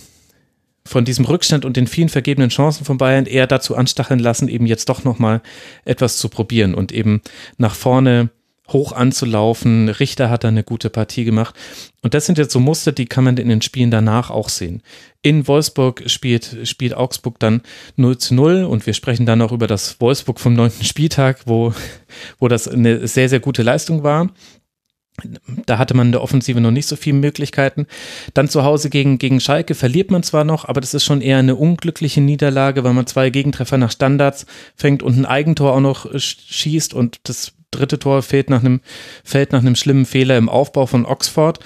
von diesem Rückstand und den vielen vergebenen Chancen von Bayern eher dazu anstacheln lassen, eben jetzt doch nochmal etwas zu probieren und eben nach vorne hoch anzulaufen. Richter hat da eine gute Partie gemacht. Und das sind jetzt so Muster, die kann man in den Spielen danach auch sehen. In Wolfsburg spielt, spielt Augsburg dann 0 zu 0 und wir sprechen dann auch über das Wolfsburg vom neunten Spieltag, wo, wo das eine sehr, sehr gute Leistung war. Da hatte man in der Offensive noch nicht so viele Möglichkeiten. Dann zu Hause gegen, gegen Schalke verliert man zwar noch, aber das ist schon eher eine unglückliche Niederlage, weil man zwei Gegentreffer nach Standards fängt und ein Eigentor auch noch schießt und das dritte Tor fällt nach einem, fällt nach einem schlimmen Fehler im Aufbau von Oxford.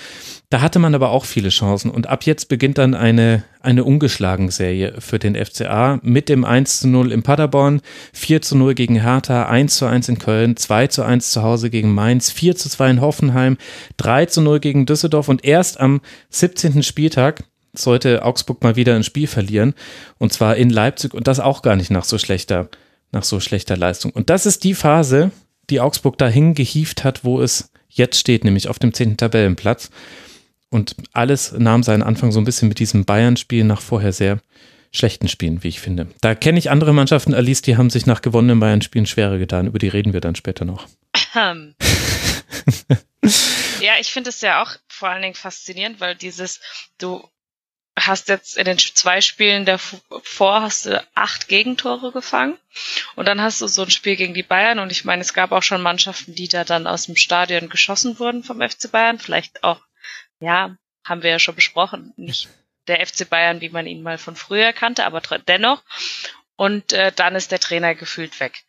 Da hatte man aber auch viele Chancen und ab jetzt beginnt dann eine, eine ungeschlagen Serie für den FCA mit dem 1 zu 0 im Paderborn, 4 zu 0 gegen Hertha, 1 zu 1 in Köln, 2 zu 1 zu Hause gegen Mainz, 4 zu 2 in Hoffenheim, 3 zu 0 gegen Düsseldorf und erst am 17. Spieltag sollte Augsburg mal wieder ein Spiel verlieren und zwar in Leipzig und das auch gar nicht nach so schlechter, nach so schlechter Leistung. Und das ist die Phase, die Augsburg dahin gehieft hat, wo es jetzt steht, nämlich auf dem 10. Tabellenplatz. Und alles nahm seinen Anfang so ein bisschen mit diesem Bayern-Spiel nach vorher sehr schlechten Spielen, wie ich finde. Da kenne ich andere Mannschaften, Alice, die haben sich nach gewonnenen Bayern-Spielen schwerer getan. Über die reden wir dann später noch. Ähm. ja, ich finde es ja auch vor allen Dingen faszinierend, weil dieses, du hast jetzt in den zwei Spielen davor hast du acht Gegentore gefangen und dann hast du so ein Spiel gegen die Bayern und ich meine, es gab auch schon Mannschaften, die da dann aus dem Stadion geschossen wurden vom FC Bayern, vielleicht auch, ja, haben wir ja schon besprochen, nicht der FC Bayern, wie man ihn mal von früher kannte, aber dennoch. Und äh, dann ist der Trainer gefühlt weg.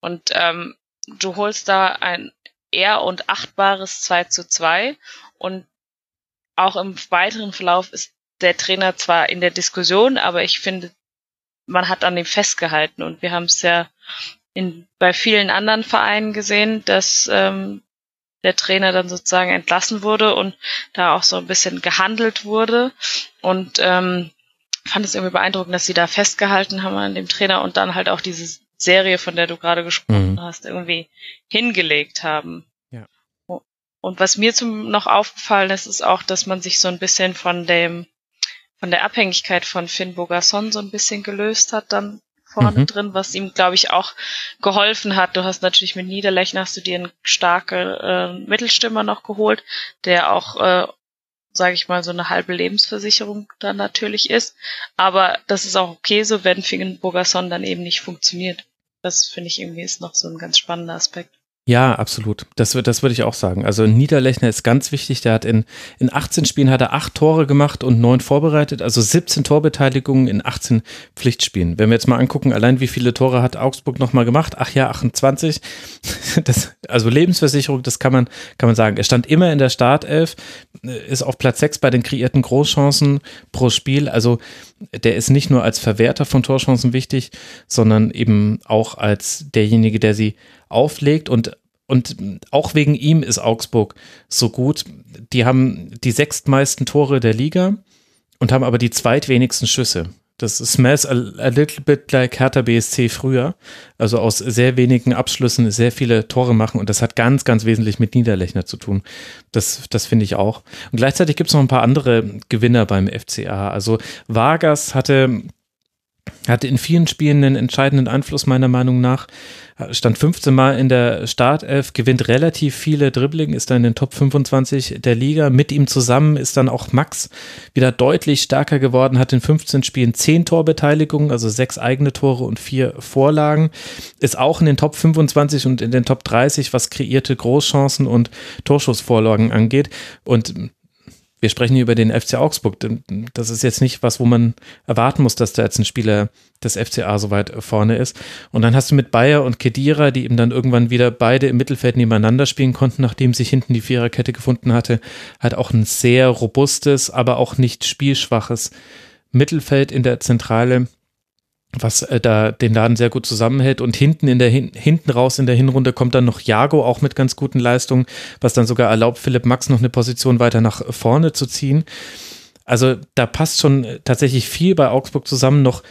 Und ähm, du holst da ein eher und achtbares 2 zu 2 und auch im weiteren Verlauf ist der Trainer zwar in der Diskussion, aber ich finde, man hat an dem festgehalten und wir haben es ja in, bei vielen anderen Vereinen gesehen, dass ähm, der Trainer dann sozusagen entlassen wurde und da auch so ein bisschen gehandelt wurde und ähm, fand es irgendwie beeindruckend, dass sie da festgehalten haben an dem Trainer und dann halt auch diese Serie, von der du gerade gesprochen mhm. hast, irgendwie hingelegt haben. Ja. Und was mir zum noch aufgefallen ist, ist auch, dass man sich so ein bisschen von dem von der Abhängigkeit von Finn Bogasson so ein bisschen gelöst hat dann vorne mhm. drin, was ihm, glaube ich, auch geholfen hat. Du hast natürlich mit Niederlechner hast du dir einen starken äh, Mittelstimmer noch geholt, der auch, äh, sage ich mal, so eine halbe Lebensversicherung dann natürlich ist. Aber das ist auch okay so, wenn Finn Bogasson dann eben nicht funktioniert. Das finde ich irgendwie ist noch so ein ganz spannender Aspekt. Ja, absolut. Das, das würde ich auch sagen. Also Niederlechner ist ganz wichtig. Der hat in, in 18 Spielen hat er acht Tore gemacht und neun vorbereitet, also 17 Torbeteiligungen in 18 Pflichtspielen. Wenn wir jetzt mal angucken, allein wie viele Tore hat Augsburg nochmal gemacht? Ach ja, 28. Das, also Lebensversicherung, das kann man, kann man sagen. Er stand immer in der Startelf, ist auf Platz 6 bei den kreierten Großchancen pro Spiel. Also der ist nicht nur als Verwerter von Torchancen wichtig, sondern eben auch als derjenige, der sie auflegt und und auch wegen ihm ist Augsburg so gut. Die haben die sechstmeisten Tore der Liga und haben aber die zweitwenigsten Schüsse. Das smells a, a little bit like Hertha BSC früher. Also aus sehr wenigen Abschlüssen sehr viele Tore machen und das hat ganz, ganz wesentlich mit Niederlechner zu tun. Das, das finde ich auch. Und gleichzeitig gibt es noch ein paar andere Gewinner beim FCA. Also Vargas hatte hatte in vielen Spielen einen entscheidenden Einfluss meiner Meinung nach. Stand 15 Mal in der Startelf, gewinnt relativ viele Dribbling, ist dann in den Top 25 der Liga. Mit ihm zusammen ist dann auch Max wieder deutlich stärker geworden, hat in 15 Spielen 10 Torbeteiligungen, also 6 eigene Tore und 4 Vorlagen. Ist auch in den Top 25 und in den Top 30, was kreierte Großchancen und Torschussvorlagen angeht. Und wir sprechen hier über den FC Augsburg. Das ist jetzt nicht was, wo man erwarten muss, dass da jetzt ein Spieler des FCA so weit vorne ist. Und dann hast du mit Bayer und Kedira, die eben dann irgendwann wieder beide im Mittelfeld nebeneinander spielen konnten, nachdem sich hinten die Viererkette gefunden hatte, hat auch ein sehr robustes, aber auch nicht spielschwaches Mittelfeld in der Zentrale was äh, da den Laden sehr gut zusammenhält. Und hinten in der hinten raus in der Hinrunde kommt dann noch Jago auch mit ganz guten Leistungen, was dann sogar erlaubt, Philipp Max noch eine Position weiter nach vorne zu ziehen. Also da passt schon tatsächlich viel bei Augsburg zusammen noch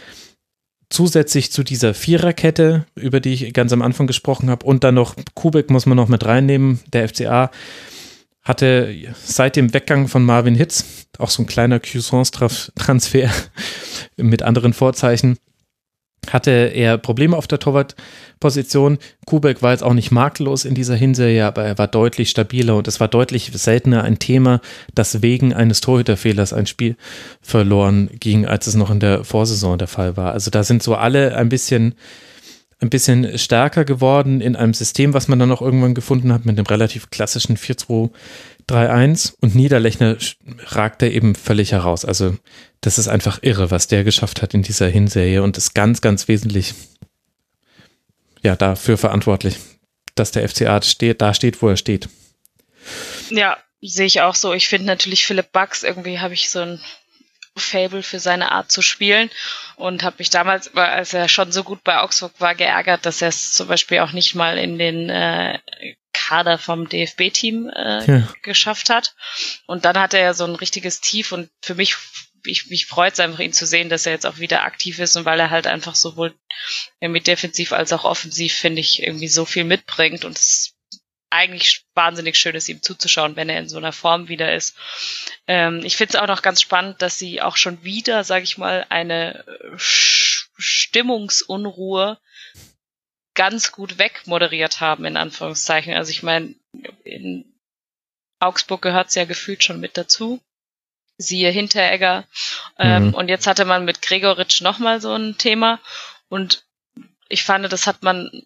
zusätzlich zu dieser Viererkette, über die ich ganz am Anfang gesprochen habe, und dann noch Kubik muss man noch mit reinnehmen. Der FCA hatte seit dem Weggang von Marvin Hitz auch so ein kleiner Cuisance-Transfer mit anderen Vorzeichen hatte er Probleme auf der Torwartposition. Kubek war jetzt auch nicht makellos in dieser Hinserie, aber er war deutlich stabiler und es war deutlich seltener ein Thema, dass wegen eines Torhüterfehlers ein Spiel verloren ging, als es noch in der Vorsaison der Fall war. Also da sind so alle ein bisschen ein bisschen stärker geworden in einem System, was man dann auch irgendwann gefunden hat mit dem relativ klassischen 4-2-3-1 und Niederlechner ragt da eben völlig heraus. Also das ist einfach irre, was der geschafft hat in dieser Hinserie und ist ganz, ganz wesentlich ja dafür verantwortlich, dass der FCA steht, da steht, wo er steht. Ja, sehe ich auch so. Ich finde natürlich Philipp Bucks irgendwie habe ich so ein Fable für seine Art zu spielen und habe mich damals, als er schon so gut bei Augsburg war, geärgert, dass er es zum Beispiel auch nicht mal in den äh, Kader vom DFB-Team äh, ja. geschafft hat. Und dann hatte er so ein richtiges Tief und für mich ich, mich freut es einfach, ihn zu sehen, dass er jetzt auch wieder aktiv ist und weil er halt einfach sowohl irgendwie defensiv als auch offensiv, finde ich, irgendwie so viel mitbringt und es eigentlich wahnsinnig schön ist, ihm zuzuschauen, wenn er in so einer Form wieder ist. Ähm, ich finde es auch noch ganz spannend, dass sie auch schon wieder, sage ich mal, eine Stimmungsunruhe ganz gut wegmoderiert haben, in Anführungszeichen. Also ich meine, in Augsburg gehört es ja gefühlt schon mit dazu. Siehe Hinteregger. Ähm, mhm. Und jetzt hatte man mit Gregoritsch nochmal so ein Thema. Und ich fand, das hat man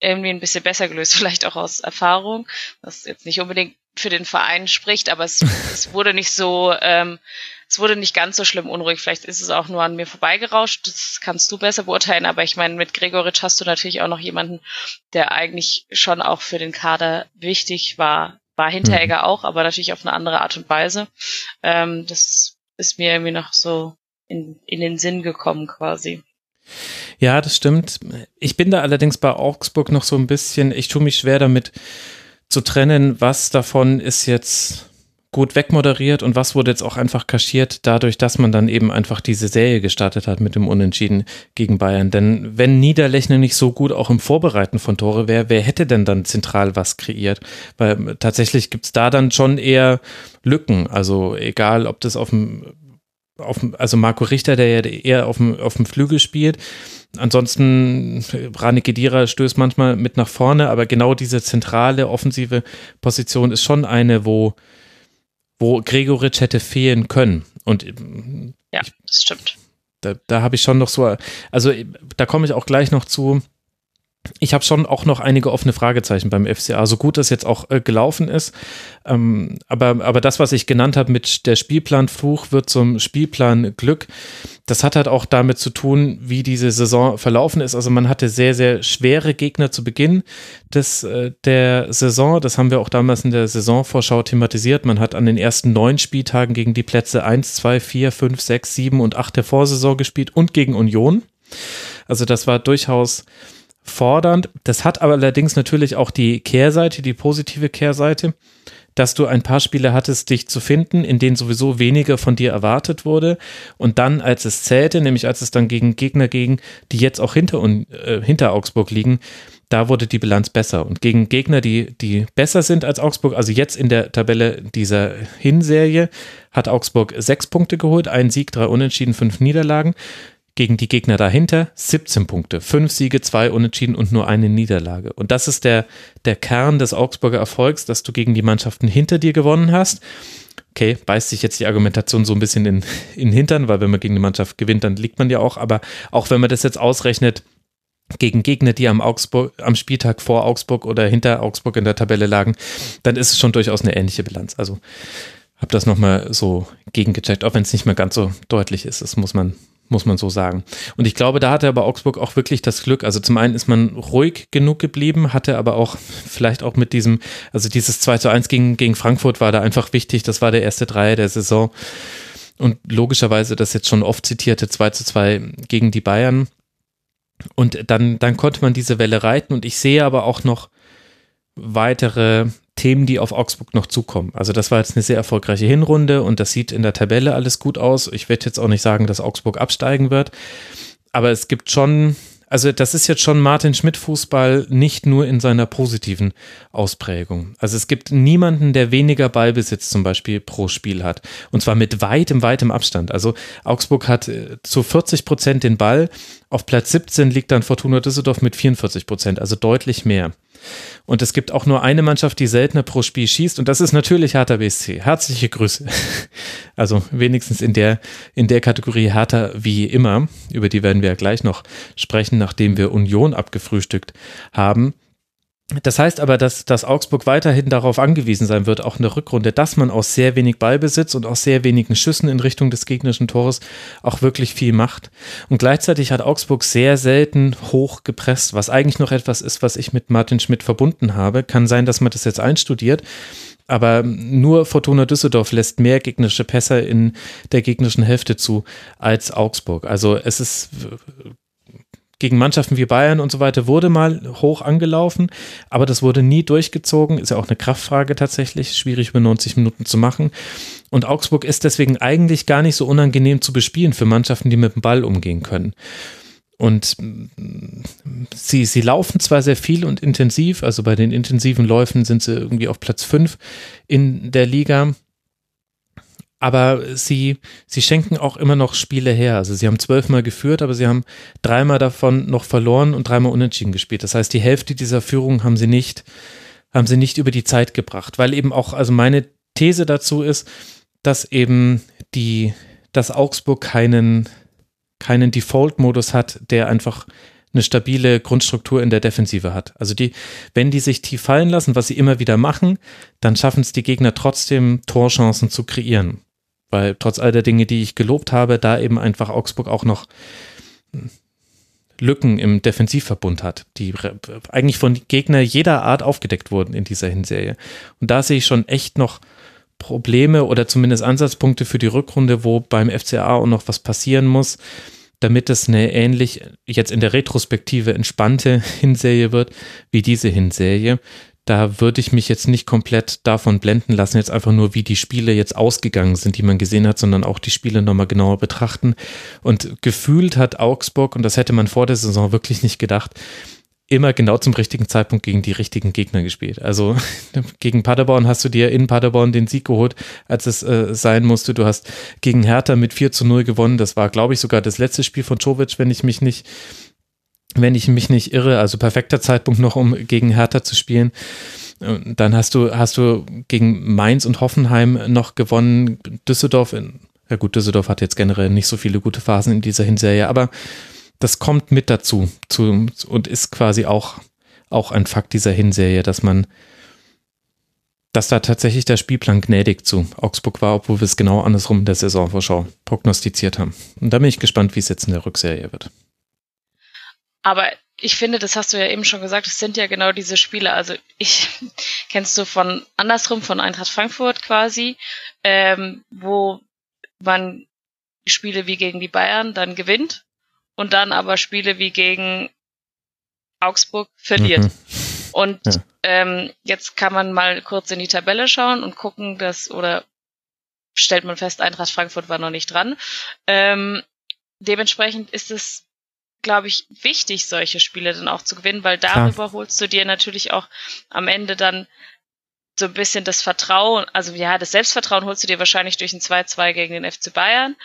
irgendwie ein bisschen besser gelöst, vielleicht auch aus Erfahrung, was jetzt nicht unbedingt für den Verein spricht, aber es, es wurde nicht so, ähm, es wurde nicht ganz so schlimm unruhig. Vielleicht ist es auch nur an mir vorbeigerauscht. Das kannst du besser beurteilen. Aber ich meine, mit Gregoritsch hast du natürlich auch noch jemanden, der eigentlich schon auch für den Kader wichtig war. War Hinteregger mhm. auch, aber natürlich auf eine andere Art und Weise. Ähm, das ist mir irgendwie noch so in, in den Sinn gekommen quasi. Ja, das stimmt. Ich bin da allerdings bei Augsburg noch so ein bisschen, ich tue mich schwer damit zu trennen, was davon ist jetzt gut wegmoderiert und was wurde jetzt auch einfach kaschiert, dadurch, dass man dann eben einfach diese Serie gestartet hat mit dem Unentschieden gegen Bayern. Denn wenn Niederlechner nicht so gut auch im Vorbereiten von Tore wäre, wer hätte denn dann zentral was kreiert? Weil tatsächlich gibt es da dann schon eher Lücken. Also egal, ob das auf dem auf, also Marco Richter, der ja eher auf dem, auf dem Flügel spielt. Ansonsten, Rani Gedira stößt manchmal mit nach vorne, aber genau diese zentrale offensive Position ist schon eine, wo, wo Gregoritsch hätte fehlen können. Und ja, das stimmt. Da, da habe ich schon noch so, also da komme ich auch gleich noch zu ich habe schon auch noch einige offene Fragezeichen beim FCA, so gut das jetzt auch äh, gelaufen ist. Ähm, aber, aber das, was ich genannt habe mit der Spielplan Fluch wird zum Spielplan Glück, das hat halt auch damit zu tun, wie diese Saison verlaufen ist. Also man hatte sehr, sehr schwere Gegner zu Beginn des, äh, der Saison. Das haben wir auch damals in der Saisonvorschau thematisiert. Man hat an den ersten neun Spieltagen gegen die Plätze 1, 2, 4, 5, 6, 7 und 8 der Vorsaison gespielt und gegen Union. Also das war durchaus fordernd. Das hat aber allerdings natürlich auch die Kehrseite, die positive Kehrseite, dass du ein paar Spiele hattest, dich zu finden, in denen sowieso weniger von dir erwartet wurde. Und dann, als es zählte, nämlich als es dann gegen Gegner ging, die jetzt auch hinter, äh, hinter Augsburg liegen, da wurde die Bilanz besser. Und gegen Gegner, die, die besser sind als Augsburg, also jetzt in der Tabelle dieser Hinserie, hat Augsburg sechs Punkte geholt, ein Sieg, drei Unentschieden, fünf Niederlagen gegen die Gegner dahinter 17 Punkte, fünf Siege, zwei Unentschieden und nur eine Niederlage. Und das ist der, der Kern des Augsburger Erfolgs, dass du gegen die Mannschaften hinter dir gewonnen hast. Okay, beißt sich jetzt die Argumentation so ein bisschen in, in den Hintern, weil wenn man gegen die Mannschaft gewinnt, dann liegt man ja auch. Aber auch wenn man das jetzt ausrechnet, gegen Gegner, die am, Augsburg, am Spieltag vor Augsburg oder hinter Augsburg in der Tabelle lagen, dann ist es schon durchaus eine ähnliche Bilanz. Also habe das nochmal so gegengecheckt, auch wenn es nicht mehr ganz so deutlich ist. Das muss man, muss man so sagen. Und ich glaube, da hatte aber Augsburg auch wirklich das Glück. Also zum einen ist man ruhig genug geblieben, hatte aber auch vielleicht auch mit diesem, also dieses 2 zu 1 gegen, gegen Frankfurt war da einfach wichtig. Das war der erste Dreier der Saison. Und logischerweise das jetzt schon oft zitierte 2 zu 2 gegen die Bayern. Und dann, dann konnte man diese Welle reiten. Und ich sehe aber auch noch weitere Themen, die auf Augsburg noch zukommen. Also das war jetzt eine sehr erfolgreiche Hinrunde und das sieht in der Tabelle alles gut aus. Ich werde jetzt auch nicht sagen, dass Augsburg absteigen wird, aber es gibt schon also das ist jetzt schon Martin Schmidt Fußball nicht nur in seiner positiven Ausprägung. Also es gibt niemanden, der weniger Ballbesitz zum Beispiel pro Spiel hat. Und zwar mit weitem, weitem Abstand. Also Augsburg hat äh, zu 40 Prozent den Ball. Auf Platz 17 liegt dann Fortuna Düsseldorf mit 44 Prozent, also deutlich mehr. Und es gibt auch nur eine Mannschaft, die seltener pro Spiel schießt. Und das ist natürlich Hertha BSC. Herzliche Grüße. Also wenigstens in der, in der Kategorie Hertha wie immer. Über die werden wir ja gleich noch sprechen, nachdem wir Union abgefrühstückt haben. Das heißt aber, dass, dass Augsburg weiterhin darauf angewiesen sein wird, auch in der Rückrunde, dass man aus sehr wenig Ballbesitz und aus sehr wenigen Schüssen in Richtung des gegnerischen Tores auch wirklich viel macht. Und gleichzeitig hat Augsburg sehr selten hoch gepresst, was eigentlich noch etwas ist, was ich mit Martin Schmidt verbunden habe. Kann sein, dass man das jetzt einstudiert. Aber nur Fortuna Düsseldorf lässt mehr gegnerische Pässe in der gegnerischen Hälfte zu als Augsburg. Also es ist gegen Mannschaften wie Bayern und so weiter wurde mal hoch angelaufen, aber das wurde nie durchgezogen. Ist ja auch eine Kraftfrage tatsächlich, schwierig über 90 Minuten zu machen. Und Augsburg ist deswegen eigentlich gar nicht so unangenehm zu bespielen für Mannschaften, die mit dem Ball umgehen können. Und mm, sie, sie laufen zwar sehr viel und intensiv, also bei den intensiven Läufen sind sie irgendwie auf Platz 5 in der Liga aber sie, sie schenken auch immer noch Spiele her. Also sie haben zwölfmal geführt, aber sie haben dreimal davon noch verloren und dreimal unentschieden gespielt. Das heißt, die Hälfte dieser Führung haben sie nicht, haben sie nicht über die Zeit gebracht, weil eben auch, also meine These dazu ist, dass eben die, dass Augsburg keinen, keinen Default-Modus hat, der einfach eine stabile Grundstruktur in der Defensive hat. Also die, wenn die sich tief fallen lassen, was sie immer wieder machen, dann schaffen es die Gegner trotzdem, Torchancen zu kreieren weil trotz all der Dinge, die ich gelobt habe, da eben einfach Augsburg auch noch Lücken im Defensivverbund hat, die eigentlich von Gegner jeder Art aufgedeckt wurden in dieser Hinserie. Und da sehe ich schon echt noch Probleme oder zumindest Ansatzpunkte für die Rückrunde, wo beim FCA auch noch was passieren muss, damit es eine ähnlich jetzt in der Retrospektive entspannte Hinserie wird wie diese Hinserie da würde ich mich jetzt nicht komplett davon blenden lassen, jetzt einfach nur, wie die Spiele jetzt ausgegangen sind, die man gesehen hat, sondern auch die Spiele nochmal genauer betrachten. Und gefühlt hat Augsburg, und das hätte man vor der Saison wirklich nicht gedacht, immer genau zum richtigen Zeitpunkt gegen die richtigen Gegner gespielt. Also gegen Paderborn hast du dir in Paderborn den Sieg geholt, als es äh, sein musste. Du hast gegen Hertha mit 4 zu 0 gewonnen. Das war, glaube ich, sogar das letzte Spiel von Czovic, wenn ich mich nicht wenn ich mich nicht irre, also perfekter Zeitpunkt noch, um gegen Hertha zu spielen. Dann hast du, hast du gegen Mainz und Hoffenheim noch gewonnen. Düsseldorf, in, ja gut, Düsseldorf hat jetzt generell nicht so viele gute Phasen in dieser Hinserie, aber das kommt mit dazu zu, und ist quasi auch, auch ein Fakt dieser Hinserie, dass man, dass da tatsächlich der Spielplan gnädig zu Augsburg war, obwohl wir es genau andersrum in der Saisonvorschau prognostiziert haben. Und da bin ich gespannt, wie es jetzt in der Rückserie wird. Aber ich finde, das hast du ja eben schon gesagt, es sind ja genau diese Spiele. Also ich kennst du von andersrum von Eintracht Frankfurt quasi, ähm, wo man Spiele wie gegen die Bayern dann gewinnt und dann aber Spiele wie gegen Augsburg verliert. Mhm. Und ja. ähm, jetzt kann man mal kurz in die Tabelle schauen und gucken, dass oder stellt man fest, Eintracht Frankfurt war noch nicht dran. Ähm, dementsprechend ist es glaube ich, wichtig, solche Spiele dann auch zu gewinnen, weil darüber Klar. holst du dir natürlich auch am Ende dann so ein bisschen das Vertrauen, also ja, das Selbstvertrauen holst du dir wahrscheinlich durch ein 2-2 gegen den FC Bayern,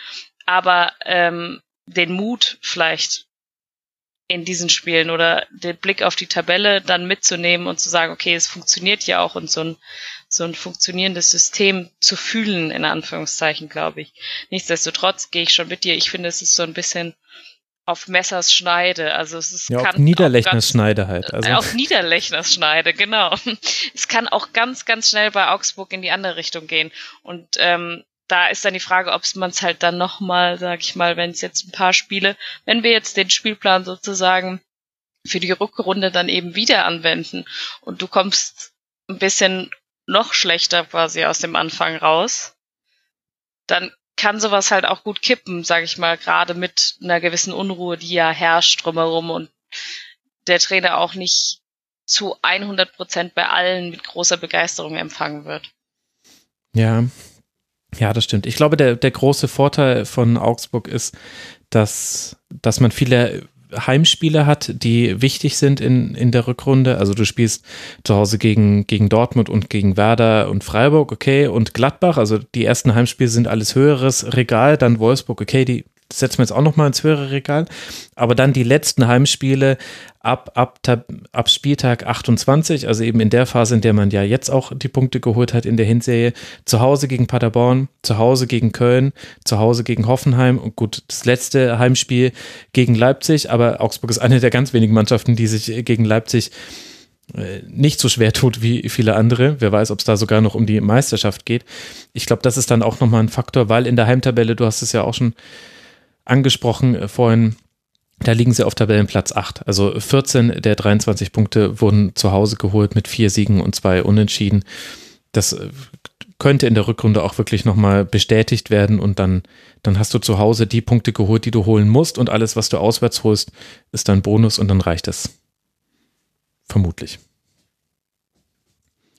aber ähm, den Mut vielleicht in diesen Spielen oder den Blick auf die Tabelle dann mitzunehmen und zu sagen, okay, es funktioniert ja auch und so ein, so ein funktionierendes System zu fühlen, in Anführungszeichen, glaube ich. Nichtsdestotrotz gehe ich schon mit dir. Ich finde, es ist so ein bisschen auf Messers Schneide. Also es ist, ja, kann auf Niederlechners Schneide halt. Also. Auf Niederlechners Schneide, genau. Es kann auch ganz, ganz schnell bei Augsburg in die andere Richtung gehen. Und ähm, da ist dann die Frage, ob man es halt dann nochmal, sag ich mal, wenn es jetzt ein paar Spiele, wenn wir jetzt den Spielplan sozusagen für die Rückrunde dann eben wieder anwenden und du kommst ein bisschen noch schlechter quasi aus dem Anfang raus, dann kann sowas halt auch gut kippen, sage ich mal, gerade mit einer gewissen Unruhe, die ja herrscht drumherum und der Trainer auch nicht zu 100 Prozent bei allen mit großer Begeisterung empfangen wird. Ja, ja, das stimmt. Ich glaube, der, der große Vorteil von Augsburg ist, dass, dass man viele Heimspiele hat, die wichtig sind in, in der Rückrunde. Also du spielst zu Hause gegen, gegen Dortmund und gegen Werder und Freiburg, okay, und Gladbach. Also die ersten Heimspiele sind alles höheres Regal, dann Wolfsburg, okay, die setzen wir jetzt auch nochmal ins höhere Regal. Aber dann die letzten Heimspiele ab, ab, ab Spieltag 28, also eben in der Phase, in der man ja jetzt auch die Punkte geholt hat in der Hinserie, zu Hause gegen Paderborn, zu Hause gegen Köln, zu Hause gegen Hoffenheim und gut, das letzte Heimspiel gegen Leipzig, aber Augsburg ist eine der ganz wenigen Mannschaften, die sich gegen Leipzig äh, nicht so schwer tut wie viele andere. Wer weiß, ob es da sogar noch um die Meisterschaft geht. Ich glaube, das ist dann auch nochmal ein Faktor, weil in der Heimtabelle, du hast es ja auch schon angesprochen äh, vorhin, da liegen sie auf Tabellenplatz 8. Also 14 der 23 Punkte wurden zu Hause geholt mit vier Siegen und zwei Unentschieden. Das äh, könnte in der Rückrunde auch wirklich nochmal bestätigt werden und dann, dann hast du zu Hause die Punkte geholt, die du holen musst und alles, was du auswärts holst, ist dann Bonus und dann reicht es. Vermutlich.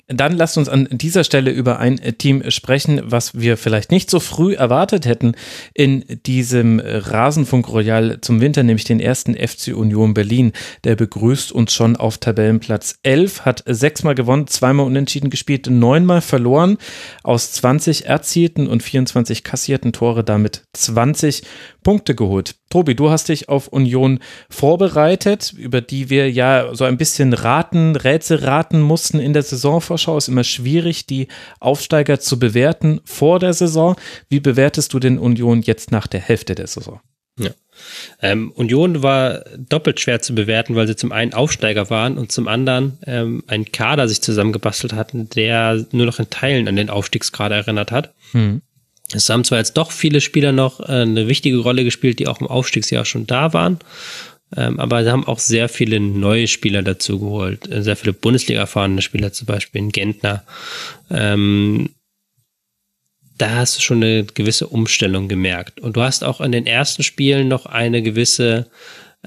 Dann lasst uns an dieser Stelle über ein Team sprechen, was wir vielleicht nicht so früh erwartet hätten in diesem Rasenfunk Royal zum Winter, nämlich den ersten FC Union Berlin. Der begrüßt uns schon auf Tabellenplatz 11, hat sechsmal gewonnen, zweimal unentschieden gespielt, neunmal verloren, aus 20 erzielten und 24 kassierten Tore damit 20 Punkte geholt. Tobi, du hast dich auf Union vorbereitet, über die wir ja so ein bisschen raten, Rätsel raten mussten in der Saisonvorschau. Ist immer schwierig, die Aufsteiger zu bewerten vor der Saison. Wie bewertest du den Union jetzt nach der Hälfte der Saison? Ja. Ähm, Union war doppelt schwer zu bewerten, weil sie zum einen Aufsteiger waren und zum anderen ähm, einen Kader sich zusammengebastelt hatten, der nur noch in Teilen an den Aufstiegsgrad erinnert hat. Hm. Es haben zwar jetzt doch viele Spieler noch äh, eine wichtige Rolle gespielt, die auch im Aufstiegsjahr schon da waren, ähm, aber sie haben auch sehr viele neue Spieler dazu geholt, äh, sehr viele Bundesliga-erfahrene Spieler, zum Beispiel in Gentner. Ähm, da hast du schon eine gewisse Umstellung gemerkt. Und du hast auch in den ersten Spielen noch eine gewisse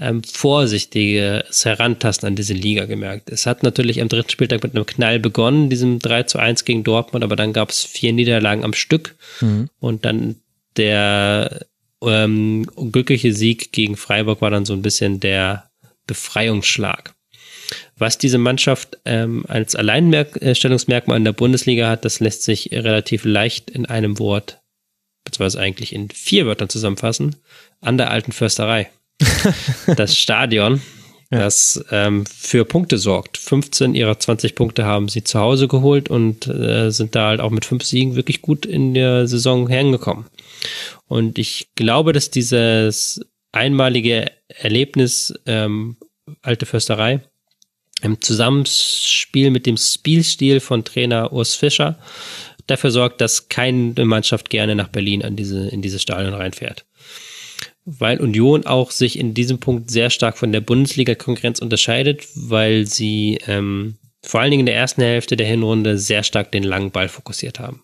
ähm, vorsichtiges Herantasten an diese Liga gemerkt. Es hat natürlich am dritten Spieltag mit einem Knall begonnen, diesem 3 zu 1 gegen Dortmund, aber dann gab es vier Niederlagen am Stück mhm. und dann der ähm, glückliche Sieg gegen Freiburg war dann so ein bisschen der Befreiungsschlag. Was diese Mannschaft ähm, als Alleinstellungsmerkmal in der Bundesliga hat, das lässt sich relativ leicht in einem Wort, beziehungsweise eigentlich in vier Wörtern zusammenfassen, an der alten Försterei. das Stadion, ja. das ähm, für Punkte sorgt. 15 ihrer 20 Punkte haben sie zu Hause geholt und äh, sind da halt auch mit fünf Siegen wirklich gut in der Saison hergekommen. Und ich glaube, dass dieses einmalige Erlebnis ähm, Alte Försterei im Zusammenspiel mit dem Spielstil von Trainer Urs Fischer dafür sorgt, dass keine Mannschaft gerne nach Berlin an diese, in dieses Stadion reinfährt weil Union auch sich in diesem Punkt sehr stark von der Bundesliga-Konkurrenz unterscheidet, weil sie ähm, vor allen Dingen in der ersten Hälfte der Hinrunde sehr stark den langen Ball fokussiert haben.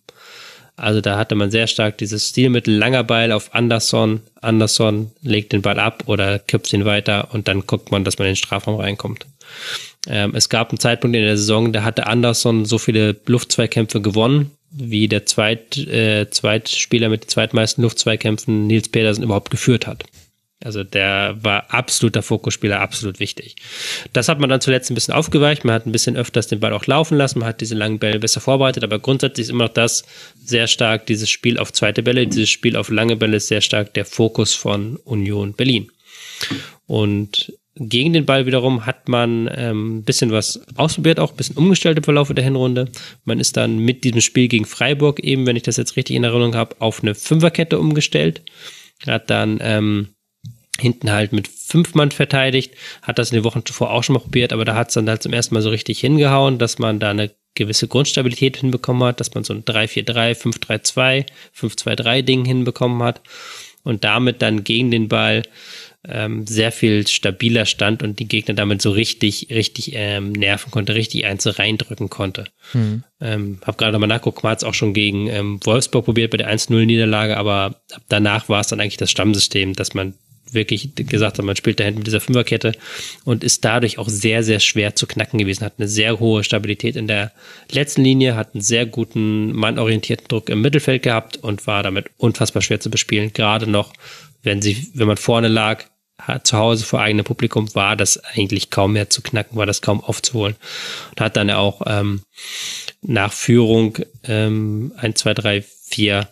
Also da hatte man sehr stark dieses Stilmittel langer Ball auf Anderson. Anderson legt den Ball ab oder kippt ihn weiter und dann guckt man, dass man in den Strafraum reinkommt. Ähm, es gab einen Zeitpunkt in der Saison, da hatte Anderson so viele Luftzweikämpfe gewonnen, wie der Zweit, äh, Zweitspieler mit den zweitmeisten Luftzweikämpfen Nils Pedersen überhaupt geführt hat. Also der war absoluter Fokusspieler, absolut wichtig. Das hat man dann zuletzt ein bisschen aufgeweicht. Man hat ein bisschen öfters den Ball auch laufen lassen. Man hat diese langen Bälle besser vorbereitet. Aber grundsätzlich ist immer noch das sehr stark, dieses Spiel auf zweite Bälle, dieses Spiel auf lange Bälle ist sehr stark der Fokus von Union Berlin. Und gegen den Ball wiederum hat man ähm, bisschen was ausprobiert, auch ein bisschen umgestellt im Verlauf der Hinrunde. Man ist dann mit diesem Spiel gegen Freiburg eben, wenn ich das jetzt richtig in Erinnerung habe, auf eine Fünferkette umgestellt. Hat dann ähm, hinten halt mit fünf Mann verteidigt, hat das in den Wochen zuvor auch schon mal probiert, aber da hat es dann halt zum ersten Mal so richtig hingehauen, dass man da eine gewisse Grundstabilität hinbekommen hat, dass man so ein 3-4-3, 5-3-2, 5-2-3 Ding hinbekommen hat und damit dann gegen den Ball ähm, sehr viel stabiler stand und die Gegner damit so richtig, richtig ähm, nerven konnte, richtig eins reindrücken konnte. Mhm. Ähm, hab gerade nochmal nachguckt, man auch schon gegen ähm, Wolfsburg probiert bei der 1-0-Niederlage, aber danach war es dann eigentlich das Stammsystem, dass man wirklich gesagt hat, man spielt da hinten mit dieser Fünferkette und ist dadurch auch sehr, sehr schwer zu knacken gewesen, hat eine sehr hohe Stabilität in der letzten Linie, hat einen sehr guten mannorientierten Druck im Mittelfeld gehabt und war damit unfassbar schwer zu bespielen, gerade noch, wenn sie, wenn man vorne lag, zu Hause vor eigenem Publikum war das eigentlich kaum mehr zu knacken, war das kaum aufzuholen. Und hat dann auch ähm, nach Führung ähm, 1, 2, 3, 4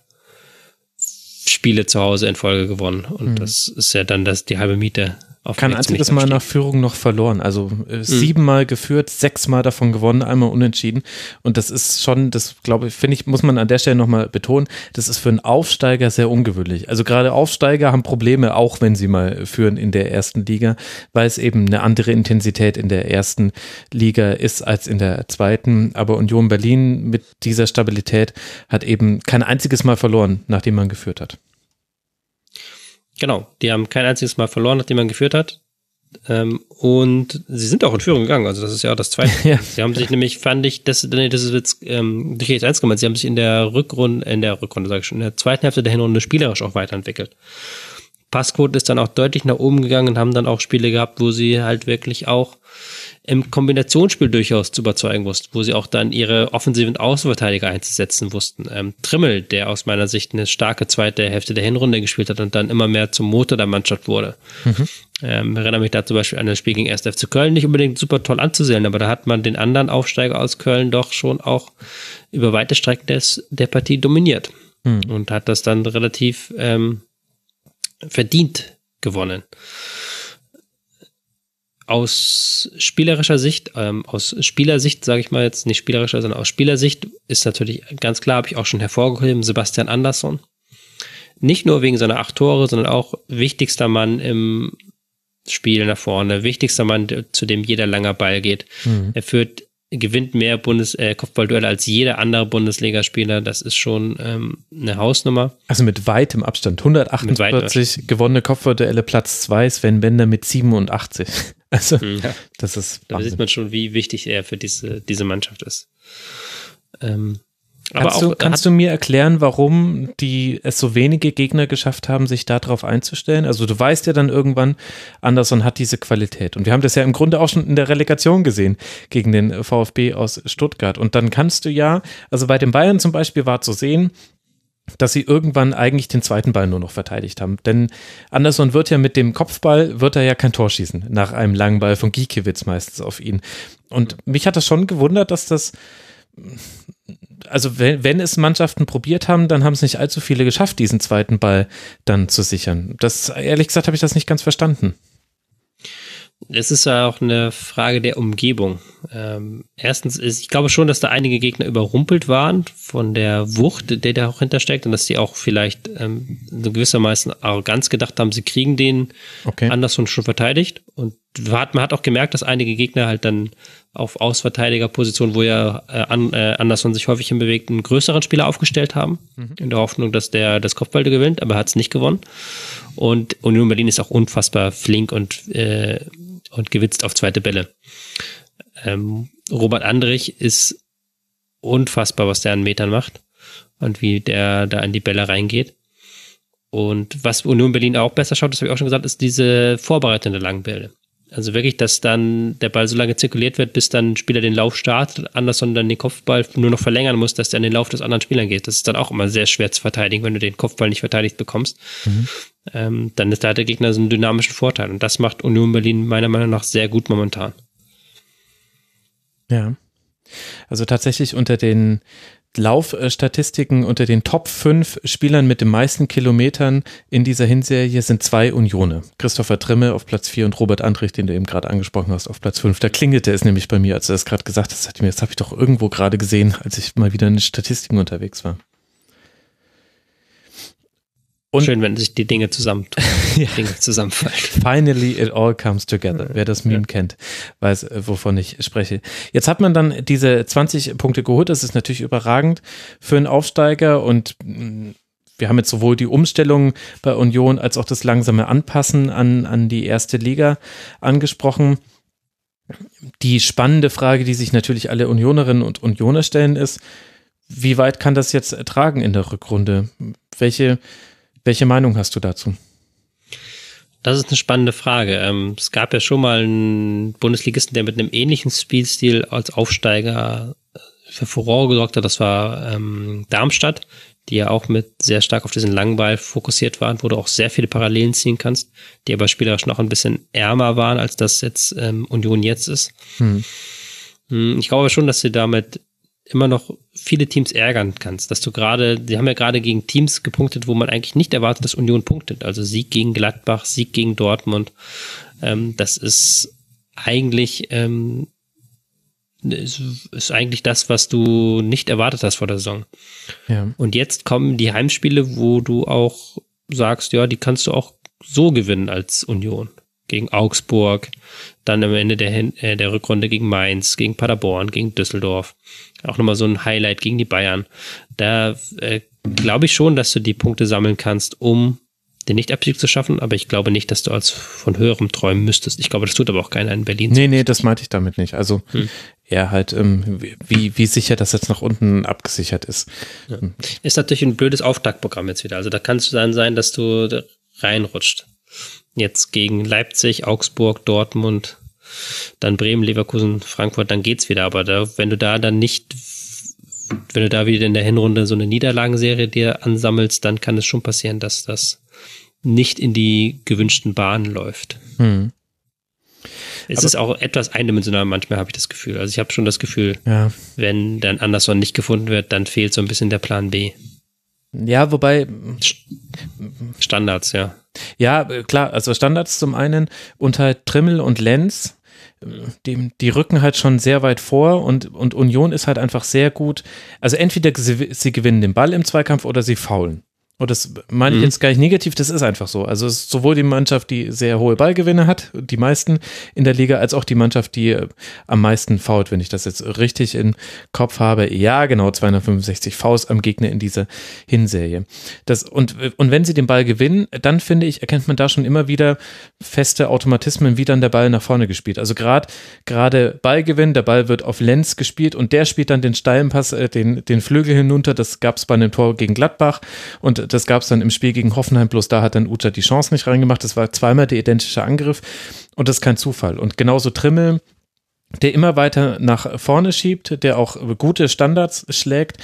Spiele zu Hause in Folge gewonnen. Und mhm. das ist ja dann das, die halbe Miete auf Kein einziges Mal nach Führung noch verloren. Also äh, mhm. siebenmal geführt, sechsmal davon gewonnen, einmal unentschieden. Und das ist schon, das glaube ich, finde ich, muss man an der Stelle nochmal betonen, das ist für einen Aufsteiger sehr ungewöhnlich. Also gerade Aufsteiger haben Probleme, auch wenn sie mal führen in der ersten Liga, weil es eben eine andere Intensität in der ersten Liga ist als in der zweiten. Aber Union Berlin mit dieser Stabilität hat eben kein einziges Mal verloren, nachdem man geführt hat. Genau, die haben kein einziges Mal verloren, nachdem man geführt hat. Ähm, und sie sind auch in Führung gegangen, also das ist ja auch das zweite. ja. Sie haben sich nämlich, fand ich, das, nee, das ist jetzt ähm, durch jetzt eins gemeint, sie haben sich in der Rückrunde, in der Rückrunde, sage ich schon, in der zweiten Hälfte der Hinrunde spielerisch auch weiterentwickelt. Passquote ist dann auch deutlich nach oben gegangen und haben dann auch Spiele gehabt, wo sie halt wirklich auch im Kombinationsspiel durchaus zu überzeugen wussten, wo sie auch dann ihre offensiven Außenverteidiger einzusetzen wussten. Ähm, Trimmel, der aus meiner Sicht eine starke zweite Hälfte der Hinrunde gespielt hat und dann immer mehr zum Motor der Mannschaft wurde. Mhm. Ähm, erinnere mich da zum Beispiel an das Spiel gegen 1. FC Köln, nicht unbedingt super toll anzusehen, aber da hat man den anderen Aufsteiger aus Köln doch schon auch über weite Strecken des, der Partie dominiert mhm. und hat das dann relativ ähm, verdient gewonnen aus spielerischer Sicht, ähm, aus Spielersicht, sage ich mal jetzt nicht spielerischer, sondern aus Spielersicht ist natürlich ganz klar, habe ich auch schon hervorgehoben, Sebastian Andersson. Nicht nur wegen seiner acht Tore, sondern auch wichtigster Mann im Spiel nach vorne, wichtigster Mann, zu dem jeder langer Ball geht. Mhm. Er führt gewinnt mehr Bundes äh, Kopfballduelle als jeder andere Bundesligaspieler. Das ist schon ähm, eine Hausnummer. Also mit weitem Abstand. 148 weitem gewonnene Kopfballduelle, Platz 2, Sven Bender mit 87. Also mhm. ja. das ist Da sieht man schon, wie wichtig er für diese, diese Mannschaft ist. Ähm, Kannst, auch, du, kannst du mir erklären, warum die es so wenige Gegner geschafft haben, sich darauf einzustellen? Also du weißt ja dann irgendwann, Anderson hat diese Qualität. Und wir haben das ja im Grunde auch schon in der Relegation gesehen gegen den VfB aus Stuttgart. Und dann kannst du ja, also bei den Bayern zum Beispiel war zu sehen, dass sie irgendwann eigentlich den zweiten Ball nur noch verteidigt haben. Denn Anderson wird ja mit dem Kopfball, wird er ja kein Tor schießen, nach einem langen Ball von Giekewitz meistens auf ihn. Und mich hat das schon gewundert, dass das also wenn, wenn es Mannschaften probiert haben, dann haben es nicht allzu viele geschafft, diesen zweiten Ball dann zu sichern. Das, ehrlich gesagt, habe ich das nicht ganz verstanden. Es ist ja auch eine Frage der Umgebung. Ähm, erstens ist, ich glaube schon, dass da einige Gegner überrumpelt waren von der Wucht, der da auch hintersteckt und dass die auch vielleicht ähm, so gewissermaßen Arroganz gedacht haben, sie kriegen den okay. andersrum schon verteidigt. Und man hat auch gemerkt, dass einige Gegner halt dann auf Ausverteidigerposition, wo ja äh, an, äh, Anderson sich häufig hinbewegt, einen größeren Spieler aufgestellt haben, mhm. in der Hoffnung, dass der das Kopfball gewinnt, aber er hat es nicht gewonnen. Und Union Berlin ist auch unfassbar flink und, äh, und gewitzt auf zweite Bälle. Ähm, Robert Andrich ist unfassbar, was der an Metern macht und wie der da in die Bälle reingeht. Und was Union Berlin auch besser schaut, das habe ich auch schon gesagt, ist diese vorbereitende Langbälle. Also wirklich, dass dann der Ball so lange zirkuliert wird, bis dann ein Spieler den Lauf startet, Anderson dann den Kopfball nur noch verlängern muss, dass der an den Lauf des anderen Spielern geht. Das ist dann auch immer sehr schwer zu verteidigen, wenn du den Kopfball nicht verteidigt bekommst. Mhm. Ähm, dann ist da der Gegner so einen dynamischen Vorteil. Und das macht Union Berlin meiner Meinung nach sehr gut momentan. Ja. Also tatsächlich unter den Laufstatistiken unter den Top 5 Spielern mit den meisten Kilometern in dieser Hinserie sind zwei Unione. Christopher Trimme auf Platz 4 und Robert Andrich, den du eben gerade angesprochen hast, auf Platz 5. Da klingelte es nämlich bei mir, als du das gerade gesagt hast. Das habe ich doch irgendwo gerade gesehen, als ich mal wieder in den Statistiken unterwegs war. Und Schön, wenn sich die Dinge zusammentun. ja. Dinge zusammenfallen. Finally it all comes together. Wer das Meme ja. kennt, weiß, äh, wovon ich spreche. Jetzt hat man dann diese 20 Punkte geholt. Das ist natürlich überragend für einen Aufsteiger und mm, wir haben jetzt sowohl die Umstellung bei Union als auch das langsame Anpassen an, an die erste Liga angesprochen. Die spannende Frage, die sich natürlich alle Unionerinnen und Unioner stellen, ist, wie weit kann das jetzt ertragen in der Rückrunde? Welche, welche Meinung hast du dazu? Das ist eine spannende Frage. Ähm, es gab ja schon mal einen Bundesligisten, der mit einem ähnlichen Spielstil als Aufsteiger äh, für Furore gesorgt hat. Das war ähm, Darmstadt, die ja auch mit sehr stark auf diesen langen Ball fokussiert waren, wo du auch sehr viele Parallelen ziehen kannst, die aber spielerisch noch ein bisschen ärmer waren, als das jetzt ähm, Union jetzt ist. Hm. Ich glaube schon, dass du damit immer noch viele Teams ärgern kannst, dass du gerade, die haben ja gerade gegen Teams gepunktet, wo man eigentlich nicht erwartet, dass Union punktet. Also Sieg gegen Gladbach, Sieg gegen Dortmund. Ähm, das ist eigentlich ähm, ist, ist eigentlich das, was du nicht erwartet hast vor der Saison. Ja. Und jetzt kommen die Heimspiele, wo du auch sagst, ja, die kannst du auch so gewinnen als Union. Gegen Augsburg, dann am Ende der, äh, der Rückrunde gegen Mainz, gegen Paderborn, gegen Düsseldorf. Auch nochmal so ein Highlight gegen die Bayern. Da äh, glaube ich schon, dass du die Punkte sammeln kannst, um den Nicht-Abstieg zu schaffen, aber ich glaube nicht, dass du als von höherem träumen müsstest. Ich glaube, das tut aber auch keiner in Berlin. Nee, nee, das meinte ich damit nicht. Also hm. eher halt, ähm, wie, wie sicher das jetzt nach unten abgesichert ist. Ja. Ist natürlich ein blödes Auftaktprogramm jetzt wieder. Also da kann es dann sein, dass du reinrutscht. Jetzt gegen Leipzig, Augsburg, Dortmund, dann Bremen, Leverkusen, Frankfurt, dann geht's wieder. Aber da, wenn du da dann nicht wenn du da wieder in der Hinrunde so eine Niederlagenserie dir ansammelst, dann kann es schon passieren, dass das nicht in die gewünschten Bahnen läuft. Hm. Es Aber ist auch etwas eindimensional, manchmal habe ich das Gefühl. Also ich habe schon das Gefühl, ja. wenn dann Anderson nicht gefunden wird, dann fehlt so ein bisschen der Plan B. Ja, wobei. Standards, ja. Ja, klar, also Standards zum einen und halt Trimmel und Lenz, die, die rücken halt schon sehr weit vor und, und Union ist halt einfach sehr gut. Also entweder sie, sie gewinnen den Ball im Zweikampf oder sie faulen. Und das meine ich mhm. jetzt gar nicht negativ, das ist einfach so. Also es ist sowohl die Mannschaft, die sehr hohe Ballgewinne hat, die meisten in der Liga, als auch die Mannschaft, die äh, am meisten fault, wenn ich das jetzt richtig im Kopf habe. Ja, genau, 265 Faust am Gegner in dieser Hinserie. Das, und, und wenn sie den Ball gewinnen, dann finde ich, erkennt man da schon immer wieder feste Automatismen, wie dann der Ball nach vorne gespielt. Also gerade gerade Ballgewinn, der Ball wird auf Lenz gespielt und der spielt dann den steilen Pass, äh, den, den Flügel hinunter. Das gab es bei einem Tor gegen Gladbach und das gab es dann im Spiel gegen Hoffenheim, bloß da hat dann Uta die Chance nicht reingemacht. Das war zweimal der identische Angriff und das ist kein Zufall. Und genauso Trimmel, der immer weiter nach vorne schiebt, der auch gute Standards schlägt.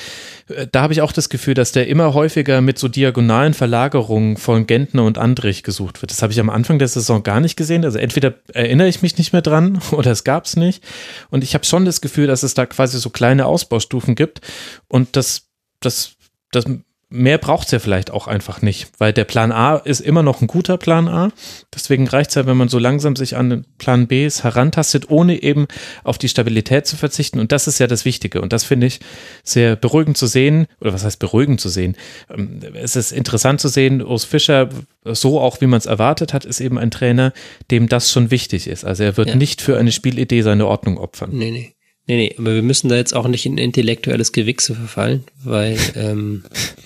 Da habe ich auch das Gefühl, dass der immer häufiger mit so diagonalen Verlagerungen von Gentner und Andrich gesucht wird. Das habe ich am Anfang der Saison gar nicht gesehen. Also entweder erinnere ich mich nicht mehr dran oder es gab es nicht. Und ich habe schon das Gefühl, dass es da quasi so kleine Ausbaustufen gibt. Und das, das, das mehr braucht es ja vielleicht auch einfach nicht, weil der Plan A ist immer noch ein guter Plan A. Deswegen reicht es ja, wenn man so langsam sich an den Plan B herantastet, ohne eben auf die Stabilität zu verzichten. Und das ist ja das Wichtige. Und das finde ich sehr beruhigend zu sehen. Oder was heißt beruhigend zu sehen? Ähm, es ist interessant zu sehen, Urs Fischer, so auch wie man es erwartet hat, ist eben ein Trainer, dem das schon wichtig ist. Also er wird ja. nicht für eine Spielidee seine Ordnung opfern. Nee, nee. Nee, nee, aber wir müssen da jetzt auch nicht in intellektuelles Gewichse verfallen, weil ähm,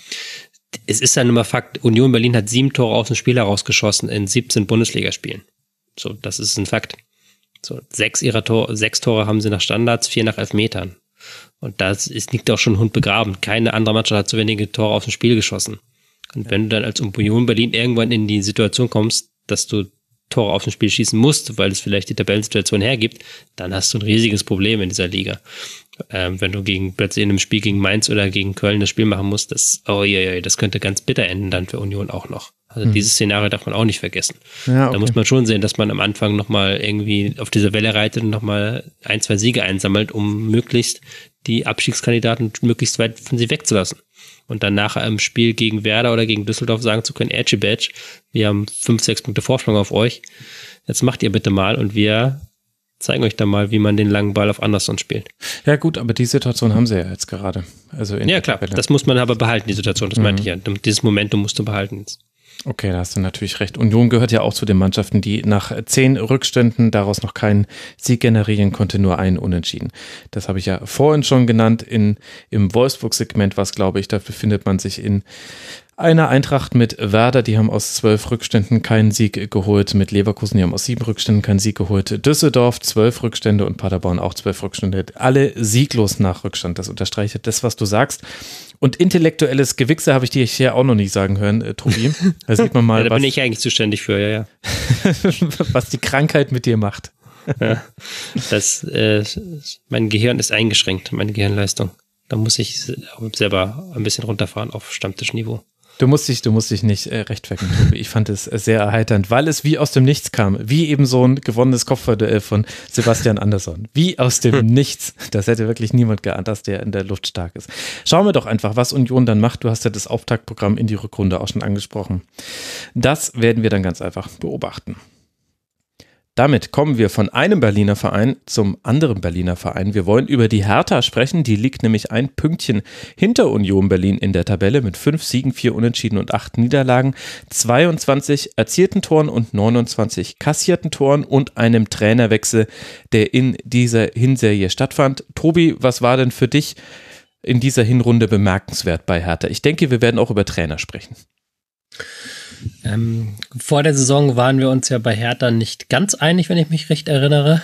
es ist ja nun mal Fakt, Union Berlin hat sieben Tore aus dem Spiel herausgeschossen in 17 Bundesligaspielen. So, das ist ein Fakt. So, sechs ihrer Tore, sechs Tore haben sie nach Standards, vier nach Elfmetern. Und das ist, liegt auch schon Hund begraben. Keine andere Mannschaft hat so wenige Tore aus dem Spiel geschossen. Und wenn du dann als Union Berlin irgendwann in die Situation kommst, dass du Tore auf dem Spiel schießen musst, weil es vielleicht die Tabellensituation hergibt, dann hast du ein riesiges Problem in dieser Liga. Ähm, wenn du gegen plötzlich in einem Spiel gegen Mainz oder gegen Köln das Spiel machen musst, das, oh je, je, das könnte ganz bitter enden dann für Union auch noch. Also hm. dieses Szenario darf man auch nicht vergessen. Ja, okay. Da muss man schon sehen, dass man am Anfang nochmal irgendwie auf dieser Welle reitet und nochmal ein, zwei Siege einsammelt, um möglichst die Abstiegskandidaten möglichst weit von sie wegzulassen und dann nachher im Spiel gegen Werder oder gegen Düsseldorf sagen zu können, Edgy Badge, wir haben fünf, sechs Punkte Vorsprung auf euch. Jetzt macht ihr bitte mal und wir zeigen euch dann mal, wie man den langen Ball auf Anderson spielt. Ja gut, aber die Situation haben sie ja jetzt gerade. Also ja klar, das muss man aber behalten, die Situation, das mhm. meinte ich ja. Dieses Momentum musst du behalten jetzt. Okay, da hast du natürlich recht. Union gehört ja auch zu den Mannschaften, die nach zehn Rückständen daraus noch keinen Sieg generieren konnte, nur einen Unentschieden. Das habe ich ja vorhin schon genannt in, im Wolfsburg-Segment, was glaube ich, da befindet man sich in einer Eintracht mit Werder, die haben aus zwölf Rückständen keinen Sieg geholt. Mit Leverkusen, die haben aus sieben Rückständen keinen Sieg geholt. Düsseldorf zwölf Rückstände und Paderborn auch zwölf Rückstände. Alle sieglos nach Rückstand. Das unterstreicht das, was du sagst. Und intellektuelles Gewichse habe ich dir hier auch noch nicht sagen hören, äh, Tobi. Da sieht man mal. ja, da was, bin ich eigentlich zuständig für, ja, ja. was die Krankheit mit dir macht. ja, das, äh, mein Gehirn ist eingeschränkt, meine Gehirnleistung. Da muss ich selber ein bisschen runterfahren auf Stammtischniveau. Du musst dich, du musst dich nicht äh, rechtfertigen, Tobi. Ich fand es sehr erheiternd, weil es wie aus dem Nichts kam. Wie eben so ein gewonnenes Kopfballduell von Sebastian Andersson. Wie aus dem Nichts. Das hätte wirklich niemand geahnt, dass der in der Luft stark ist. Schauen wir doch einfach, was Union dann macht. Du hast ja das Auftaktprogramm in die Rückrunde auch schon angesprochen. Das werden wir dann ganz einfach beobachten. Damit kommen wir von einem Berliner Verein zum anderen Berliner Verein. Wir wollen über die Hertha sprechen. Die liegt nämlich ein Pünktchen hinter Union Berlin in der Tabelle mit fünf Siegen, vier Unentschieden und acht Niederlagen, 22 erzielten Toren und 29 kassierten Toren und einem Trainerwechsel, der in dieser Hinserie stattfand. Tobi, was war denn für dich in dieser Hinrunde bemerkenswert bei Hertha? Ich denke, wir werden auch über Trainer sprechen. Ähm, vor der Saison waren wir uns ja bei Hertha nicht ganz einig, wenn ich mich recht erinnere,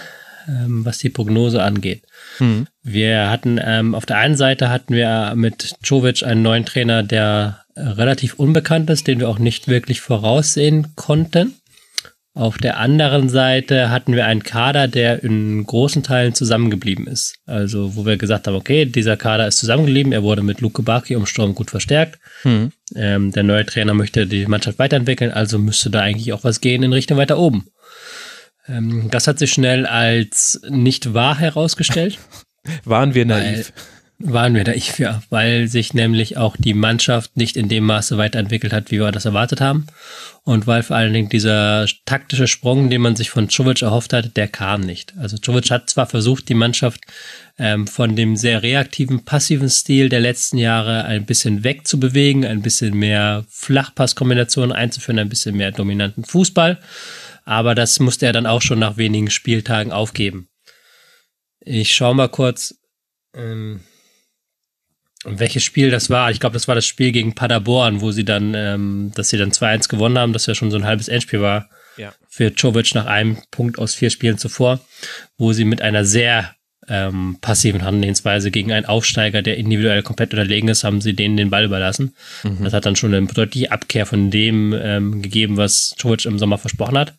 ähm, was die Prognose angeht. Mhm. Wir hatten ähm, auf der einen Seite hatten wir mit Jovic einen neuen Trainer, der relativ unbekannt ist, den wir auch nicht wirklich voraussehen konnten. Auf der anderen Seite hatten wir einen Kader, der in großen Teilen zusammengeblieben ist. Also, wo wir gesagt haben, okay, dieser Kader ist zusammengeblieben, er wurde mit Luke Baki um Sturm gut verstärkt. Mhm. Ähm, der neue Trainer möchte die Mannschaft weiterentwickeln, also müsste da eigentlich auch was gehen in Richtung weiter oben. Ähm, das hat sich schnell als nicht wahr herausgestellt. Waren wir naiv? Waren wir naiv, ja, weil sich nämlich auch die Mannschaft nicht in dem Maße weiterentwickelt hat, wie wir das erwartet haben. Und weil vor allen Dingen dieser taktische Sprung, den man sich von Czovic erhofft hat, der kam nicht. Also Czovic hat zwar versucht, die Mannschaft ähm, von dem sehr reaktiven, passiven Stil der letzten Jahre ein bisschen wegzubewegen, ein bisschen mehr Flachpasskombinationen einzuführen, ein bisschen mehr dominanten Fußball. Aber das musste er dann auch schon nach wenigen Spieltagen aufgeben. Ich schaue mal kurz. Ähm welches Spiel das war? Ich glaube, das war das Spiel gegen Paderborn, wo sie dann, ähm, dass sie dann 2-1 gewonnen haben, das ja schon so ein halbes Endspiel war. Ja. Für Czovic nach einem Punkt aus vier Spielen zuvor, wo sie mit einer sehr ähm, passiven Handlungsweise gegen einen Aufsteiger, der individuell komplett unterlegen ist, haben sie denen den Ball überlassen. Mhm. Das hat dann schon eine deutliche Abkehr von dem ähm, gegeben, was Czovic im Sommer versprochen hat.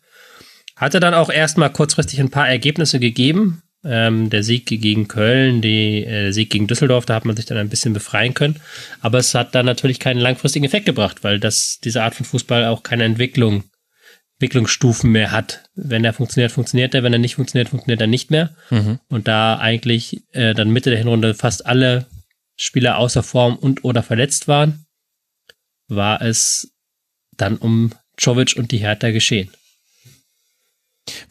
Hatte dann auch erstmal kurzfristig ein paar Ergebnisse gegeben, ähm, der Sieg gegen Köln, die, äh, der Sieg gegen Düsseldorf, da hat man sich dann ein bisschen befreien können. Aber es hat dann natürlich keinen langfristigen Effekt gebracht, weil das, diese Art von Fußball auch keine Entwicklung, Entwicklungsstufen mehr hat. Wenn er funktioniert, funktioniert er. Wenn er nicht funktioniert, funktioniert er nicht mehr. Mhm. Und da eigentlich äh, dann Mitte der Hinrunde fast alle Spieler außer Form und oder verletzt waren, war es dann um Czovic und die Hertha geschehen.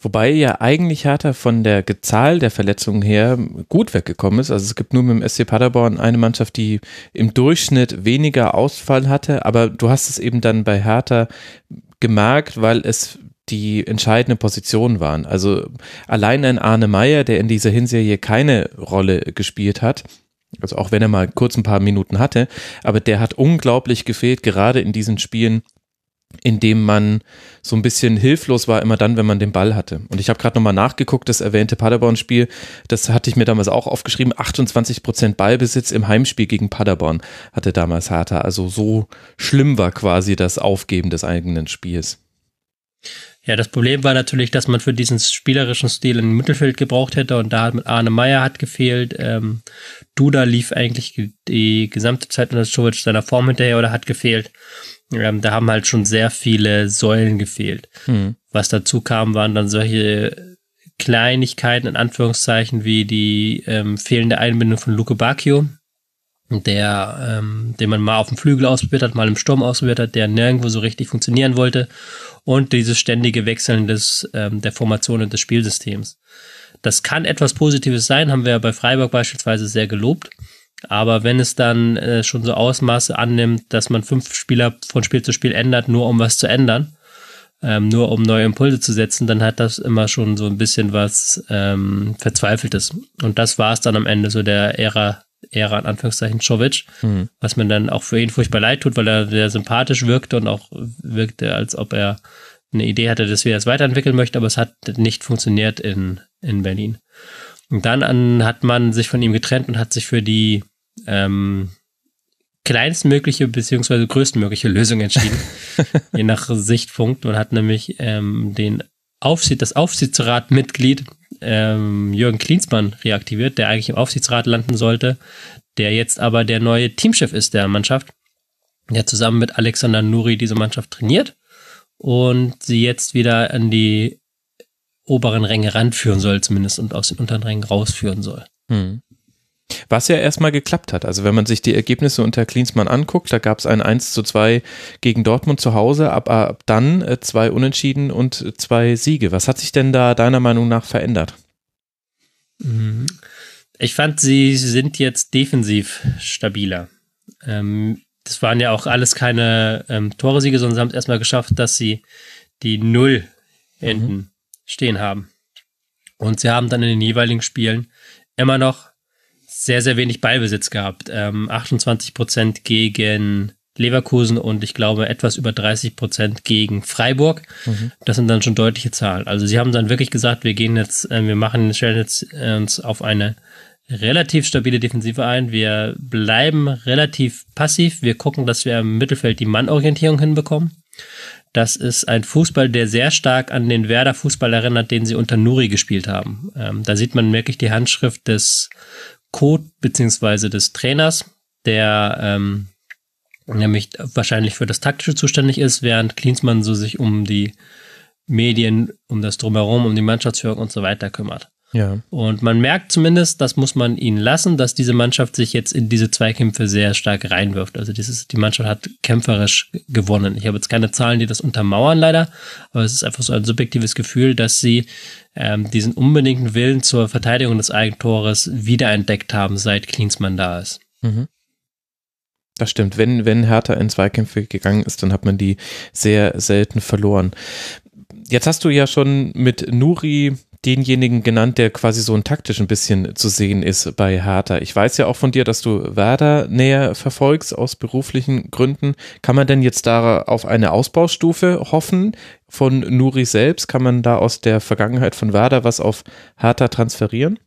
Wobei ja eigentlich Hertha von der Zahl der Verletzungen her gut weggekommen ist. Also es gibt nur mit dem SC Paderborn eine Mannschaft, die im Durchschnitt weniger Ausfall hatte, aber du hast es eben dann bei Hertha gemerkt, weil es die entscheidende Position waren. Also allein ein Arne Meyer, der in dieser Hinserie keine Rolle gespielt hat, also auch wenn er mal kurz ein paar Minuten hatte, aber der hat unglaublich gefehlt, gerade in diesen Spielen, in dem man so ein bisschen hilflos war, immer dann, wenn man den Ball hatte. Und ich habe gerade nochmal nachgeguckt, das erwähnte Paderborn-Spiel, das hatte ich mir damals auch aufgeschrieben, 28 Prozent Ballbesitz im Heimspiel gegen Paderborn hatte damals Hertha. Also so schlimm war quasi das Aufgeben des eigenen Spiels. Ja, das Problem war natürlich, dass man für diesen spielerischen Stil ein Mittelfeld gebraucht hätte und da hat Arne Meyer hat gefehlt. Ähm, Duda lief eigentlich die gesamte Zeit unter Jovic seiner Form hinterher oder hat gefehlt. Ähm, da haben halt schon sehr viele Säulen gefehlt. Mhm. Was dazu kam, waren dann solche Kleinigkeiten in Anführungszeichen wie die ähm, fehlende Einbindung von Luke Bacchio, der, ähm, den man mal auf dem Flügel ausprobiert hat, mal im Sturm ausprobiert hat, der nirgendwo so richtig funktionieren wollte und dieses ständige Wechseln des, ähm, der Formation und des Spielsystems. Das kann etwas Positives sein, haben wir bei Freiburg beispielsweise sehr gelobt. Aber wenn es dann äh, schon so Ausmaße annimmt, dass man fünf Spieler von Spiel zu Spiel ändert, nur um was zu ändern, ähm, nur um neue Impulse zu setzen, dann hat das immer schon so ein bisschen was ähm, Verzweifeltes. Und das war es dann am Ende so der Ära, Ära in Anführungszeichen Czovic, mhm. was mir dann auch für ihn furchtbar leid tut, weil er sehr sympathisch wirkte und auch wirkte, als ob er eine Idee hatte, dass wir das weiterentwickeln möchten, aber es hat nicht funktioniert in, in Berlin. Und dann an, hat man sich von ihm getrennt und hat sich für die ähm, kleinstmögliche beziehungsweise größtmögliche Lösung entschieden, je nach Sichtpunkt. Man hat nämlich ähm, den Aufsicht, das Aufsichtsratmitglied ähm, Jürgen Klinsmann reaktiviert, der eigentlich im Aufsichtsrat landen sollte, der jetzt aber der neue Teamchef ist der Mannschaft, der zusammen mit Alexander Nuri diese Mannschaft trainiert und sie jetzt wieder an die oberen Ränge ranführen soll, zumindest und aus den unteren Rängen rausführen soll. Hm. Was ja erstmal geklappt hat. Also wenn man sich die Ergebnisse unter Klinsmann anguckt, da gab es ein 1 zu 2 gegen Dortmund zu Hause, ab, ab dann äh, zwei Unentschieden und zwei Siege. Was hat sich denn da deiner Meinung nach verändert? Mhm. Ich fand, sie sind jetzt defensiv stabiler. Ähm, das waren ja auch alles keine ähm, Tore-Siege, sondern sie haben es erstmal geschafft, dass sie die Null hinten mhm. stehen haben. Und sie haben dann in den jeweiligen Spielen immer noch sehr, sehr wenig Ballbesitz gehabt. Ähm, 28 Prozent gegen Leverkusen und ich glaube etwas über 30 Prozent gegen Freiburg. Mhm. Das sind dann schon deutliche Zahlen. Also sie haben dann wirklich gesagt, wir gehen jetzt, äh, wir machen, stellen jetzt äh, uns auf eine relativ stabile Defensive ein. Wir bleiben relativ passiv. Wir gucken, dass wir im Mittelfeld die Mannorientierung hinbekommen. Das ist ein Fußball, der sehr stark an den Werder Fußball erinnert, den sie unter Nuri gespielt haben. Ähm, da sieht man wirklich die Handschrift des Code beziehungsweise des Trainers, der ähm, nämlich wahrscheinlich für das Taktische zuständig ist, während Klinsmann so sich um die Medien, um das Drumherum, um die Mannschaftsführung und so weiter kümmert. Ja. Und man merkt zumindest, das muss man ihnen lassen, dass diese Mannschaft sich jetzt in diese Zweikämpfe sehr stark reinwirft. Also dieses, die Mannschaft hat kämpferisch gewonnen. Ich habe jetzt keine Zahlen, die das untermauern leider, aber es ist einfach so ein subjektives Gefühl, dass sie ähm, diesen unbedingten Willen zur Verteidigung des Eigentores wiederentdeckt haben, seit Klinsmann da ist. Mhm. Das stimmt. Wenn, wenn Hertha in Zweikämpfe gegangen ist, dann hat man die sehr selten verloren. Jetzt hast du ja schon mit Nuri denjenigen genannt, der quasi so ein taktisch ein bisschen zu sehen ist bei Hertha. Ich weiß ja auch von dir, dass du Werder näher verfolgst aus beruflichen Gründen. Kann man denn jetzt da auf eine Ausbaustufe hoffen von Nuri selbst? Kann man da aus der Vergangenheit von Werder was auf Hertha transferieren?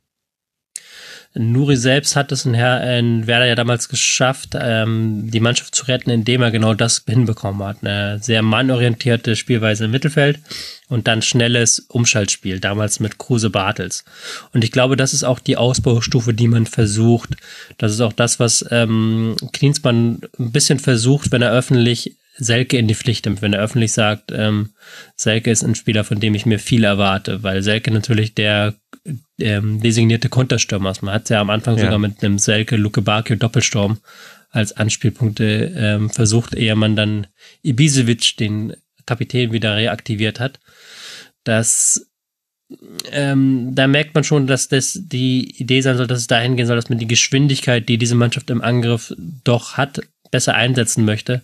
Nuri selbst hat es in, Her in Werder ja damals geschafft, ähm, die Mannschaft zu retten, indem er genau das hinbekommen hat. Eine sehr mannorientierte Spielweise im Mittelfeld und dann schnelles Umschaltspiel, damals mit Kruse Bartels. Und ich glaube, das ist auch die Ausbaustufe, die man versucht. Das ist auch das, was ähm, Klinsmann ein bisschen versucht, wenn er öffentlich Selke in die Pflicht nimmt, wenn er öffentlich sagt, ähm, Selke ist ein Spieler, von dem ich mir viel erwarte, weil Selke natürlich der ähm, designierte Konterstürmer ist. Man hat es ja am Anfang ja. sogar mit einem Selke Luke Bakio Doppelsturm als Anspielpunkte ähm, versucht, ehe man dann Ibisevic, den Kapitän, wieder reaktiviert hat. Das ähm, da merkt man schon, dass das die Idee sein soll, dass es dahin gehen soll, dass man die Geschwindigkeit, die diese Mannschaft im Angriff doch hat, besser einsetzen möchte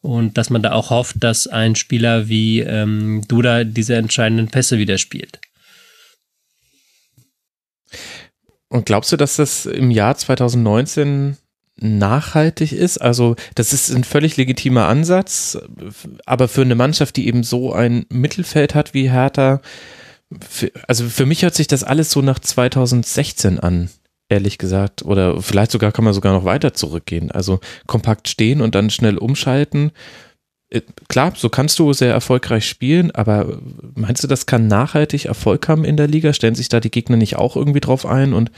und dass man da auch hofft, dass ein Spieler wie ähm, Duda diese entscheidenden Pässe wieder spielt. Und glaubst du, dass das im Jahr 2019 nachhaltig ist? Also, das ist ein völlig legitimer Ansatz, aber für eine Mannschaft, die eben so ein Mittelfeld hat wie Hertha, für, also für mich hört sich das alles so nach 2016 an ehrlich gesagt. Oder vielleicht sogar kann man sogar noch weiter zurückgehen. Also kompakt stehen und dann schnell umschalten. Äh, klar, so kannst du sehr erfolgreich spielen, aber meinst du, das kann nachhaltig Erfolg haben in der Liga? Stellen sich da die Gegner nicht auch irgendwie drauf ein und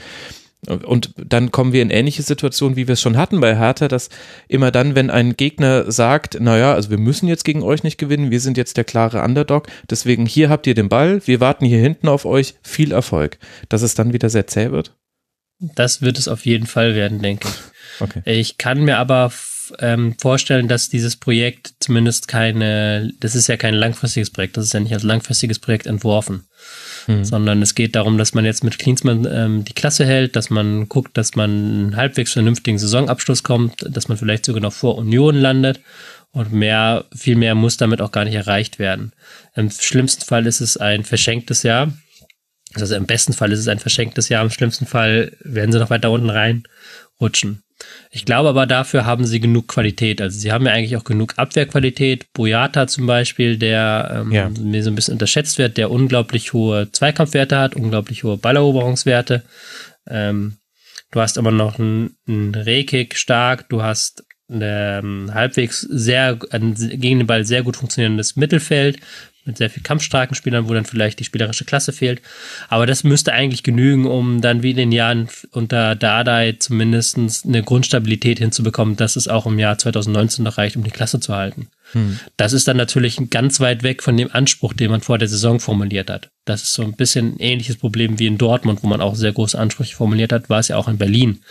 und dann kommen wir in ähnliche Situationen, wie wir es schon hatten bei Hertha, dass immer dann, wenn ein Gegner sagt, naja, also wir müssen jetzt gegen euch nicht gewinnen, wir sind jetzt der klare Underdog, deswegen hier habt ihr den Ball, wir warten hier hinten auf euch, viel Erfolg, dass es dann wieder sehr zäh wird? Das wird es auf jeden Fall werden, denke ich. Okay. Ich kann mir aber ähm, vorstellen, dass dieses Projekt zumindest keine, das ist ja kein langfristiges Projekt, das ist ja nicht als langfristiges Projekt entworfen, mhm. sondern es geht darum, dass man jetzt mit Klinsmann ähm, die Klasse hält, dass man guckt, dass man einen halbwegs vernünftigen Saisonabschluss kommt, dass man vielleicht sogar noch vor Union landet und mehr, viel mehr muss damit auch gar nicht erreicht werden. Im schlimmsten Fall ist es ein verschenktes Jahr also im besten Fall ist es ein verschenktes Jahr, im schlimmsten Fall werden sie noch weiter unten reinrutschen. Ich glaube aber dafür haben sie genug Qualität. Also sie haben ja eigentlich auch genug Abwehrqualität. Boyata zum Beispiel, der ähm, ja. mir so ein bisschen unterschätzt wird, der unglaublich hohe Zweikampfwerte hat, unglaublich hohe Balleroberungswerte. Ähm, du hast aber noch einen, einen Rekik stark, du hast ein ähm, halbwegs sehr, gegen den Ball sehr gut funktionierendes Mittelfeld mit sehr viel kampfstarken Spielern, wo dann vielleicht die spielerische Klasse fehlt. Aber das müsste eigentlich genügen, um dann wie in den Jahren unter Dardai zumindest eine Grundstabilität hinzubekommen, dass es auch im Jahr 2019 noch reicht, um die Klasse zu halten. Hm. Das ist dann natürlich ganz weit weg von dem Anspruch, den man vor der Saison formuliert hat. Das ist so ein bisschen ein ähnliches Problem wie in Dortmund, wo man auch sehr große Ansprüche formuliert hat, war es ja auch in Berlin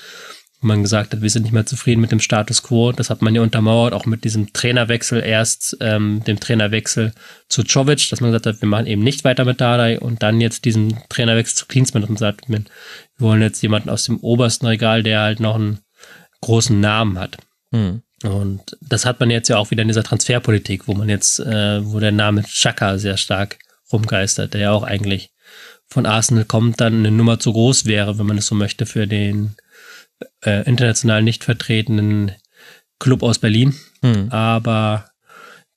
wo man gesagt hat, wir sind nicht mehr zufrieden mit dem Status quo. Das hat man ja untermauert, auch mit diesem Trainerwechsel erst, ähm, dem Trainerwechsel zu Czovic, dass man gesagt hat, wir machen eben nicht weiter mit Dardai und dann jetzt diesen Trainerwechsel zu Klinsmann, man sagt, wir wollen jetzt jemanden aus dem obersten Regal, der halt noch einen großen Namen hat. Hm. Und das hat man jetzt ja auch wieder in dieser Transferpolitik, wo man jetzt, äh, wo der Name Chaka sehr stark rumgeistert, der ja auch eigentlich von Arsenal kommt, dann eine Nummer zu groß wäre, wenn man es so möchte, für den äh, international nicht vertretenen Club aus Berlin, hm. aber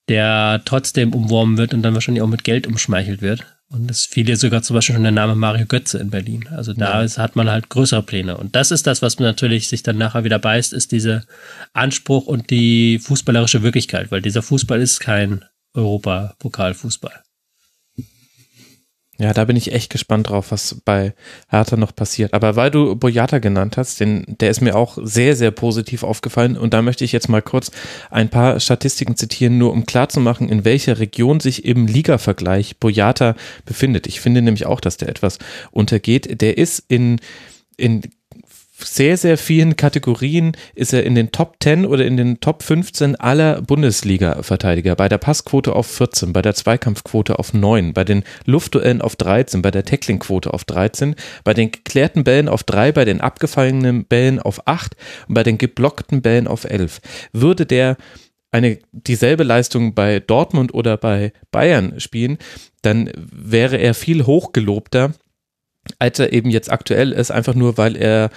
der trotzdem umworben wird und dann wahrscheinlich auch mit Geld umschmeichelt wird. Und es fiel ja sogar zum Beispiel schon der Name Mario Götze in Berlin. Also da ja. ist, hat man halt größere Pläne. Und das ist das, was man natürlich sich dann nachher wieder beißt, ist dieser Anspruch und die fußballerische Wirklichkeit, weil dieser Fußball ist kein Europapokalfußball. Ja, da bin ich echt gespannt drauf, was bei Hertha noch passiert. Aber weil du Boyata genannt hast, den, der ist mir auch sehr, sehr positiv aufgefallen. Und da möchte ich jetzt mal kurz ein paar Statistiken zitieren, nur um klarzumachen, in welcher Region sich im Liga-Vergleich Boyata befindet. Ich finde nämlich auch, dass der etwas untergeht. Der ist in, in sehr, sehr vielen Kategorien ist er in den Top 10 oder in den Top 15 aller Bundesliga-Verteidiger. Bei der Passquote auf 14, bei der Zweikampfquote auf 9, bei den Luftduellen auf 13, bei der Tacklingquote auf 13, bei den geklärten Bällen auf 3, bei den abgefallenen Bällen auf 8 und bei den geblockten Bällen auf 11. Würde der eine dieselbe Leistung bei Dortmund oder bei Bayern spielen, dann wäre er viel hochgelobter als er eben jetzt aktuell ist, einfach nur, weil er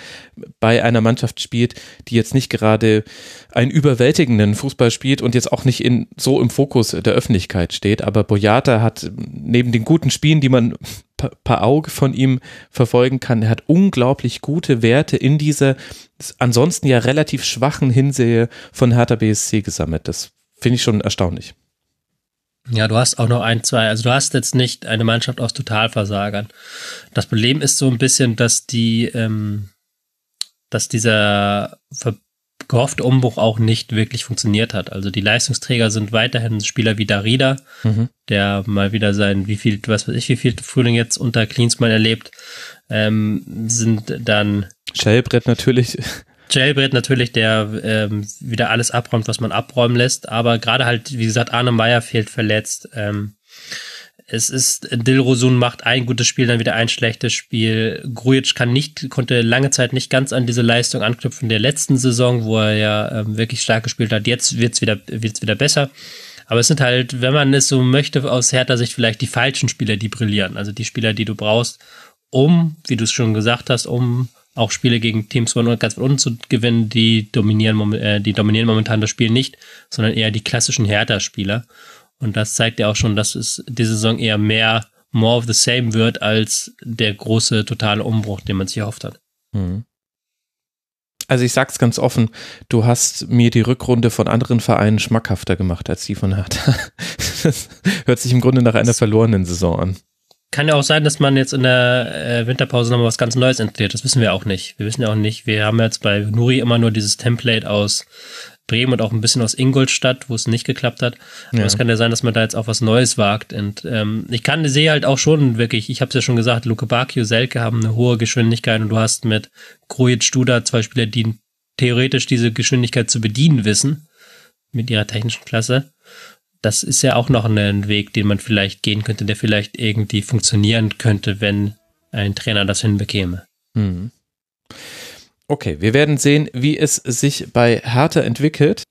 bei einer Mannschaft spielt, die jetzt nicht gerade einen überwältigenden Fußball spielt und jetzt auch nicht in, so im Fokus der Öffentlichkeit steht. Aber Boyata hat neben den guten Spielen, die man per Auge von ihm verfolgen kann, er hat unglaublich gute Werte in dieser ansonsten ja relativ schwachen Hinsehe von Hertha BSC gesammelt. Das finde ich schon erstaunlich. Ja, du hast auch noch ein, zwei, also du hast jetzt nicht eine Mannschaft aus Totalversagern. Das Problem ist so ein bisschen, dass die, ähm, dass dieser gehoffte Umbruch auch nicht wirklich funktioniert hat. Also die Leistungsträger sind weiterhin Spieler wie Darida, mhm. der mal wieder sein, wie viel, was weiß ich, wie viel Frühling jetzt unter Klinsmann erlebt, ähm, sind dann Schellbrett natürlich. Jailbread natürlich, der ähm, wieder alles abräumt, was man abräumen lässt, aber gerade halt, wie gesagt, Arne Meyer fehlt verletzt. Ähm, es ist, Dilrosun macht ein gutes Spiel, dann wieder ein schlechtes Spiel. Grujic kann nicht, konnte lange Zeit nicht ganz an diese Leistung anknüpfen der letzten Saison, wo er ja ähm, wirklich stark gespielt hat. Jetzt wird's wieder, wird's wieder besser. Aber es sind halt, wenn man es so möchte, aus härter Sicht vielleicht die falschen Spieler, die brillieren. Also die Spieler, die du brauchst, um, wie du es schon gesagt hast, um auch Spiele gegen Teams von ganz von unten zu gewinnen, die dominieren, äh, die dominieren momentan das Spiel nicht, sondern eher die klassischen Hertha-Spieler. Und das zeigt ja auch schon, dass es diese Saison eher mehr more of the same wird als der große totale Umbruch, den man sich erhofft hat. Mhm. Also ich sag's ganz offen, du hast mir die Rückrunde von anderen Vereinen schmackhafter gemacht als die von Hertha. Das hört sich im Grunde nach einer verlorenen Saison an kann ja auch sein, dass man jetzt in der äh, Winterpause nochmal was ganz Neues installiert. Das wissen wir auch nicht. Wir wissen ja auch nicht. Wir haben jetzt bei Nuri immer nur dieses Template aus Bremen und auch ein bisschen aus Ingolstadt, wo es nicht geklappt hat. Aber ja. es kann ja sein, dass man da jetzt auch was Neues wagt. Und ähm, ich kann sehe halt auch schon wirklich, ich habe es ja schon gesagt, Luke Bakio, Selke haben eine hohe Geschwindigkeit und du hast mit Krujic, Studa zwei Spieler, die theoretisch diese Geschwindigkeit zu bedienen wissen mit ihrer technischen Klasse das ist ja auch noch ein Weg, den man vielleicht gehen könnte, der vielleicht irgendwie funktionieren könnte, wenn ein Trainer das hinbekäme. Mhm. Okay, wir werden sehen, wie es sich bei Hertha entwickelt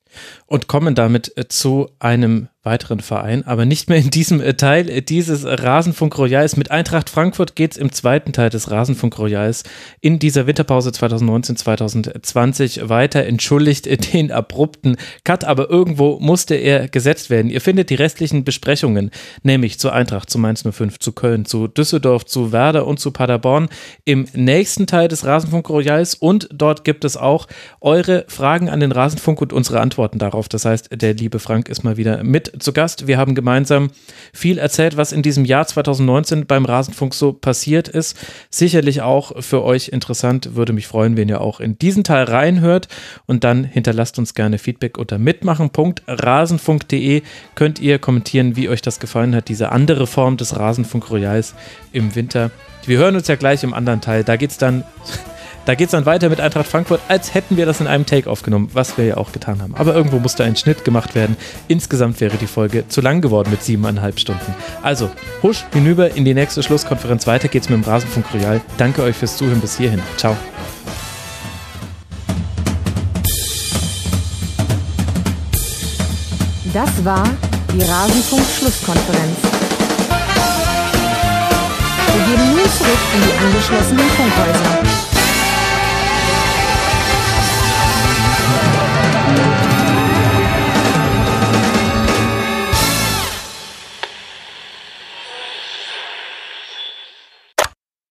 und kommen damit zu einem weiteren Verein, aber nicht mehr in diesem äh, Teil äh, dieses Rasenfunk Royals. Mit Eintracht Frankfurt geht es im zweiten Teil des Rasenfunk Royals in dieser Winterpause 2019-2020 weiter. Entschuldigt äh, den abrupten Cut, aber irgendwo musste er gesetzt werden. Ihr findet die restlichen Besprechungen, nämlich zu Eintracht, zu Mainz 05, zu Köln, zu Düsseldorf, zu Werder und zu Paderborn im nächsten Teil des Rasenfunk Royals und dort gibt es auch eure Fragen an den Rasenfunk und unsere Antworten antworten darauf. Das heißt, der liebe Frank ist mal wieder mit zu Gast. Wir haben gemeinsam viel erzählt, was in diesem Jahr 2019 beim Rasenfunk so passiert ist. Sicherlich auch für euch interessant. Würde mich freuen, wenn ihr auch in diesen Teil reinhört und dann hinterlasst uns gerne Feedback unter mitmachen.rasenfunk.de könnt ihr kommentieren, wie euch das gefallen hat, diese andere Form des Rasenfunk Royals im Winter. Wir hören uns ja gleich im anderen Teil. Da geht es dann da geht es dann weiter mit Eintracht Frankfurt, als hätten wir das in einem Take aufgenommen, was wir ja auch getan haben. Aber irgendwo musste ein Schnitt gemacht werden. Insgesamt wäre die Folge zu lang geworden mit siebeneinhalb Stunden. Also, husch hinüber in die nächste Schlusskonferenz. Weiter geht's mit dem Rasenfunk Royal. Danke euch fürs Zuhören bis hierhin. Ciao. Das war die Rasenfunk-Schlusskonferenz. Wir gehen nun zurück in die angeschlossenen Funkhäuser.